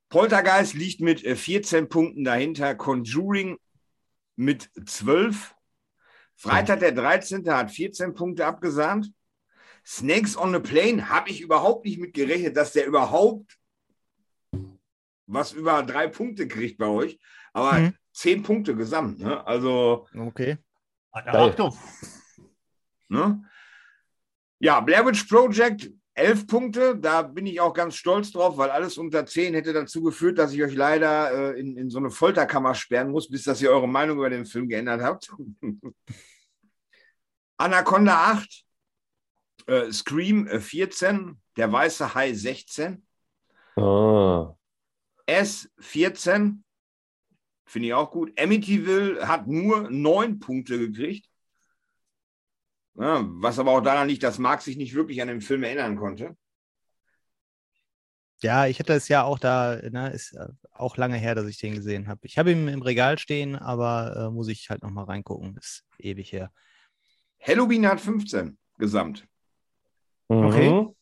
Poltergeist liegt mit 14 äh, Punkten dahinter. Conjuring mit 12. Freitag der 13. hat 14 Punkte abgesahnt. Snakes on the Plane habe ich überhaupt nicht mit gerechnet, dass der überhaupt was über drei Punkte kriegt bei euch. Aber mhm. zehn Punkte gesamt. Ne? Also. Okay. Achtung. Ne? Ja, Blair Witch Project, elf Punkte. Da bin ich auch ganz stolz drauf, weil alles unter zehn hätte dazu geführt, dass ich euch leider äh, in, in so eine Folterkammer sperren muss, bis dass ihr eure Meinung über den Film geändert habt. Anaconda 8, äh, Scream äh, 14, Der Weiße Hai 16. Oh. S 14, finde ich auch gut. Amityville hat nur neun Punkte gekriegt. Ja, was aber auch daran liegt, dass Marc sich nicht wirklich an den Film erinnern konnte. Ja, ich hatte es ja auch da, ne, ist äh, auch lange her, dass ich den gesehen habe. Ich habe ihn im Regal stehen, aber äh, muss ich halt nochmal reingucken. Ist ewig her. Halloween hat 15 gesamt. Okay. Mhm.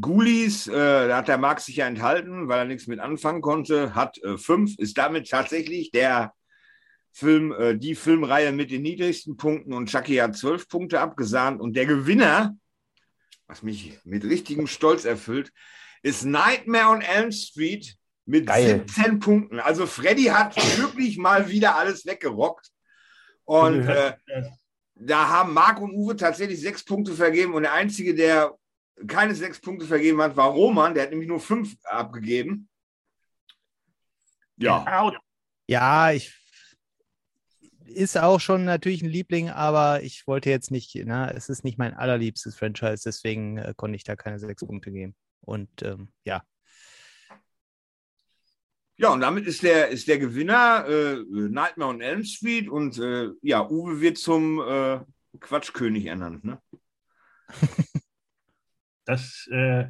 Ghoulies, äh, da hat der Marc sich ja enthalten, weil er nichts mit anfangen konnte, hat äh, fünf, ist damit tatsächlich der Film, äh, die Filmreihe mit den niedrigsten Punkten und Chucky hat zwölf Punkte abgesahnt und der Gewinner, was mich mit richtigem Stolz erfüllt, ist Nightmare on Elm Street mit Geil. 17 Punkten. Also Freddy hat wirklich mal wieder alles weggerockt. Und äh, da haben Marc und Uwe tatsächlich sechs Punkte vergeben und der Einzige, der keine sechs Punkte vergeben hat, war Roman. Der hat nämlich nur fünf abgegeben. Ja. Ja, ich ist auch schon natürlich ein Liebling, aber ich wollte jetzt nicht, ne, es ist nicht mein allerliebstes Franchise, deswegen äh, konnte ich da keine sechs Punkte geben. Und ähm, ja. Ja, und damit ist der, ist der Gewinner äh, Nightmare on Elm Street und äh, ja, Uwe wird zum äh, Quatschkönig ernannt, ne? das äh,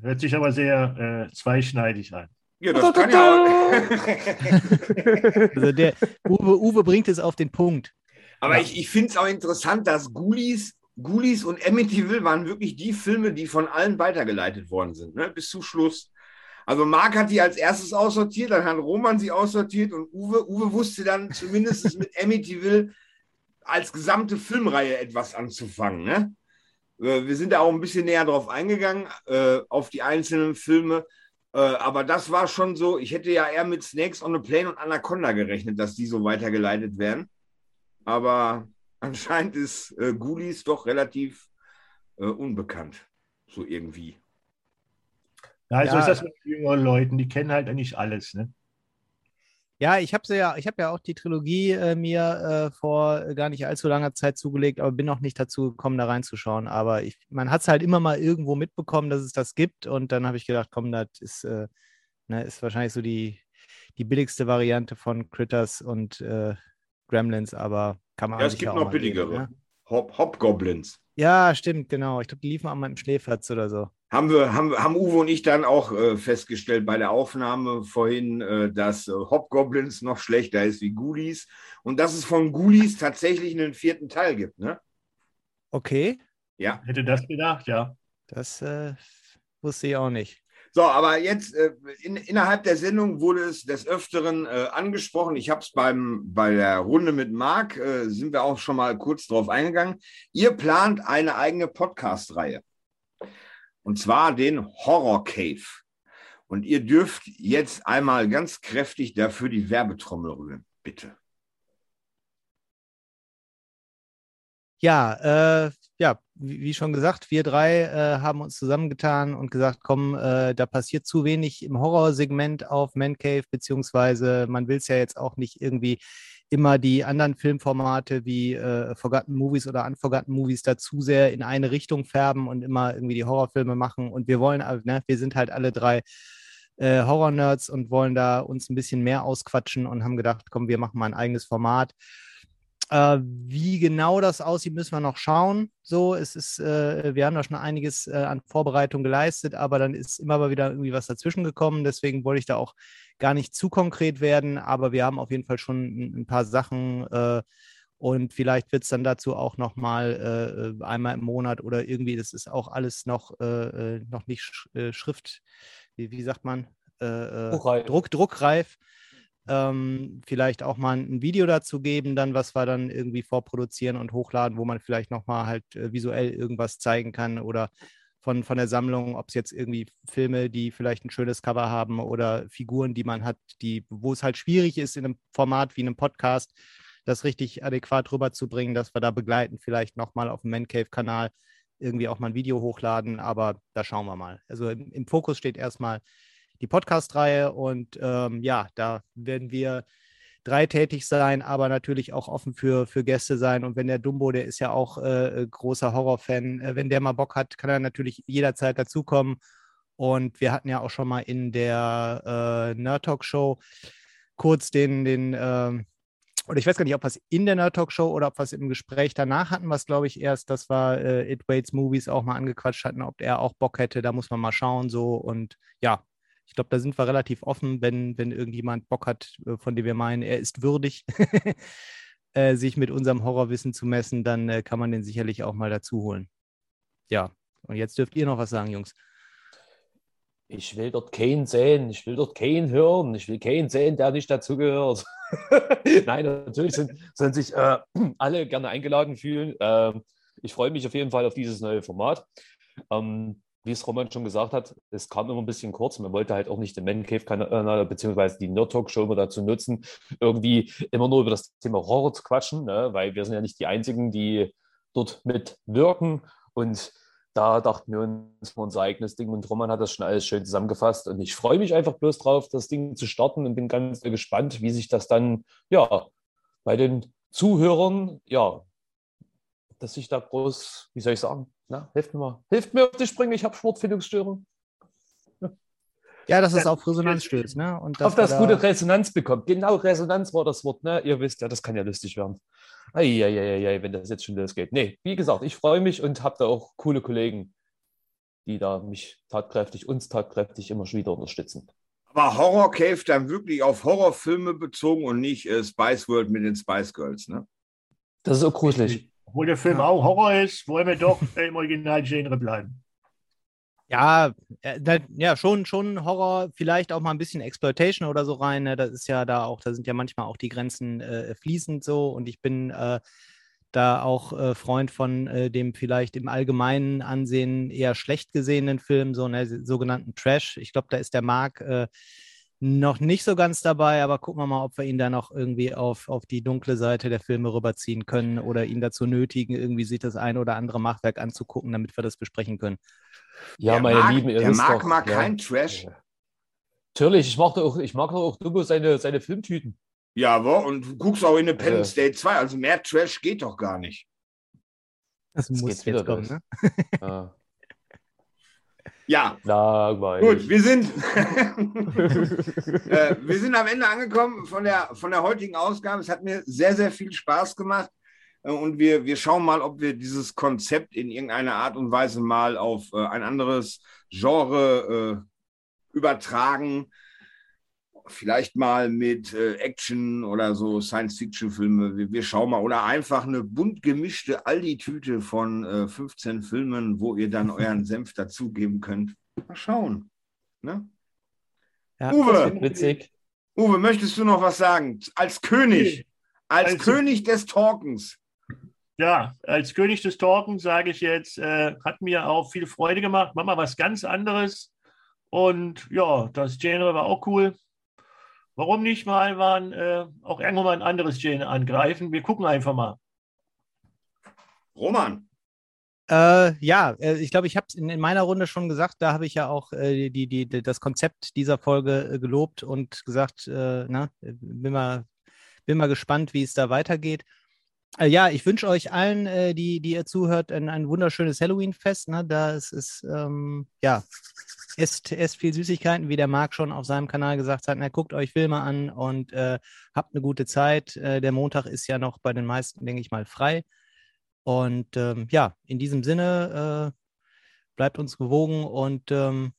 hört sich aber sehr äh, zweischneidig an. Ja, das kann ja also der Uwe, Uwe bringt es auf den Punkt. Aber ja. ich, ich finde es auch interessant, dass Ghoulies, Ghoulies und Amityville waren wirklich die Filme, die von allen weitergeleitet worden sind, ne? bis zum Schluss. Also Marc hat die als erstes aussortiert, dann hat Roman sie aussortiert und Uwe, Uwe wusste dann zumindest mit Amityville als gesamte Filmreihe etwas anzufangen. Ne? Äh, wir sind da auch ein bisschen näher drauf eingegangen, äh, auf die einzelnen Filme. Äh, aber das war schon so, ich hätte ja eher mit Snakes on a Plane und Anaconda gerechnet, dass die so weitergeleitet werden. Aber anscheinend ist äh, Ghoulies doch relativ unbekannt. So irgendwie. Ja, also ja. ist das mit jüngeren Leuten, die kennen halt eigentlich alles, ne? Ja, ich habe ja, ich habe ja auch die Trilogie äh, mir äh, vor gar nicht allzu langer Zeit zugelegt, aber bin noch nicht dazu gekommen, da reinzuschauen. Aber ich, man hat es halt immer mal irgendwo mitbekommen, dass es das gibt. Und dann habe ich gedacht, komm, das ist, äh, ne, ist wahrscheinlich so die, die billigste Variante von Critters und äh, Gremlins, aber kann man. Ja, es gibt noch billigere. Geben, ne? Hop Hobgoblins. Ja, stimmt, genau. Ich glaube, die liefen auch mal im Schläferz oder so haben wir, haben, haben Uwe und ich dann auch äh, festgestellt bei der Aufnahme vorhin, äh, dass äh, Hobgoblins noch schlechter ist wie Ghoulies und dass es von Ghoulies tatsächlich einen vierten Teil gibt, ne? Okay. Ja. Hätte das gedacht, ja. Das äh, wusste ich auch nicht. So, aber jetzt äh, in, innerhalb der Sendung wurde es des Öfteren äh, angesprochen. Ich habe es bei der Runde mit Marc, äh, sind wir auch schon mal kurz drauf eingegangen. Ihr plant eine eigene Podcast-Reihe. Und zwar den Horror Cave. Und ihr dürft jetzt einmal ganz kräftig dafür die Werbetrommel rühren. Bitte. Ja, äh, ja, wie schon gesagt, wir drei äh, haben uns zusammengetan und gesagt, komm, äh, da passiert zu wenig im Horrorsegment auf Man Cave, beziehungsweise man will es ja jetzt auch nicht irgendwie immer die anderen Filmformate wie äh, Forgotten Movies oder Unforgotten Movies da zu sehr in eine Richtung färben und immer irgendwie die Horrorfilme machen. Und wir wollen, äh, ne, wir sind halt alle drei äh, Horror-Nerds und wollen da uns ein bisschen mehr ausquatschen und haben gedacht, komm, wir machen mal ein eigenes Format. Äh, wie genau das aussieht, müssen wir noch schauen. So, es ist, äh, wir haben da schon einiges äh, an Vorbereitung geleistet, aber dann ist immer mal wieder irgendwie was dazwischen gekommen. Deswegen wollte ich da auch gar nicht zu konkret werden, aber wir haben auf jeden Fall schon ein, paar Sachen äh, und vielleicht wird es dann dazu auch noch mal äh, einmal im Monat oder irgendwie, das ist auch alles noch, äh, noch nicht sch Schrift, wie, wie, sagt man? Druckreif. Druck, druckreif ähm, vielleicht auch mal ein Video dazu geben, dann was wir dann irgendwie vorproduzieren und hochladen, wo man vielleicht nochmal halt äh, visuell irgendwas zeigen kann oder von, von der Sammlung, ob es jetzt irgendwie Filme, die vielleicht ein schönes Cover haben oder Figuren, die man hat, die, wo es halt schwierig ist in einem Format wie einem Podcast, das richtig adäquat rüberzubringen, dass wir da begleiten, vielleicht nochmal auf dem Man Cave-Kanal irgendwie auch mal ein Video hochladen, aber da schauen wir mal. Also im, im Fokus steht erstmal die Podcast-Reihe. Und ähm, ja, da werden wir drei tätig sein, aber natürlich auch offen für, für Gäste sein. Und wenn der Dumbo, der ist ja auch äh, großer Horrorfan, äh, wenn der mal Bock hat, kann er natürlich jederzeit dazukommen. Und wir hatten ja auch schon mal in der äh, Nerd Talk Show kurz den, den äh, oder ich weiß gar nicht, ob wir es in der Nerd Talk Show oder ob wir es im Gespräch danach hatten, was glaube ich erst, das war äh, It Waits Movies auch mal angequatscht hatten, ob er auch Bock hätte. Da muss man mal schauen so und ja, ich glaube, da sind wir relativ offen, wenn, wenn irgendjemand Bock hat, äh, von dem wir meinen, er ist würdig, äh, sich mit unserem Horrorwissen zu messen, dann äh, kann man den sicherlich auch mal dazu holen. Ja, und jetzt dürft ihr noch was sagen, Jungs. Ich will dort keinen sehen, ich will dort keinen hören, ich will keinen sehen, der nicht dazugehört. Nein, natürlich sind, sind sich äh, alle gerne eingeladen fühlen. Ähm, ich freue mich auf jeden Fall auf dieses neue Format. Ähm, wie es Roman schon gesagt hat, es kam immer ein bisschen kurz. Man wollte halt auch nicht den Man Cave Kanal beziehungsweise die Nerd Talk Show immer dazu nutzen, irgendwie immer nur über das Thema Horror zu quatschen, ne? weil wir sind ja nicht die Einzigen, die dort mitwirken. Und da dachten wir uns unser eigenes Ding und Roman hat das schon alles schön zusammengefasst. Und ich freue mich einfach bloß drauf, das Ding zu starten und bin ganz gespannt, wie sich das dann ja bei den Zuhörern, ja, dass sich da groß, wie soll ich sagen, na, hilft mir mal. Hilft mir auf die Sprünge, ich habe Sportfindungsstörung. Ja, dass es auf Resonanz stößt, ne? Und auf das da gute Resonanz bekommt. Genau, Resonanz war das Wort, ne? Ihr wisst ja, das kann ja lustig werden. Eieieiei, wenn das jetzt schon losgeht. Nee, wie gesagt, ich freue mich und habe da auch coole Kollegen, die da mich tatkräftig, uns tatkräftig immer schon wieder unterstützen. Aber Horror Cave dann wirklich auf Horrorfilme bezogen und nicht äh, Spice World mit den Spice Girls, ne? Das ist auch gruselig. Obwohl der Film ja. auch Horror ist, wollen wir doch im Original-Genre bleiben. Ja, äh, ja, schon, schon Horror, vielleicht auch mal ein bisschen Exploitation oder so rein. Ne? Das ist ja da auch, da sind ja manchmal auch die Grenzen äh, fließend so. Und ich bin äh, da auch äh, Freund von äh, dem vielleicht im allgemeinen Ansehen eher schlecht gesehenen Film, so ne, sogenannten Trash. Ich glaube, da ist der Marc äh, noch nicht so ganz dabei, aber gucken wir mal, ob wir ihn da noch irgendwie auf, auf die dunkle Seite der Filme rüberziehen können oder ihn dazu nötigen, irgendwie sich das ein oder andere Machwerk anzugucken, damit wir das besprechen können. Ja, der meine mag, Lieben, ihr der mag doch, mag ja. kein Trash. Natürlich, ich mag auch, ich mag auch Dumbo seine, seine Filmtüten. Ja, wo? und du guckst auch Independence äh, Day 2, also mehr Trash geht doch gar nicht. Das, das muss jetzt kommen, ne? Ja. Ja. Langweilig. Gut, wir sind, äh, wir sind am Ende angekommen von der, von der heutigen Ausgabe. Es hat mir sehr, sehr viel Spaß gemacht. Äh, und wir, wir schauen mal, ob wir dieses Konzept in irgendeiner Art und Weise mal auf äh, ein anderes Genre äh, übertragen. Vielleicht mal mit äh, Action oder so Science-Fiction-Filme. Wir, wir, schauen mal. Oder einfach eine bunt gemischte Aldi-Tüte von äh, 15 Filmen, wo ihr dann euren Senf dazugeben könnt. Mal schauen. Ne? Ja, Uwe, witzig. Uwe, möchtest du noch was sagen? Als König, als, als König des Talkens. Ja, als König des Talkens sage ich jetzt, äh, hat mir auch viel Freude gemacht. Mach mal was ganz anderes. Und ja, das Genre war auch cool. Warum nicht mal äh, auch irgendwann mal ein anderes Genre angreifen? Wir gucken einfach mal. Roman. Äh, ja, äh, ich glaube, ich habe es in, in, meiner Runde schon gesagt. Da habe ich ja auch äh, die, die, die, das Konzept dieser Folge äh, gelobt und gesagt, äh, na, bin mal, bin mal gespannt, wie es da weitergeht. Äh, ja, ich wünsche euch allen, die, die ihr zuhört, ein, ein wunderschönes Halloween-Fest. Ne? Da ist es, ähm, ja, esst, esst viel Süßigkeiten, wie der Marc schon auf seinem Kanal gesagt hat. Na, guckt euch Filme an und habt eine gute Zeit. der Montag ist ja noch bei den meisten, denke ich mal, frei. Und ähm, ja, in diesem Sinne, äh, bleibt uns gewogen und ähm,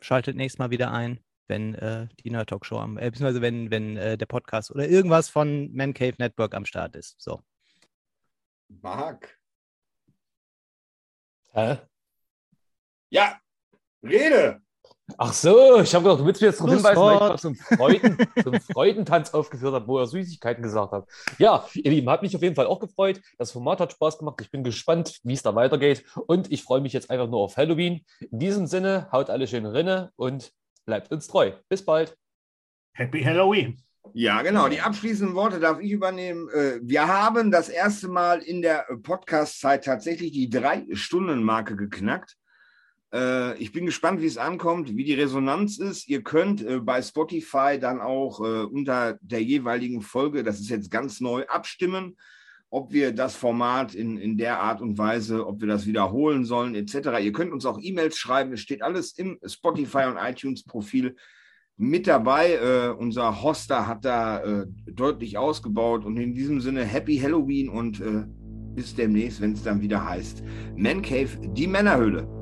schaltet nächstes Mal wieder ein, wenn äh, die Nerd Talk Show am, äh, beziehungsweise wenn, wenn äh, der Podcast oder irgendwas von Man Cave Network am Start ist. So. Marc. Hä? Ja, rede. Ach so, ich habe gedacht, du willst mir jetzt noch hinweisen, weil ich gerade zum, Freuden, zum Freudentanz aufgeführt habe, wo er Süßigkeiten gesagt hat. Ja, ihr Lieben, hat mich auf jeden Fall auch gefreut. Das Format hat Spaß gemacht. Ich bin gespannt, wie es da weitergeht. Und ich freue mich jetzt einfach nur auf Halloween. In diesem Sinne, haut alle schön rinne und bleibt uns treu. Bis bald. Happy Halloween. Ja, genau. Die abschließenden Worte darf ich übernehmen. Äh, wir haben das erste Mal in der Podcast-Zeit tatsächlich die Drei-Stunden-Marke geknackt. Äh, ich bin gespannt, wie es ankommt, wie die Resonanz ist. Ihr könnt äh, bei Spotify dann auch äh, unter der jeweiligen Folge, das ist jetzt ganz neu, abstimmen, ob wir das Format in, in der Art und Weise, ob wir das wiederholen sollen, etc. Ihr könnt uns auch E-Mails schreiben. Es steht alles im Spotify und iTunes-Profil mit dabei. Äh, unser Hoster hat da äh, deutlich ausgebaut. Und in diesem Sinne, Happy Halloween und äh, bis demnächst, wenn es dann wieder heißt Man Cave, die Männerhöhle. Männerhöhle.